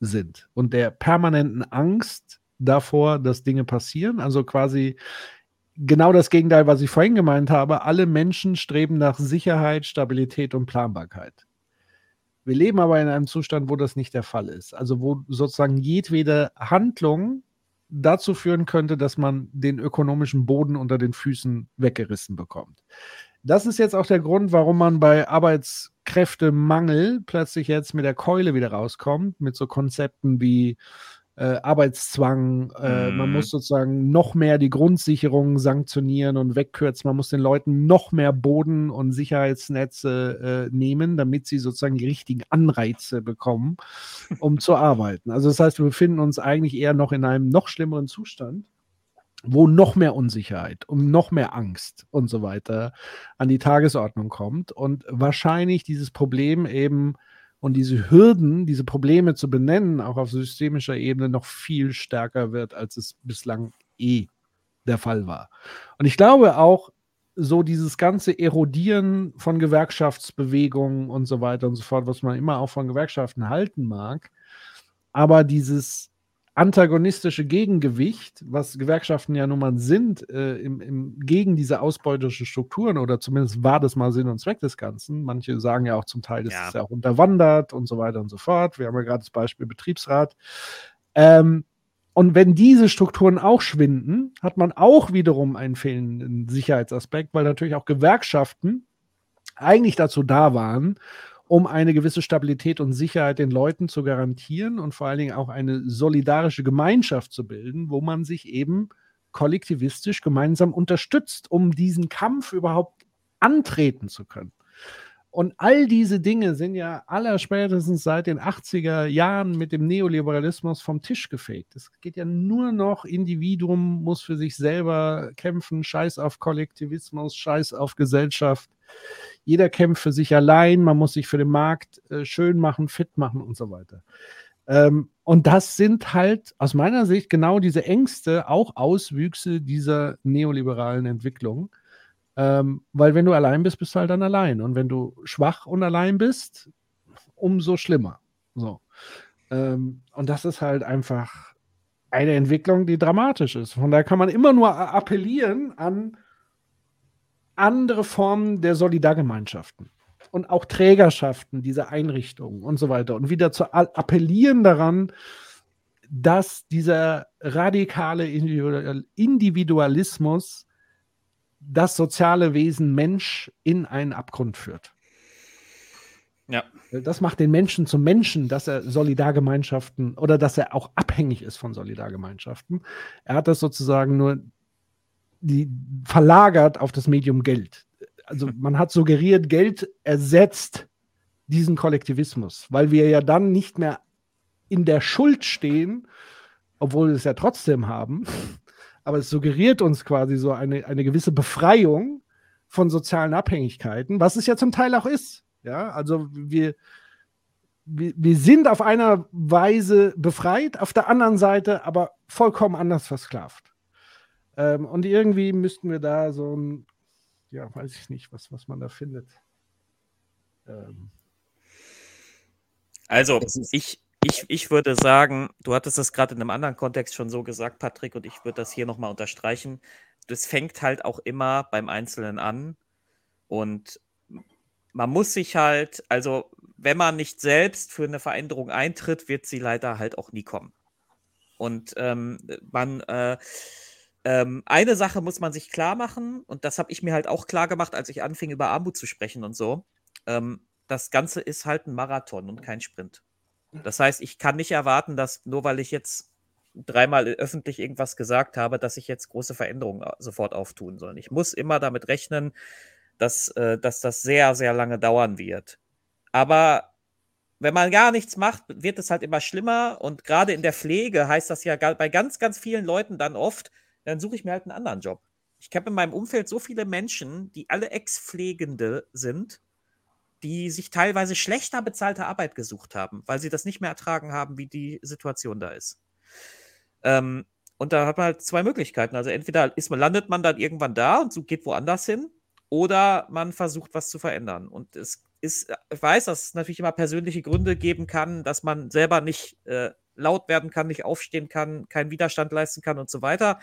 sind und der permanenten Angst davor, dass Dinge passieren. Also quasi genau das Gegenteil, was ich vorhin gemeint habe. Alle Menschen streben nach Sicherheit, Stabilität und Planbarkeit. Wir leben aber in einem Zustand, wo das nicht der Fall ist. Also wo sozusagen jedwede Handlung dazu führen könnte, dass man den ökonomischen Boden unter den Füßen weggerissen bekommt. Das ist jetzt auch der Grund, warum man bei Arbeitskräftemangel plötzlich jetzt mit der Keule wieder rauskommt, mit so Konzepten wie äh, Arbeitszwang, äh, man Mhm. muss sozusagen noch mehr die Grundsicherung sanktionieren und wegkürzen, man muss den Leuten noch mehr Boden- und Sicherheitsnetze äh, nehmen, damit sie sozusagen die richtigen Anreize bekommen, um zu arbeiten. Also das heißt, wir befinden uns eigentlich eher noch in einem noch schlimmeren Zustand, wo noch mehr Unsicherheit und noch mehr Angst und so weiter an die Tagesordnung kommt und wahrscheinlich dieses Problem eben und diese Hürden, diese Probleme zu benennen, auch auf systemischer Ebene noch viel stärker wird, als es bislang eh der Fall war. Und ich glaube auch, so dieses ganze Erodieren von Gewerkschaftsbewegungen und so weiter und so fort, was man immer auch von Gewerkschaften halten mag, aber dieses antagonistische Gegengewicht, was Gewerkschaften ja nun mal sind, äh, im, im, gegen diese ausbeuterischen Strukturen oder zumindest war das mal Sinn und Zweck des Ganzen. Manche sagen ja auch zum Teil, das Ja. ist ja auch unterwandert und so weiter und so fort. Wir haben ja gerade das Beispiel Betriebsrat. Ähm, und wenn diese Strukturen auch schwinden, hat man auch wiederum einen fehlenden Sicherheitsaspekt, weil natürlich auch Gewerkschaften eigentlich dazu da waren, um eine gewisse Stabilität und Sicherheit den Leuten zu garantieren und vor allen Dingen auch eine solidarische Gemeinschaft zu bilden, wo man sich eben kollektivistisch gemeinsam unterstützt, um diesen Kampf überhaupt antreten zu können. Und all diese Dinge sind ja allerspätestens seit den 80er Jahren mit dem Neoliberalismus vom Tisch gefegt. Es geht ja nur noch, Individuum muss für sich selber kämpfen, scheiß auf Kollektivismus, scheiß auf Gesellschaft. Jeder kämpft für sich allein, man muss sich für den Markt äh, schön machen, fit machen und so weiter. Ähm, und das sind halt aus meiner Sicht genau diese Ängste, auch Auswüchse dieser neoliberalen Entwicklung. Ähm, weil wenn du allein bist, bist du halt dann allein. Und wenn du schwach und allein bist, umso schlimmer. So. Ähm, und das ist halt einfach eine Entwicklung, die dramatisch ist. Von daher kann man immer nur appellieren an andere Formen der Solidargemeinschaften und auch Trägerschaften dieser Einrichtungen und so weiter. Und wieder zu appellieren daran, dass dieser radikale Individual- Individualismus das soziale Wesen Mensch in einen Abgrund führt. Ja. Das macht den Menschen zum Menschen, dass er Solidargemeinschaften oder dass er auch abhängig ist von Solidargemeinschaften. Er hat das sozusagen nur die, verlagert auf das Medium Geld. Also man hat suggeriert, Geld ersetzt diesen Kollektivismus, weil wir ja dann nicht mehr in der Schuld stehen, obwohl wir es ja trotzdem haben. Aber es suggeriert uns quasi so eine, eine gewisse Befreiung von sozialen Abhängigkeiten, was es ja zum Teil auch ist. Ja, also wir, wir, wir sind auf einer Weise befreit, auf der anderen Seite aber vollkommen anders versklavt. Ähm, und irgendwie müssten wir da so ein, ja, weiß ich nicht, was, was man da findet. Ähm. Also, ich, ich, ich würde sagen, du hattest das gerade in einem anderen Kontext schon so gesagt, Patrick, und ich würde das hier nochmal unterstreichen. Das fängt halt auch immer beim Einzelnen an. Und man muss sich halt, also wenn man nicht selbst für eine Veränderung eintritt, wird sie leider halt auch nie kommen. Und ähm, man, äh, ähm, eine Sache muss man sich klar machen, und das habe ich mir halt auch klar gemacht, als ich anfing, über Armut zu sprechen und so. Ähm, das Ganze ist halt ein Marathon und kein Sprint. Das heißt, ich kann nicht erwarten, dass nur weil ich jetzt dreimal öffentlich irgendwas gesagt habe, dass ich jetzt große Veränderungen sofort auftun soll. Ich muss immer damit rechnen, dass, äh, dass das sehr, sehr lange dauern wird. Aber wenn man gar nichts macht, wird es halt immer schlimmer. Und gerade in der Pflege heißt das ja bei ganz, ganz vielen Leuten dann oft, dann suche ich mir halt einen anderen Job. Ich habe in meinem Umfeld so viele Menschen, die alle Ex-Pflegende sind, die sich teilweise schlechter bezahlte Arbeit gesucht haben, weil sie das nicht mehr ertragen haben, wie die Situation da ist. Ähm, und da hat man halt zwei Möglichkeiten. Also entweder ist man, landet man dann irgendwann da und so geht woanders hin, oder man versucht, was zu verändern. Und es ist, ich weiß, dass es natürlich immer persönliche Gründe geben kann, dass man selber nicht äh, laut werden kann, nicht aufstehen kann, keinen Widerstand leisten kann und so weiter.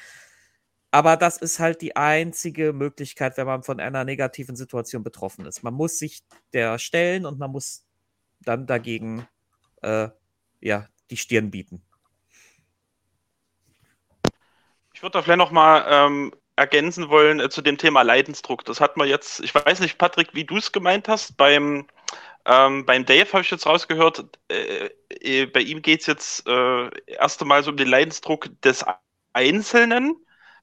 Aber das ist halt die einzige Möglichkeit, wenn man von einer negativen Situation betroffen ist. Man muss sich der stellen und man muss dann dagegen äh, ja, die Stirn bieten. Ich würde da vielleicht noch mal ähm, ergänzen wollen äh, zu dem Thema Leidensdruck. Das hat man jetzt, ich weiß nicht, Patrick, wie du es gemeint hast, beim, ähm, beim Dave habe ich jetzt rausgehört, äh, äh, bei ihm geht es jetzt äh, erst einmal so um den Leidensdruck des Einzelnen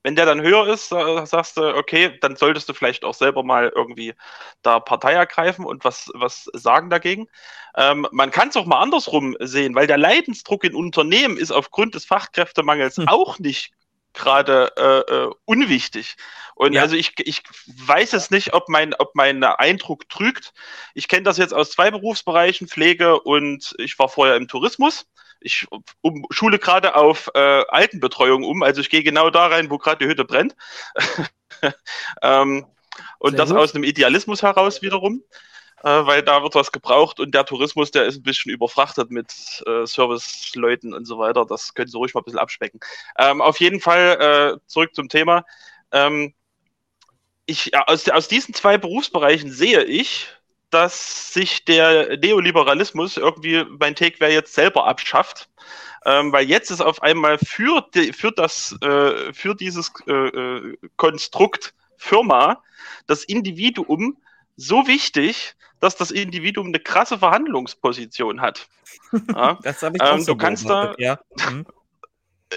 wenn der dann höher ist, sagst du, okay, dann solltest du vielleicht auch selber mal irgendwie da Partei ergreifen und was, was sagen dagegen. Ähm, man kann es auch mal andersrum sehen, weil der Leidensdruck in Unternehmen ist aufgrund des Fachkräftemangels hm. auch nicht gerade äh, äh, unwichtig. Und ja. also ich, ich weiß es nicht, ob mein, ob mein Eindruck trügt. Ich kenne das jetzt aus zwei Berufsbereichen, Pflege und ich war vorher im Tourismus ich um, schule gerade auf äh, Altenbetreuung um, also ich gehe genau da rein, wo gerade die Hütte brennt. ähm, und Sehr das gut. aus einem Idealismus heraus wiederum, weil da wird was gebraucht und der Tourismus, der ist ein bisschen überfrachtet mit äh, Serviceleuten und so weiter. Das können Sie ruhig mal ein bisschen abspecken. Ähm, auf jeden Fall äh, zurück zum Thema. Ähm, ich, aus, aus diesen zwei Berufsbereichen sehe ich, dass sich der Neoliberalismus irgendwie, mein Take wäre jetzt selber abschafft. Ähm, weil jetzt ist auf einmal für, die, für, das, äh, für dieses äh, äh, Konstrukt Firma das Individuum so wichtig, dass das Individuum eine krasse Verhandlungsposition hat. Ja? das habe ich ähm, auch so du kannst da, ja. Mhm.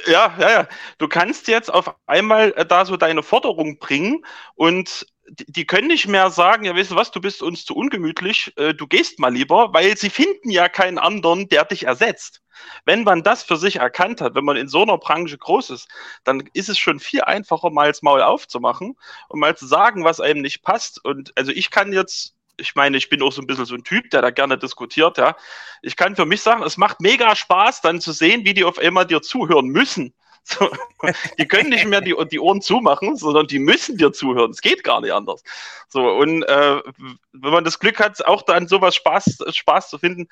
Ja, ja, ja. Du kannst jetzt auf einmal äh, da so deine Forderung bringen und die können nicht mehr sagen, ja, weißt du was, du bist uns zu ungemütlich, äh, du gehst mal lieber, weil sie finden ja keinen anderen, der dich ersetzt. Wenn man das für sich erkannt hat, wenn man in so einer Branche groß ist, dann ist es schon viel einfacher, mal das Maul aufzumachen und mal zu sagen, was einem nicht passt. Und also ich kann jetzt ich meine, ich bin auch so ein bisschen so ein Typ, der da gerne diskutiert, ja. Ich kann für mich sagen, es macht mega Spaß, dann zu sehen, wie die auf einmal dir zuhören müssen. So, die können nicht mehr die, die Ohren zumachen, sondern die müssen dir zuhören. Es geht gar nicht anders. So, und äh, wenn man das Glück hat, auch dann sowas Spaß, Spaß zu finden,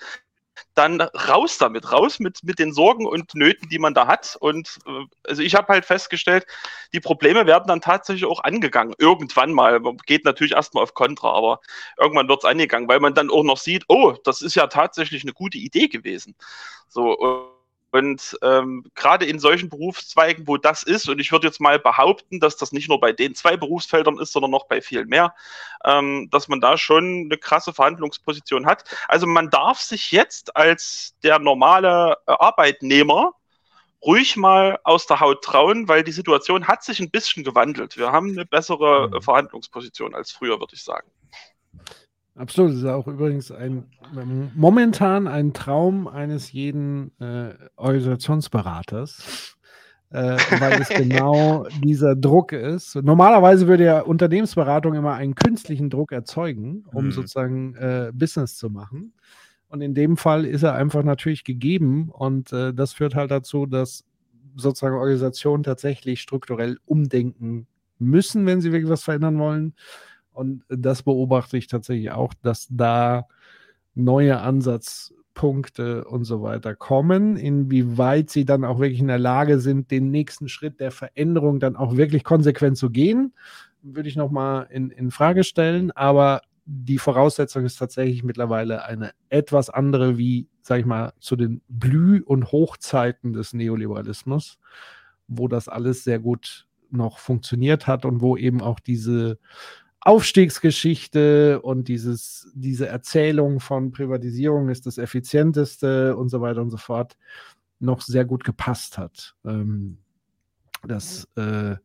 dann raus damit, raus mit, mit den Sorgen und Nöten, die man da hat. Und äh, also ich habe halt festgestellt, die Probleme werden dann tatsächlich auch angegangen. Irgendwann mal. Man geht natürlich erstmal auf Kontra, aber irgendwann wird es angegangen, weil man dann auch noch sieht, oh, das ist ja tatsächlich eine gute Idee gewesen. So, und ähm, gerade in solchen Berufszweigen, wo das ist, und ich würde jetzt mal behaupten, dass das nicht nur bei den zwei Berufsfeldern ist, sondern noch bei viel mehr, ähm, dass man da schon eine krasse Verhandlungsposition hat. Also man darf sich jetzt als der normale äh, Arbeitnehmer ruhig mal aus der Haut trauen, weil die Situation hat sich ein bisschen gewandelt. Wir haben eine bessere mhm. Verhandlungsposition als früher, würde ich sagen. Absolut, das ist auch übrigens ein ähm, momentan ein Traum eines jeden äh, Organisationsberaters, äh, weil es genau dieser Druck ist. Normalerweise würde ja Unternehmensberatung immer einen künstlichen Druck erzeugen, um Mhm. sozusagen äh, Business zu machen. Und in dem Fall ist er einfach natürlich gegeben und äh, das führt halt dazu, dass sozusagen Organisationen tatsächlich strukturell umdenken müssen, wenn sie wirklich was verändern wollen. Und das beobachte ich tatsächlich auch, dass da neue Ansatzpunkte und so weiter kommen. Inwieweit sie dann auch wirklich in der Lage sind, den nächsten Schritt der Veränderung dann auch wirklich konsequent zu gehen, würde ich nochmal in, in Frage stellen. Aber die Voraussetzung ist tatsächlich mittlerweile eine etwas andere wie, sag ich mal, zu den Blüh- und Hochzeiten des Neoliberalismus, wo das alles sehr gut noch funktioniert hat und wo eben auch diese Aufstiegsgeschichte und dieses, diese Erzählung von Privatisierung ist das effizienteste und so weiter und so fort noch sehr gut gepasst hat. Ähm, das, äh,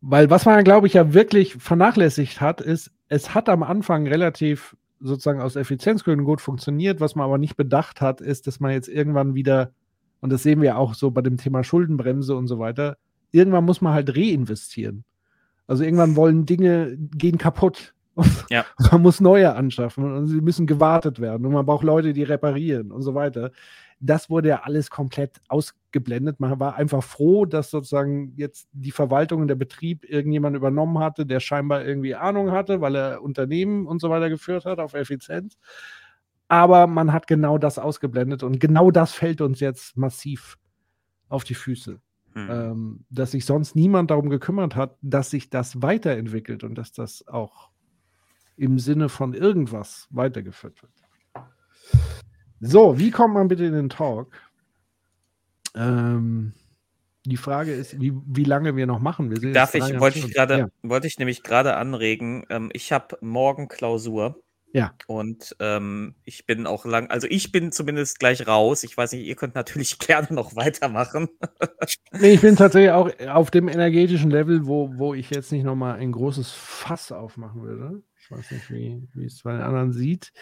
weil was man, glaube ich, ja wirklich vernachlässigt hat, ist, es hat am Anfang relativ sozusagen aus Effizienzgründen gut funktioniert. Was man aber nicht bedacht hat, ist, dass man jetzt irgendwann wieder, und das sehen wir auch so bei dem Thema Schuldenbremse und so weiter, irgendwann muss man halt reinvestieren. Also irgendwann wollen Dinge gehen kaputt. Ja. Man muss neue anschaffen und sie müssen gewartet werden und man braucht Leute, die reparieren und so weiter. Das wurde ja alles komplett ausgeblendet. Man war einfach froh, dass sozusagen jetzt die Verwaltung und der Betrieb irgendjemand übernommen hatte, der scheinbar irgendwie Ahnung hatte, weil er Unternehmen und so weiter geführt hat auf Effizienz. Aber man hat genau das ausgeblendet und genau das fällt uns jetzt massiv auf die Füße. Hm. Ähm, dass sich sonst niemand darum gekümmert hat, dass sich das weiterentwickelt und dass das auch im Sinne von irgendwas weitergeführt wird. So, wie kommt man bitte in den Talk? Ähm, die Frage ist, wie, wie lange wir noch machen. Wir sind Darf ich, wollte ich gerade, Ja. wollte ich nämlich gerade anregen. Ähm, ich habe morgen Klausur. Ja. Und ähm, ich bin auch lang, also ich bin zumindest gleich raus. Ich weiß nicht, ihr könnt natürlich gerne noch weitermachen. Nee, ich bin tatsächlich auch auf dem energetischen Level, wo, wo ich jetzt nicht nochmal ein großes Fass aufmachen würde. Ich weiß nicht, wie, wie es bei den anderen sieht.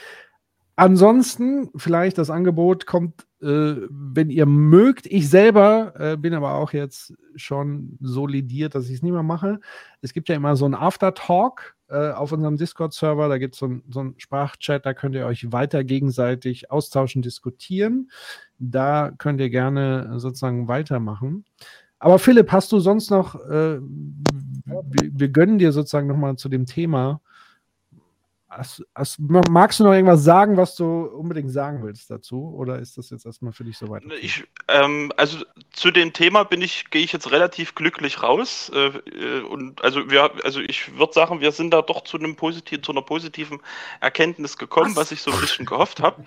Ansonsten, vielleicht das Angebot kommt, äh, wenn ihr mögt. Ich selber äh, bin aber auch jetzt schon solidiert, dass ich es nicht mehr mache. Es gibt ja immer so einen Aftertalk äh, auf unserem Discord-Server. Da gibt so es so einen Sprachchat, da könnt ihr euch weiter gegenseitig austauschen, diskutieren. Da könnt ihr gerne sozusagen weitermachen. Aber Philipp, hast du sonst noch, äh, wir, wir gönnen dir sozusagen nochmal zu dem Thema. Hast, hast, magst du noch irgendwas sagen, was du unbedingt sagen willst dazu? Oder ist das jetzt erstmal für dich so weit? Ich, ähm, also zu dem Thema bin ich, gehe ich jetzt relativ glücklich raus. Äh, äh, und also wir, also ich würde sagen, wir sind da doch zu einem positiven, zu einer positiven Erkenntnis gekommen, was, ich so ein bisschen gehofft habe.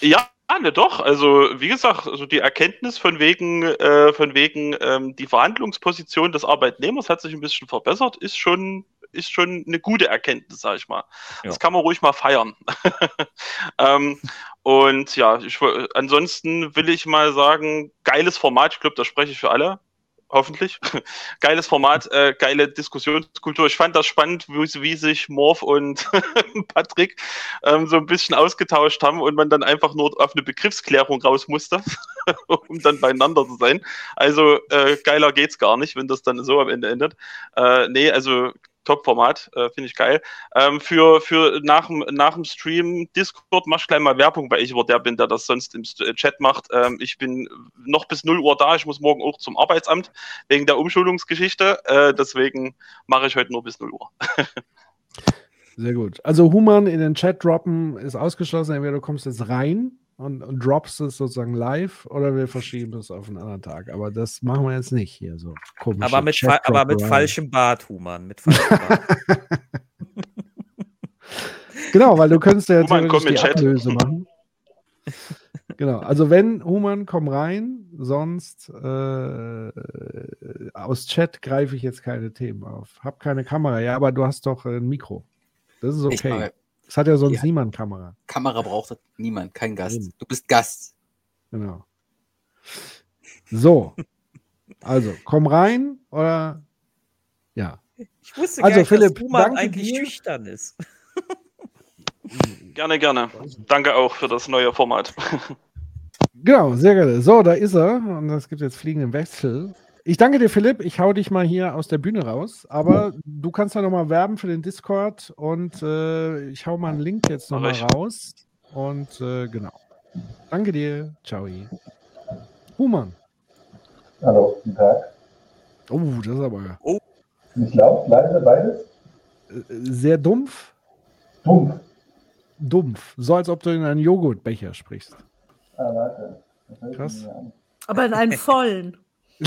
Ja, ne, doch. Also wie gesagt, also die Erkenntnis von wegen, äh, von wegen ähm, die Verhandlungsposition des Arbeitnehmers hat sich ein bisschen verbessert, ist schon ist schon eine gute Erkenntnis, sag ich mal. Das kann man ruhig mal feiern. ähm, und ja, ich, ansonsten will ich mal sagen, geiles Format, ich glaube, da spreche ich für alle. Hoffentlich. Geiles Format, äh, geile Diskussionskultur. Ich fand das spannend, wie, wie sich Morph und Patrick ähm, so ein bisschen ausgetauscht haben und man dann einfach nur auf eine Begriffsklärung raus musste, um dann beieinander zu sein. Also äh, geiler geht's gar nicht, wenn das dann so am Ende endet. Äh, nee, also Top-Format, äh, finde ich geil. Ähm, für für nach, dem- Stream Discord mach ich gleich mal Werbung, weil ich über der bin, der das sonst im äh, Chat macht. Ähm, ich bin noch bis 0 Uhr da. Ich muss morgen auch zum Arbeitsamt wegen der Umschulungsgeschichte. Äh, deswegen mache ich heute nur bis 0 Uhr. Sehr gut. Also Human in den Chat droppen ist ausgeschlossen. Entweder du kommst jetzt rein und, und droppst es sozusagen live oder wir verschieben es auf einen anderen Tag. Aber das machen wir jetzt nicht hier so. Komische aber mit, fa aber mit falschem Bart, Human. Mit falschem Bart. Genau, weil du könntest ja Human, komm die Chat. Ablöse machen. Genau, also wenn Human, komm rein, sonst äh, aus Chat greife ich jetzt keine Themen auf. Hab keine Kamera, ja, aber du hast doch ein Mikro. Das ist Ich okay. Es hat ja sonst Ja. niemand Kamera. Kamera braucht niemand, kein Gast. Eben. Du bist Gast. Genau. So. Also, komm rein oder ja. Ich wusste Also, gar nicht, Philipp, dass danke eigentlich dir. schüchtern ist. Gerne, gerne. Danke auch für das neue Format. Genau, sehr gerne. So, da ist er. Und es gibt jetzt fliegenden Wechsel. Ich danke dir, Philipp. Ich hau dich mal hier aus der Bühne raus. Aber du kannst ja nochmal werben für den Discord und äh, ich hau mal einen Link jetzt nochmal raus. Und äh, genau. Danke dir. Ciao. Human. Hallo, guten Tag. Oh, das ist aber Nicht laut, leise, beides? äh, sehr dumpf. Dumpf. Dumpf. So als ob du in einen Joghurtbecher sprichst. Ah, warte. Krass. Aber in einen vollen. Äh,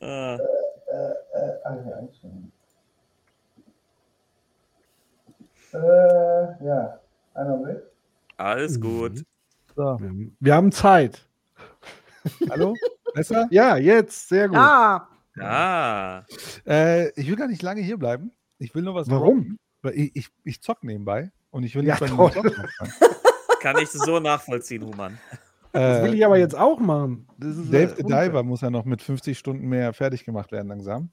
Äh, äh, ah. Äh, ja. Einen Augenblick. alles gut. Wir haben, wir haben Zeit. Hallo? Besser? Ja, jetzt. Sehr gut. Ja. Ah. Äh, ich will gar nicht lange hier bleiben. Ich will nur was Warum? ich, ich, ich zock nebenbei und ich will Ja, nicht bei dem toll. Zocken. Kann ich so nachvollziehen, Human. Das will ich aber jetzt auch machen. Dave äh, the. Diver muss ja noch mit 50 Stunden mehr fertig gemacht werden langsam.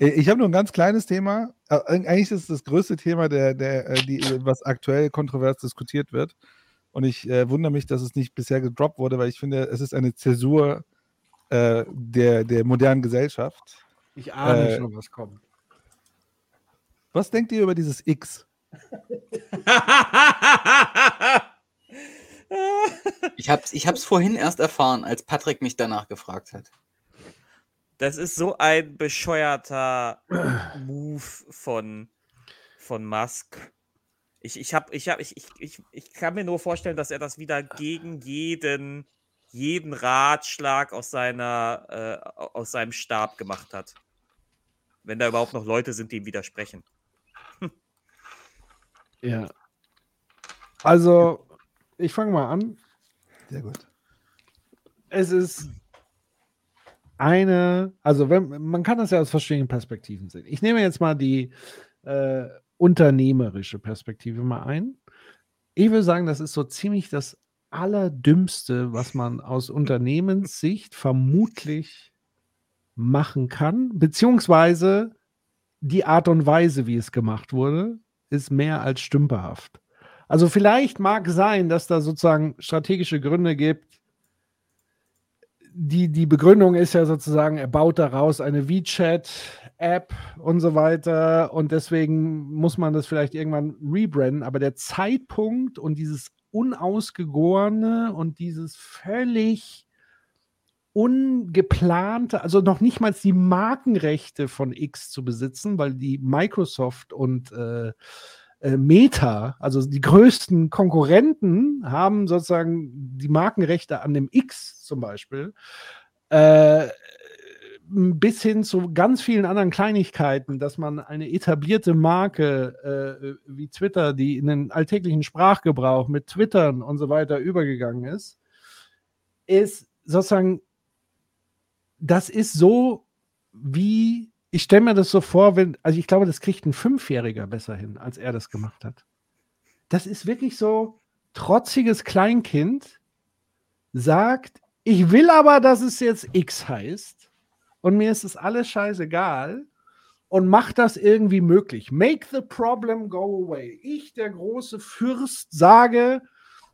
Äh, Ich habe nur ein ganz kleines Thema. Äh, Eigentlich ist es das größte Thema, der, der, äh, die, was aktuell kontrovers diskutiert wird. Und ich äh, wundere mich, dass es nicht bisher gedroppt wurde, weil ich finde, es ist eine Zäsur äh, der, der modernen Gesellschaft. Ich ahne Äh, schon, was kommt. Was denkt ihr über dieses X? Ich hab's, ich hab's vorhin erst erfahren, als Patrick mich danach gefragt hat. Das ist so ein bescheuerter Move von, von Musk. Ich, ich, hab, ich, hab, ich, ich, ich, ich kann mir nur vorstellen, dass er das wieder gegen jeden, jeden Ratschlag aus, seiner, äh, aus seinem Stab gemacht hat. Wenn da überhaupt noch Leute sind, die ihm widersprechen. Ja. Also, ich fange mal an. Sehr gut. Es ist eine, also wenn, man kann das ja aus verschiedenen Perspektiven sehen. Ich nehme jetzt mal die äh, unternehmerische Perspektive mal ein. Ich würde sagen, das ist so ziemlich das Allerdümmste, was man aus Unternehmenssicht vermutlich machen kann, beziehungsweise die Art und Weise, wie es gemacht wurde, ist mehr als stümperhaft. Also vielleicht mag sein, dass da sozusagen strategische Gründe gibt. Die, die Begründung ist ja sozusagen, er baut daraus eine WeChat-App und so weiter und deswegen muss man das vielleicht irgendwann rebranden. Aber der Zeitpunkt und dieses unausgegorene und dieses völlig ungeplante, also noch nicht mal die Markenrechte von X zu besitzen, weil die Microsoft und äh, äh, Meta, also die größten Konkurrenten, haben sozusagen die Markenrechte an dem X zum Beispiel. Äh, bis hin zu ganz vielen anderen Kleinigkeiten, dass man eine etablierte Marke äh, wie Twitter, die in den alltäglichen Sprachgebrauch mit Twittern und so weiter übergegangen ist, ist sozusagen, das ist so wie, ich stelle mir das so vor, wenn, also ich glaube, das kriegt ein Fünfjähriger besser hin, als er das gemacht hat. Das ist wirklich so trotziges Kleinkind sagt, ich will aber, dass es jetzt X heißt und mir ist es alles scheißegal und macht das irgendwie möglich. Make the problem go away. Ich, der große Fürst, sage,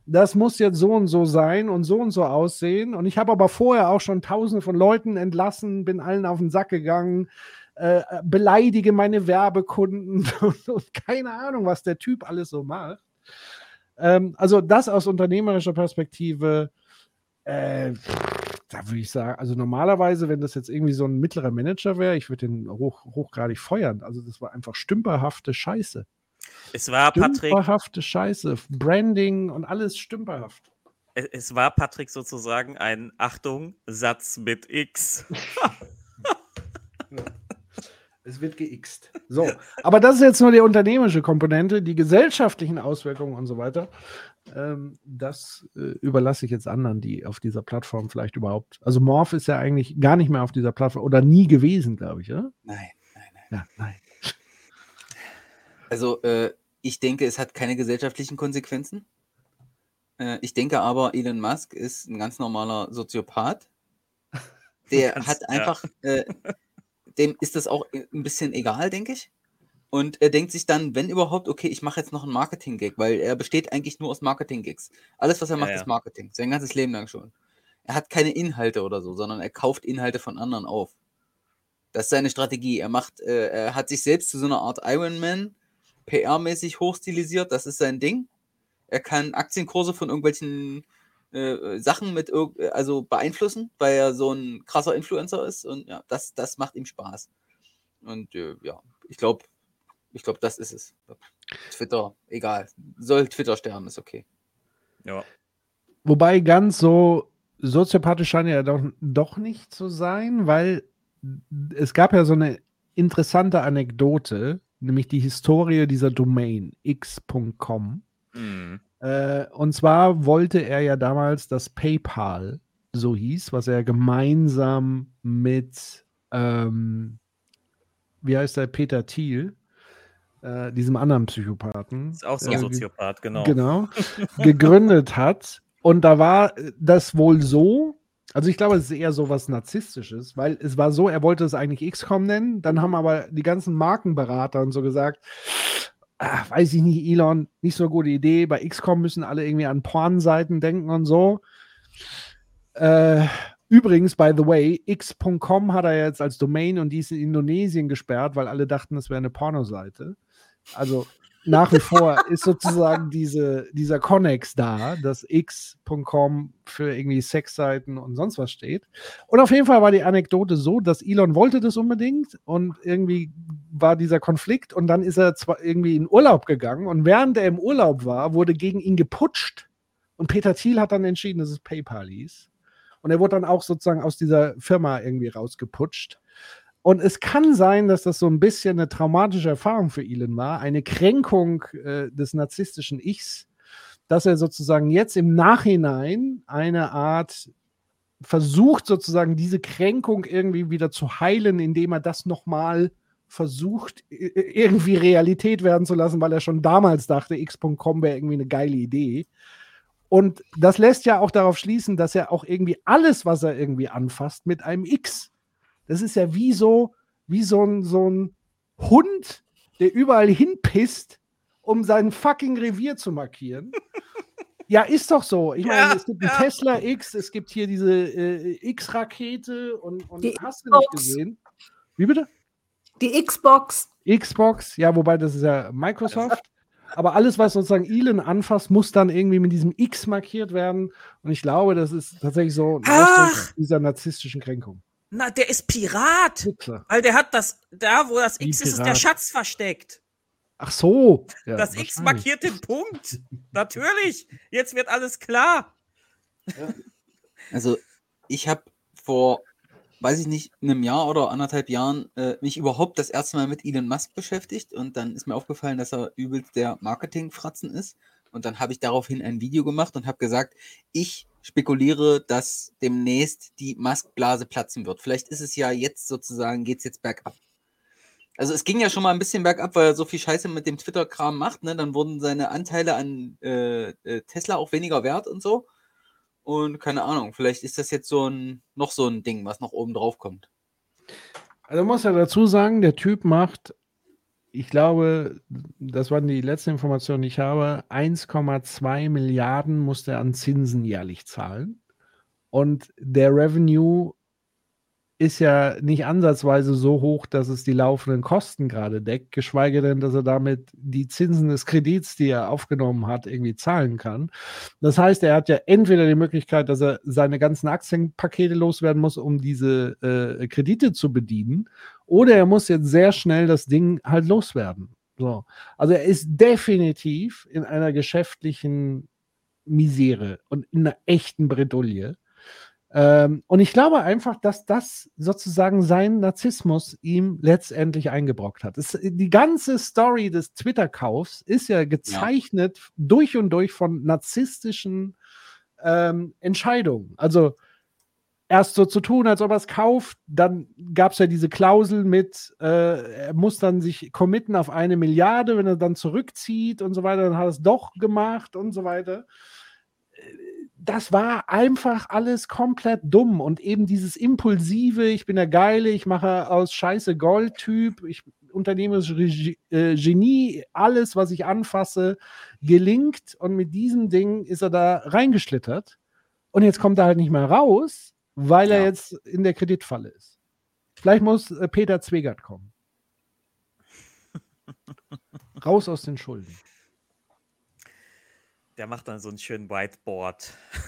das muss jetzt so und so sein und so und so aussehen. Und ich habe aber vorher auch schon tausende von Leuten entlassen, bin allen auf den Sack gegangen, äh, beleidige meine Werbekunden und, und keine Ahnung, was der Typ alles so macht. Ähm, also das aus unternehmerischer Perspektive, äh, da würde ich sagen, also normalerweise, wenn das jetzt irgendwie so ein mittlerer Manager wäre, ich würde den hoch, hochgradig feuern. Also das war einfach stümperhafte Scheiße. Es war Patrick, Stümperhafte Scheiße. Branding und alles stümperhaft. es, es war Patrick sozusagen ein Achtung, Satz mit X. Es wird geixt. So, aber das ist jetzt nur die unternehmerische Komponente, die gesellschaftlichen Auswirkungen und so weiter. Ähm, das äh, überlasse ich jetzt anderen, die auf dieser Plattform vielleicht überhaupt. Also Morph ist ja eigentlich gar nicht mehr auf dieser Plattform oder nie gewesen, glaube ich, oder? Nein, nein, nein. Ja, nein. Also, äh, ich denke, es hat keine gesellschaftlichen Konsequenzen. Äh, ich denke aber, Elon Musk ist ein ganz normaler Soziopath. Der Ganz- hat ja. einfach, äh, dem ist das auch ein bisschen egal, denke ich. Und er denkt sich dann, wenn überhaupt, okay, ich mache jetzt noch einen Marketing-Gag, weil er besteht eigentlich nur aus Marketing-Gigs. Alles, was er Ja, macht, ja. ist Marketing. Sein ganzes Leben lang schon. Er hat keine Inhalte oder so, sondern er kauft Inhalte von anderen auf. Das ist seine Strategie. Er macht, äh, er hat sich selbst zu so einer Art Iron Man PR-mäßig hochstilisiert. Das ist sein Ding. Er kann Aktienkurse von irgendwelchen äh, Sachen mit äh, also beeinflussen, weil er so ein krasser Influencer ist. Und ja, das, das macht ihm Spaß. Und äh, ja, ich glaube, ich glaube, das ist es. Twitter, egal. Soll Twitter sterben, ist okay. Ja. Wobei ganz so soziopathisch scheint er doch, doch nicht zu sein, weil es gab ja so eine interessante Anekdote, nämlich die Historie dieser Domain x.com. Mhm. Äh, und zwar wollte er ja damals, dass PayPal so hieß, was er gemeinsam mit, ähm, wie heißt der, Peter Thiel, äh, diesem anderen Psychopathen. Ist auch so ein äh, Soziopath, genau. Genau, gegründet hat. Und da war das wohl so, also ich glaube, es ist eher so was Narzisstisches, weil es war so, er wollte es eigentlich XCOM nennen, dann haben aber die ganzen Markenberater und so gesagt, ah, weiß ich nicht, Elon, nicht so eine gute Idee, bei XCOM müssen alle irgendwie an Pornseiten denken und so. Äh, übrigens, by the way, x.com hat er jetzt als Domain und die ist in Indonesien gesperrt, weil alle dachten, das wäre eine Pornoseite. Also nach wie vor ist sozusagen diese, dieser Connex da, dass x.com für irgendwie Sexseiten und sonst was steht. Und auf jeden Fall war die Anekdote so, dass Elon wollte das unbedingt und irgendwie war dieser Konflikt und dann ist er zwar irgendwie in Urlaub gegangen und während er im Urlaub war, wurde gegen ihn geputscht und Peter Thiel hat dann entschieden, dass es PayPal hieß. Und er wurde dann auch sozusagen aus dieser Firma irgendwie rausgeputscht. Und es kann sein, dass das so ein bisschen eine traumatische Erfahrung für Elon war, eine Kränkung äh, des narzisstischen Ichs, dass er sozusagen jetzt im Nachhinein eine Art versucht, sozusagen diese Kränkung irgendwie wieder zu heilen, indem er das nochmal versucht, irgendwie Realität werden zu lassen, weil er schon damals dachte, x.com wäre irgendwie eine geile Idee. Und das lässt ja auch darauf schließen, dass er auch irgendwie alles, was er irgendwie anfasst, mit einem X. Das ist ja wie so, wie so ein, so ein Hund, der überall hinpisst, um sein fucking Revier zu markieren. ja, ist doch so. Ich meine, es gibt einen Tesla X, es gibt hier diese äh, X-Rakete und, und Die hast du nicht gesehen? Wie bitte? Die Xbox. Xbox, ja, wobei das ist ja Microsoft. Aber alles, was sozusagen Elon anfasst, muss dann irgendwie mit diesem X markiert werden. Und ich glaube, das ist tatsächlich so ein Ausdruck dieser narzisstischen Kränkung. Na, der ist Pirat. Klar. Weil der hat das, da wo das Wie X ist, ist der Pirat? Schatz versteckt. Ach so. Ja, das X markiert den Punkt. Natürlich. Jetzt wird alles klar. Also, ich habe vor, weiß ich nicht, einem Jahr oder anderthalb Jahren äh, mich überhaupt das erste Mal mit Elon Musk beschäftigt und dann ist mir aufgefallen, dass er übelst der Marketingfratzen ist. Und dann habe ich daraufhin ein Video gemacht und habe gesagt, ich spekuliere, dass demnächst die Musk-Blase platzen wird. Vielleicht ist es ja jetzt sozusagen, geht es jetzt bergab. Also es ging ja schon mal ein bisschen bergab, weil er so viel Scheiße mit dem Twitter-Kram macht. Ne? Dann wurden seine Anteile an äh, äh, Tesla auch weniger wert und so. Und keine Ahnung, vielleicht ist das jetzt so ein, noch so ein Ding, was noch oben drauf kommt. Also muss ja dazu sagen, der Typ macht, ich glaube, das waren die letzten Informationen, die ich habe, 1,2 Milliarden muss er an Zinsen jährlich zahlen. Und der Revenue ist ja nicht ansatzweise so hoch, dass es die laufenden Kosten gerade deckt, geschweige denn, dass er damit die Zinsen des Kredits, die er aufgenommen hat, irgendwie zahlen kann. Das heißt, er hat ja entweder die Möglichkeit, dass er seine ganzen Aktienpakete loswerden muss, um diese äh, Kredite zu bedienen, oder er muss jetzt sehr schnell das Ding halt loswerden. So. Also er ist definitiv in einer geschäftlichen Misere und in einer echten Bredouille. Ähm, und ich glaube einfach, dass das sozusagen sein Narzissmus ihm letztendlich eingebrockt hat. Es, die ganze Story des Twitter-Kaufs ist ja gezeichnet durch und durch von narzisstischen ähm, Entscheidungen. Also erst so zu tun, als ob er es kauft, dann gab es ja diese Klausel mit, äh, er muss dann sich committen auf eine Milliarde, wenn er dann zurückzieht und so weiter, dann hat er es doch gemacht und so weiter das war einfach alles komplett dumm und eben dieses impulsive, ich bin der Geile, ich mache aus Scheiße Gold-Typ, ich unternehmerische Regie- äh, Genie, alles, was ich anfasse, gelingt. Und mit diesem Ding ist er da reingeschlittert. Und jetzt kommt er halt nicht mehr raus, weil er jetzt in der Kreditfalle ist. Vielleicht muss äh, Peter Zwegert kommen. Raus aus den Schulden. Der macht dann so einen schönen Whiteboard.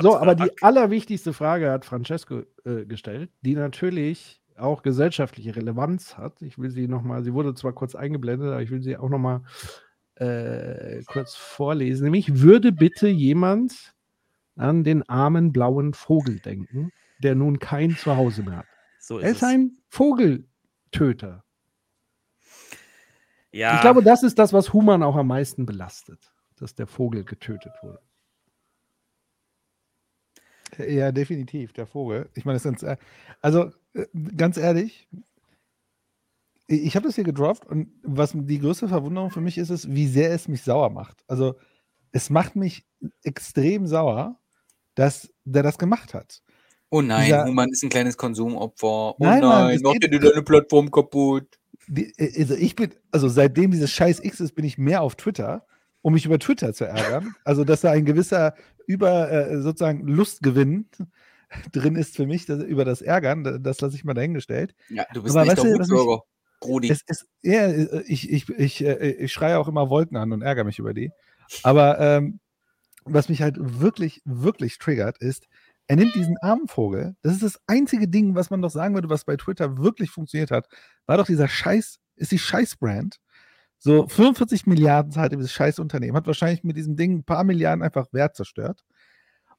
So, aber die allerwichtigste Frage hat Francesco äh, gestellt, die natürlich auch gesellschaftliche Relevanz hat. Ich will sie nochmal, sie wurde zwar kurz eingeblendet, aber ich will sie auch nochmal äh, kurz vorlesen. Nämlich, würde bitte jemand an den armen blauen Vogel denken, der nun kein Zuhause mehr hat? So er ist ist es. ein Vogeltöter. Ja. Ich glaube, das ist das, was Human auch am meisten belastet, dass der Vogel getötet wurde. Ja, definitiv, der Vogel. Ich meine, das sind, äh, also äh, ganz ehrlich, ich habe das hier gedroppt und was die größte Verwunderung für mich ist, ist, wie sehr es mich sauer macht. Also es macht mich extrem sauer, dass der das gemacht hat. Oh nein, Dieser- Human ist ein kleines Konsumopfer. Oh Nein, nein, geht- dir deine Plattform kaputt. Die, äh, also ich bin, also seitdem dieses Scheiß X ist, bin ich mehr auf Twitter, um mich über Twitter zu ärgern. Also, dass da ein gewisser über äh, sozusagen Lustgewinn drin ist für mich, das, über das Ärgern, da- das lasse ich mal dahingestellt. Ja, du bist Aber nicht weißt der Wutbürger, Rudi. Es ist, ja, ich, ich, ich, äh, ich schreie auch immer Wolken an und ärgere mich über die. Aber ähm, was mich halt wirklich, wirklich triggert, ist, er nimmt diesen armen Vogel. Das ist das einzige Ding, was man doch sagen würde, was bei Twitter wirklich funktioniert hat. War doch dieser Scheiß, ist die Scheißbrand. So 45 Milliarden zahlt dieses Scheißunternehmen, hat wahrscheinlich mit diesem Ding ein paar Milliarden einfach Wert zerstört.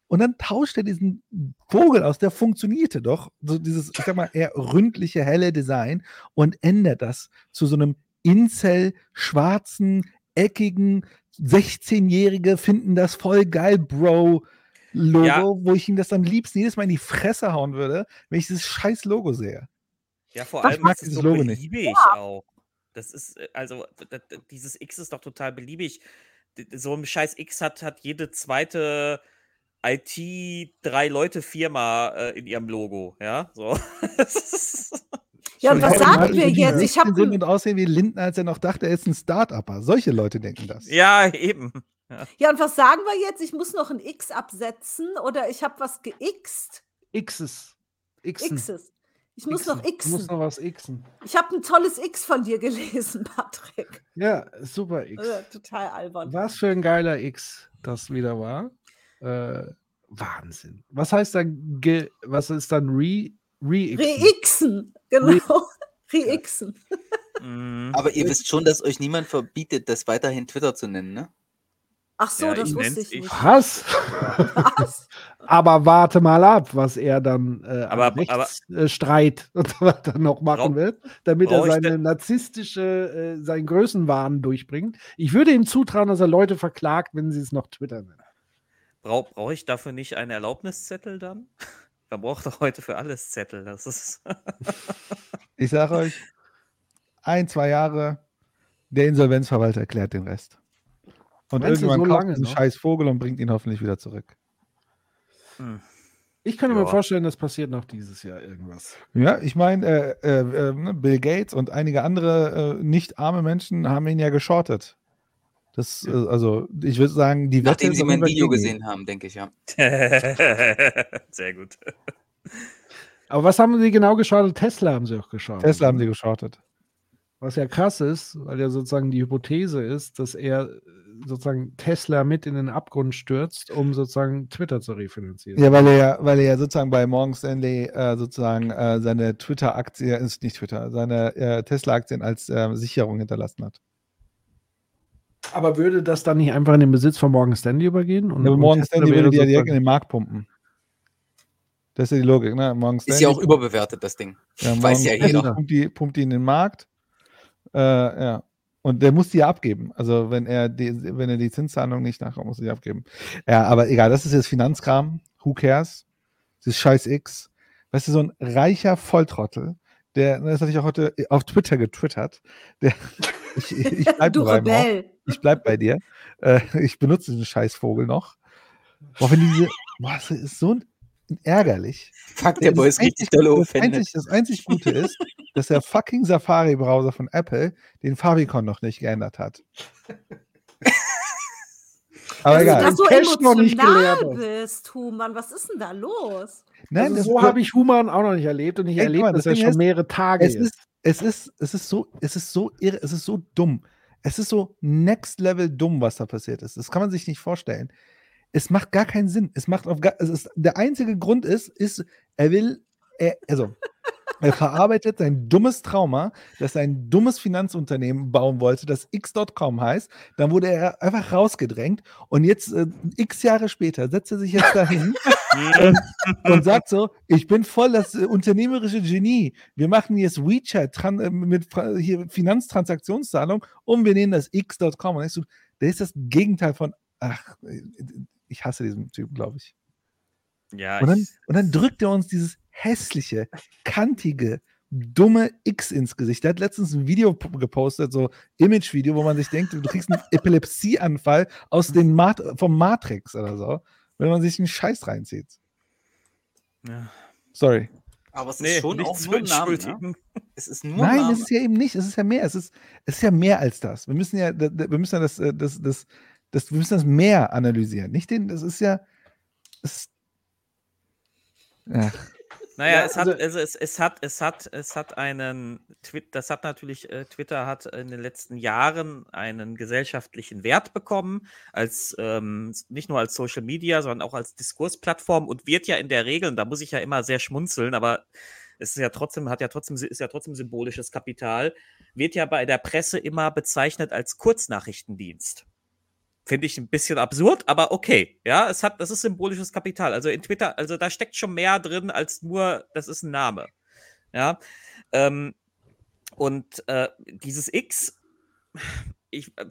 Und dann tauscht er diesen Vogel aus, der funktionierte doch, so dieses, ich sag mal, eher ründliche, helle Design und ändert das zu so einem Incel, schwarzen, eckigen, 16-Jährige finden das voll geil, Bro. Logo, Ja. wo ich ihm das am liebsten jedes Mal in die Fresse hauen würde, wenn ich dieses scheiß Logo sehe. Ja, vor Was allem mag ist so Logo nicht? beliebig auch. Das ist, äh, also, dieses X ist doch total beliebig. So ein scheiß X hat, hat jede zweite IT-Drei-Leute-Firma äh, in ihrem Logo, ja, so. Ja, und was Leute, sagen Leute, wir jetzt? Ich habe 16 sind und aussehen wie Lindner, als er noch dachte, er ist ein Start-Upper. Solche Leute denken das. ja, eben. Ja. Ja, und was sagen wir jetzt? Ich muss noch ein X absetzen oder ich habe was geixt. Xs. Xen. Xs. Ich muss Xen. noch Du musst Xen. noch was Xen. Ich habe ein tolles X von dir gelesen, Patrick. Ja, super X. Äh, total albern. Was für ein geiler X das wieder war. Äh, Wahnsinn. Was heißt dann, ge, was ist dann Re, Re Re-Xen, genau. Re-Xen. Mhm. Aber ihr wisst schon, dass euch niemand verbietet, das weiterhin Twitter zu nennen, ne? Ach so, Ja, das ich wusste ich ich. nicht. Was? Was? Aber warte mal ab, was er dann äh, Aber- aber, Rechtsstreit und so weiter noch machen wird, damit er brauch seine narzisstische, äh, seinen Größenwahn durchbringt. Ich würde ihm zutrauen, dass er Leute verklagt, wenn sie es noch Twitter nennen. Brau Brauche ich dafür nicht einen Erlaubniszettel dann? Man braucht doch heute für alles Zettel. Das ist. Ich sage euch, ein, zwei Jahre, der Insolvenzverwalter erklärt den Rest. Und Meinst irgendwann so diesen noch? scheiß Vogel und bringt ihn hoffentlich wieder zurück. Hm. Ich könnte Ja. mir vorstellen, das passiert noch dieses Jahr irgendwas. Ja, ich meine, äh, äh, äh, ne, Bill Gates und einige andere äh, nicht arme Menschen haben ihn ja geschortet. Das, äh, also, ich würde sagen, die Wette Nachdem ist sie mein Video gesehen haben, denke ich, ja. Sehr gut. Aber was haben sie genau geschaut? Tesla haben sie auch geschaut. Tesla haben sie geschortet. Was ja krass ist, weil ja sozusagen die Hypothese ist, dass er äh, sozusagen Tesla mit in den Abgrund stürzt, um sozusagen Twitter zu refinanzieren. Ja, weil er ja, weil er ja sozusagen bei Morgan Stanley äh, sozusagen äh, seine Twitter-Aktie, ist nicht Twitter, seine äh, Tesla-Aktien als äh, Sicherung hinterlassen hat. Aber würde das dann nicht einfach in den Besitz von Morgan Stanley übergehen? Und, Ja, aber Morgan Stanley würde die ja direkt in den Markt pumpen. Das ist ja die Logik, ne? Morgan Ist ja auch Stanley- überbewertet, das Ding. Ja, Weiß ja Stanley jeder. Pumpt die, pumpt die in den Markt. Äh, ja. Und der muss die ja abgeben. Also wenn er die, wenn er die Zinszahlung nicht nachkommt, muss er die abgeben. Ja, aber egal, das ist jetzt Finanzkram. Who cares? Das ist scheiß X. Weißt du, so ein reicher Volltrottel, der, das hatte ich auch heute auf Twitter getwittert, der, ich, ich, bleib Du. Rebell. Ich bleib bei dir. Äh, ich benutze diesen Scheißvogel noch. Boah, wenn diese, boah, das ist so ein, ärgerlich. Fuck, der Boy ist Das richtig doll das offended. einzig, das einzig Gute ist, dass der fucking Safari-Browser von Apple den Favicon noch nicht geändert hat. Aber Dass egal. du da so Cash noch nicht bist, Human. Was ist denn da los? Nein, also das so habe ich Human auch noch nicht erlebt und ich Ey, erlebe das das ja schon ist, mehrere Tage. Es ist, es ist, es ist so, es ist so irre, es ist so dumm. Es ist so next level dumm, was da passiert ist. Das kann man sich nicht vorstellen. Es macht gar keinen Sinn. Es macht auf gar, es ist, der einzige Grund ist, ist, er will, er, also, er verarbeitet sein dummes Trauma, dass er ein dummes Finanzunternehmen bauen wollte, das X.com heißt. Dann wurde er einfach rausgedrängt und jetzt, äh, x Jahre später, setzt er sich jetzt dahin und, und sagt so, ich bin voll das äh, unternehmerische Genie. Wir machen jetzt WeChat äh, mit hier Finanztransaktionszahlung und wir nehmen das X.com. Und ich so, der ist das Gegenteil von, ach, äh, ich hasse diesen Typen, glaube ich. Ja, Und dann, ich, und dann drückt er uns dieses hässliche, kantige, dumme X ins Gesicht. Der hat letztens ein Video gepostet, so Image-Video, wo man sich denkt, du kriegst einen Epilepsieanfall aus den Mat vom Matrix oder so, wenn man sich einen Scheiß reinzieht. ja. Sorry. Aber es ist Nee, schon nicht auch nur ein Name. Ne? Es ist nur Nein, Name. es ist ja eben nicht. Es ist ja mehr. Es ist, es ist ja mehr als das. Wir müssen ja, wir müssen ja das, äh, das, das, das, wir müssen das mehr analysieren. Nicht den, das ist ja. Es, ach, Naja, Ja, es hat, also- also es, es hat, es hat, es hat einen, das hat natürlich, äh, Twitter hat in den letzten Jahren einen gesellschaftlichen Wert bekommen, als ähm, nicht nur als Social Media, sondern auch als Diskursplattform und wird ja in der Regel, und da muss ich ja immer sehr schmunzeln, aber es ist ja trotzdem, hat ja trotzdem, ist ja trotzdem symbolisches Kapital, wird ja bei der Presse immer bezeichnet als Kurznachrichtendienst. Finde ich ein bisschen absurd, aber okay. Ja, es hat, das ist symbolisches Kapital. Also in Twitter, also da steckt schon mehr drin als nur, das ist ein Name. Ja. Ähm, und äh, dieses X, ich, äh,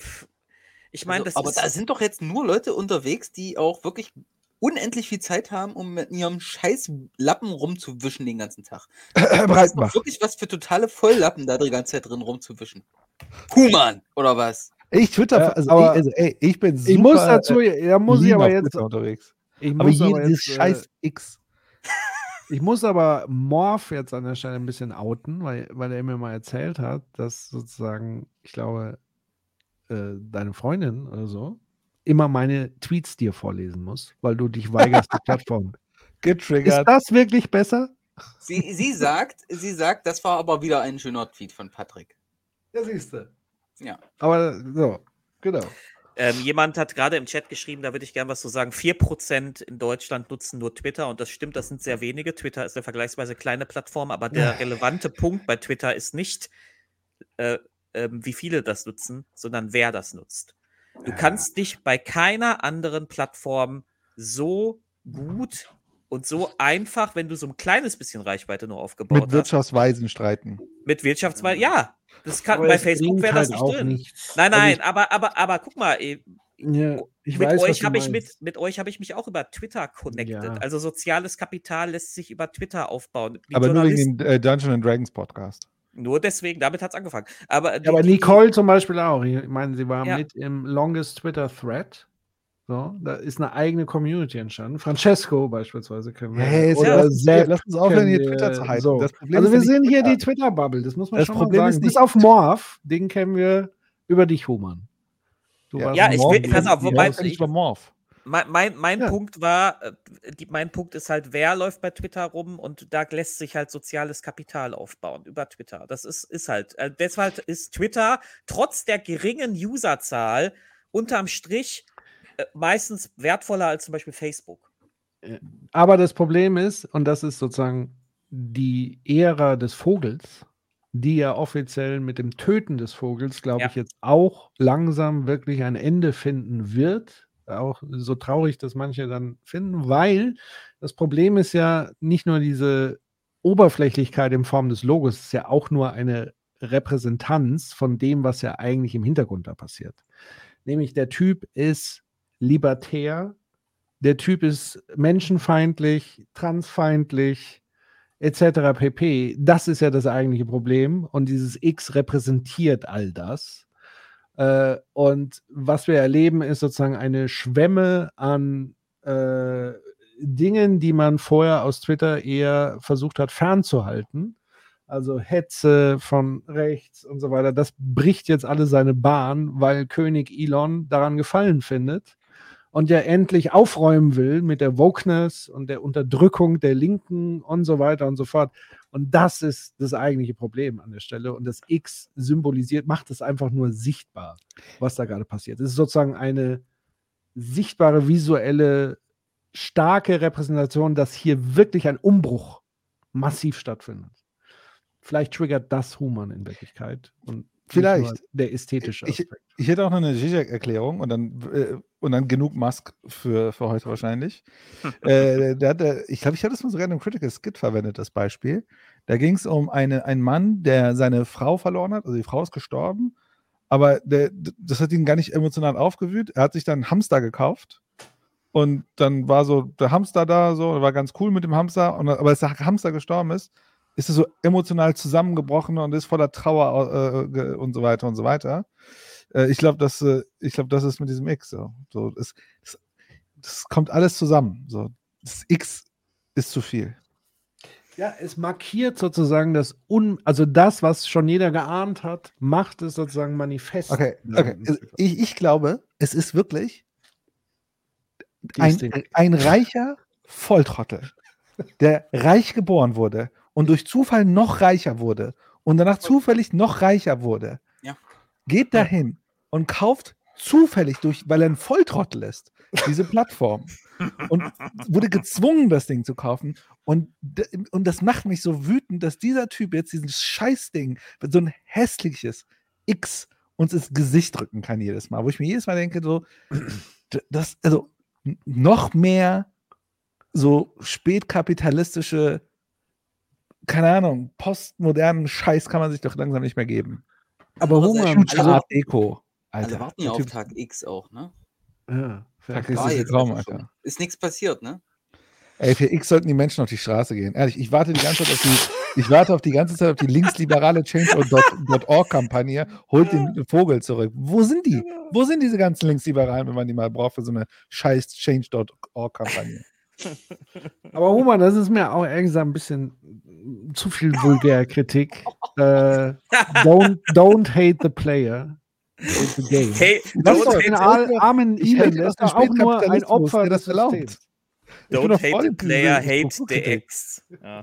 ich meine, Also, das aber ist. da sind doch jetzt nur Leute unterwegs, die auch wirklich unendlich viel Zeit haben, um mit ihrem scheiß Lappen rumzuwischen den ganzen Tag. Das ist wirklich was für totale Volllappen, da die ganze Zeit drin rumzuwischen. Human, oder was? Ich Twitter, Ja, also, aber ich, also ey, ich bin super. ich muss dazu, äh, da muss ich aber jetzt, unterwegs. ich Aber muss jedes aber jetzt, äh, scheiß X. Ich muss aber Morph jetzt an der Stelle ein bisschen outen, weil, weil er mir mal erzählt hat, dass sozusagen, ich glaube, äh, deine Freundin oder so immer meine Tweets dir vorlesen muss, weil du dich weigerst, die Plattform. Ist Getriggert. das wirklich besser? Sie, sie sagt, sie sagt, das war aber wieder ein schöner Tweet von Patrick. Ja, siehst du. Ja. Aber so, genau. Ähm, jemand hat gerade im Chat geschrieben, da würde ich gerne was zu sagen. 4% in Deutschland nutzen nur Twitter und das stimmt, das sind sehr wenige. Twitter ist eine vergleichsweise kleine Plattform, aber der relevante Punkt bei Twitter ist nicht, äh, ähm, wie viele das nutzen, sondern wer das nutzt. Du kannst dich bei keiner anderen Plattform so gut und so einfach, wenn du so ein kleines bisschen Reichweite nur aufgebaut Mit hast, Wirtschaftsweisen streiten. mit Wirtschaftsweise, ja, das kann, Aber bei Facebook wäre das halt nicht drin. nichts. Nein, Also nein, ich- aber, aber, aber guck mal, eh, Ja, ich mit weiß, was euch ich mit, mit euch habe ich mich auch über Twitter connected. Ja. Also soziales Kapital lässt sich über Twitter aufbauen. Die Aber nur wegen dem äh, Dungeon and Dragons Podcast. nur deswegen, damit hat es angefangen. Aber, die, Ja, aber die- Nicole zum Beispiel auch. Ich meine, sie war Ja. mit im Longest Twitter Thread. So, da ist eine eigene Community entstanden. Francesco beispielsweise können wir. Hey, ist ja, oder lass, uns, Sepp lass uns aufhören, hier kennen Twitter zu hypen. So. Das Problem Also ist wir sind hier die Twitter-Bubble, das muss man Das schon Problem mal ist sagen. nicht- Bis auf Morph, den kennen wir über dich, Human. Du Ja, warst Ja, ich will- pass auf, wobei- nicht über Morph. mein, mein, mein Ja. Punkt war, äh, die, mein Punkt ist halt, wer läuft bei Twitter rum und da lässt sich halt soziales Kapital aufbauen über Twitter. Das ist, ist halt, äh, deshalb ist Twitter trotz der geringen Userzahl unterm Strich meistens wertvoller als zum Beispiel Facebook. Aber das Problem ist, und das ist sozusagen die Ära des Vogels, die ja offiziell mit dem Töten des Vogels, glaube Ja. ich, jetzt auch langsam wirklich ein Ende finden wird. Auch so traurig, dass manche dann finden, weil das Problem ist ja nicht nur diese Oberflächlichkeit in Form des Logos, es ist ja auch nur eine Repräsentanz von dem, was ja eigentlich im Hintergrund da passiert. Nämlich der Typ ist libertär, der Typ ist menschenfeindlich, transfeindlich, etc. pp. Das ist ja das eigentliche Problem. Und dieses X repräsentiert all das. Äh, und was wir erleben, ist sozusagen eine Schwemme an äh, Dingen, die man vorher aus Twitter eher versucht hat fernzuhalten. Also Hetze von rechts und so weiter. Das bricht jetzt alle seine Bahn, weil König Elon daran gefallen findet und ja endlich aufräumen will mit der Wokeness und der Unterdrückung der Linken und so weiter und so fort. Und das ist das eigentliche Problem an der Stelle. Und das X symbolisiert, macht es einfach nur sichtbar, was da gerade passiert. Es ist sozusagen eine sichtbare, visuelle, starke Repräsentation, dass hier wirklich ein Umbruch massiv stattfindet. Vielleicht triggert das Human in Wirklichkeit. Und Vielleicht. der ästhetische Ich, Aspekt. ich hätte auch noch eine Zizek-Erklärung und dann, äh, und dann genug Musk für, für heute wahrscheinlich. äh, der hatte, ich glaube, ich hatte es mal sogar in einem Critical Skit verwendet, das Beispiel. Da ging es um eine, einen Mann, der seine Frau verloren hat, also die Frau ist gestorben, aber der, das hat ihn gar nicht emotional aufgewühlt. Er hat sich dann einen Hamster gekauft und dann war so der Hamster da, so, war ganz cool mit dem Hamster, und, aber als der Hamster gestorben ist, ist er so emotional zusammengebrochen und ist voller Trauer äh, und so weiter und so weiter. Äh, ich glaube, das, äh, ich glaub, das ist mit diesem X so. so es, es, das kommt alles zusammen. So. Das X ist zu viel. Ja, es markiert sozusagen das Un, also das, was schon jeder geahnt hat, macht es sozusagen manifest. Okay, okay. Ich, ich glaube, es ist wirklich ein, ein reicher Volltrottel, der reich geboren wurde und durch Zufall noch reicher wurde und danach zufällig noch reicher wurde, Ja. geht dahin und kauft zufällig durch, weil er ein Volltrottel ist, diese Plattform und wurde gezwungen, das Ding zu kaufen. Und, und das macht mich so wütend, dass dieser Typ jetzt dieses Scheißding, so ein hässliches X uns ins Gesicht drücken kann jedes Mal, wo ich mir jedes Mal denke, so, das, also noch mehr so spätkapitalistische, keine Ahnung, postmodernen Scheiß kann man sich doch langsam nicht mehr geben. Aber Hunger, also- Art Deco. Alle Alter, warten ja auf Tag X auch, ne? Ja, Tag X ist Traum. Alter. Ist nichts passiert, ne? Ey, für X sollten die Menschen auf die Straße gehen. Ehrlich, ich warte die ganze Zeit auf die, ich warte auf die ganze Zeit auf die linksliberale Change.org-Kampagne. Holt den Vogel zurück. Wo sind die? Wo sind diese ganzen Linksliberalen, wenn man die mal braucht für so eine scheiß Change.org-Kampagne? Aber Human, das ist mir auch ehrlich gesagt ein bisschen zu viel Vulgärkritik. äh, don't, don't hate the player. Hate the game. Hey, das don't ist doch hate den armen Elon, hate der ist doch auch nur ein Opfer der das erlaubt. Don't hate the player, hate the Strukturkritik. X. Ja.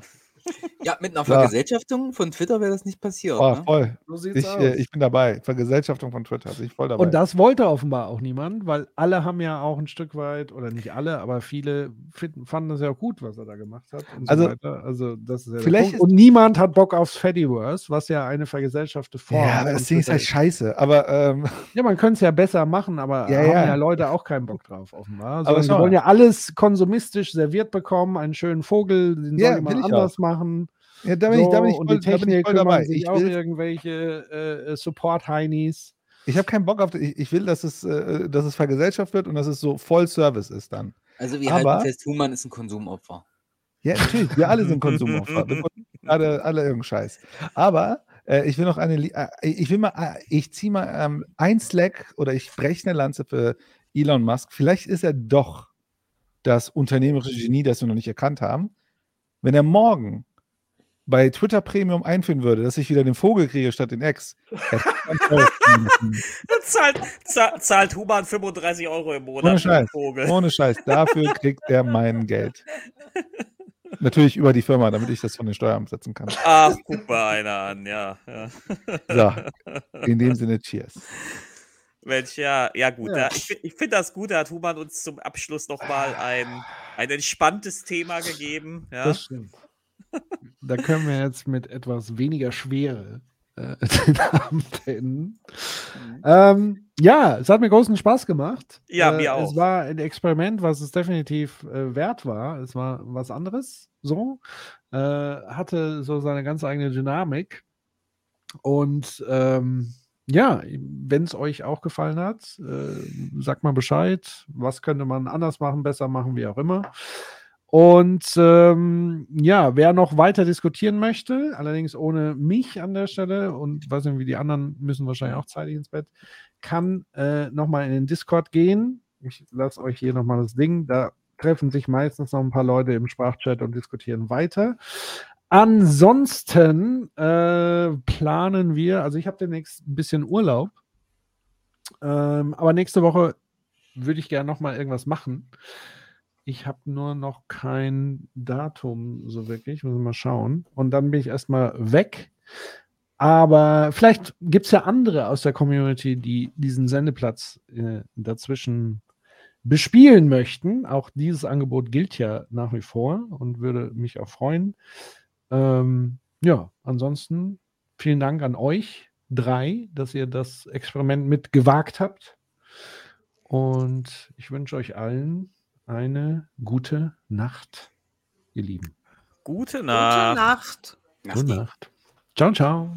Ja, mit einer. Vergesellschaftung von Twitter wäre das nicht passiert. Oh, ne? voll. So Ich, aus. äh, ich bin dabei. Vergesellschaftung von Twitter. Bin ich voll dabei. Und das wollte offenbar auch niemand, weil alle haben ja auch ein Stück weit, oder nicht alle, aber viele finden, fanden das ja auch gut, was er da gemacht hat. Und so Also, weiter. also das ist ja vielleicht Punkt. Und niemand hat Bock aufs Fediverse, was ja eine vergesellschaftete Form ja, aber das Ding ist halt scheiße. Aber ähm, Ja, man könnte es ja besser machen, aber Ja, haben ja. ja. Leute auch keinen Bock drauf, offenbar. Aber Sondern schau die wollen ja alles konsumistisch serviert bekommen, einen schönen Vogel, den Ja, soll jemand anders auch. machen. Ja, da bin ich, da bin ich und voll, die da bin ich voll dabei. sich Ich auch will, irgendwelche äh, Support-Heinis. ich habe keinen Bock auf, ich, ich will, dass es, äh, dass es vergesellschaft wird und dass es so voll Service ist dann. Also wir Aber- halten fest, Human ist ein Konsumopfer. Ja, natürlich, wir alle sind Konsumopfer. Wir alle, alle irgendeinen Scheiß. Aber äh, ich will noch eine, äh, ich will mal, äh, ich ziehe mal ähm, ein Slack oder ich breche eine Lanze für Elon Musk. Vielleicht ist er doch das unternehmerische Genie, das wir noch nicht erkannt haben. Wenn er morgen bei Twitter Premium einführen würde, dass ich wieder den Vogel kriege statt den Ex, zahlt, zahlt, zahlt Human 35 Euro im Monat Ohne Scheiß. Vogel. Ohne Scheiß. Dafür kriegt er mein Geld. Natürlich über die Firma, damit ich das von den Steuern absetzen kann. Ach, guck mal einer an, ja. ja. So, in dem Sinne, cheers. Mensch, ja, ja gut. Ja. Ja. ich ich finde das gut, da hat Human uns zum Abschluss nochmal ein, ein entspanntes Thema gegeben. Ja. Das stimmt. Da können wir jetzt mit etwas weniger Schwere äh, den Abend enden. Ähm, ja, es hat mir großen Spaß gemacht. Ja, äh, mir auch. Es war ein Experiment, was es definitiv äh, wert war. Es war was anderes, so. Äh, hatte so seine ganz eigene Dynamik. Und ähm, ja, wenn es euch auch gefallen hat, äh, sagt mal Bescheid. Was könnte man anders machen, besser machen, wie auch immer. Und ähm, ja, wer noch weiter diskutieren möchte, allerdings ohne mich an der Stelle und weiß nicht, wie die anderen müssen wahrscheinlich auch zeitig ins Bett, kann äh, nochmal in den Discord gehen. Ich lasse euch hier nochmal das Ding. Da treffen sich meistens noch ein paar Leute im Sprachchat und diskutieren weiter. Ansonsten äh, planen wir, also ich habe demnächst ein bisschen Urlaub, ähm, aber nächste Woche würde ich gerne noch mal irgendwas machen. Ich habe nur noch kein Datum so wirklich, muss ich mal schauen. Und dann bin ich erstmal weg. Aber vielleicht gibt es ja andere aus der Community, die diesen Sendeplatz äh, dazwischen bespielen möchten. Auch dieses Angebot gilt ja nach wie vor und würde mich auch freuen. Ähm, ja, ansonsten vielen Dank an euch drei, dass ihr das Experiment mit gewagt habt. Und ich wünsche euch allen eine gute Nacht, ihr Lieben. Gute Gute Nacht. Nacht. Gute Nacht. Ciao, ciao.